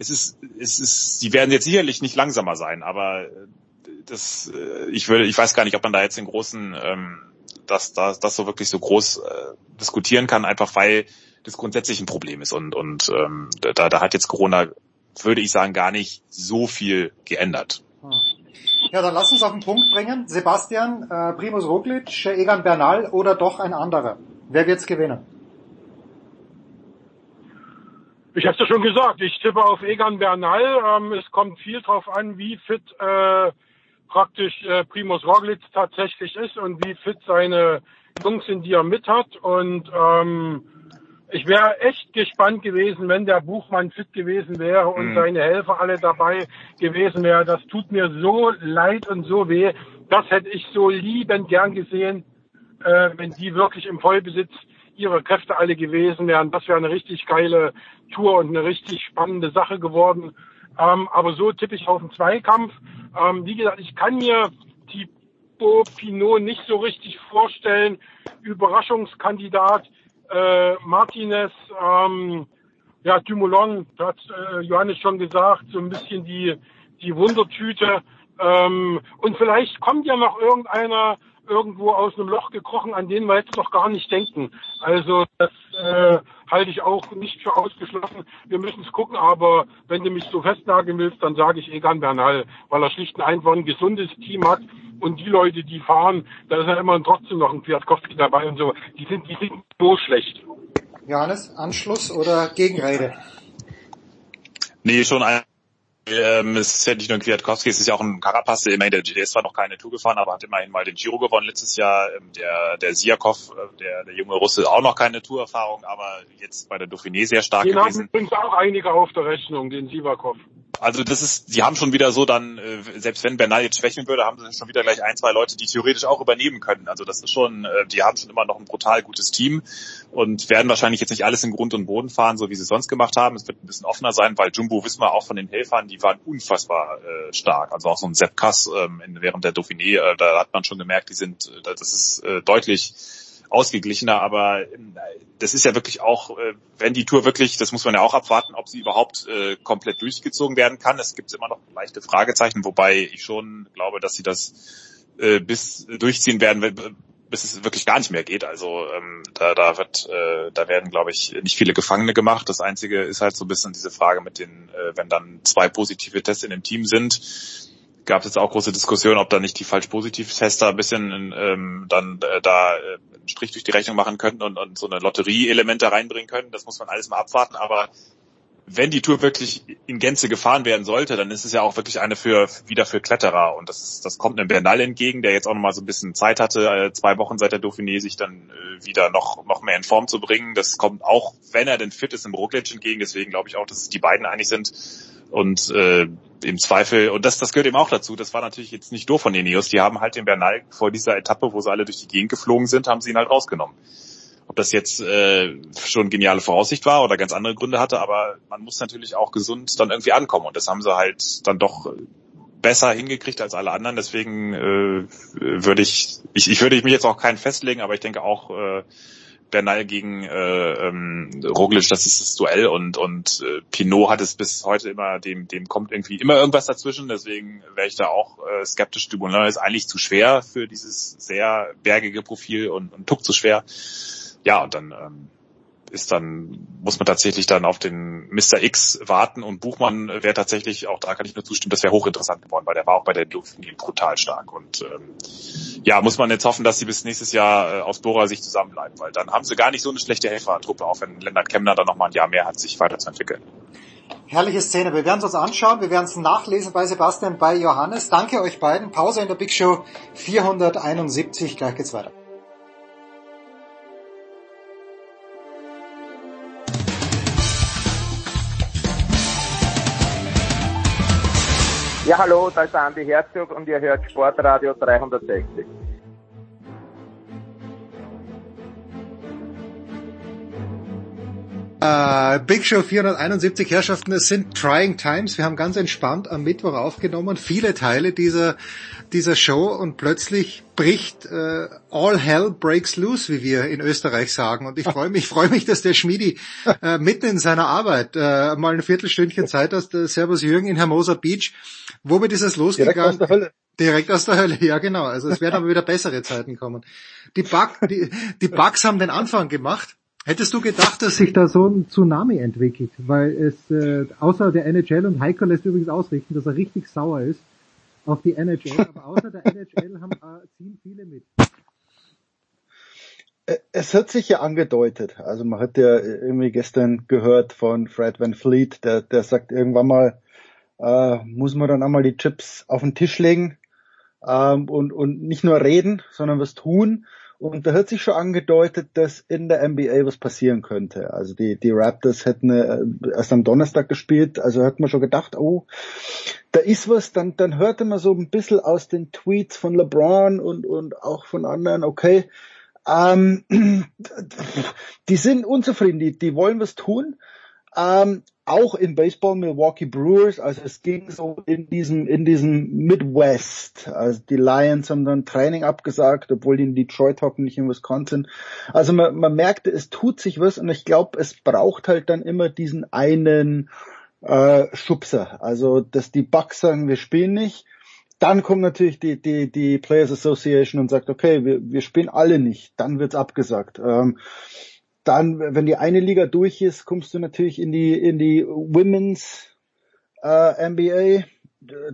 es ist, es ist, die werden jetzt sicherlich nicht langsamer sein, aber das, äh, ich würde, ich weiß gar nicht, ob man da jetzt den großen, ähm, das, das, das so wirklich so groß äh, diskutieren kann, einfach weil das grundsätzlich ein Problem ist und und ähm, da, da hat jetzt Corona, würde ich sagen, gar nicht so viel geändert. Ja, dann lass uns auf den Punkt bringen. Sebastian, äh, Primus Roglic, Egan Bernal oder doch ein anderer? Wer wird's gewinnen? Ich habe ja schon gesagt, ich tippe auf Egan Bernal. Ähm, es kommt viel drauf an, wie fit äh, praktisch äh, Primus Roglic tatsächlich ist und wie fit seine Jungs sind, die er mit hat. Und ähm, ich wäre echt gespannt gewesen, wenn der Buchmann fit gewesen wäre und Mhm. seine Helfer alle dabei gewesen wäre. Das tut mir so leid und so weh. Das hätte ich so liebend gern gesehen, äh, wenn die wirklich im Vollbesitz ihrer Kräfte alle gewesen wären. Das wäre eine richtig geile Tour und eine richtig spannende Sache geworden. Ähm, aber so tippe ich auf den Zweikampf. Ähm, wie gesagt, ich kann mir Thibaut Pinot nicht so richtig vorstellen. Überraschungskandidat äh, Martinez, ähm, ja, Dumoulin, da hat äh, Johannes schon gesagt, so ein bisschen die, die Wundertüte. Ähm, und vielleicht kommt ja noch irgendeiner irgendwo aus einem Loch gekrochen, an den wir jetzt noch gar nicht denken. Also das äh, halte ich auch nicht für ausgeschlossen. Wir müssen es gucken, aber wenn du mich so festnageln willst, dann sage ich Egan Bernal, weil er schlicht und einfach ein gesundes Team hat und die Leute, die fahren, da ist ja immer trotzdem noch ein Kwiatkowski dabei und so. Die sind, die sind so schlecht. Johannes, Anschluss oder Gegenrede? Nee, schon ein ähm, es ist ja nicht nur ein Kwiatkowski, es ist ja auch ein Carapaz, der immerhin, der, der ist zwar noch keine Tour gefahren, aber hat immerhin mal den Giro gewonnen letztes Jahr. Ähm, der, der Siakov, äh, der, der junge Russe, auch noch keine Tourerfahrung, aber jetzt bei der Dauphiné sehr stark Den haben gewesen. übrigens auch einige auf der Rechnung, den Sivakov. Also das ist, die haben schon wieder so dann, äh, selbst wenn Bernal jetzt schwächeln würde, haben sie schon wieder gleich ein, zwei Leute, die theoretisch auch übernehmen können. Also das ist schon, äh, die haben schon immer noch ein brutal gutes Team und werden wahrscheinlich jetzt nicht alles in Grund und Boden fahren, so wie sie es sonst gemacht haben. Es wird ein bisschen offener sein, weil Jumbo Wismar auch von den Helfern, die waren unfassbar äh, stark. Also auch so ein Sepp Kass ähm, während der Dauphiné, äh, da hat man schon gemerkt, die sind, äh, das ist äh, deutlich ausgeglichener, aber äh, das ist ja wirklich auch, äh, wenn die Tour wirklich, das muss man ja auch abwarten, ob sie überhaupt äh, komplett durchgezogen werden kann. Es gibt immer noch leichte Fragezeichen, wobei ich schon glaube, dass sie das bis durchziehen werden, bis es wirklich gar nicht mehr geht. Also ähm, da, da wird, da werden, glaube ich, nicht viele Gefangene gemacht. Das Einzige ist halt so ein bisschen diese Frage mit den, wenn dann zwei positive Tests in dem Team sind, gab es jetzt auch große Diskussionen, ob da nicht die falsch positiv Tester ein bisschen ähm, dann äh, da äh, einen Strich durch die Rechnung machen könnten und, und so eine Lotterie-Element da reinbringen können. Das muss man alles mal abwarten. Aber wenn die Tour wirklich in Gänze gefahren werden sollte, dann ist es ja auch wirklich eine für wieder für Kletterer und das ist, das kommt einem Bernal entgegen, der jetzt auch noch mal so ein bisschen Zeit hatte, äh, zwei Wochen seit der Dauphiné sich dann äh, wieder noch noch mehr in Form zu bringen. Das kommt auch, wenn er denn fit ist, im Roglic entgegen. Deswegen glaube ich auch, dass die beiden einig sind und äh, im Zweifel und das das gehört eben auch dazu. Das war natürlich jetzt nicht doof von Ineos. Die haben halt den Bernal vor dieser Etappe, wo sie alle durch die Gegend geflogen sind, haben sie ihn halt rausgenommen. Ob das jetzt äh, schon geniale Voraussicht war oder ganz andere Gründe hatte, aber man muss natürlich auch gesund dann irgendwie ankommen und das haben sie halt dann doch besser hingekriegt als alle anderen. Deswegen äh, würde ich, ich, ich würde mich jetzt auch keinen festlegen, aber ich denke auch äh, Bernal gegen äh, ähm, Roglic, das ist das Duell und und äh, Pinot hat es bis heute immer, dem dem kommt irgendwie immer irgendwas dazwischen. Deswegen wäre ich da auch äh, skeptisch. Dumoulin ist eigentlich zu schwer für dieses sehr bergige Profil und, und tuck zu schwer. Ja, und dann ähm, ist dann, muss man tatsächlich dann auf den Mr. X warten und Buchmann wäre tatsächlich, auch da kann ich nur zustimmen, das wäre hochinteressant geworden, weil der war auch bei der Dauphiné brutal stark und ähm, ja, muss man jetzt hoffen, dass sie bis nächstes Jahr äh, aus Bora sich zusammenbleiben, weil dann haben sie gar nicht so eine schlechte Helfertruppe, auch wenn Lennart Kemner dann nochmal ein Jahr mehr hat, sich weiterzuentwickeln. Herrliche Szene. Wir werden es uns anschauen. Wir werden es nachlesen bei Sebastian, bei Johannes. Danke euch beiden. Pause in der Big Show 471. Gleich geht's weiter. Ja, hallo, da ist Andi Herzog und ihr hört Sportradio 360. Äh, Big Show 471 Herrschaften, es sind trying times. Wir haben ganz entspannt am Mittwoch aufgenommen, viele Teile dieser, dieser Show und plötzlich bricht äh, all hell breaks loose, wie wir in Österreich sagen. Und ich freue mich, freue mich, dass der Schmiedi äh, mitten in seiner Arbeit äh, mal ein Viertelstündchen Zeit hast. Äh, Servus Jürgen in Hermosa Beach. Womit ist es losgegangen? Direkt aus der Hölle. Direkt aus der Hölle, ja genau. Also es werden aber wieder bessere Zeiten kommen. Die, Bug, die, die Bugs haben den Anfang gemacht. Hättest du gedacht, dass sich da so ein Tsunami entwickelt? Weil es, äh, außer der NHL und Heiko lässt übrigens ausrichten, dass er richtig sauer ist auf die NHL, aber außer der NHL haben, äh, ziehen viele mit. Äh, Es hat sich ja angedeutet. Also man hat ja irgendwie gestern gehört von Fred Van Fleet, der, der sagt irgendwann mal, äh, muss man dann einmal die Chips auf den Tisch legen ähm, und, und nicht nur reden, sondern was tun. Und da hat sich schon angedeutet, dass in der NBA was passieren könnte. Also die, die Raptors hätten äh, erst am Donnerstag gespielt, also hat man schon gedacht, oh, da ist was, dann, dann hörte man so ein bisschen aus den Tweets von LeBron und, und auch von anderen, okay, ähm, die sind unzufrieden, die, die wollen was tun. Ähm, auch im Baseball Milwaukee Brewers, also es ging so in diesem, in diesem Midwest. Also die Lions haben dann Training abgesagt, obwohl die in Detroit hocken, nicht in Wisconsin. Also man, man merkte, es tut sich was und ich glaube, es braucht halt dann immer diesen einen äh, Schubser. Also, dass die Bucks sagen, wir spielen nicht. Dann kommt natürlich die, die, die Players Association und sagt, okay, wir, wir spielen alle nicht. Dann wird's abgesagt. Ähm, dann, wenn die eine Liga durch ist, kommst du natürlich in die, in die Women's äh, NBA,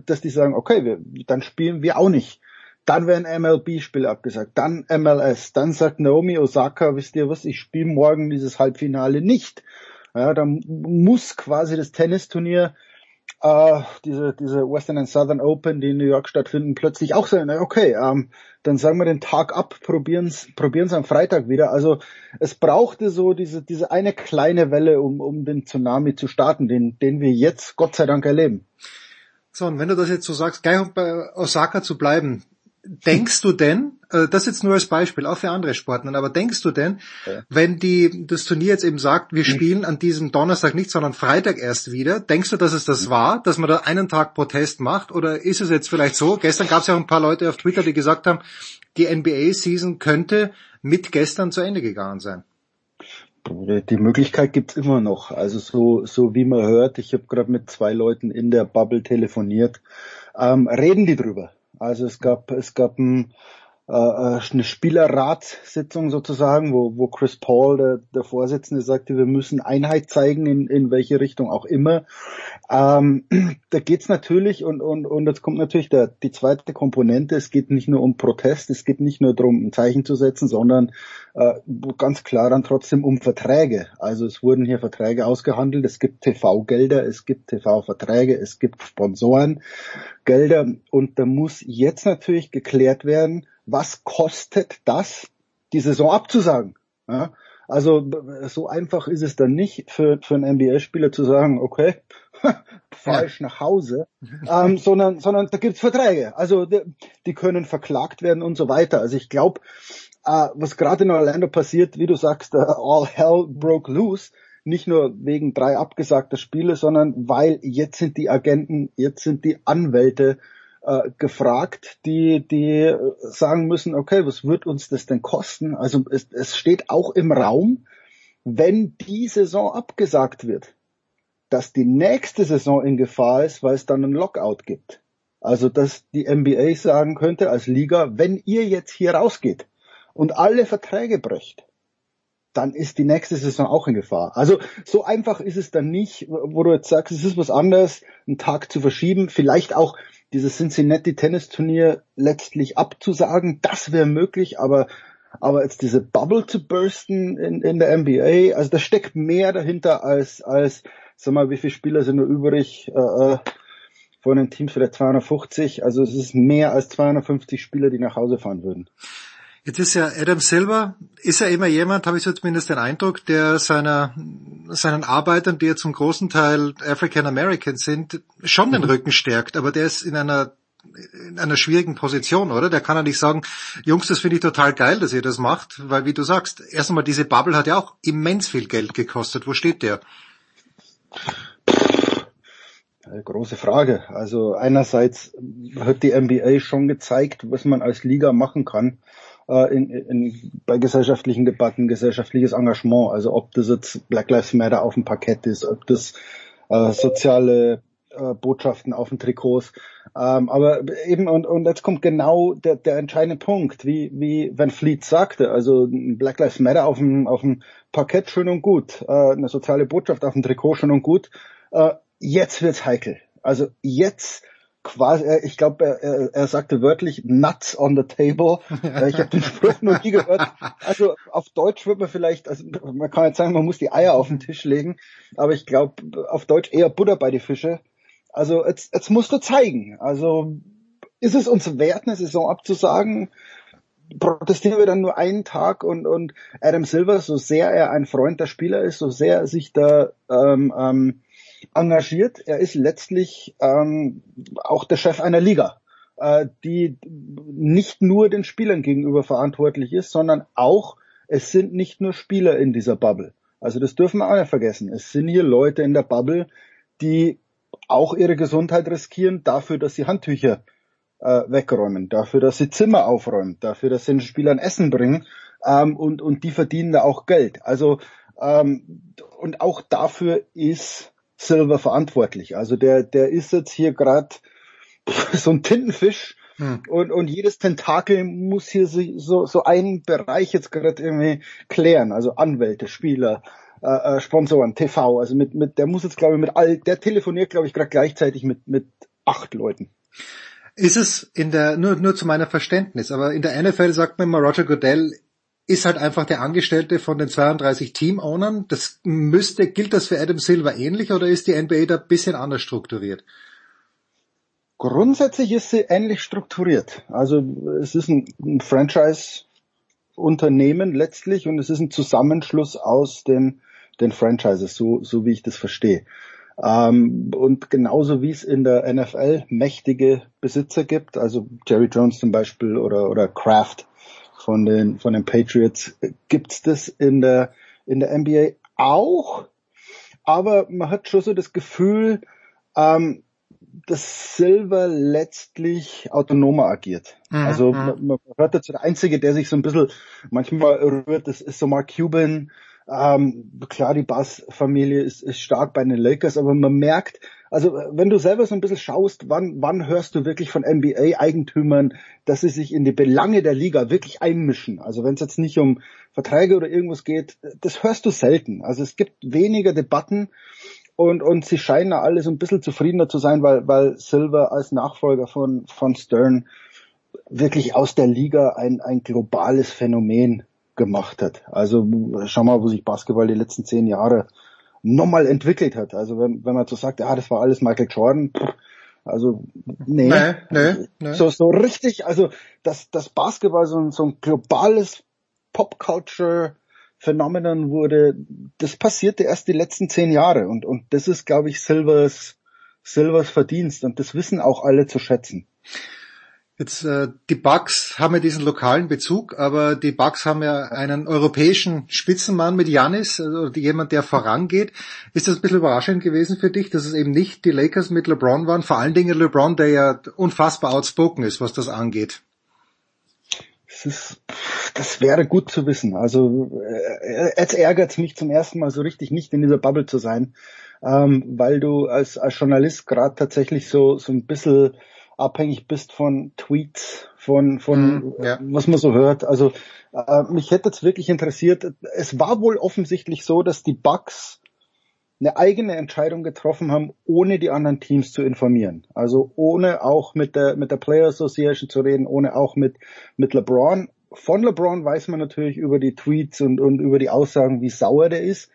dass die sagen, okay, wir, dann spielen wir auch nicht. Dann werden MLB-Spiele abgesagt, dann MLS, dann sagt Naomi Osaka, wisst ihr was, ich spiele morgen dieses Halbfinale nicht. Ja, dann muss quasi das Tennisturnier äh, diese, diese Western and Southern Open, die in New York stattfinden, plötzlich auch sagen, okay, ähm, dann sagen wir den Tag ab, probieren's, probieren's am Freitag wieder. Also es brauchte so diese, diese eine kleine Welle, um, um den Tsunami zu starten, den, den wir jetzt Gott sei Dank erleben. So, und wenn du das jetzt so sagst, gleich bei Osaka zu bleiben, denkst du denn, äh, das jetzt nur als Beispiel, auch für andere Sporten, aber denkst du denn, ja. wenn die das Turnier jetzt eben sagt, wir hm. spielen an diesem Donnerstag nicht, sondern Freitag erst wieder, denkst du, dass es das hm. war, dass man da einen Tag Protest macht? Oder ist es jetzt vielleicht so? Gestern gab es ja auch ein paar Leute auf Twitter, die gesagt haben, die NBA-Season könnte mit gestern zu Ende gegangen sein. Die Möglichkeit gibt's immer noch. Also so, so wie man hört, ich habe gerade mit zwei Leuten in der Bubble telefoniert, ähm, reden die drüber. Also es gab, es gab ein, äh, äh, eine Spielerratssitzung sozusagen, wo, wo Chris Paul, der, der Vorsitzende, sagte, wir müssen Einheit zeigen, in, in welche Richtung auch immer. Ähm, da geht's natürlich und, und, und jetzt kommt natürlich der, die zweite Komponente, es geht nicht nur um Protest, es geht nicht nur darum, ein Zeichen zu setzen, sondern äh, ganz klar dann trotzdem um Verträge. Also es wurden hier Verträge ausgehandelt, es gibt TV-Gelder, es gibt TV-Verträge, es gibt Sponsorengelder und da muss jetzt natürlich geklärt werden, was kostet das, die Saison abzusagen? Ja? Also so einfach ist es dann nicht für, für einen NBA-Spieler zu sagen, okay, fahr ich nach Hause, ähm, sondern, sondern da gibt's Verträge. Also die, die, können verklagt werden und so weiter. Also ich glaube, äh, was gerade in Orlando passiert, wie du sagst, uh, all hell broke loose, nicht nur wegen drei abgesagter Spiele, sondern weil jetzt sind die Agenten, jetzt sind die Anwälte äh, gefragt, die, die sagen müssen, okay, was wird uns das denn kosten? Also es, es steht auch im Raum, wenn die Saison abgesagt wird, dass die nächste Saison in Gefahr ist, weil es dann einen Lockout gibt. Also dass die NBA sagen könnte als Liga, wenn ihr jetzt hier rausgeht und alle Verträge brecht, dann ist die nächste Saison auch in Gefahr. Also so einfach ist es dann nicht, wo du jetzt sagst, es ist was anderes, einen Tag zu verschieben, vielleicht auch dieses Cincinnati Tennis Turnier letztlich abzusagen, das wäre möglich, aber aber jetzt diese Bubble zu bursten in, in der NBA, also da steckt mehr dahinter als als sag mal, wie viele Spieler sind nur übrig äh, äh von den Teams für der 250, also es ist mehr als 250 Spieler, die nach Hause fahren würden. Jetzt ist ja Adam Silver, ist ja immer jemand, habe ich so zumindest den Eindruck, der seiner, seinen Arbeitern, die ja zum großen Teil African American sind, schon den mhm. Rücken stärkt, aber der ist in einer in einer schwierigen Position, oder? Der kann ja nicht sagen, Jungs, das finde ich total geil, dass ihr das macht, weil wie du sagst, erst einmal diese Bubble hat ja auch immens viel Geld gekostet. Wo steht der? Große Frage. Also einerseits hat die NBA schon gezeigt, was man als Liga machen kann äh, in, in, bei gesellschaftlichen Debatten, gesellschaftliches Engagement. Also ob das jetzt Black Lives Matter auf dem Parkett ist, ob das äh, soziale äh, Botschaften auf den Trikots. Ähm, aber eben, und, und jetzt kommt genau der, der entscheidende Punkt, wie, wie Van Fleet sagte, also Black Lives Matter auf dem, auf dem Parkett schön und gut, äh, eine soziale Botschaft auf dem Trikot schön und gut. Äh, jetzt wird's heikel. Also jetzt quasi, äh, ich glaube, er, er sagte wörtlich Nuts on the table. Ich habe den Spruch noch nie gehört. Also auf Deutsch wird man vielleicht, also man kann jetzt sagen, man muss die Eier auf den Tisch legen, aber ich glaube auf Deutsch eher Butter bei die Fische. Also jetzt, jetzt musst du zeigen. Also ist es uns wert, eine Saison abzusagen? protestieren wir dann nur einen Tag und, und Adam Silver, so sehr er ein Freund der Spieler ist, so sehr er sich da ähm, ähm, engagiert, er ist letztlich ähm, auch der Chef einer Liga, äh, die nicht nur den Spielern gegenüber verantwortlich ist, sondern auch, es sind nicht nur Spieler in dieser Bubble. Also das dürfen wir auch nicht vergessen. Es sind hier Leute in der Bubble, die auch ihre Gesundheit riskieren dafür, dass sie Handtücher äh, wegräumen, dafür, dass sie Zimmer aufräumen, dafür, dass sie den Spielern Essen bringen ähm, und, und die verdienen da auch Geld. Also ähm, und auch dafür ist Silver verantwortlich. Also der, der ist jetzt hier gerade so ein Tintenfisch hm. und, und jedes Tentakel muss hier so, so einen Bereich jetzt gerade irgendwie klären. Also Anwälte, Spieler, äh, äh Sponsoren, TV. Also mit, mit, der muss jetzt glaube ich mit all, der telefoniert glaube ich gerade gleichzeitig mit, mit acht Leuten. Ist es in der, nur, nur zu meiner Verständnis, aber in der NFL sagt man immer, Roger Goodell ist halt einfach der Angestellte von den 32 Team-Ownern. Das müsste, gilt das für Adam Silver ähnlich oder ist die NBA da ein bisschen anders strukturiert? Grundsätzlich ist sie ähnlich strukturiert. Also es ist ein, Franchise-Unternehmen letztlich und es ist ein Zusammenschluss aus den, den Franchises, so, so wie ich das verstehe. Ähm, und genauso wie es in der NFL mächtige Besitzer gibt, also Jerry Jones zum Beispiel oder, oder Kraft von den, von den Patriots, gibt's das in der, in der NBA auch. Aber man hat schon so das Gefühl, ähm, dass Silver letztlich autonomer agiert. Mhm. Also mhm. man, man hört dazu, der Einzige, der sich so ein bisschen manchmal rührt, das ist so Mark Cuban, ähm, klar, die Bass-Familie ist, ist stark bei den Lakers, aber man merkt, also wenn du selber so ein bisschen schaust, wann, wann hörst du wirklich von NBA-Eigentümern, dass sie sich in die Belange der Liga wirklich einmischen? Also wenn es jetzt nicht um Verträge oder irgendwas geht, das hörst du selten. Also es gibt weniger Debatten und, und sie scheinen alle so ein bisschen zufriedener zu sein, weil, weil Silver als Nachfolger von, von Stern wirklich aus der Liga ein, ein globales Phänomen gemacht hat. Also schau mal, wo sich Basketball die letzten zehn Jahre nochmal entwickelt hat. Also wenn, wenn man so sagt, ja, das war alles Michael Jordan, also nee, nee, nee, nee. So, so richtig, also dass das Basketball so ein, so ein globales Popculture Phänomenon wurde, das passierte erst die letzten zehn Jahre und, und das ist, glaube ich, Silvers, Silvers Verdienst und das wissen auch alle zu schätzen. Jetzt äh, die Bucks haben ja diesen lokalen Bezug, aber die Bucks haben ja einen europäischen Spitzenmann mit Janis, also jemand, der vorangeht. Ist das ein bisschen überraschend gewesen für dich, dass es eben nicht die Lakers mit LeBron waren? Vor allen Dingen LeBron, der ja unfassbar outspoken ist, was das angeht. Das, ist, das wäre gut zu wissen. Also äh, jetzt ärgert es mich zum ersten Mal so richtig nicht in dieser Bubble zu sein, ähm, weil du als, als Journalist gerade tatsächlich so so ein bisschen abhängig bist von Tweets, von, von mhm, ja. was man so hört. Also äh, mich hätte jetzt wirklich interessiert, es war wohl offensichtlich so, dass die Bucks eine eigene Entscheidung getroffen haben, ohne die anderen Teams zu informieren. Also ohne auch mit der, mit der Player Association zu reden, ohne auch mit, mit LeBron. Von LeBron weiß man natürlich über die Tweets und, und über die Aussagen, wie sauer der ist.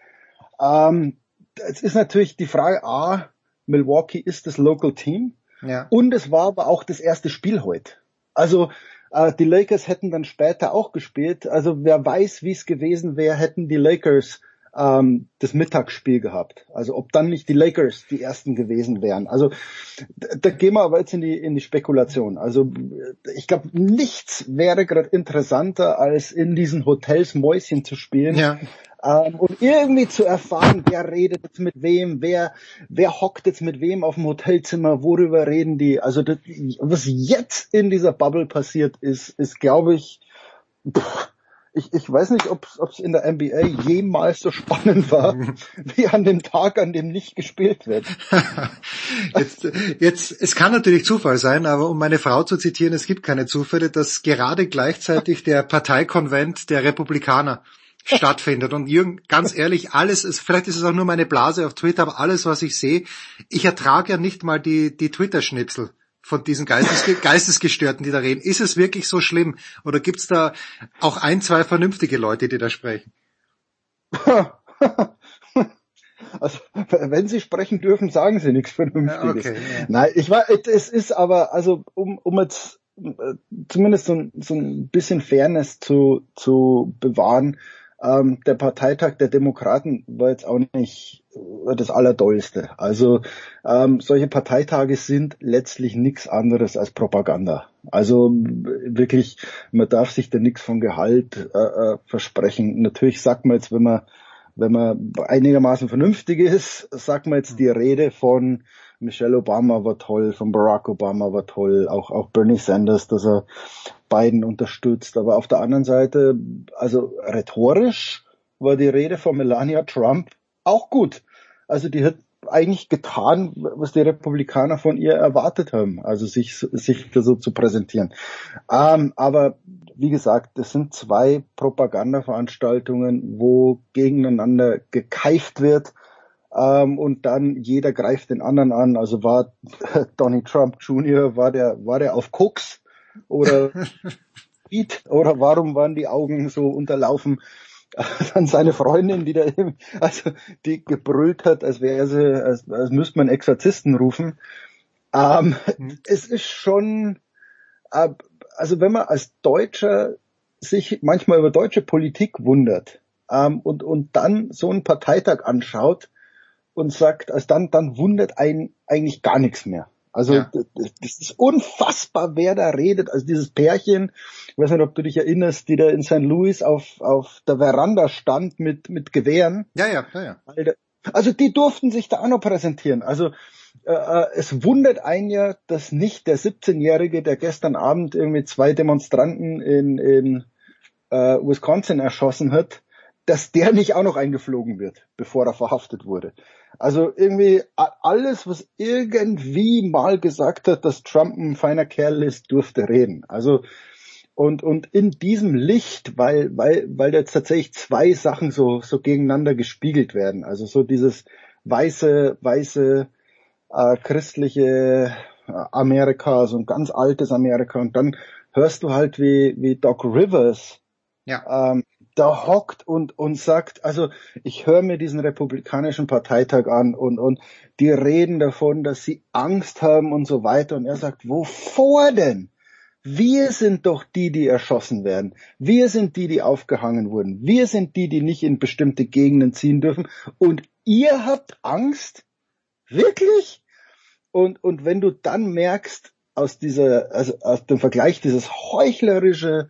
Ähm, es ist natürlich die Frage, A, Milwaukee ist das Local Team. Ja. Und es war aber auch das erste Spiel heute. Also äh, die Lakers hätten dann später auch gespielt. Also wer weiß, wie es gewesen wäre, hätten die Lakers ähm, das Mittagsspiel gehabt. Also ob dann nicht die Lakers die ersten gewesen wären. Also da, gehen wir aber jetzt in die in die Spekulation. Also ich glaube, nichts wäre gerade interessanter als in diesen Hotels Mäuschen zu spielen. Ja. Ähm, und irgendwie zu erfahren, wer redet jetzt mit wem, wer, wer hockt jetzt mit wem auf dem Hotelzimmer, worüber reden die. Also das, was jetzt in dieser Bubble passiert ist, ist glaube ich, pff, ich, ich weiß nicht, ob es in der NBA jemals so spannend war, wie an dem Tag, an dem nicht gespielt wird. jetzt, jetzt, es kann natürlich Zufall sein, aber um meine Frau zu zitieren, es gibt keine Zufälle, dass gerade gleichzeitig der Parteikonvent der Republikaner stattfindet. Und Jürgen, ganz ehrlich, alles ist, vielleicht ist es auch nur meine Blase auf Twitter, aber alles, was ich sehe, ich ertrage ja nicht mal die, die Twitter-Schnipsel von diesen Geistes, Geistesgestörten, die da reden. Ist es wirklich so schlimm? Oder gibt's da auch ein, zwei vernünftige Leute, die da sprechen? Also wenn Sie sprechen dürfen, sagen Sie nichts Vernünftiges. Okay, ja. Nein, ich war, es ist aber, also um, um jetzt äh, zumindest so, so ein bisschen Fairness zu, zu bewahren. Ähm, der Parteitag der Demokraten war jetzt auch nicht das Allerdollste. Also ähm, solche Parteitage sind letztlich nichts anderes als Propaganda. Also wirklich, man darf sich da nichts von Gehalt äh, äh, versprechen. Natürlich sagt man jetzt, wenn man wenn man einigermaßen vernünftig ist, sagt man jetzt die Rede von Michelle Obama war toll, von Barack Obama war toll, auch, auch Bernie Sanders, dass er Biden unterstützt. Aber auf der anderen Seite, also rhetorisch war die Rede von Melania Trump auch gut. Also die hat eigentlich getan, was die Republikaner von ihr erwartet haben, also sich, sich so zu präsentieren. Ähm, aber wie gesagt, das sind zwei Propagandaveranstaltungen, wo gegeneinander gekeift wird ähm, und dann jeder greift den anderen an. Also war Donny Trump Jr. war der war der auf Koks oder oder warum waren die Augen so unterlaufen? Dann seine Freundin, die da eben, also die gebrüllt hat, als wäre sie, als, als müsste man Exorzisten rufen. Ähm, mhm. Es ist schon, also wenn man als Deutscher sich manchmal über deutsche Politik wundert ähm, und, und dann so einen Parteitag anschaut, und sagt, also dann, dann wundert einen eigentlich gar nichts mehr. Also ja. das ist unfassbar, wer da redet. Also dieses Pärchen, ich weiß nicht, ob du dich erinnerst, die da in St. Louis auf, auf der Veranda stand mit, mit Gewehren. Ja, ja, ja, ja. Also die durften sich da auch noch präsentieren. Also äh, äh es wundert einen ja, dass nicht der 17-Jährige, der gestern Abend irgendwie zwei Demonstranten in, in äh, Wisconsin erschossen hat, dass der nicht auch noch eingeflogen wird, bevor er verhaftet wurde. Also irgendwie alles, was irgendwie mal gesagt hat, dass Trump ein feiner Kerl ist, durfte reden. Also und und in diesem Licht, weil weil weil jetzt tatsächlich zwei Sachen so so gegeneinander gespiegelt werden. Also so dieses weiße weiße äh, christliche äh, Amerika, so ein ganz altes Amerika und dann hörst du halt wie wie Doc Rivers ja. ähm, da hockt und, und sagt, also ich höre mir diesen republikanischen Parteitag an und, und die reden davon, dass sie Angst haben und so weiter. Und er sagt, wovor denn? Wir sind doch die, die erschossen werden. Wir sind die, die aufgehangen wurden. Wir sind die, die nicht in bestimmte Gegenden ziehen dürfen. Und ihr habt Angst? Wirklich? Und, und wenn du dann merkst, aus dieser, also aus dem Vergleich dieses heuchlerische,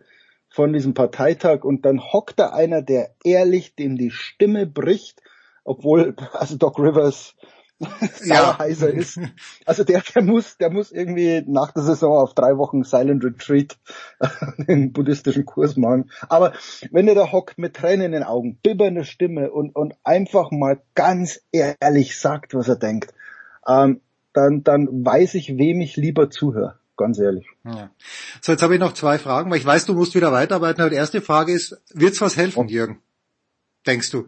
von diesem Parteitag und dann hockt da einer, der ehrlich dem die Stimme bricht, obwohl also Doc Rivers ja. heiser ist. Also der, der muss, der muss irgendwie nach der Saison auf drei Wochen Silent Retreat den buddhistischen Kurs machen. Aber wenn er da hockt mit Tränen in den Augen, bibbernde Stimme und, und einfach mal ganz ehrlich sagt, was er denkt, ähm, dann, dann weiß ich, wem ich lieber zuhöre ganz ehrlich. Ja. So, jetzt habe ich noch zwei Fragen, weil ich weiß, du musst wieder weiterarbeiten, aber die erste Frage ist, wird's was helfen, Jürgen? Denkst du?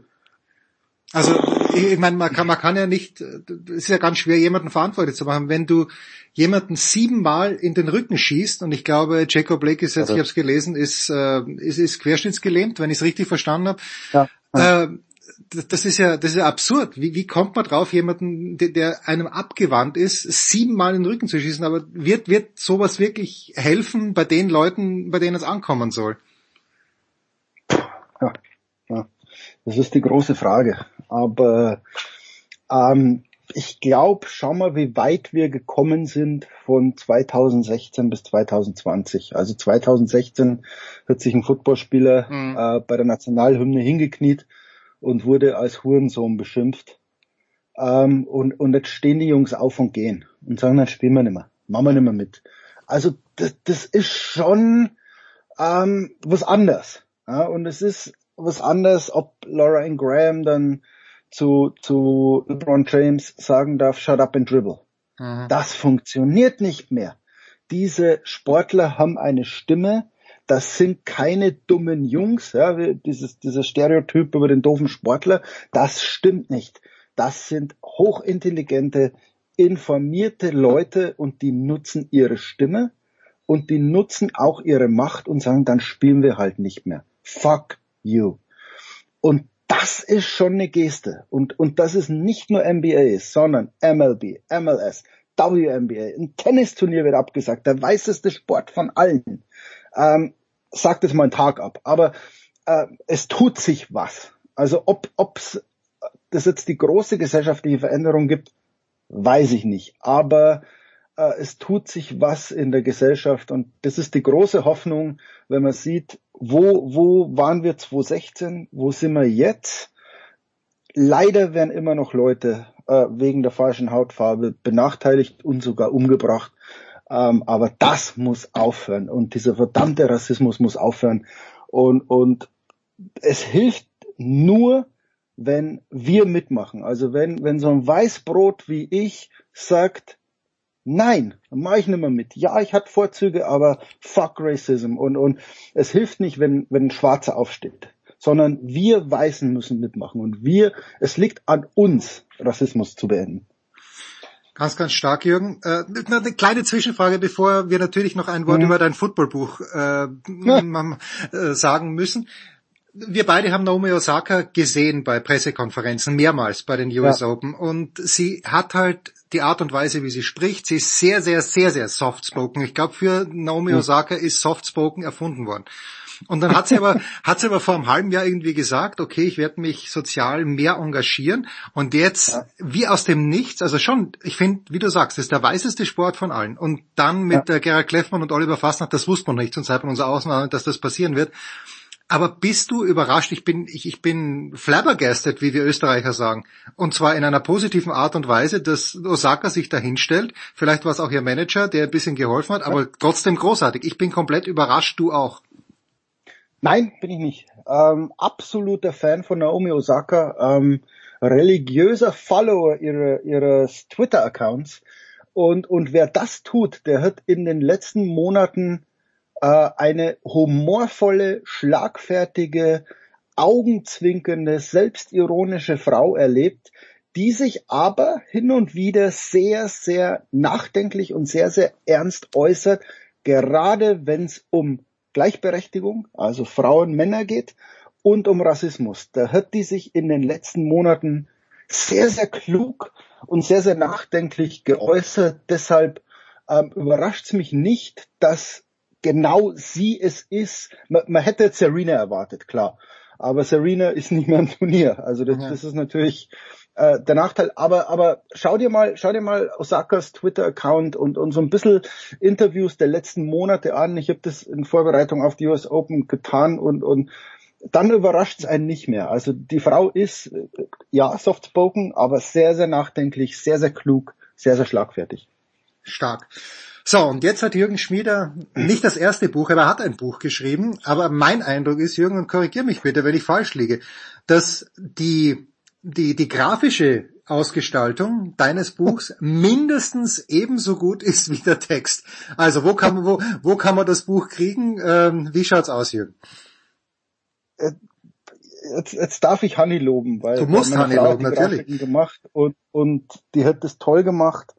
Also, ich, ich meine, man kann, man kann ja nicht, es ist ja ganz schwer, jemanden verantwortlich zu machen. Wenn du jemanden siebenmal in den Rücken schießt, und ich glaube, Jacob Blake ist jetzt, also, ich habe es gelesen, ist, äh, ist, ist querschnittsgelähmt, wenn ich es richtig verstanden habe. Ja. Äh, das ist ja, das ist ja absurd. Wie, wie kommt man drauf, jemanden, der, der einem abgewandt ist, siebenmal in den Rücken zu schießen? Aber wird, wird sowas wirklich helfen bei den Leuten, bei denen es ankommen soll? Ja, ja. das ist die große Frage. Aber ähm, ich glaube, schau mal, wie weit wir gekommen sind von 2016 bis 2020. Also 2016 hat sich ein Footballspieler mhm. äh, bei der Nationalhymne hingekniet und wurde als Hurensohn beschimpft. Ähm, und, und jetzt stehen die Jungs auf und gehen und sagen, dann spielen wir nicht mehr, machen wir nicht mehr mit. Also das, das ist schon ähm, was anderes. Ja? Und es ist was anderes, ob Laura Graham dann zu, zu LeBron James sagen darf, shut up and dribble. Mhm. Das funktioniert nicht mehr. Diese Sportler haben eine Stimme, das sind keine dummen Jungs, ja, dieses, dieses Stereotyp über den doofen Sportler, das stimmt nicht. Das sind hochintelligente, informierte Leute und die nutzen ihre Stimme und die nutzen auch ihre Macht und sagen, dann spielen wir halt nicht mehr. Fuck you. Und das ist schon eine Geste. Und, und das ist nicht nur NBA, sondern MLB, MLS, WNBA, ein Tennisturnier wird abgesagt, der weißeste Sport von allen. Ähm, sagt es mal einen Tag ab. Aber äh, es tut sich was. Also ob ob's das jetzt die große gesellschaftliche Veränderung gibt, weiß ich nicht. Aber äh, es tut sich was in der Gesellschaft und das ist die große Hoffnung, wenn man sieht, wo, wo waren wir 2016, wo sind wir jetzt? Leider werden immer noch Leute äh, wegen der falschen Hautfarbe benachteiligt und sogar umgebracht. Ähm, aber das muss aufhören und dieser verdammte Rassismus muss aufhören. Und, und es hilft nur, wenn wir mitmachen. Also wenn, wenn so ein Weißbrot wie ich sagt, nein, mache ich nicht mehr mit. Ja, ich hatte Vorzüge, aber fuck Racism. Und, und es hilft nicht, wenn, wenn ein Schwarzer aufsteht, sondern wir Weißen müssen mitmachen. Und wir, es liegt an uns, Rassismus zu beenden. Ganz, ganz stark, Jürgen. Äh, eine kleine Zwischenfrage, bevor wir natürlich noch ein Wort mhm. über dein Footballbuch äh, ja. Äh, sagen müssen wir beide haben Naomi Osaka gesehen bei Pressekonferenzen, mehrmals bei den US ja. Open. Und sie hat halt die Art und Weise, wie sie spricht, sie ist sehr, sehr, sehr, sehr soft-spoken. Ich glaube, für Naomi mhm. Osaka ist soft-spoken erfunden worden. Und dann hat sie aber, hat sie aber vor einem halben Jahr irgendwie gesagt, okay, ich werde mich sozial mehr engagieren. Und jetzt, ja. wie aus dem Nichts, also schon, ich finde, wie du sagst, das ist der weißeste Sport von allen. Und dann mit ja. Gerhard Kleffmann und Oliver Fastnacht, das wusste man nicht zum Zeitpunkt unserer Ausnahme, dass das passieren wird. Aber bist du überrascht? Ich bin, ich, ich bin flabbergasted, wie wir Österreicher sagen. Und zwar in einer positiven Art und Weise, dass Osaka sich da hinstellt. Vielleicht war es auch ihr Manager, der ein bisschen geholfen hat, aber trotzdem großartig. Ich bin komplett überrascht, du auch. Nein, bin ich nicht. Ähm, absoluter Fan von Naomi Osaka, ähm, religiöser Follower ihrer, ihres Twitter-Accounts. Und, und wer das tut, der hat in den letzten Monaten äh, eine humorvolle, schlagfertige, augenzwinkernde, selbstironische Frau erlebt, die sich aber hin und wieder sehr, sehr nachdenklich und sehr, sehr ernst äußert, gerade wenn es um Gleichberechtigung, also Frauen, Männer geht und um Rassismus. Da hat die sich in den letzten Monaten sehr, sehr klug und sehr, sehr nachdenklich geäußert. Deshalb ähm, überrascht es mich nicht, dass genau sie es ist. Man, man hätte Serena erwartet, klar. Aber Serena ist nicht mehr im Turnier. Also das, ja. das ist natürlich äh, der Nachteil. Aber, aber schau dir mal, schau dir mal Osakas Twitter-Account und, und so ein bisschen Interviews der letzten Monate an. Ich habe das in Vorbereitung auf die US Open getan und, und dann überrascht es einen nicht mehr. Also die Frau ist äh, ja soft-spoken, aber sehr, sehr nachdenklich, sehr, sehr klug, sehr, sehr schlagfertig. Stark. So, und jetzt hat Jürgen Schmieder nicht das erste Buch, aber er hat ein Buch geschrieben. Aber mein Eindruck ist, Jürgen, und korrigier mich bitte, wenn ich falsch liege, dass die, die, die grafische Ausgestaltung deines Buchs mindestens ebenso gut ist wie der Text. Also wo kann man, wo, wo kann man das Buch kriegen? Ähm, wie schaut's aus, Jürgen? Äh, jetzt, jetzt darf ich Hanni loben, weil du musst Hanni loben, natürlich. gemacht und, und die hat das toll gemacht.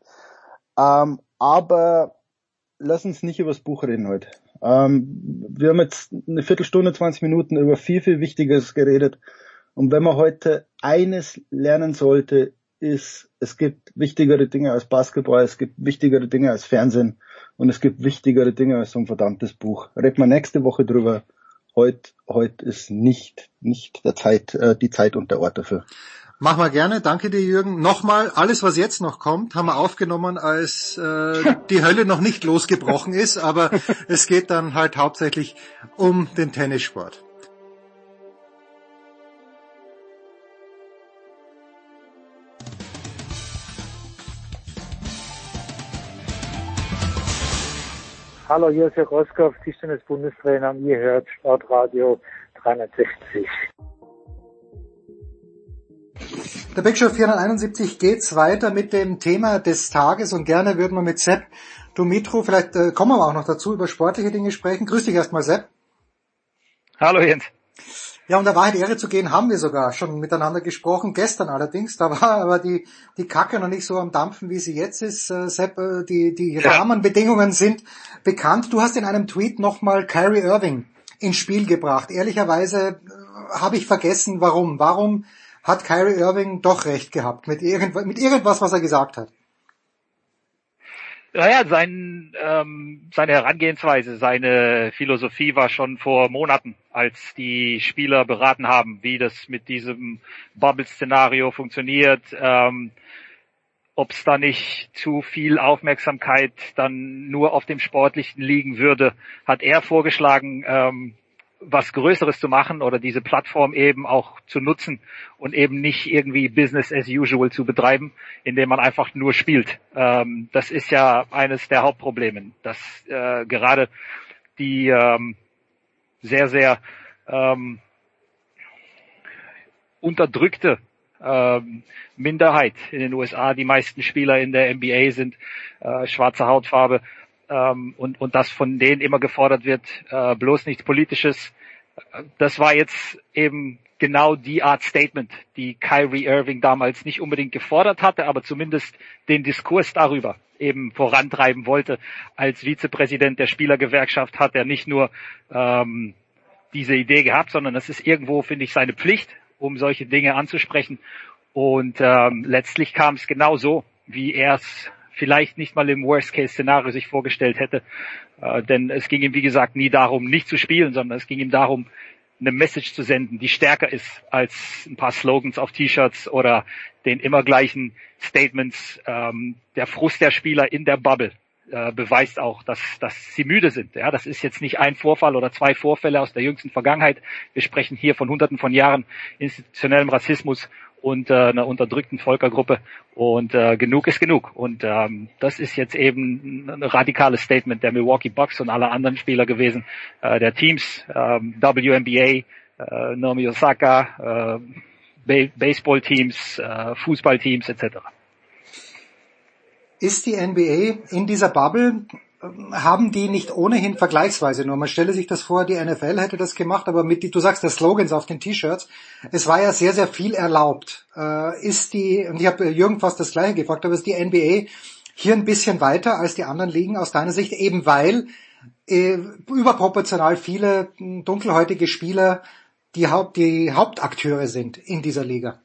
Ähm, aber lass uns nicht über das Buch reden heute. Ähm, wir haben jetzt eine Viertelstunde, 20 Minuten über viel, viel Wichtiges geredet. Und wenn man heute eines lernen sollte, ist, es gibt wichtigere Dinge als Basketball, es gibt wichtigere Dinge als Fernsehen und es gibt wichtigere Dinge als so ein verdammtes Buch. Reden wir nächste Woche drüber. Heute, heute ist nicht, nicht der Zeit, äh, die Zeit und der Ort dafür. Machen wir gerne. Danke dir, Jürgen. Nochmal, alles, was jetzt noch kommt, haben wir aufgenommen, als äh, die Hölle noch nicht losgebrochen ist, aber es geht dann halt hauptsächlich um den Tennissport. Hallo, hier ist Herr Roskopf, Tischtennis-Bundestrainer und ihr hört Sportradio 360. Der Big Show 471 geht's weiter mit dem Thema des Tages und gerne würden wir mit Sepp Dumitru, vielleicht äh, kommen wir auch noch dazu, über sportliche Dinge sprechen. Grüß dich erstmal, Sepp. Hallo Jens. Ja, um der Wahrheit Ehre zu gehen, haben wir sogar schon miteinander gesprochen, gestern allerdings. Da war aber die, die Kacke noch nicht so am Dampfen, wie sie jetzt ist. Äh, Sepp, äh, die, die. Rahmenbedingungen sind bekannt. Du hast in einem Tweet nochmal Kyrie Irving ins Spiel gebracht. Ehrlicherweise äh, habe ich vergessen, warum. Warum hat Kyrie Irving doch recht gehabt mit, irgend, mit irgendwas, was er gesagt hat. Naja, sein, ähm, seine Herangehensweise, seine Philosophie war schon vor Monaten, als die Spieler beraten haben, wie das mit diesem Bubble-Szenario funktioniert, ähm, ob es da nicht zu viel Aufmerksamkeit dann nur auf dem Sportlichen liegen würde, hat er vorgeschlagen, ähm, was Größeres zu machen oder diese Plattform eben auch zu nutzen und eben nicht irgendwie Business as usual zu betreiben, indem man einfach nur spielt. Ähm, das ist ja eines der Hauptprobleme, dass äh, gerade die ähm, sehr, sehr ähm, unterdrückte ähm, Minderheit in den USA. Die meisten Spieler in der NBA sind äh, schwarze Hautfarbe ähm, und, und das von denen immer gefordert wird, äh, bloß nichts Politisches. Das war jetzt eben genau die Art Statement, die Kyrie Irving damals nicht unbedingt gefordert hatte, aber zumindest den Diskurs darüber eben vorantreiben wollte. Als Vizepräsident der Spielergewerkschaft hat er nicht nur ähm, diese Idee gehabt, sondern es ist irgendwo, finde ich, seine Pflicht, um solche Dinge anzusprechen. Und ähm, letztlich kam es genau so, wie er es vielleicht nicht mal im Worst-Case-Szenario sich vorgestellt hätte. Äh, denn es ging ihm, wie gesagt, nie darum, nicht zu spielen, sondern es ging ihm darum, eine Message zu senden, die stärker ist als ein paar Slogans auf T-Shirts oder den immer gleichen Statements. Ähm, der Frust der Spieler in der Bubble äh, beweist auch, dass, dass sie müde sind. Ja, das ist jetzt nicht ein Vorfall oder zwei Vorfälle aus der jüngsten Vergangenheit. Wir sprechen hier von Hunderten von Jahren institutionellem Rassismus und äh, einer unterdrückten Volkergruppe und äh, genug ist genug. Und ähm, das ist jetzt eben ein radikales Statement der Milwaukee Bucks und aller anderen Spieler gewesen, äh, der Teams, ähm, WNBA, äh, Naomi Osaka, äh, Baseball-Teams, äh, Fußballteams etc. Ist die NBA in dieser Bubble haben die nicht ohnehin vergleichsweise nur. Man stelle sich das vor, die NFL hätte das gemacht, aber mit, du sagst, der Slogans auf den T-Shirts, es war ja sehr, sehr viel erlaubt. Äh, ist die, und ich habe Jürgen fast das gleiche gefragt, aber ist die NBA hier ein bisschen weiter als die anderen Ligen aus deiner Sicht, eben weil äh, überproportional viele dunkelhäutige Spieler die, Haupt, die Hauptakteure sind in dieser Liga?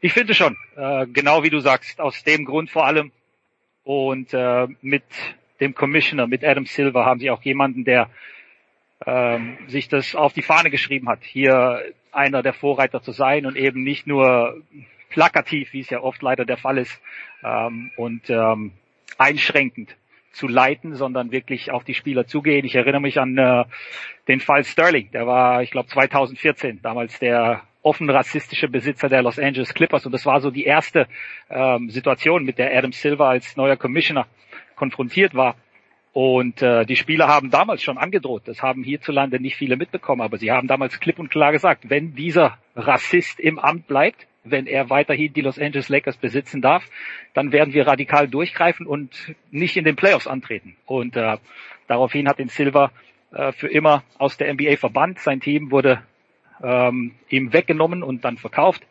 Ich finde schon, äh, genau wie du sagst, aus dem Grund vor allem, und äh, mit dem Commissioner, mit Adam Silver, haben sie auch jemanden, der ähm, sich das auf die Fahne geschrieben hat, hier einer der Vorreiter zu sein und eben nicht nur plakativ, wie es ja oft leider der Fall ist, ähm, und ähm, einschränkend zu leiten, sondern wirklich auf die Spieler zugehen. Ich erinnere mich an äh, den Fall Sterling, der war, ich glaube, 2014, damals der offen rassistische Besitzer der Los Angeles Clippers. Und das war so die erste ähm, Situation, mit der Adam Silver als neuer Commissioner konfrontiert war. Und äh, die Spieler haben damals schon angedroht, das haben hierzulande nicht viele mitbekommen, aber sie haben damals klipp und klar gesagt, wenn dieser Rassist im Amt bleibt, wenn er weiterhin die Los Angeles Lakers besitzen darf, dann werden wir radikal durchgreifen und nicht in den Playoffs antreten. Und äh, daraufhin hat den Silver äh, für immer aus der NBA verbannt. Sein Team wurde ähm, ihm weggenommen und dann verkauft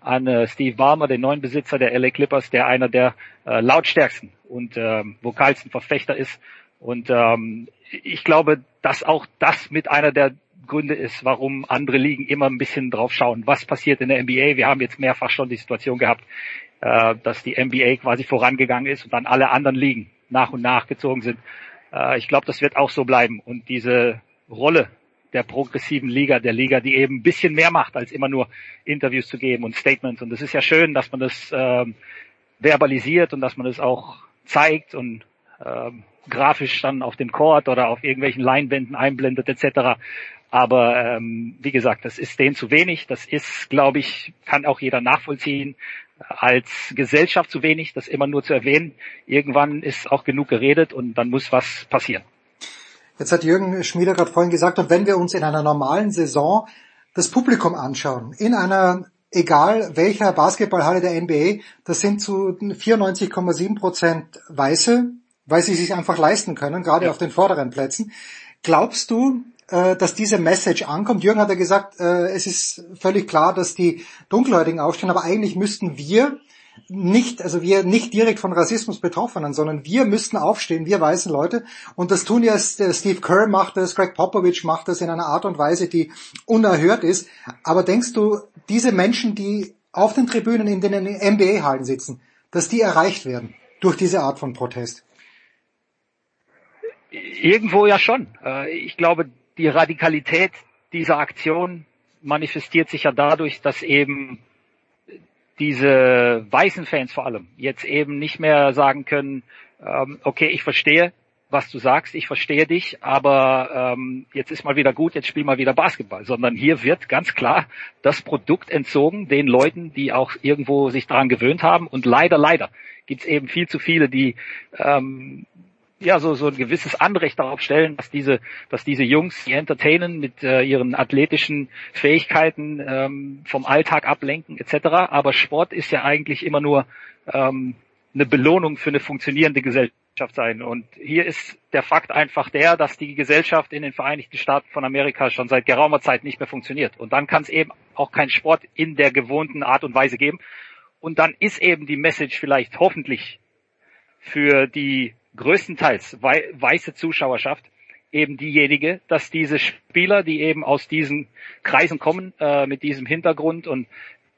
an äh, Steve Ballmer, den neuen Besitzer der LA Clippers, der einer der äh, lautstärksten und äh, vokalsten Verfechter ist. Und ähm, ich glaube, dass auch das mit einer der Gründe ist, warum andere Ligen immer ein bisschen drauf schauen, was passiert in der NBA. Wir haben jetzt mehrfach schon die Situation gehabt, äh, dass die NBA quasi vorangegangen ist und dann alle anderen Ligen nach und nach gezogen sind. Äh, ich glaube, das wird auch so bleiben. Und diese Rolle der progressiven Liga, der Liga, die eben ein bisschen mehr macht, als immer nur Interviews zu geben und Statements. Und es ist ja schön, dass man das ähm, verbalisiert und dass man das auch zeigt und ähm, grafisch dann auf dem Court oder auf irgendwelchen Leinwänden einblendet etc. Aber ähm, wie gesagt, das ist denen zu wenig. Das ist, glaube ich, kann auch jeder nachvollziehen. Als Gesellschaft zu wenig, das immer nur zu erwähnen. Irgendwann ist auch genug geredet und dann muss was passieren. Jetzt hat Jürgen Schmieder gerade vorhin gesagt, und wenn wir uns in einer normalen Saison das Publikum anschauen, in einer, egal welcher Basketballhalle der NBA, das sind zu 94,7 Prozent Weiße, weil sie sich einfach leisten können, gerade ja. auf den vorderen Plätzen. Glaubst du, äh, dass diese Message ankommt? Jürgen hat ja gesagt, äh, es ist völlig klar, dass die Dunkelhäutigen aufstehen, aber eigentlich müssten wir nicht, also wir nicht direkt von Rassismus Betroffenen, sondern wir müssten aufstehen, wir weißen Leute. Und das tun ja Steve Kerr macht das, Greg Popovich macht das in einer Art und Weise, die unerhört ist. Aber denkst du, diese Menschen, die auf den Tribünen in den NBA-Hallen sitzen, dass die erreicht werden? durch diese Art von Protest. Irgendwo ja schon. Äh, ich glaube, die Radikalität dieser Aktion manifestiert sich ja dadurch, dass eben diese weißen Fans vor allem jetzt eben nicht mehr sagen können, ähm, okay, ich verstehe, was du sagst, ich verstehe dich, aber ähm, jetzt ist mal wieder gut, jetzt spiel mal wieder Basketball, sondern hier wird ganz klar das Produkt entzogen den Leuten, die auch irgendwo sich daran gewöhnt haben. Und leider, leider gibt es eben viel zu viele, die ähm, ja so so ein gewisses Anrecht darauf stellen, dass diese dass diese Jungs die entertainen mit äh, ihren athletischen Fähigkeiten ähm, vom Alltag ablenken etc. Aber Sport ist ja eigentlich immer nur ähm, eine Belohnung für eine funktionierende Gesellschaft sein. Und hier ist der Fakt einfach der, dass die Gesellschaft in den Vereinigten Staaten von Amerika schon seit geraumer Zeit nicht mehr funktioniert. Und dann kann es eben auch keinen Sport in der gewohnten Art und Weise geben. Und dann ist eben die Message vielleicht hoffentlich für die größtenteils weiße Zuschauerschaft eben diejenige, dass diese Spieler, die eben aus diesen Kreisen kommen, äh, mit diesem Hintergrund und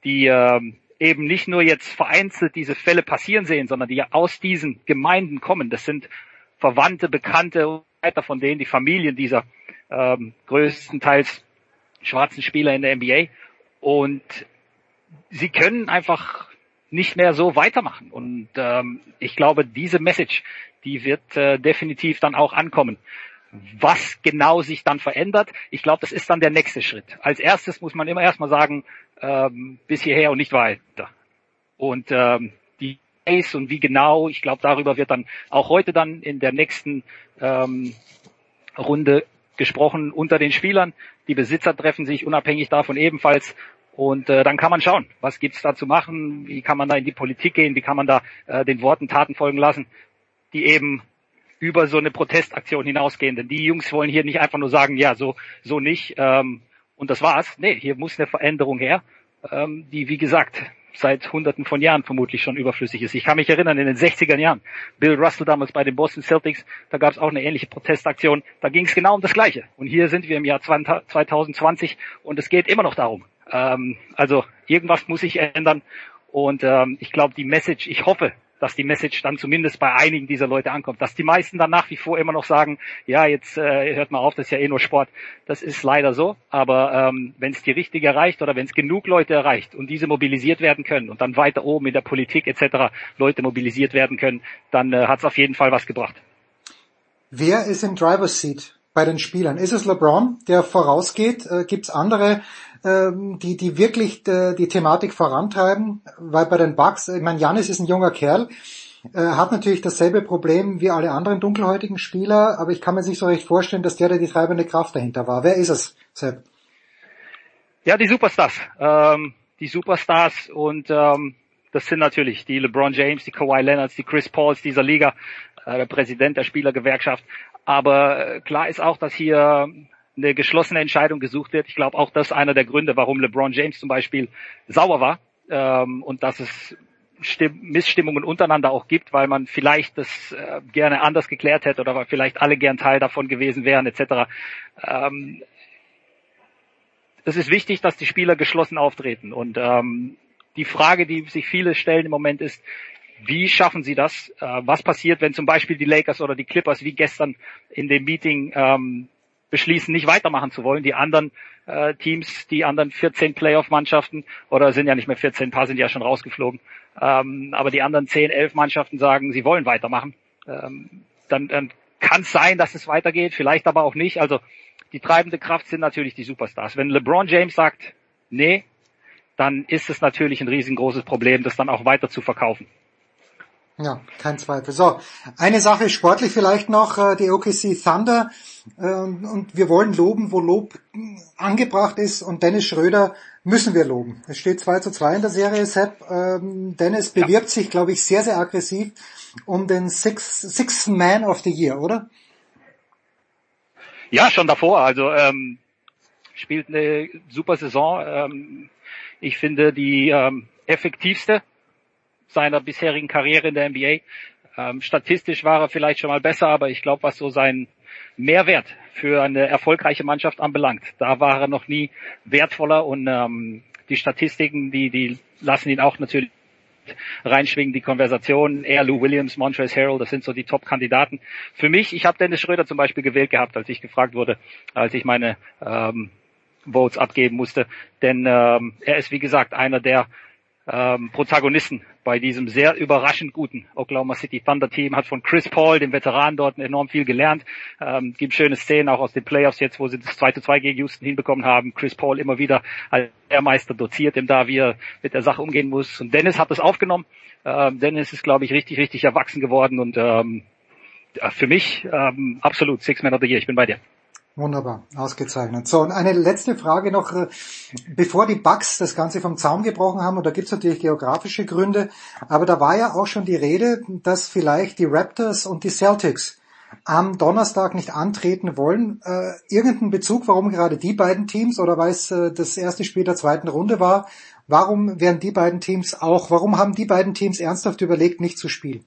die äh, eben nicht nur jetzt vereinzelt diese Fälle passieren sehen, sondern die aus diesen Gemeinden kommen. Das sind Verwandte, Bekannte weiter von denen, die Familien dieser ähm, größtenteils schwarzen Spieler in der NBA. Und sie können einfach nicht mehr so weitermachen. Und ähm, ich glaube, diese Message, die wird äh, definitiv dann auch ankommen. Was genau sich dann verändert, ich glaube, das ist dann der nächste Schritt. Als erstes muss man immer erstmal sagen, ähm, bis hierher und nicht weiter. Und ähm, die Ace und wie genau, ich glaube, darüber wird dann auch heute dann in der nächsten ähm, Runde gesprochen unter den Spielern. Die Besitzer treffen sich unabhängig davon ebenfalls. Und äh, dann kann man schauen, was gibt's da zu machen, wie kann man da in die Politik gehen, wie kann man da äh, den Worten Taten folgen lassen die eben über so eine Protestaktion hinausgehen. Denn die Jungs wollen hier nicht einfach nur sagen, ja, so, so nicht, ähm, und das war's. Nee, hier muss eine Veränderung her, ähm, die, wie gesagt, seit hunderten von Jahren vermutlich schon überflüssig ist. Ich kann mich erinnern, in den 60er Jahren, Bill Russell damals bei den Boston Celtics, da gab es auch eine ähnliche Protestaktion. Da ging es genau um das Gleiche. Und hier sind wir im Jahr 2020 und es geht immer noch darum. Ähm, also irgendwas muss sich ändern. Und ähm, ich glaube, die Message, ich hoffe, dass die Message dann zumindest bei einigen dieser Leute ankommt. Dass die meisten dann nach wie vor immer noch sagen, ja, jetzt äh, hört mal auf, das ist ja eh nur Sport. Das ist leider so. Aber ähm, wenn es die richtige erreicht oder wenn es genug Leute erreicht und diese mobilisiert werden können und dann weiter oben in der Politik etc. Leute mobilisiert werden können, dann äh, hat es auf jeden Fall was gebracht. Wer ist im Driver's Seat bei den Spielern? Ist es LeBron, der vorausgeht? Äh, Gibt es andere ähm, die, die wirklich äh, die Thematik vorantreiben, weil bei den Bucks, ich meine, Janis ist ein junger Kerl, äh, hat natürlich dasselbe Problem wie alle anderen dunkelhäutigen Spieler, aber ich kann mir nicht so recht vorstellen, dass der, der die treibende Kraft dahinter war. Wer ist es, Sepp? Ja, die Superstars. Ähm, die Superstars und ähm, das sind natürlich die LeBron James, die Kawhi Leonards, die Chris Pauls dieser Liga, äh, der Präsident der Spielergewerkschaft. Aber äh, klar ist auch, dass hier eine geschlossene Entscheidung gesucht wird. Ich glaube auch, das ist einer der Gründe, warum LeBron James zum Beispiel sauer war ähm, und dass es Stimm Missstimmungen untereinander auch gibt, weil man vielleicht das äh, gerne anders geklärt hätte oder weil vielleicht alle gern Teil davon gewesen wären etc. Ähm, es ist wichtig, dass die Spieler geschlossen auftreten und ähm, die Frage, die sich viele stellen im Moment ist, wie schaffen sie das? Äh, was passiert, wenn zum Beispiel die Lakers oder die Clippers wie gestern in dem Meeting ähm, beschließen, nicht weitermachen zu wollen. Die anderen äh, Teams, die anderen 14 Playoff-Mannschaften, oder sind ja nicht mehr 14, ein paar sind ja schon rausgeflogen, ähm, aber die anderen 10, 11 Mannschaften sagen, sie wollen weitermachen. Ähm, dann dann kann es sein, dass es weitergeht, vielleicht aber auch nicht. Also die treibende Kraft sind natürlich die Superstars. Wenn LeBron James sagt, nee, dann ist es natürlich ein riesengroßes Problem, das dann auch weiter zu verkaufen. Ja, kein Zweifel. So, eine Sache sportlich vielleicht noch, äh, die OKC Thunder. Ähm, und wir wollen loben, wo Lob angebracht ist. Und Dennis Schröder müssen wir loben. Es steht 2 zu 2 in der Serie, Sepp. Ähm, Dennis bewirbt sich, glaube ich, sehr, sehr aggressiv um den Six, Sixth Man of the Year, oder? Ja, schon davor. Also ähm, spielt eine super Saison. Ähm, ich finde die ähm, effektivste seiner bisherigen Karriere in der NBA. Ähm, statistisch war er vielleicht schon mal besser, aber ich glaube, was so sein Mehrwert für eine erfolgreiche Mannschaft anbelangt, da war er noch nie wertvoller und ähm, die Statistiken, die, die lassen ihn auch natürlich reinschwingen, die Konversation. Er, Lou Williams, Montrezl Harrell, das sind so die Top-Kandidaten. Für mich, ich habe Dennis Schröder zum Beispiel gewählt gehabt, als ich gefragt wurde, als ich meine ähm, Votes abgeben musste. Denn ähm, er ist, wie gesagt, einer der ähm, Protagonisten bei diesem sehr überraschend guten Oklahoma City Thunder Team, hat von Chris Paul, dem Veteran dort, enorm viel gelernt. Ähm, gibt schöne Szenen auch aus den Playoffs jetzt, wo sie das 2 zu 2 gegen Houston hinbekommen haben. Chris Paul immer wieder als Lehrmeister doziert ihm da, wie er mit der Sache umgehen muss. Und Dennis hat das aufgenommen. Ähm, Dennis ist, glaube ich, richtig, richtig erwachsen geworden und ähm, für mich ähm, absolut Six Man of the Year. Ich bin bei dir. Wunderbar, ausgezeichnet. So, und eine letzte Frage noch, äh, bevor die Bugs das Ganze vom Zaum gebrochen haben, und da gibt's natürlich geografische Gründe, aber da war ja auch schon die Rede, dass vielleicht die Raptors und die Celtics am Donnerstag nicht antreten wollen. Äh, irgendeinen Bezug, warum gerade die beiden Teams oder weil es äh, das erste Spiel der zweiten Runde war, warum werden die beiden Teams auch, warum haben die beiden Teams ernsthaft überlegt, nicht zu spielen?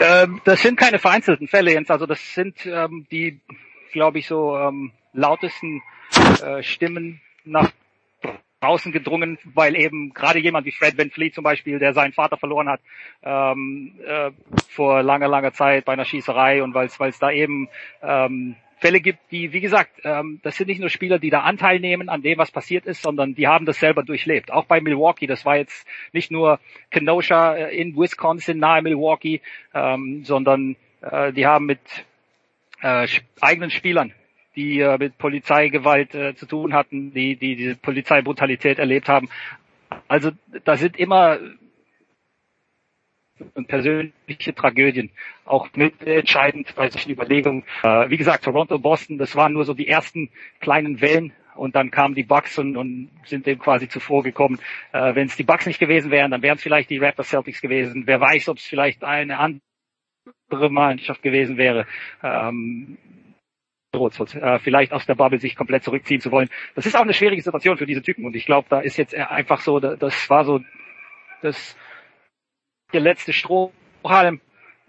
Ähm, das sind keine vereinzelten Fälle, Jens. Also das sind ähm, die, glaube ich, so ähm, lautesten äh, Stimmen nach draußen gedrungen, weil eben gerade jemand wie Fred Van Fleet zum Beispiel, der seinen Vater verloren hat ähm, äh, vor langer, langer Zeit bei einer Schießerei und weil es da eben ähm, Fälle gibt, die, wie gesagt, ähm, das sind nicht nur Spieler, die da Anteil nehmen an dem, was passiert ist, sondern die haben das selber durchlebt. Auch bei Milwaukee, das war jetzt nicht nur Kenosha äh, in Wisconsin nahe Milwaukee, ähm, sondern äh, die haben mit äh, eigenen Spielern die äh, mit Polizeigewalt äh, zu tun hatten, die, die diese Polizeibrutalität erlebt haben. Also da sind immer und persönliche Tragödien auch mitentscheidend bei solchen Überlegungen. Äh, wie gesagt, Toronto, Boston, das waren nur so die ersten kleinen Wellen und dann kamen die Bucks und, und sind dem quasi zuvor gekommen. Äh, Wenn es die Bucks nicht gewesen wären, dann wären es vielleicht die Raptors Celtics gewesen. Wer weiß, ob es vielleicht eine andere Mannschaft gewesen wäre. Ähm, äh, vielleicht aus der Bubble sich komplett zurückziehen zu wollen. Das ist auch eine schwierige Situation für diese Typen und ich glaube, da ist jetzt einfach so, das war so das der letzte Strohhalm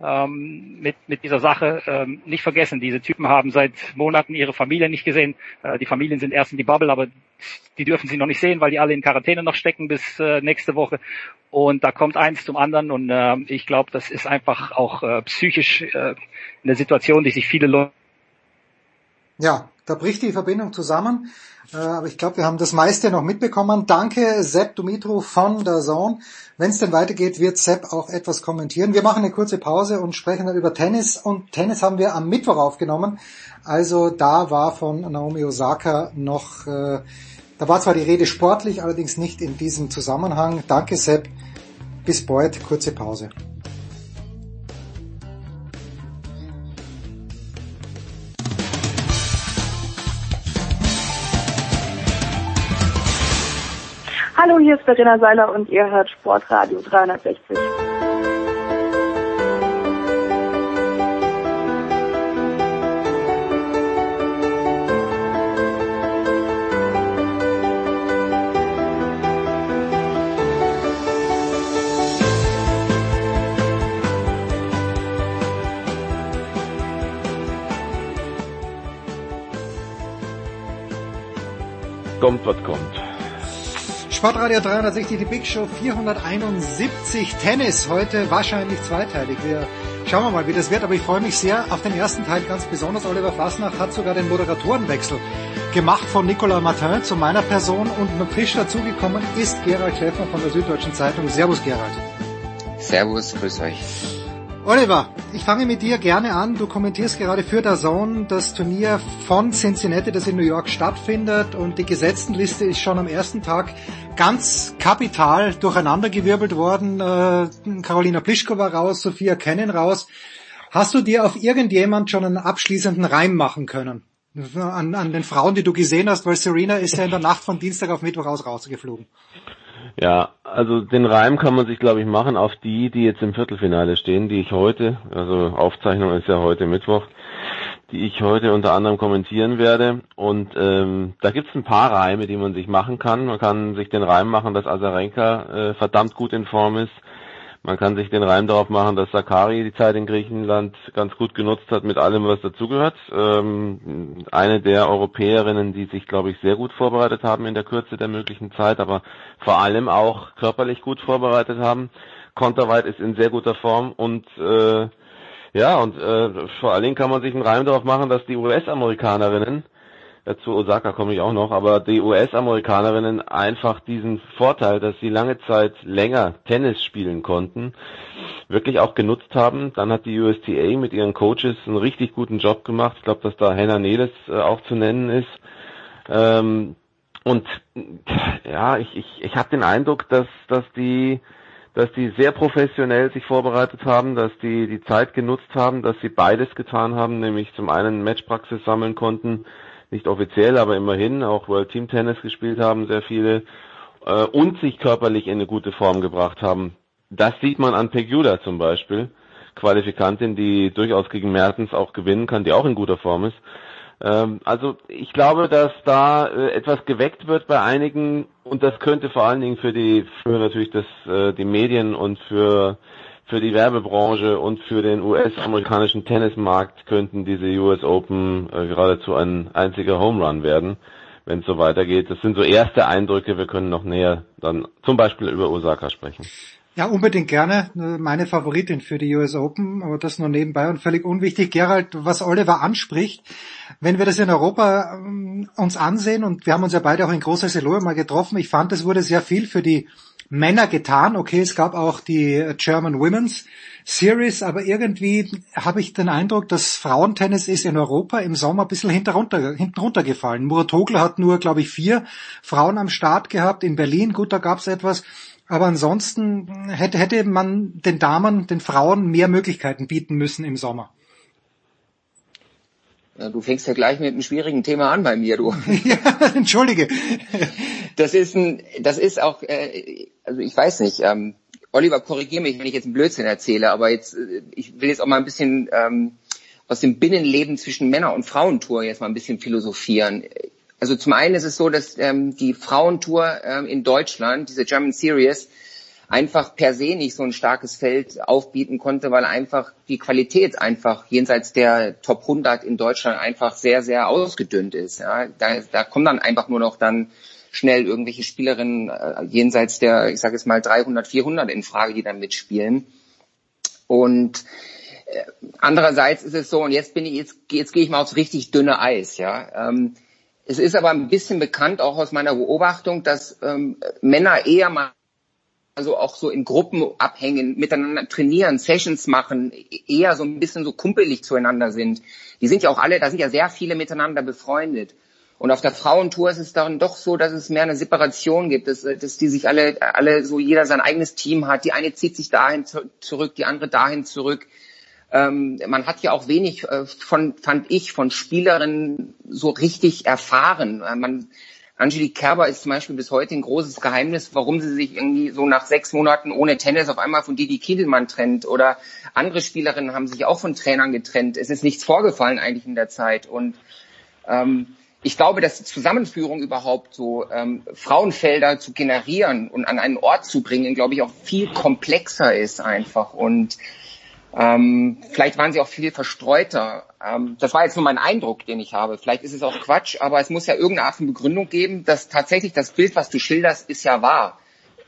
ähm, mit, mit dieser Sache ähm, nicht vergessen. Diese Typen haben seit Monaten ihre Familie nicht gesehen. Äh, die Familien sind erst in die Bubble, aber die dürfen sie noch nicht sehen, weil die alle in Quarantäne noch stecken bis äh, nächste Woche. Und da kommt eins zum anderen und äh, ich glaube, das ist einfach auch äh, psychisch äh, eine Situation, die sich viele Leute ja, da bricht die Verbindung zusammen. Äh, aber ich glaube, wir haben das meiste noch mitbekommen. Danke, Sepp Dumitru von der Zone. Wenn es denn weitergeht, wird Sepp auch etwas kommentieren. Wir machen eine kurze Pause und sprechen dann über Tennis. Und Tennis haben wir am Mittwoch aufgenommen. Also da war von Naomi Osaka noch, äh, da war zwar die Rede sportlich, allerdings nicht in diesem Zusammenhang. Danke, Sepp. Bis bald. Kurze Pause. Hier ist Verena Seiler und ihr hört Sportradio 360. Kommt, was kommt. Sportradio 360, die Big Show 471 Tennis. Heute wahrscheinlich zweiteilig. Wir schauen wir mal, wie das wird. Aber ich freue mich sehr auf den ersten Teil ganz besonders. Oliver Fasnach hat sogar den Moderatorenwechsel gemacht von Nicolas Martin zu meiner Person und noch frisch dazugekommen ist Gerald Schäfer von der Süddeutschen Zeitung. Servus Gerald. Servus, grüß euch. Oliver, ich fange mit dir gerne an. Du kommentierst gerade für der Zone das Turnier von Cincinnati, das in New York stattfindet und die Gesetztenliste ist schon am ersten Tag ganz kapital durcheinandergewirbelt worden. Äh, Carolina Pliskova raus, Sophia Kennen raus. Hast du dir auf irgendjemand schon einen abschließenden Reim machen können? An, an den Frauen, die du gesehen hast, weil Serena ist ja in der Nacht von Dienstag auf Mittwoch aus rausgeflogen. Ja, also den Reim kann man sich, glaube ich, machen auf die, die jetzt im Viertelfinale stehen, die ich heute, also Aufzeichnung ist ja heute Mittwoch, die ich heute unter anderem kommentieren werde. Und ähm, da gibt's ein paar Reime, die man sich machen kann. Man kann sich den Reim machen, dass Azarenka äh, verdammt gut in Form ist. Man kann sich den Reim darauf machen, dass Sakari die Zeit in Griechenland ganz gut genutzt hat mit allem, was dazugehört. Ähm, eine der Europäerinnen, die sich, glaube ich, sehr gut vorbereitet haben in der Kürze der möglichen Zeit, aber vor allem auch körperlich gut vorbereitet haben. Konterweit ist in sehr guter Form und äh, ja, und äh, vor allen Dingen kann man sich einen Reim darauf machen, dass die US-Amerikanerinnen zu Osaka komme ich auch noch, aber die US-Amerikanerinnen einfach diesen Vorteil, dass sie lange Zeit länger Tennis spielen konnten, wirklich auch genutzt haben. Dann hat die USTA mit ihren Coaches einen richtig guten Job gemacht. Ich glaube, dass da Hannah Neles äh, auch zu nennen ist. Ähm, und ja, ich, ich, ich habe den Eindruck, dass, dass die dass die sehr professionell sich vorbereitet haben, dass die die Zeit genutzt haben, dass sie beides getan haben, nämlich zum einen Matchpraxis sammeln konnten, nicht offiziell, aber immerhin auch World Team Tennis gespielt haben, sehr viele, äh, und sich körperlich in eine gute Form gebracht haben. Das sieht man an Pegula zum Beispiel, Qualifikantin, die durchaus gegen Mertens auch gewinnen kann, die auch in guter Form ist. Ähm, also ich glaube, dass da äh, etwas geweckt wird bei einigen und das könnte vor allen Dingen für die, für natürlich das, äh, die Medien und für für die Werbebranche und für den US-amerikanischen Tennismarkt könnten diese US Open äh, geradezu ein einziger Home Run werden, wenn es so weitergeht. Das sind so erste Eindrücke. Wir können noch näher dann zum Beispiel über Osaka sprechen. Ja, unbedingt gerne. Meine Favoritin für die US Open, aber das nur nebenbei und völlig unwichtig. Gerald, was Oliver anspricht, wenn wir das in Europa ähm, uns ansehen und wir haben uns ja beide auch in Großer Seloe mal getroffen, ich fand, es wurde sehr viel für die Männer getan. Okay, es gab auch die German Women's Series, aber irgendwie habe ich den Eindruck, dass Frauentennis ist in Europa im Sommer ein bisschen hinten runtergefallen. Muratoglu hat nur, glaube ich, vier Frauen am Start gehabt. In Berlin, gut, da gab es etwas. Aber ansonsten hätte, hätte man den Damen, den Frauen mehr Möglichkeiten bieten müssen im Sommer. Ja, du fängst ja gleich mit einem schwierigen Thema an bei mir, du. ja, entschuldige. Das ist ein, das ist auch, äh, also ich weiß nicht, ähm, Oliver, korrigiere mich, wenn ich jetzt einen Blödsinn erzähle, aber jetzt, äh, ich will jetzt auch mal ein bisschen ähm, aus dem Binnenleben zwischen Männer- und Frauentour jetzt mal ein bisschen philosophieren. Also zum einen ist es so, dass ähm, die Frauentour ähm, in Deutschland, diese German Series, einfach per se nicht so ein starkes Feld aufbieten konnte, weil einfach die Qualität einfach jenseits der Top 100 in Deutschland einfach sehr, sehr ausgedünnt ist. Ja. Da, da kommen dann einfach nur noch dann schnell irgendwelche Spielerinnen äh, jenseits der, ich sage jetzt mal 300, 400 in Frage, die dann mitspielen. Und äh, andererseits ist es so, und jetzt bin ich, jetzt, jetzt gehe ich mal aufs richtig dünne Eis, ja. Ähm, es ist aber ein bisschen bekannt, auch aus meiner Beobachtung, dass ähm, Männer eher mal also auch so in Gruppen abhängen, miteinander trainieren, Sessions machen, eher so ein bisschen so kumpelig zueinander sind. Die sind ja auch alle, da sind ja sehr viele miteinander befreundet. Und auf der Frauentour ist es dann doch so, dass es mehr eine Separation gibt, dass, dass die sich alle, alle so jeder sein eigenes Team hat. Die eine zieht sich dahin zurück, die andere dahin zurück. Ähm, man hat ja auch wenig äh, von, fand ich, von Spielerinnen so richtig erfahren. Äh, man, Angelique Kerber ist zum Beispiel bis heute ein großes Geheimnis, warum sie sich irgendwie so nach sechs Monaten ohne Tennis auf einmal von Didi Kiedelmann trennt. Oder andere Spielerinnen haben sich auch von Trainern getrennt. Es ist nichts vorgefallen eigentlich in der Zeit. Und ähm, ich glaube, dass die Zusammenführung überhaupt so ähm, Frauenfelder zu generieren und an einen Ort zu bringen, glaube ich, auch viel komplexer ist einfach. Und ähm, vielleicht waren sie auch viel verstreuter. Ähm, das war jetzt nur mein Eindruck, den ich habe. Vielleicht ist es auch Quatsch, aber es muss ja irgendeine Art von Begründung geben, dass tatsächlich das Bild, was du schilderst, ist ja wahr.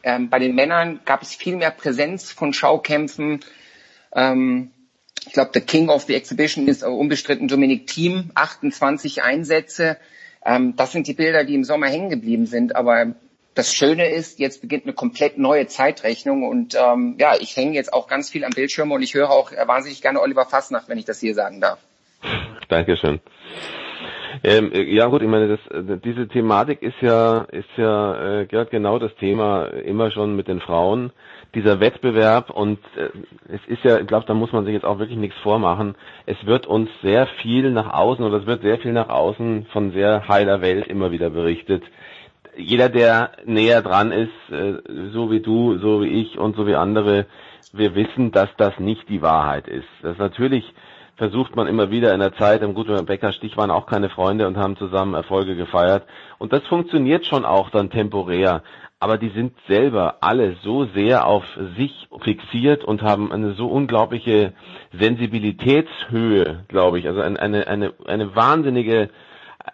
Ähm, bei den Männern gab es viel mehr Präsenz von Schaukämpfen. Ähm, ich glaube, der King of the Exhibition ist unbestritten Dominic Thiem, 28 Einsätze. Ähm, das sind die Bilder, die im Sommer hängen geblieben sind. Aber das Schöne ist, jetzt beginnt eine komplett neue Zeitrechnung und ähm, ja, ich hänge jetzt auch ganz viel am Bildschirm und ich höre auch wahnsinnig gerne Oliver Fassnacht, wenn ich das hier sagen darf. Dankeschön. Ähm, ja gut, ich meine, das, diese Thematik ist ja, ist ja äh, genau das Thema immer schon mit den Frauen, dieser Wettbewerb und äh, es ist ja, ich glaube, da muss man sich jetzt auch wirklich nichts vormachen. Es wird uns sehr viel nach außen oder es wird sehr viel nach außen von sehr heiler Welt immer wieder berichtet jeder, der näher dran ist, äh, so wie du, so wie ich und so wie andere, wir wissen, dass das nicht die Wahrheit ist. Das natürlich versucht man immer wieder in der Zeit, im Guten Becker Stich waren auch keine Freunde und haben zusammen Erfolge gefeiert. Und das funktioniert schon auch dann temporär. aber die sind selber alle so sehr auf sich fixiert und haben eine so unglaubliche Sensibilitätshöhe, glaube ich, also eine, eine, eine, eine wahnsinnige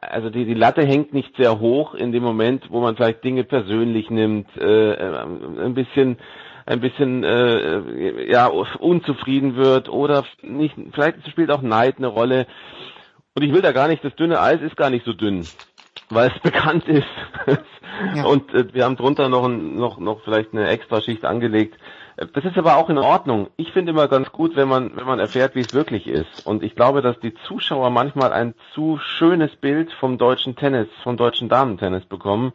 also die, die Latte hängt nicht sehr hoch in dem Moment, wo man vielleicht Dinge persönlich nimmt, äh, ein bisschen ein bisschen äh, ja unzufrieden wird oder nicht vielleicht spielt auch Neid eine Rolle. Und ich will da gar nicht das dünne Eis ist gar nicht so dünn weil es bekannt ist. Ja. und äh, wir haben drunter noch noch noch vielleicht eine Extraschicht angelegt das ist aber auch in Ordnung. Ich finde immer ganz gut, wenn man, wenn man erfährt, wie es wirklich ist. Und ich glaube, dass die Zuschauer manchmal ein zu schönes Bild vom deutschen Tennis, vom deutschen Damentennis bekommen,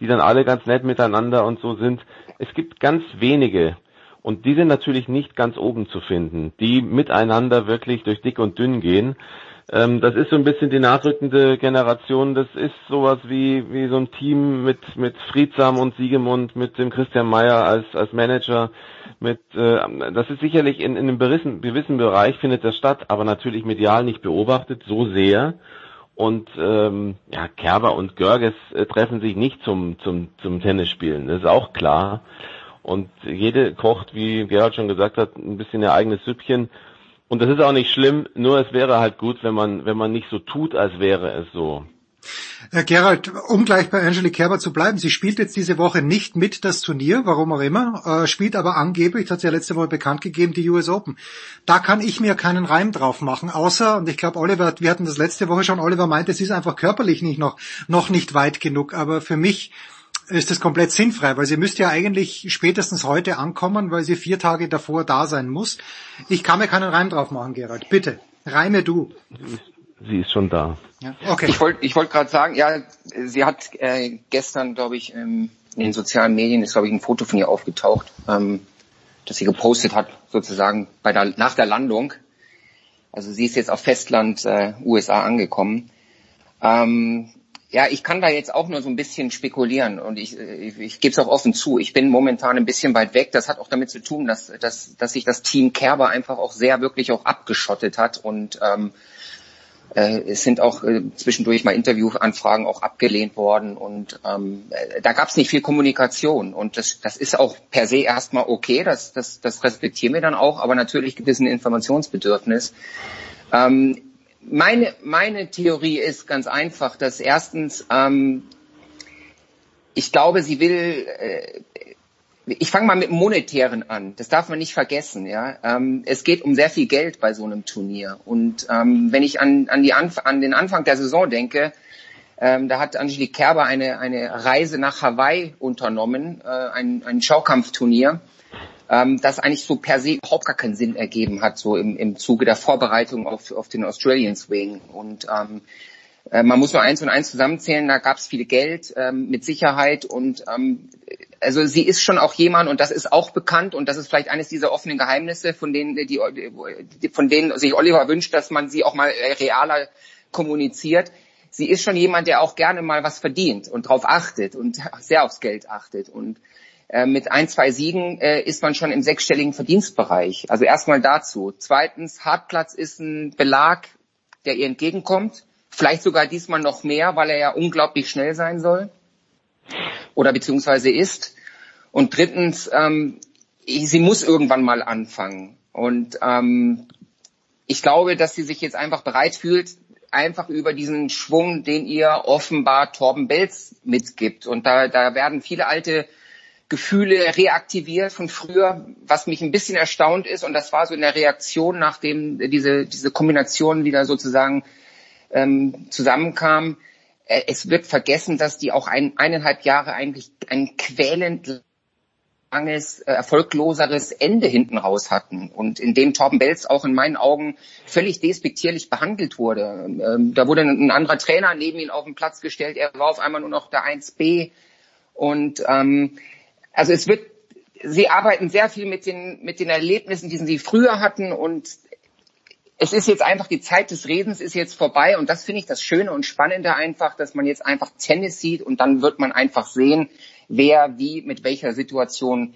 die dann alle ganz nett miteinander und so sind. Es gibt ganz wenige, und die sind natürlich nicht ganz oben zu finden, die miteinander wirklich durch dick und dünn gehen. Ähm, das ist so ein bisschen die nachrückende Generation. Das ist sowas wie, wie so ein Team mit, mit Friedsam und Siegemund, mit dem Christian Meyer als, als Manager, mit, äh, das ist sicherlich in, in einem gewissen, gewissen Bereich findet das statt, aber natürlich medial nicht beobachtet, so sehr. Und ähm, ja, Kerber und Görges äh, treffen sich nicht zum, zum, zum Tennisspielen, das ist auch klar. Und jede kocht, wie Gerhard schon gesagt hat, ein bisschen ihr eigenes Süppchen. Und das ist auch nicht schlimm, nur es wäre halt gut, wenn man, wenn man nicht so tut, als wäre es so. Herr Gerald, um gleich bei Angelique Kerber zu bleiben, sie spielt jetzt diese Woche nicht mit das Turnier, warum auch immer, äh, spielt aber angeblich, das hat sie ja letzte Woche bekannt gegeben, die US Open. Da kann ich mir keinen Reim drauf machen, außer, und ich glaube, Oliver, wir hatten das letzte Woche schon, Oliver meinte, es ist einfach körperlich nicht noch, noch nicht weit genug, aber für mich ist das komplett sinnfrei, weil sie müsste ja eigentlich spätestens heute ankommen, weil sie vier Tage davor da sein muss. Ich kann mir keinen Reim drauf machen, Gerald. Bitte, reime du. Sie ist schon da. Ja, okay. Ich wollte ich wollt gerade sagen, ja, sie hat äh, gestern, glaube ich, ähm, in den sozialen Medien ist, glaube ich, ein Foto von ihr aufgetaucht, ähm, das sie gepostet hat, sozusagen bei der, nach der Landung. Also sie ist jetzt auf Festland äh, USA angekommen. Ähm, ja, ich kann da jetzt auch nur so ein bisschen spekulieren und ich, ich, ich gebe es auch offen zu. Ich bin momentan ein bisschen weit weg. Das hat auch damit zu tun, dass, dass, dass sich das Team Kerber einfach auch sehr wirklich auch abgeschottet hat und ähm, äh, es sind auch äh, zwischendurch mal Interviewanfragen auch abgelehnt worden und ähm, äh, da gab es nicht viel Kommunikation und das, das ist auch per se erstmal okay, das, das, das respektieren wir dann auch, aber natürlich gibt es ein Informationsbedürfnis. Ähm, meine, meine Theorie ist ganz einfach, dass erstens, ähm, ich glaube, sie will, äh, ich fange mal mit monetären an. Das darf man nicht vergessen. Ja, ähm, es geht um sehr viel Geld bei so einem Turnier. Und ähm, wenn ich an, an, die Anf an den Anfang der Saison denke, ähm, da hat Angelique Kerber eine, eine Reise nach Hawaii unternommen, äh, ein, ein Schaukampfturnier ähm, das eigentlich so per se überhaupt gar keinen Sinn ergeben hat, so im, im Zuge der Vorbereitung auf, auf den Australian Swing. Und ähm, äh, man muss nur eins und eins zusammenzählen, da gab es viel Geld ähm, mit Sicherheit und ähm, also sie ist schon auch jemand und das ist auch bekannt und das ist vielleicht eines dieser offenen Geheimnisse, von denen die, die von denen sich Oliver wünscht, dass man sie auch mal äh, realer kommuniziert. Sie ist schon jemand, der auch gerne mal was verdient und darauf achtet und sehr aufs Geld achtet und äh, mit ein, zwei Siegen äh, ist man schon im sechsstelligen Verdienstbereich. Also erstmal dazu. Zweitens, Hartplatz ist ein Belag, der ihr entgegenkommt. Vielleicht sogar diesmal noch mehr, weil er ja unglaublich schnell sein soll. Oder beziehungsweise ist. Und drittens, ähm, sie muss irgendwann mal anfangen. Und ähm, ich glaube, dass sie sich jetzt einfach bereit fühlt, einfach über diesen Schwung, den ihr offenbar Torben Belz mitgibt. Und da, da werden viele alte Gefühle reaktiviert von früher, was mich ein bisschen erstaunt ist. Und das war so in der Reaktion, nachdem diese, diese Kombination wieder sozusagen ähm, zusammenkam. Äh, es wird vergessen, dass die auch ein, eineinhalb Jahre eigentlich ein quälend langes, äh, erfolgloseres Ende hinten raus hatten und in dem Torben Belz auch in meinen Augen völlig despektierlich behandelt wurde. Ähm, da wurde ein, ein anderer Trainer neben ihn auf den Platz gestellt, er war auf einmal nur noch der 1B und ähm, also es wird, sie arbeiten sehr viel mit den, mit den Erlebnissen, die sie früher hatten und es ist jetzt einfach die Zeit des Redens ist jetzt vorbei und das finde ich das Schöne und Spannende einfach, dass man jetzt einfach Tennis sieht und dann wird man einfach sehen, wer wie mit welcher Situation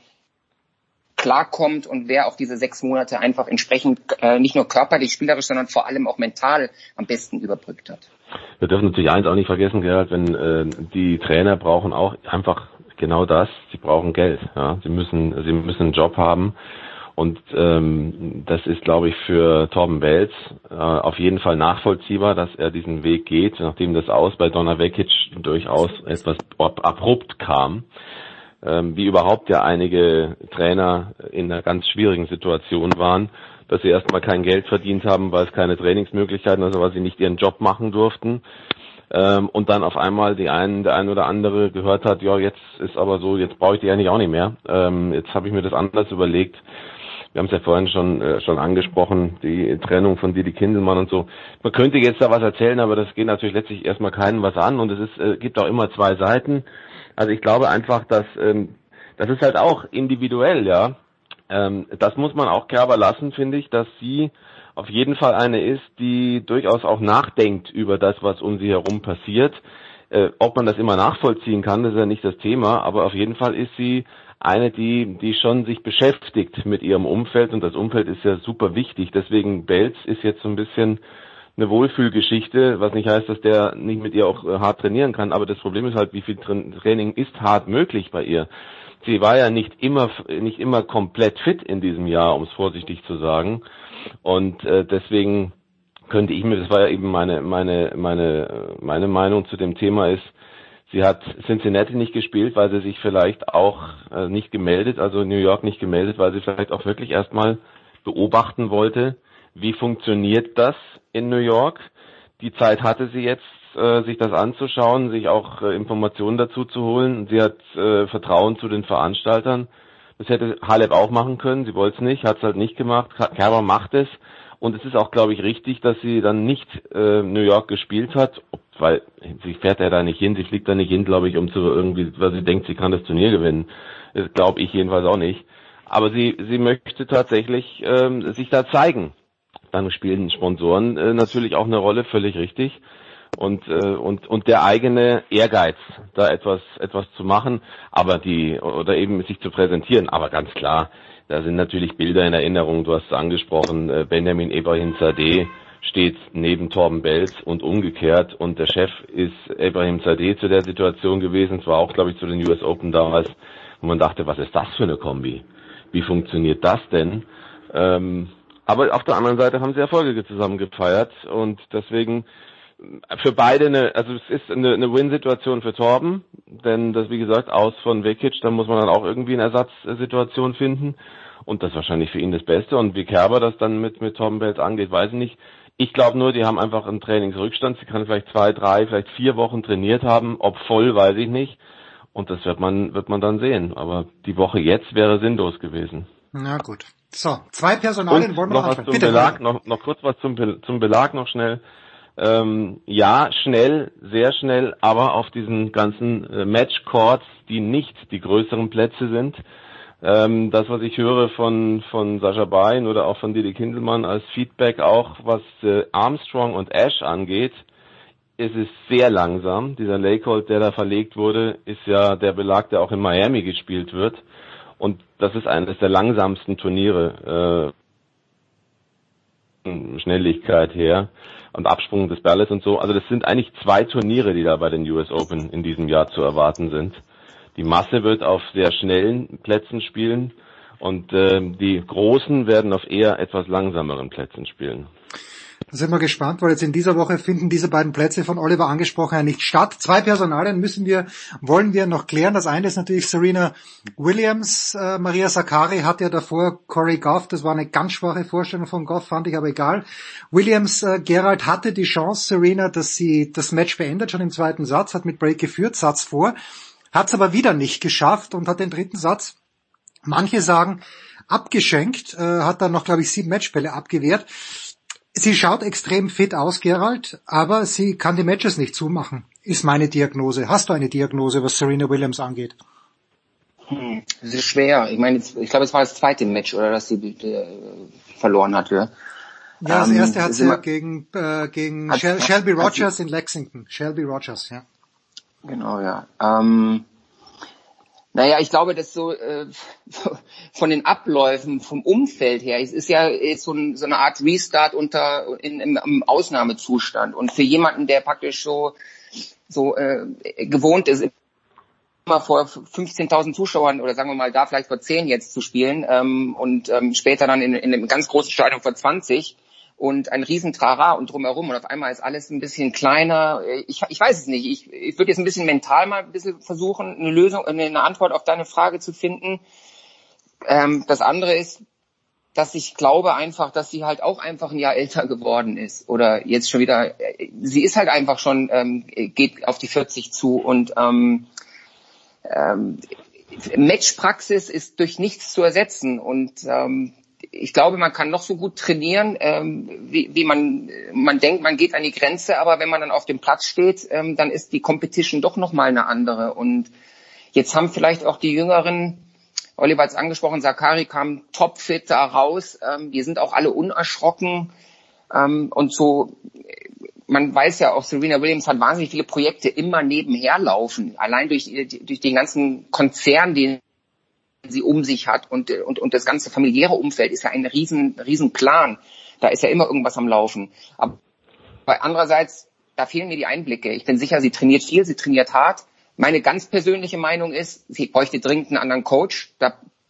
klarkommt und wer auch diese sechs Monate einfach entsprechend äh, nicht nur körperlich, spielerisch, sondern vor allem auch mental am besten überbrückt hat. Wir dürfen natürlich eins auch nicht vergessen, Gerald, wenn äh, die Trainer brauchen auch einfach genau das. Sie brauchen Geld. Ja. Sie müssen, sie müssen einen Job haben. Und ähm, das ist, glaube ich, für Torben Welz äh, auf jeden Fall nachvollziehbar, dass er diesen Weg geht, nachdem das Aus bei Donner Vekic durchaus etwas abrupt kam. Ähm, wie überhaupt ja einige Trainer in einer ganz schwierigen Situation waren, dass sie erstmal kein Geld verdient haben, weil es keine Trainingsmöglichkeiten, also weil sie nicht ihren Job machen durften ähm, und dann auf einmal die einen, der ein oder andere gehört hat, ja, jetzt ist aber so, jetzt brauche ich die eigentlich auch nicht mehr. Ähm, jetzt habe ich mir das anders überlegt. Wir haben es ja vorhin schon äh, schon angesprochen, die Trennung von Didi Kindelmann und so. Man könnte jetzt da was erzählen, aber das geht natürlich letztlich erstmal keinem was an und es ist, äh, gibt auch immer zwei Seiten. Also ich glaube einfach, dass ähm, das ist halt auch individuell, ja. Ähm, das muss man auch Kerber lassen, finde ich, dass sie auf jeden Fall eine ist, die durchaus auch nachdenkt über das, was um sie herum passiert. Äh, ob man das immer nachvollziehen kann, das ist ja nicht das Thema, aber auf jeden Fall ist sie eine, die, die schon sich beschäftigt mit ihrem Umfeld und das Umfeld ist ja super wichtig. Deswegen Belz ist jetzt so ein bisschen eine Wohlfühlgeschichte, was nicht heißt, dass der nicht mit ihr auch äh, hart trainieren kann, aber das Problem ist halt, wie viel Training ist hart möglich bei ihr. Sie war ja nicht immer, nicht immer komplett fit in diesem Jahr, um es vorsichtig zu sagen. Und äh, deswegen könnte ich mir, das war ja eben meine, meine, meine, meine Meinung zu dem Thema ist, sie hat Cincinnati nicht gespielt, weil sie sich vielleicht auch äh, nicht gemeldet, also New York nicht gemeldet, weil sie vielleicht auch wirklich erstmal beobachten wollte, wie funktioniert das in New York. Die Zeit hatte sie jetzt, äh, sich das anzuschauen, sich auch äh, Informationen dazu zu holen. Sie hat äh, Vertrauen zu den Veranstaltern. Das hätte Halep auch machen können. Sie wollte es nicht, hat es halt nicht gemacht. Kerber macht es. Und es ist auch, glaube ich, richtig, dass sie dann nicht äh, New York gespielt hat, weil sie fährt ja da nicht hin, sie fliegt da nicht hin, glaube ich, um zu irgendwie, weil sie denkt, sie kann das Turnier gewinnen. Das glaube ich jedenfalls auch nicht. Aber sie, sie möchte tatsächlich ähm, sich da zeigen. Dann spielen Sponsoren äh, natürlich auch eine Rolle, völlig richtig und äh, und und der eigene Ehrgeiz, da etwas etwas zu machen, aber die oder eben sich zu präsentieren, aber ganz klar, da sind natürlich Bilder in Erinnerung. Du hast es angesprochen, äh, Benjamin Ebrahim Zadeh steht neben Torben Belz und umgekehrt und der Chef ist Ebrahim Zadeh zu der Situation gewesen, zwar auch glaube ich zu den US Open damals, wo man dachte, was ist das für eine Kombi? Wie funktioniert das denn? Ähm, aber auf der anderen Seite haben sie Erfolge zusammen gefeiert und deswegen für beide eine, also es ist eine, eine Win-Situation für Torben, denn das wie gesagt aus von Vekic, da muss man dann auch irgendwie eine Ersatzsituation finden und das ist wahrscheinlich für ihn das Beste und wie Kerber das dann mit mit Torben Belz angeht, weiß ich nicht. Ich glaube nur, die haben einfach einen Trainingsrückstand. Sie kann vielleicht zwei, drei, vielleicht vier Wochen trainiert haben, ob voll, weiß ich nicht. Und das wird man wird man dann sehen. Aber die Woche jetzt wäre sinnlos gewesen. Na gut. So, zwei Personalien Und wollen wir noch was zum Bitte. Belag, noch, noch kurz was zum, Be- zum Belag noch schnell. Ähm, ja, schnell, sehr schnell, aber auf diesen ganzen äh, Matchcourts, die nicht die größeren Plätze sind. Ähm, das, was ich höre von, von Sascha Bein oder auch von Didi Kindelmann als Feedback auch, was äh, Armstrong und Ash angeht, ist es sehr langsam. Dieser Lakehold, der da verlegt wurde, ist ja der Belag, der auch in Miami gespielt wird. Und das ist eines der langsamsten Turniere. Äh, Schnelligkeit her und Absprung des Balles und so. Also das sind eigentlich zwei Turniere, die da bei den US Open in diesem Jahr zu erwarten sind. Die Masse wird auf sehr schnellen Plätzen spielen und ähm, die Großen werden auf eher etwas langsameren Plätzen spielen. Da sind wir gespannt, weil jetzt in dieser Woche finden diese beiden Plätze von Oliver angesprochen nicht statt. Zwei Personalien müssen wir, wollen wir noch klären. Das eine ist natürlich Serena Williams. Äh, Maria Sakkari hat ja davor Corey Goff. Das war eine ganz schwache Vorstellung von Goff, fand ich aber egal. Williams, äh, Gerald hatte die Chance, Serena, dass sie das Match beendet, schon im zweiten Satz, hat mit Break geführt, Satz vor, hat es aber wieder nicht geschafft und hat den dritten Satz, manche sagen, abgeschenkt, äh, hat dann noch, glaube ich, sieben Matchbälle abgewehrt. Sie schaut extrem fit aus, Gerald, aber sie kann die Matches nicht zumachen, ist meine Diagnose. Hast du eine Diagnose, was Serena Williams angeht? Hm, das ist schwer. Ich meine, ich glaube, es war das zweite Match, oder, dass sie äh, verloren hatte. Ja, das Ähm, erste hat sie ja immer- gegen, äh, gegen Hat- Shel hat- Shelby hat Rogers in Lexington. Shelby Rogers, ja. Genau, ja. Ähm, naja, ich glaube, dass so äh, von den Abläufen, vom Umfeld her, es ist ja jetzt so, ein, so eine Art Restart unter in, im, Ausnahmezustand. Und für jemanden, der praktisch so so äh, gewohnt ist, mal vor 15.000 Zuschauern oder sagen wir mal da vielleicht vor 10 jetzt zu spielen ähm, und ähm, später dann in, in einem ganz großen Stadion vor 20 und ein riesen Trara und drumherum und auf einmal ist alles ein bisschen kleiner. Ich, ich weiß es nicht. Ich, ich würde jetzt ein bisschen mental mal ein bisschen versuchen, eine Lösung, eine Antwort auf deine Frage zu finden. Ähm, das andere ist, dass ich glaube einfach, dass sie halt auch einfach ein Jahr älter geworden ist oder jetzt schon wieder, sie ist halt einfach schon, ähm, geht auf die 40 zu und ähm, ähm, Matchpraxis ist durch nichts zu ersetzen und ähm, ich glaube, man kann noch so gut trainieren, ähm, wie, wie man man denkt, man geht an die Grenze, aber wenn man dann auf dem Platz steht, ähm, dann ist die Competition doch noch mal eine andere und jetzt haben vielleicht auch die Jüngeren Oliver hat es angesprochen, Sakari kam topfit da raus. Ähm, wir sind auch alle unerschrocken. Ähm, und so, man weiß ja auch, Serena Williams hat wahnsinnig viele Projekte immer nebenher laufen. Allein durch, durch den ganzen Konzern, den sie um sich hat und, und, und das ganze familiäre Umfeld ist ja ein riesen, riesen Plan. Da ist ja immer irgendwas am Laufen. Aber andererseits, da fehlen mir die Einblicke. Ich bin sicher, sie trainiert viel, sie trainiert hart. Meine ganz persönliche Meinung ist, sie bräuchte dringend einen anderen Coach.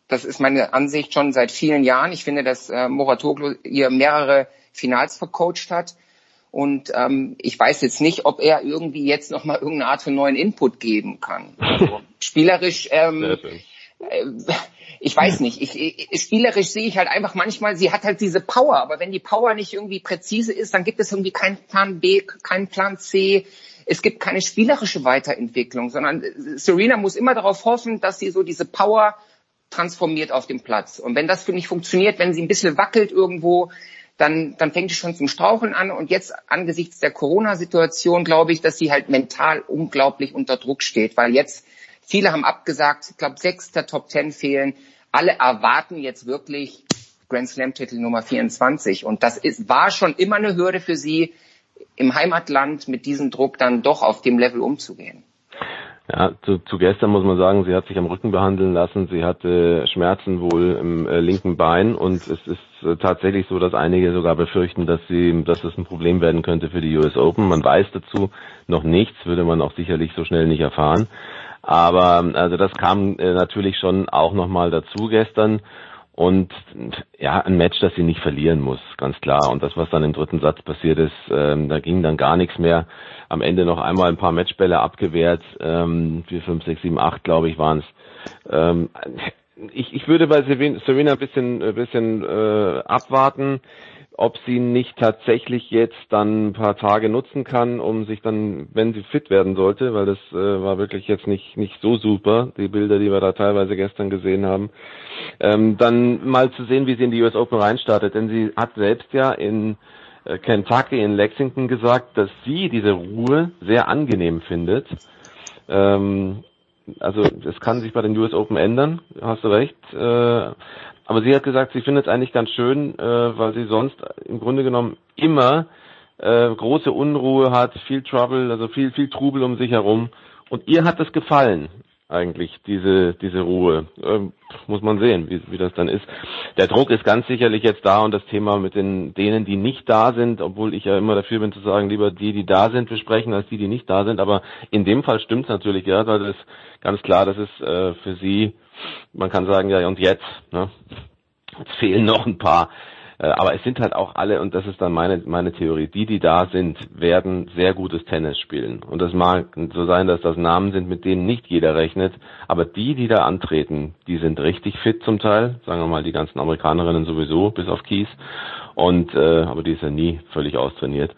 das ist meine Ansicht schon seit vielen Jahren. Ich finde, dass äh, Moratoglu ihr mehrere Finals vercoacht hat. Und ähm, ich weiß jetzt nicht, ob er irgendwie jetzt noch mal irgendeine Art von neuen Input geben kann. Also, spielerisch, ähm, äh, ich weiß nicht. Ich, ich, spielerisch sehe ich halt einfach manchmal, sie hat halt diese Power, aber wenn die Power nicht irgendwie präzise ist, dann gibt es irgendwie keinen Plan B, keinen Plan C es gibt keine spielerische Weiterentwicklung, sondern Serena muss immer darauf hoffen, dass sie so diese Power transformiert auf dem Platz. Und wenn das für nicht funktioniert, wenn sie ein bisschen wackelt irgendwo, dann, dann fängt es schon zum Straucheln an. Und jetzt angesichts der Corona-Situation glaube ich, dass sie halt mental unglaublich unter Druck steht, weil jetzt viele haben abgesagt, ich glaube sechs der Top Ten fehlen. Alle erwarten jetzt wirklich Grand Slam Titel Nummer 24. Und das ist, war schon immer eine Hürde für sie, im Heimatland mit diesem Druck dann doch auf dem Level umzugehen? Ja, zu, zu gestern muss man sagen, sie hat sich am Rücken behandeln lassen, sie hatte Schmerzen wohl im äh, linken Bein und es ist äh, tatsächlich so, dass einige sogar befürchten, dass sie, dass es ein Problem werden könnte für die US Open. Man weiß dazu noch nichts, würde man auch sicherlich so schnell nicht erfahren. Aber also das kam äh, natürlich schon auch nochmal dazu gestern und ja, ein Match, das sie nicht verlieren muss, ganz klar. Und das, was dann im dritten Satz passiert ist, ähm, da ging dann gar nichts mehr. Am Ende noch einmal ein paar Matchbälle abgewehrt, ähm, 4, 5, 6, 7, 8, glaube ich, waren es. Ähm, ich, ich würde bei Serena ein bisschen, bisschen äh, abwarten ob sie nicht tatsächlich jetzt dann ein paar Tage nutzen kann, um sich dann, wenn sie fit werden sollte, weil das äh, war wirklich jetzt nicht nicht so super, die Bilder, die wir da teilweise gestern gesehen haben, ähm, dann mal zu sehen, wie sie in die US Open reinstartet. Denn sie hat selbst ja in äh, Kentucky, in Lexington gesagt, dass sie diese Ruhe sehr angenehm findet. Ähm, also es kann sich bei den US Open ändern, hast du recht. Äh, aber sie hat gesagt, sie findet es eigentlich ganz schön, äh, weil sie sonst im Grunde genommen immer äh, große Unruhe hat, viel Trouble, also viel, viel Trubel um sich herum. Und ihr hat es gefallen, eigentlich, diese, diese Ruhe. Ähm, muss man sehen, wie, wie das dann ist. Der Druck ist ganz sicherlich jetzt da und das Thema mit den, denen, die nicht da sind, obwohl ich ja immer dafür bin zu sagen, lieber die, die da sind, besprechen, als die, die nicht da sind. Aber in dem Fall stimmt es natürlich, ja, weil das ist ganz klar, das ist äh, für sie man kann sagen, ja, und jetzt, ne? Jetzt fehlen noch ein paar. Äh, aber es sind halt auch alle, und das ist dann meine, meine Theorie, die, die da sind, werden sehr gutes Tennis spielen. Und es mag so sein, dass das Namen sind, mit denen nicht jeder rechnet, aber die, die da antreten, die sind richtig fit zum Teil, sagen wir mal die ganzen Amerikanerinnen sowieso, bis auf Kies. Und äh, aber die ist ja nie völlig austrainiert.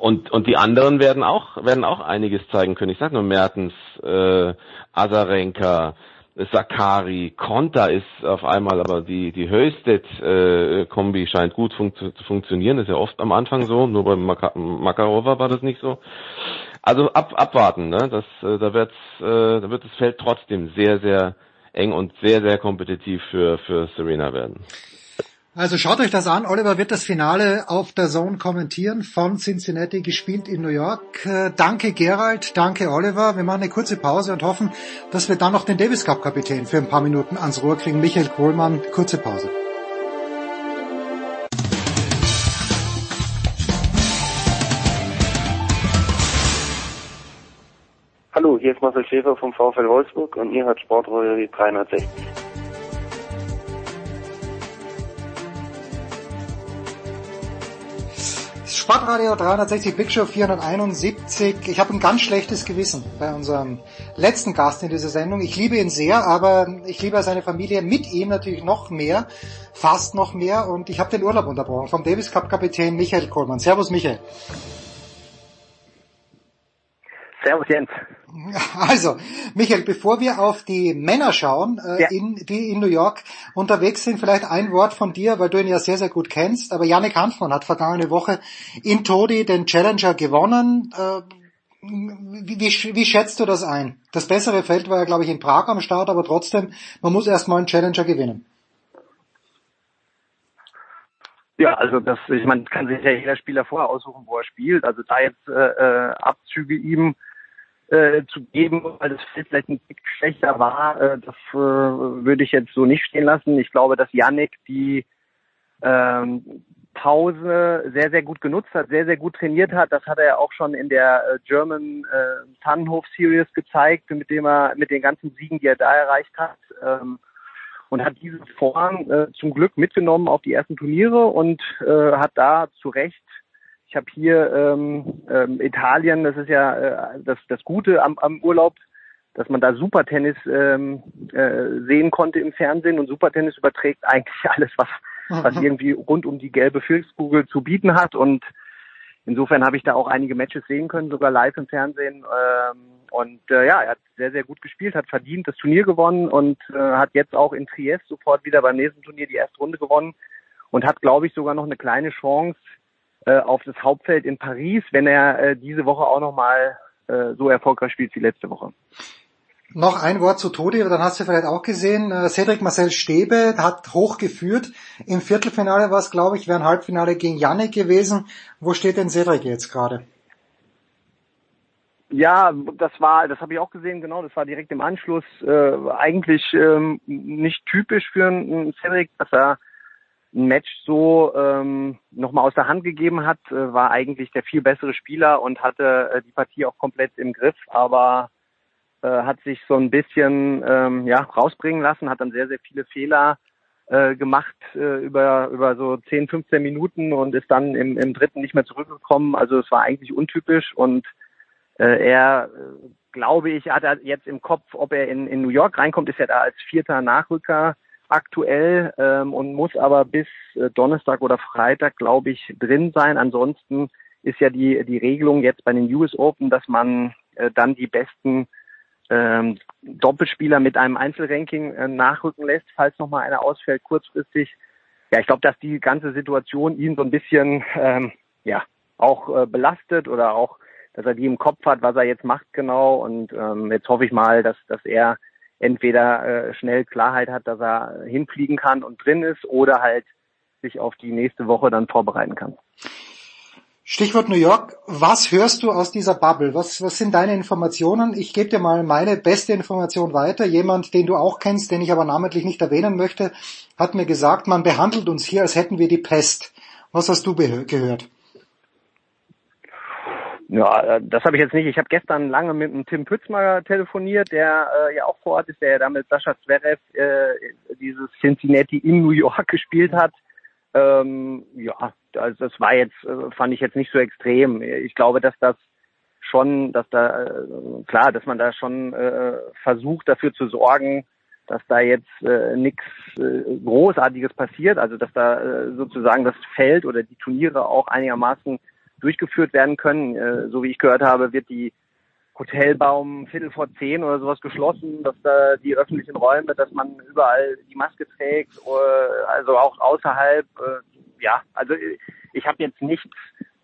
Und, und die anderen werden auch, werden auch einiges zeigen können. Ich sag nur Mertens, äh, Azarenka, Sakari, Konta ist auf einmal aber die, die Höchstet-Kombi äh, scheint gut fun zu funktionieren, ist ja oft am Anfang so, nur bei Maka Makarova war das nicht so. Also ab, abwarten, ne? Das, äh, da, wird's, äh, da wird das Feld trotzdem sehr, sehr eng und sehr, sehr kompetitiv für, für Serena werden. Also schaut euch das an. Oliver wird das Finale auf der Zone kommentieren von Cincinnati gespielt in New York. Äh, danke Gerald, danke Oliver. Wir machen eine kurze Pause und hoffen, dass wir dann noch den Davis Cup Kapitän für ein paar Minuten ans Rohr kriegen. Michael Kohlmann, kurze Pause. Hallo, hier ist Marcel Schäfer vom VfL Wolfsburg und ihr hört Sportradio 360. Sportradio 360 Big Show 471. Ich habe ein ganz schlechtes Gewissen bei unserem letzten Gast in dieser Sendung. Ich liebe ihn sehr, aber ich liebe seine Familie mit ihm natürlich noch mehr, fast noch mehr. Und ich habe den Urlaub unterbrochen vom Davis Cup Kapitän Michael Kohlmann. Servus Michael. Servus Jens. Also, Michael, bevor wir auf die Männer schauen, äh, ja. in, die in New York unterwegs sind, vielleicht ein Wort von dir, weil du ihn ja sehr, sehr gut kennst. Aber Yannick Hanfmann hat vergangene Woche in Todi den Challenger gewonnen. Äh, wie, wie, wie schätzt du das ein? Das bessere Feld war ja, glaube ich, in Prag am Start, aber trotzdem, man muss erstmal einen Challenger gewinnen. Ja, also das, ich meine, kann sich ja jeder Spieler vorher aussuchen, wo er spielt. Also da jetzt äh, äh Abzüge ihm äh, zu geben, weil das Feld vielleicht ein Tick schlechter war, äh, das äh, würde ich jetzt so nicht stehen lassen. Ich glaube, dass Yannick die ähm, Pause sehr, sehr gut genutzt hat, sehr, sehr gut trainiert hat. Das hat er ja auch schon in der äh, German äh, Tannenhof Series gezeigt, mit dem er, mit den ganzen Siegen, die er da erreicht hat. Ähm, und hat diese Form äh, zum Glück mitgenommen auf die ersten Turniere und äh, hat da zu Recht ich habe hier ähm, ähm, Italien, das ist ja äh, das, das Gute am, am Urlaub, dass man da Supertennis ähm, äh, sehen konnte im Fernsehen. Und Supertennis überträgt eigentlich alles, was, was irgendwie rund um die gelbe Filzkugel zu bieten hat. Und insofern habe ich da auch einige Matches sehen können, sogar live im Fernsehen. Ähm, und äh, ja, er hat sehr, sehr gut gespielt, hat verdient das Turnier gewonnen und äh, hat jetzt auch in Triest sofort wieder beim nächsten Turnier die erste Runde gewonnen und hat, glaube ich, sogar noch eine kleine Chance, äh, auf das Hauptfeld in Paris, wenn er äh, diese Woche auch nochmal äh, so erfolgreich spielt wie letzte Woche. Noch ein Wort zu Todi, dann hast du vielleicht auch gesehen, äh, Cedric Marcel Stäbe hat hoch geführt. Im Viertelfinale war es, glaube ich, wäre ein Halbfinale gegen Yannick gewesen. Wo steht denn Cedric jetzt gerade? Ja, das war, das habe ich auch gesehen, genau, das war direkt im Anschluss. Äh, eigentlich ähm, nicht typisch für einen Cedric, dass er ein Match so ähm, nochmal aus der Hand gegeben hat, äh, war eigentlich der viel bessere Spieler und hatte äh, die Partie auch komplett im Griff, aber äh, hat sich so ein bisschen ähm, ja rausbringen lassen, hat dann sehr, sehr viele Fehler äh, gemacht äh, über, über so 10, 15 Minuten und ist dann im, im dritten nicht mehr zurückgekommen. Also es war eigentlich untypisch und äh, er, äh, glaube ich, hat er jetzt im Kopf, ob er in, in New York reinkommt, ist er da als vierter Nachrücker aktuell ähm, und muss aber bis äh, Donnerstag oder Freitag, glaube ich, drin sein. Ansonsten ist ja die, die Regelung jetzt bei den US Open, dass man äh, dann die besten ähm, Doppelspieler mit einem Einzelranking äh, nachrücken lässt, falls nochmal einer ausfällt kurzfristig. Ja, ich glaube, dass die ganze Situation ihn so ein bisschen ähm, ja auch äh, belastet oder auch, dass er die im Kopf hat, was er jetzt macht genau. Und ähm, jetzt hoffe ich mal, dass, dass er entweder äh, schnell Klarheit hat, dass er hinfliegen kann und drin ist oder halt sich auf die nächste Woche dann vorbereiten kann. Stichwort New York. Was hörst du aus dieser Bubble? Was, was sind deine Informationen? Ich gebe dir mal meine beste Information weiter. Jemand, den du auch kennst, den ich aber namentlich nicht erwähnen möchte, hat mir gesagt, man behandelt uns hier, als hätten wir die Pest. Was hast du gehört? Ja, äh, das habe ich jetzt nicht. Ich habe gestern lange mit dem Tim Pützmer telefoniert, der äh, ja auch vor Ort ist, der ja damit Sascha Zverev äh, dieses Cincinnati in New York gespielt hat. Ähm, ja, also das war jetzt, äh, fand ich jetzt nicht so extrem. Ich glaube, dass das schon, dass da äh, klar, dass man da schon äh, versucht dafür zu sorgen, dass da jetzt äh, nichts äh, Großartiges passiert, also dass da äh, sozusagen das Feld oder die Turniere auch einigermaßen durchgeführt werden können. Äh, so wie ich gehört habe, wird die Hotelbaum Viertel vor zehn oder sowas geschlossen, dass da die öffentlichen Räume, dass man überall die Maske trägt, äh, also auch außerhalb. Äh, ja, also ich habe jetzt nichts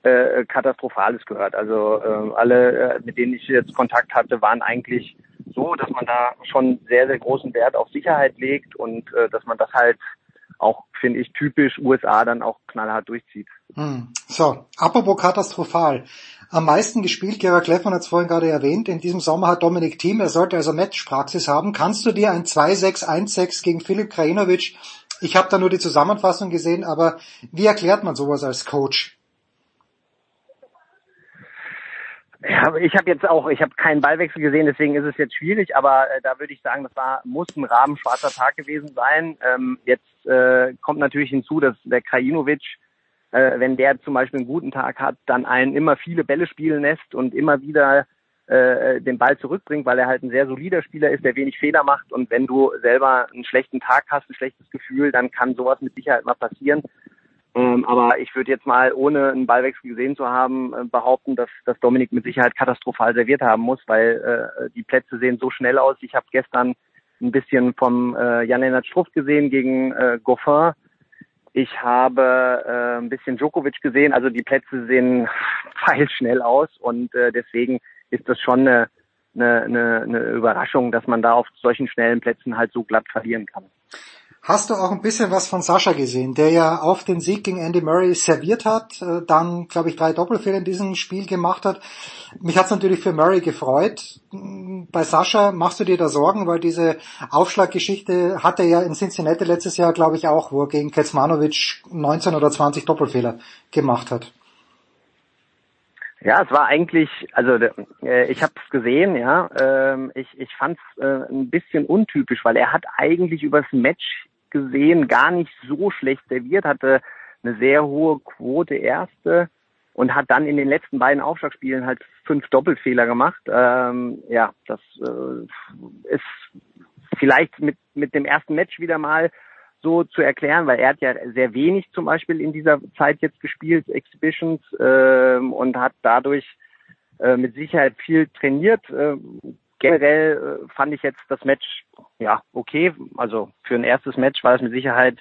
äh, Katastrophales gehört. Also äh, alle, äh, mit denen ich jetzt Kontakt hatte, waren eigentlich so, dass man da schon sehr, sehr großen Wert auf Sicherheit legt und äh, dass man das halt auch, finde ich, typisch USA dann auch knallhart durchzieht. Hm. So, apropos katastrophal. Am meisten gespielt, Gerhard Kleffmann hat es vorhin gerade erwähnt, in diesem Sommer hat Dominik Thiem, er sollte also Matchpraxis haben. Kannst du dir ein 2-6-1-6 gegen Filip Krajinovic, ich habe da nur die Zusammenfassung gesehen, aber wie erklärt man sowas als Coach? Ja, ich habe jetzt auch, ich habe keinen Ballwechsel gesehen, deswegen ist es jetzt schwierig, aber äh, da würde ich sagen, das war muss ein rabenschwarzer Tag gewesen sein. Ähm, jetzt äh, kommt natürlich hinzu, dass der Krajinovic, äh, wenn der zum Beispiel einen guten Tag hat, dann einen immer viele Bälle spielen lässt und immer wieder äh, den Ball zurückbringt, weil er halt ein sehr solider Spieler ist, der wenig Fehler macht. Und wenn du selber einen schlechten Tag hast, ein schlechtes Gefühl, dann kann sowas mit Sicherheit mal passieren. Ähm, aber ich würde jetzt mal, ohne einen Ballwechsel gesehen zu haben, äh, behaupten, dass, dass Dominik mit Sicherheit katastrophal serviert haben muss, weil äh, die Plätze sehen so schnell aus. Ich habe gestern ein bisschen vom äh, Jan-Lennart Struff gesehen gegen äh, Goffin. Ich habe äh, ein bisschen Djokovic gesehen. Also die Plätze sehen pfeilschnell aus und äh, deswegen ist das schon eine, eine, eine, eine Überraschung, dass man da auf solchen schnellen Plätzen halt so glatt verlieren kann. Hast du auch ein bisschen was von Sascha gesehen, der ja auf den Sieg gegen Andy Murray serviert hat, äh, dann, glaube ich, drei Doppelfehler in diesem Spiel gemacht hat. Mich hat's natürlich für Murray gefreut. Bei Sascha machst du dir da Sorgen, weil diese Aufschlaggeschichte hat er ja in Cincinnati letztes Jahr, glaube ich, auch, wo er gegen Kecmanovic 19 oder 20 Doppelfehler gemacht hat. Ja, es war eigentlich, also äh, ich habe es gesehen, ja. Ähm, ich ich fand es äh, ein bisschen untypisch, weil er hat eigentlich übers Match gesehen gar nicht so schlecht serviert, hatte eine sehr hohe Quote erste und hat dann in den letzten beiden Aufschlagspielen halt fünf Doppelfehler gemacht. Ähm, ja, das äh, ist vielleicht mit mit dem ersten Match wieder mal so zu erklären, weil er hat ja sehr wenig zum Beispiel in dieser Zeit jetzt gespielt, Exhibitions, äh, und hat dadurch äh, mit Sicherheit viel trainiert. Äh, generell äh, fand ich jetzt das Match ja okay. Also für ein erstes Match war es mit Sicherheit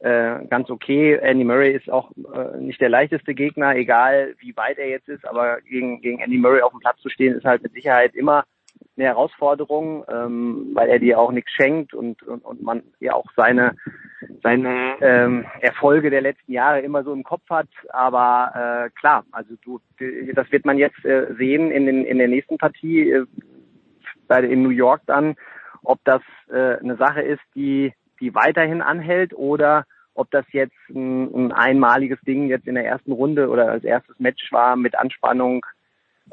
äh, ganz okay. Andy Murray ist auch äh, nicht der leichteste Gegner, egal wie weit er jetzt ist, aber gegen, gegen Andy Murray auf dem Platz zu stehen, ist halt mit Sicherheit immer eine Herausforderung, ähm, weil er dir auch nichts schenkt und, und, und man ja auch seine, seine ähm, Erfolge der letzten Jahre immer so im Kopf hat. Aber äh, klar, also du, das wird man jetzt äh, sehen in, den, in der nächsten Partie äh, bei, in New York dann, ob das äh, eine Sache ist, die, die weiterhin anhält oder ob das jetzt ein, ein einmaliges Ding jetzt in der ersten Runde oder als erstes Match war mit Anspannung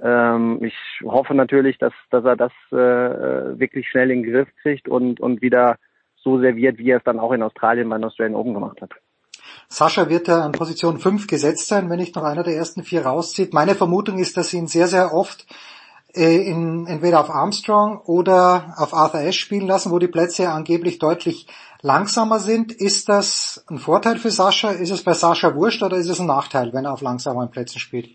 ähm, ich hoffe natürlich, dass, dass er das äh, wirklich schnell in den Griff kriegt und, und wieder so serviert, wie er es dann auch in Australien beim Australian Open gemacht hat. Sascha wird ja an Position 5 gesetzt sein, wenn nicht noch einer der ersten vier rauszieht. Meine Vermutung ist, dass ihn sehr, sehr oft in, entweder auf Armstrong oder auf Arthur Ashe spielen lassen, wo die Plätze angeblich deutlich langsamer sind. Ist das ein Vorteil für Sascha? Ist es bei Sascha wurscht oder ist es ein Nachteil, wenn er auf langsameren Plätzen spielt?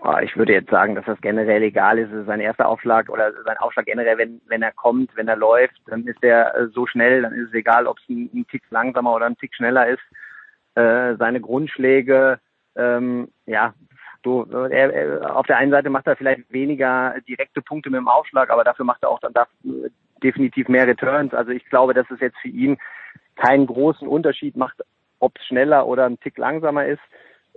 Ah, ich würde jetzt sagen, dass das generell egal ist. Es ist sein erster Aufschlag oder sein Aufschlag generell, wenn, wenn er kommt, wenn er läuft, dann ist er äh, so schnell, dann ist es egal, ob es ein, ein Tick langsamer oder ein Tick schneller ist. Äh, seine Grundschläge, ähm, ja, du, er, er, auf der einen Seite macht er vielleicht weniger direkte Punkte mit dem Aufschlag, aber dafür macht er auch dann da, definitiv mehr Returns. Also ich glaube, dass es jetzt für ihn keinen großen Unterschied macht, ob es schneller oder ein Tick langsamer ist.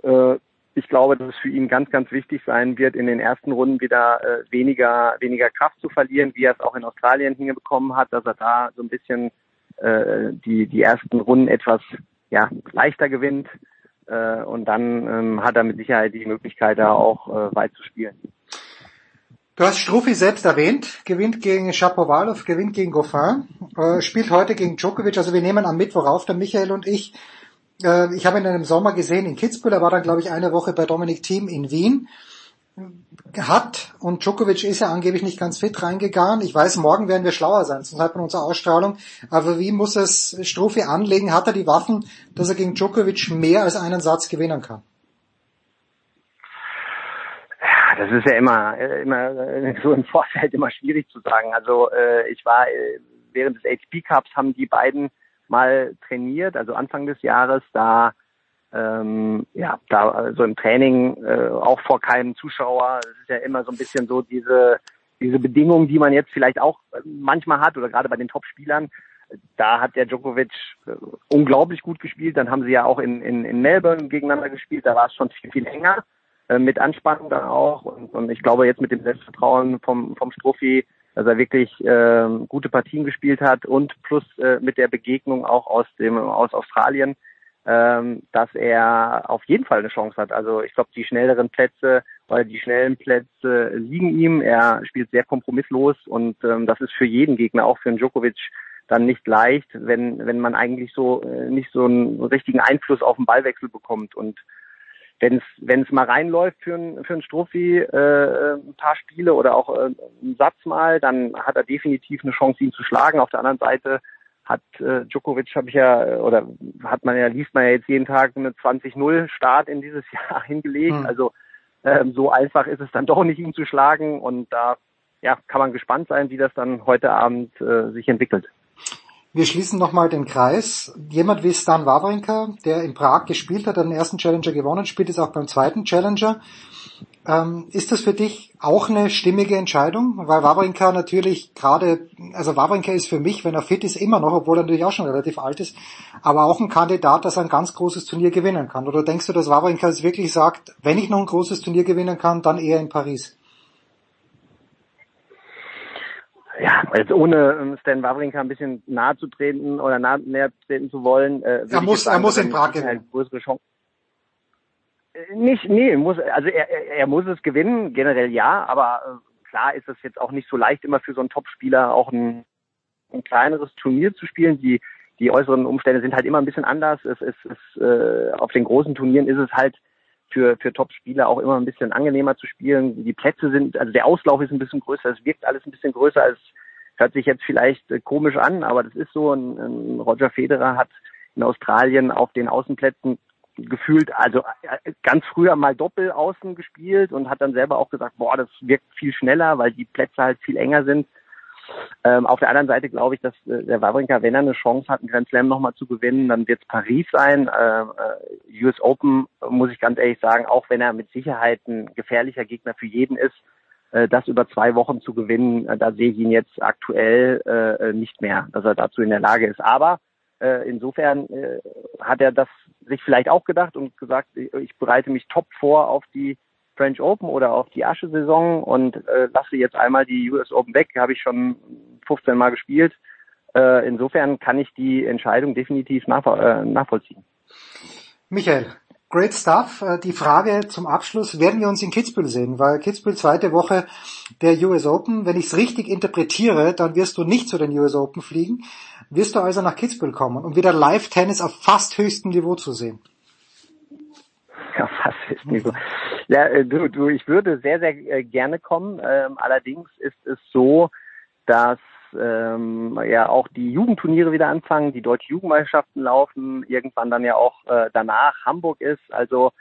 Äh, ich glaube, dass es für ihn ganz, ganz wichtig sein wird, in den ersten Runden wieder äh, weniger, weniger Kraft zu verlieren, wie er es auch in Australien hingekommen hat, dass er da so ein bisschen äh, die, die ersten Runden etwas ja, leichter gewinnt. Äh, und dann ähm, hat er mit Sicherheit die Möglichkeit, da auch äh, weit zu spielen. Du hast Struffi selbst erwähnt, gewinnt gegen Shapovalov, gewinnt gegen Goffin, äh, spielt heute gegen Djokovic. Also wir nehmen am Mittwoch auf, der Michael und ich. Äh, ich habe ihn im Sommer gesehen in Kitzbühel, er war dann, glaube ich, eine Woche bei Dominik Thiem in Wien. Hat, und Djokovic ist ja angeblich nicht ganz fit reingegangen. Ich weiß, morgen werden wir schlauer sein zum Zeitpunkt unserer Ausstrahlung. Aber wie muss es Strophe anlegen? Hat er die Waffen, dass er gegen Djokovic mehr als einen Satz gewinnen kann? Das ist ja immer, immer so im Vorfeld immer schwierig zu sagen. Also äh, ich war äh, während des HP Cups haben die beiden mal trainiert, also Anfang des Jahres, da ähm, ja, da also im Training äh, auch vor keinem Zuschauer. Es ist ja immer so ein bisschen so diese diese Bedingungen, die man jetzt vielleicht auch manchmal hat oder gerade bei den Top-Spielern. Da hat der Djokovic äh, unglaublich gut gespielt. Dann haben sie ja auch in, in, in Melbourne gegeneinander gespielt. Da war es schon viel, viel länger äh, mit Anspannung dann auch. Und, und ich glaube jetzt mit dem Selbstvertrauen vom, vom Strophi dass er wirklich äh, gute Partien gespielt hat und plus äh, mit der Begegnung auch aus dem aus Australien ähm, dass er auf jeden Fall eine Chance hat. Also ich glaube, die schnelleren Plätze oder die schnellen Plätze liegen ihm. Er spielt sehr kompromisslos und ähm, das ist für jeden Gegner, auch für einen Djokovic, dann nicht leicht, wenn wenn man eigentlich so äh, nicht so einen richtigen Einfluss auf den Ballwechsel bekommt und wenn es wenn es mal reinläuft für ein für ein Strophi äh, ein paar Spiele oder auch äh, einen Satz mal, dann hat er definitiv eine Chance, ihn zu schlagen. Auf der anderen Seite hat äh, Djokovic habe ich ja oder hat man ja liest man ja jetzt jeden Tag eine 20-0 Start in dieses Jahr hingelegt. Hm. Also ähm, so einfach ist es dann doch nicht ihn zu schlagen und da ja kann man gespannt sein, wie das dann heute Abend äh, sich entwickelt. Wir schließen nochmal den Kreis. Jemand wie Stan Wawrinka, der in Prag gespielt hat, hat den ersten Challenger gewonnen, spielt jetzt auch beim zweiten Challenger. Ähm, ist das für dich auch eine stimmige Entscheidung? Weil Wawrinka natürlich gerade, also Wawrinka ist für mich, wenn er fit ist, immer noch, obwohl er natürlich auch schon relativ alt ist, aber auch ein Kandidat, dass er ein ganz großes Turnier gewinnen kann. Oder denkst du, dass Wawrinka jetzt wirklich sagt, wenn ich noch ein großes Turnier gewinnen kann, dann eher in Paris? Ja, jetzt ohne ähm, Stan Wawrinka ein bisschen nahe zu treten oder nahe, näher treten zu wollen. Äh, Er muss, sagen, er muss in Prag gewinnen. größere Chance. Nicht, nee, muss, also er, er, muss es gewinnen, generell ja, aber äh, klar ist es jetzt auch nicht so leicht, immer für so einen Topspieler auch ein, ein kleineres Turnier zu spielen. Die, die äußeren Umstände sind halt immer ein bisschen anders. Es ist, es, äh, auf den großen Turnieren ist es halt für, für Top-Spieler auch immer ein bisschen angenehmer zu spielen. Die Plätze sind, also der Auslauf ist ein bisschen größer, es wirkt alles ein bisschen größer, als hört sich jetzt vielleicht äh, komisch an, aber das ist so. Ein, ein Roger Federer hat in Australien auf den Außenplätzen gefühlt, also äh, ganz früher mal Doppel außen gespielt und hat dann selber auch gesagt, boah, das wirkt viel schneller, weil die Plätze halt viel enger sind. Ähm, auf der anderen Seite glaube ich, dass äh, der Wawrinka, wenn er eine Chance hat, einen Grand Slam nochmal zu gewinnen, dann wird es Paris sein. Äh, äh, US Open, muss ich ganz ehrlich sagen, auch wenn er mit Sicherheit ein gefährlicher Gegner für jeden ist, äh, das über zwei Wochen zu gewinnen, äh, da sehe ich ihn jetzt aktuell nicht mehr, dass er dazu in der Lage ist. Aber äh, insofern äh, hat er das sich vielleicht auch gedacht und gesagt, ich, ich bereite mich top vor auf die French Open oder auf die Asche-Saison und äh, lasse jetzt einmal die US Open weg. Habe ich schon 15 Mal gespielt. Äh, insofern kann ich die Entscheidung definitiv nachvoll äh, nachvollziehen. Michael, great stuff. Äh, Die Frage zum Abschluss, werden wir uns in Kitzbühel sehen? Weil Kitzbühel zweite Woche der US Open, wenn ich es richtig interpretiere, dann wirst du nicht zu den US Open fliegen. Wirst du also nach Kitzbühel kommen, um wieder Live-Tennis auf fast höchstem Niveau zu sehen? Was ist nicht so. Ja, äh, du, du, ich würde sehr, sehr äh, gerne kommen. Ähm, allerdings ist es so, dass ähm, ja auch die Jugendturniere wieder anfangen, die deutsche Jugendmeisterschaften laufen, irgendwann dann ja auch äh, danach Hamburg ist. Also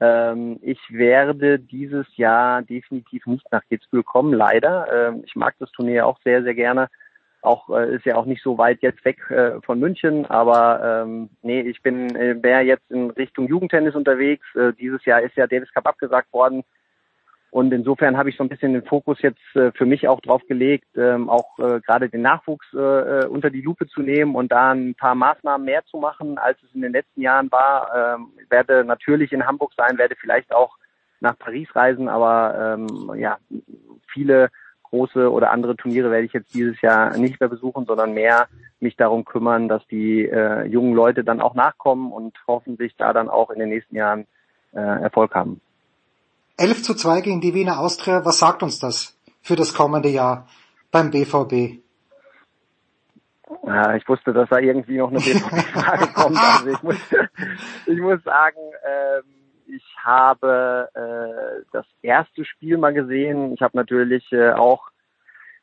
ähm, ich werde dieses Jahr definitiv nicht nach Kitzbühel kommen, leider. Ähm, ich mag das Turnier auch sehr, sehr gerne. Auch äh, ist ja auch nicht so weit jetzt weg äh, von München, aber ähm, nee, ich bin äh, jetzt in Richtung Jugendtennis unterwegs. Äh, dieses Jahr ist ja Davis Cup abgesagt worden. Und insofern habe ich so ein bisschen den Fokus jetzt äh, für mich auch drauf gelegt, ähm, auch äh, gerade den Nachwuchs äh, äh, unter die Lupe zu nehmen und da ein paar Maßnahmen mehr zu machen, als es in den letzten Jahren war. Ähm, werde natürlich in Hamburg sein, werde vielleicht auch nach Paris reisen, aber ähm, ja, viele große oder andere Turniere werde ich jetzt dieses Jahr nicht mehr besuchen, sondern mehr mich darum kümmern, dass die äh, jungen Leute dann auch nachkommen und hoffentlich da dann auch in den nächsten Jahren äh, Erfolg haben. 11 zu 2 gegen die Wiener Austria, was sagt uns das für das kommende Jahr beim BVB? Ja, ich wusste, dass da irgendwie noch eine BVB-Frage kommt. Also ich muss, ich muss sagen, ähm, ich habe äh, das erste Spiel mal gesehen. Ich habe natürlich äh, auch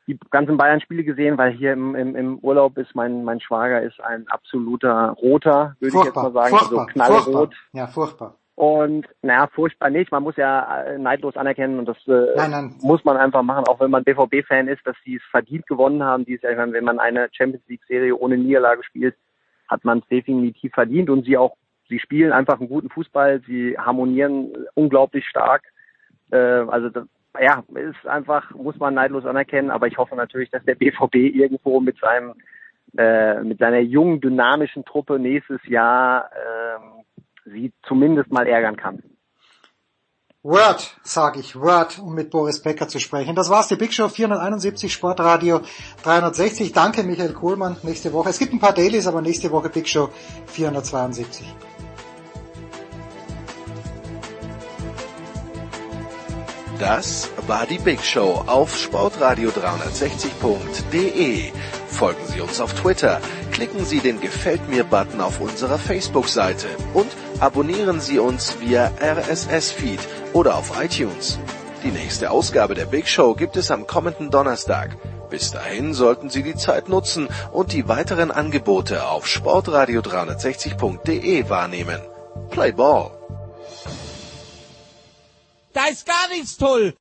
die ganzen Bayern-Spiele gesehen, weil hier im, im, im Urlaub ist mein mein Schwager ist ein absoluter Roter, würde ich jetzt mal sagen, furchtbar, also knallrot. furchtbar. Ja, furchtbar. Und naja, furchtbar nicht. Man muss ja äh, neidlos anerkennen und das äh, Nein, nein. muss man einfach machen, auch wenn man BVB-Fan ist, dass sie es verdient gewonnen haben. Dieses Jahr, wenn man eine Champions League-Serie ohne Niederlage spielt, hat man es definitiv verdient und sie auch, sie spielen einfach einen guten Fußball, sie harmonieren unglaublich stark. Äh, also das, ja, ist einfach, muss man neidlos anerkennen, aber ich hoffe natürlich, dass der BVB irgendwo mit seinem äh, mit seiner jungen, dynamischen Truppe nächstes Jahr ähm, sie zumindest mal ärgern kann. Word, sage ich, Word, um mit Boris Becker zu sprechen. Das war's, die Big Show 471 Sportradio 360. Danke Michael Kohlmann, nächste Woche. Es gibt ein paar Dailies, aber nächste Woche Big Show 472. Das war die Big Show auf Sportradio 360.de. Folgen Sie uns auf Twitter, klicken Sie den Gefällt mir Button auf unserer Facebook-Seite und abonnieren Sie uns via RSS-Feed oder auf iTunes. Die nächste Ausgabe der Big Show gibt es am kommenden Donnerstag. Bis dahin sollten Sie die Zeit nutzen und die weiteren Angebote auf sportradio360.de wahrnehmen. Play Ball! Da ist gar nichts toll!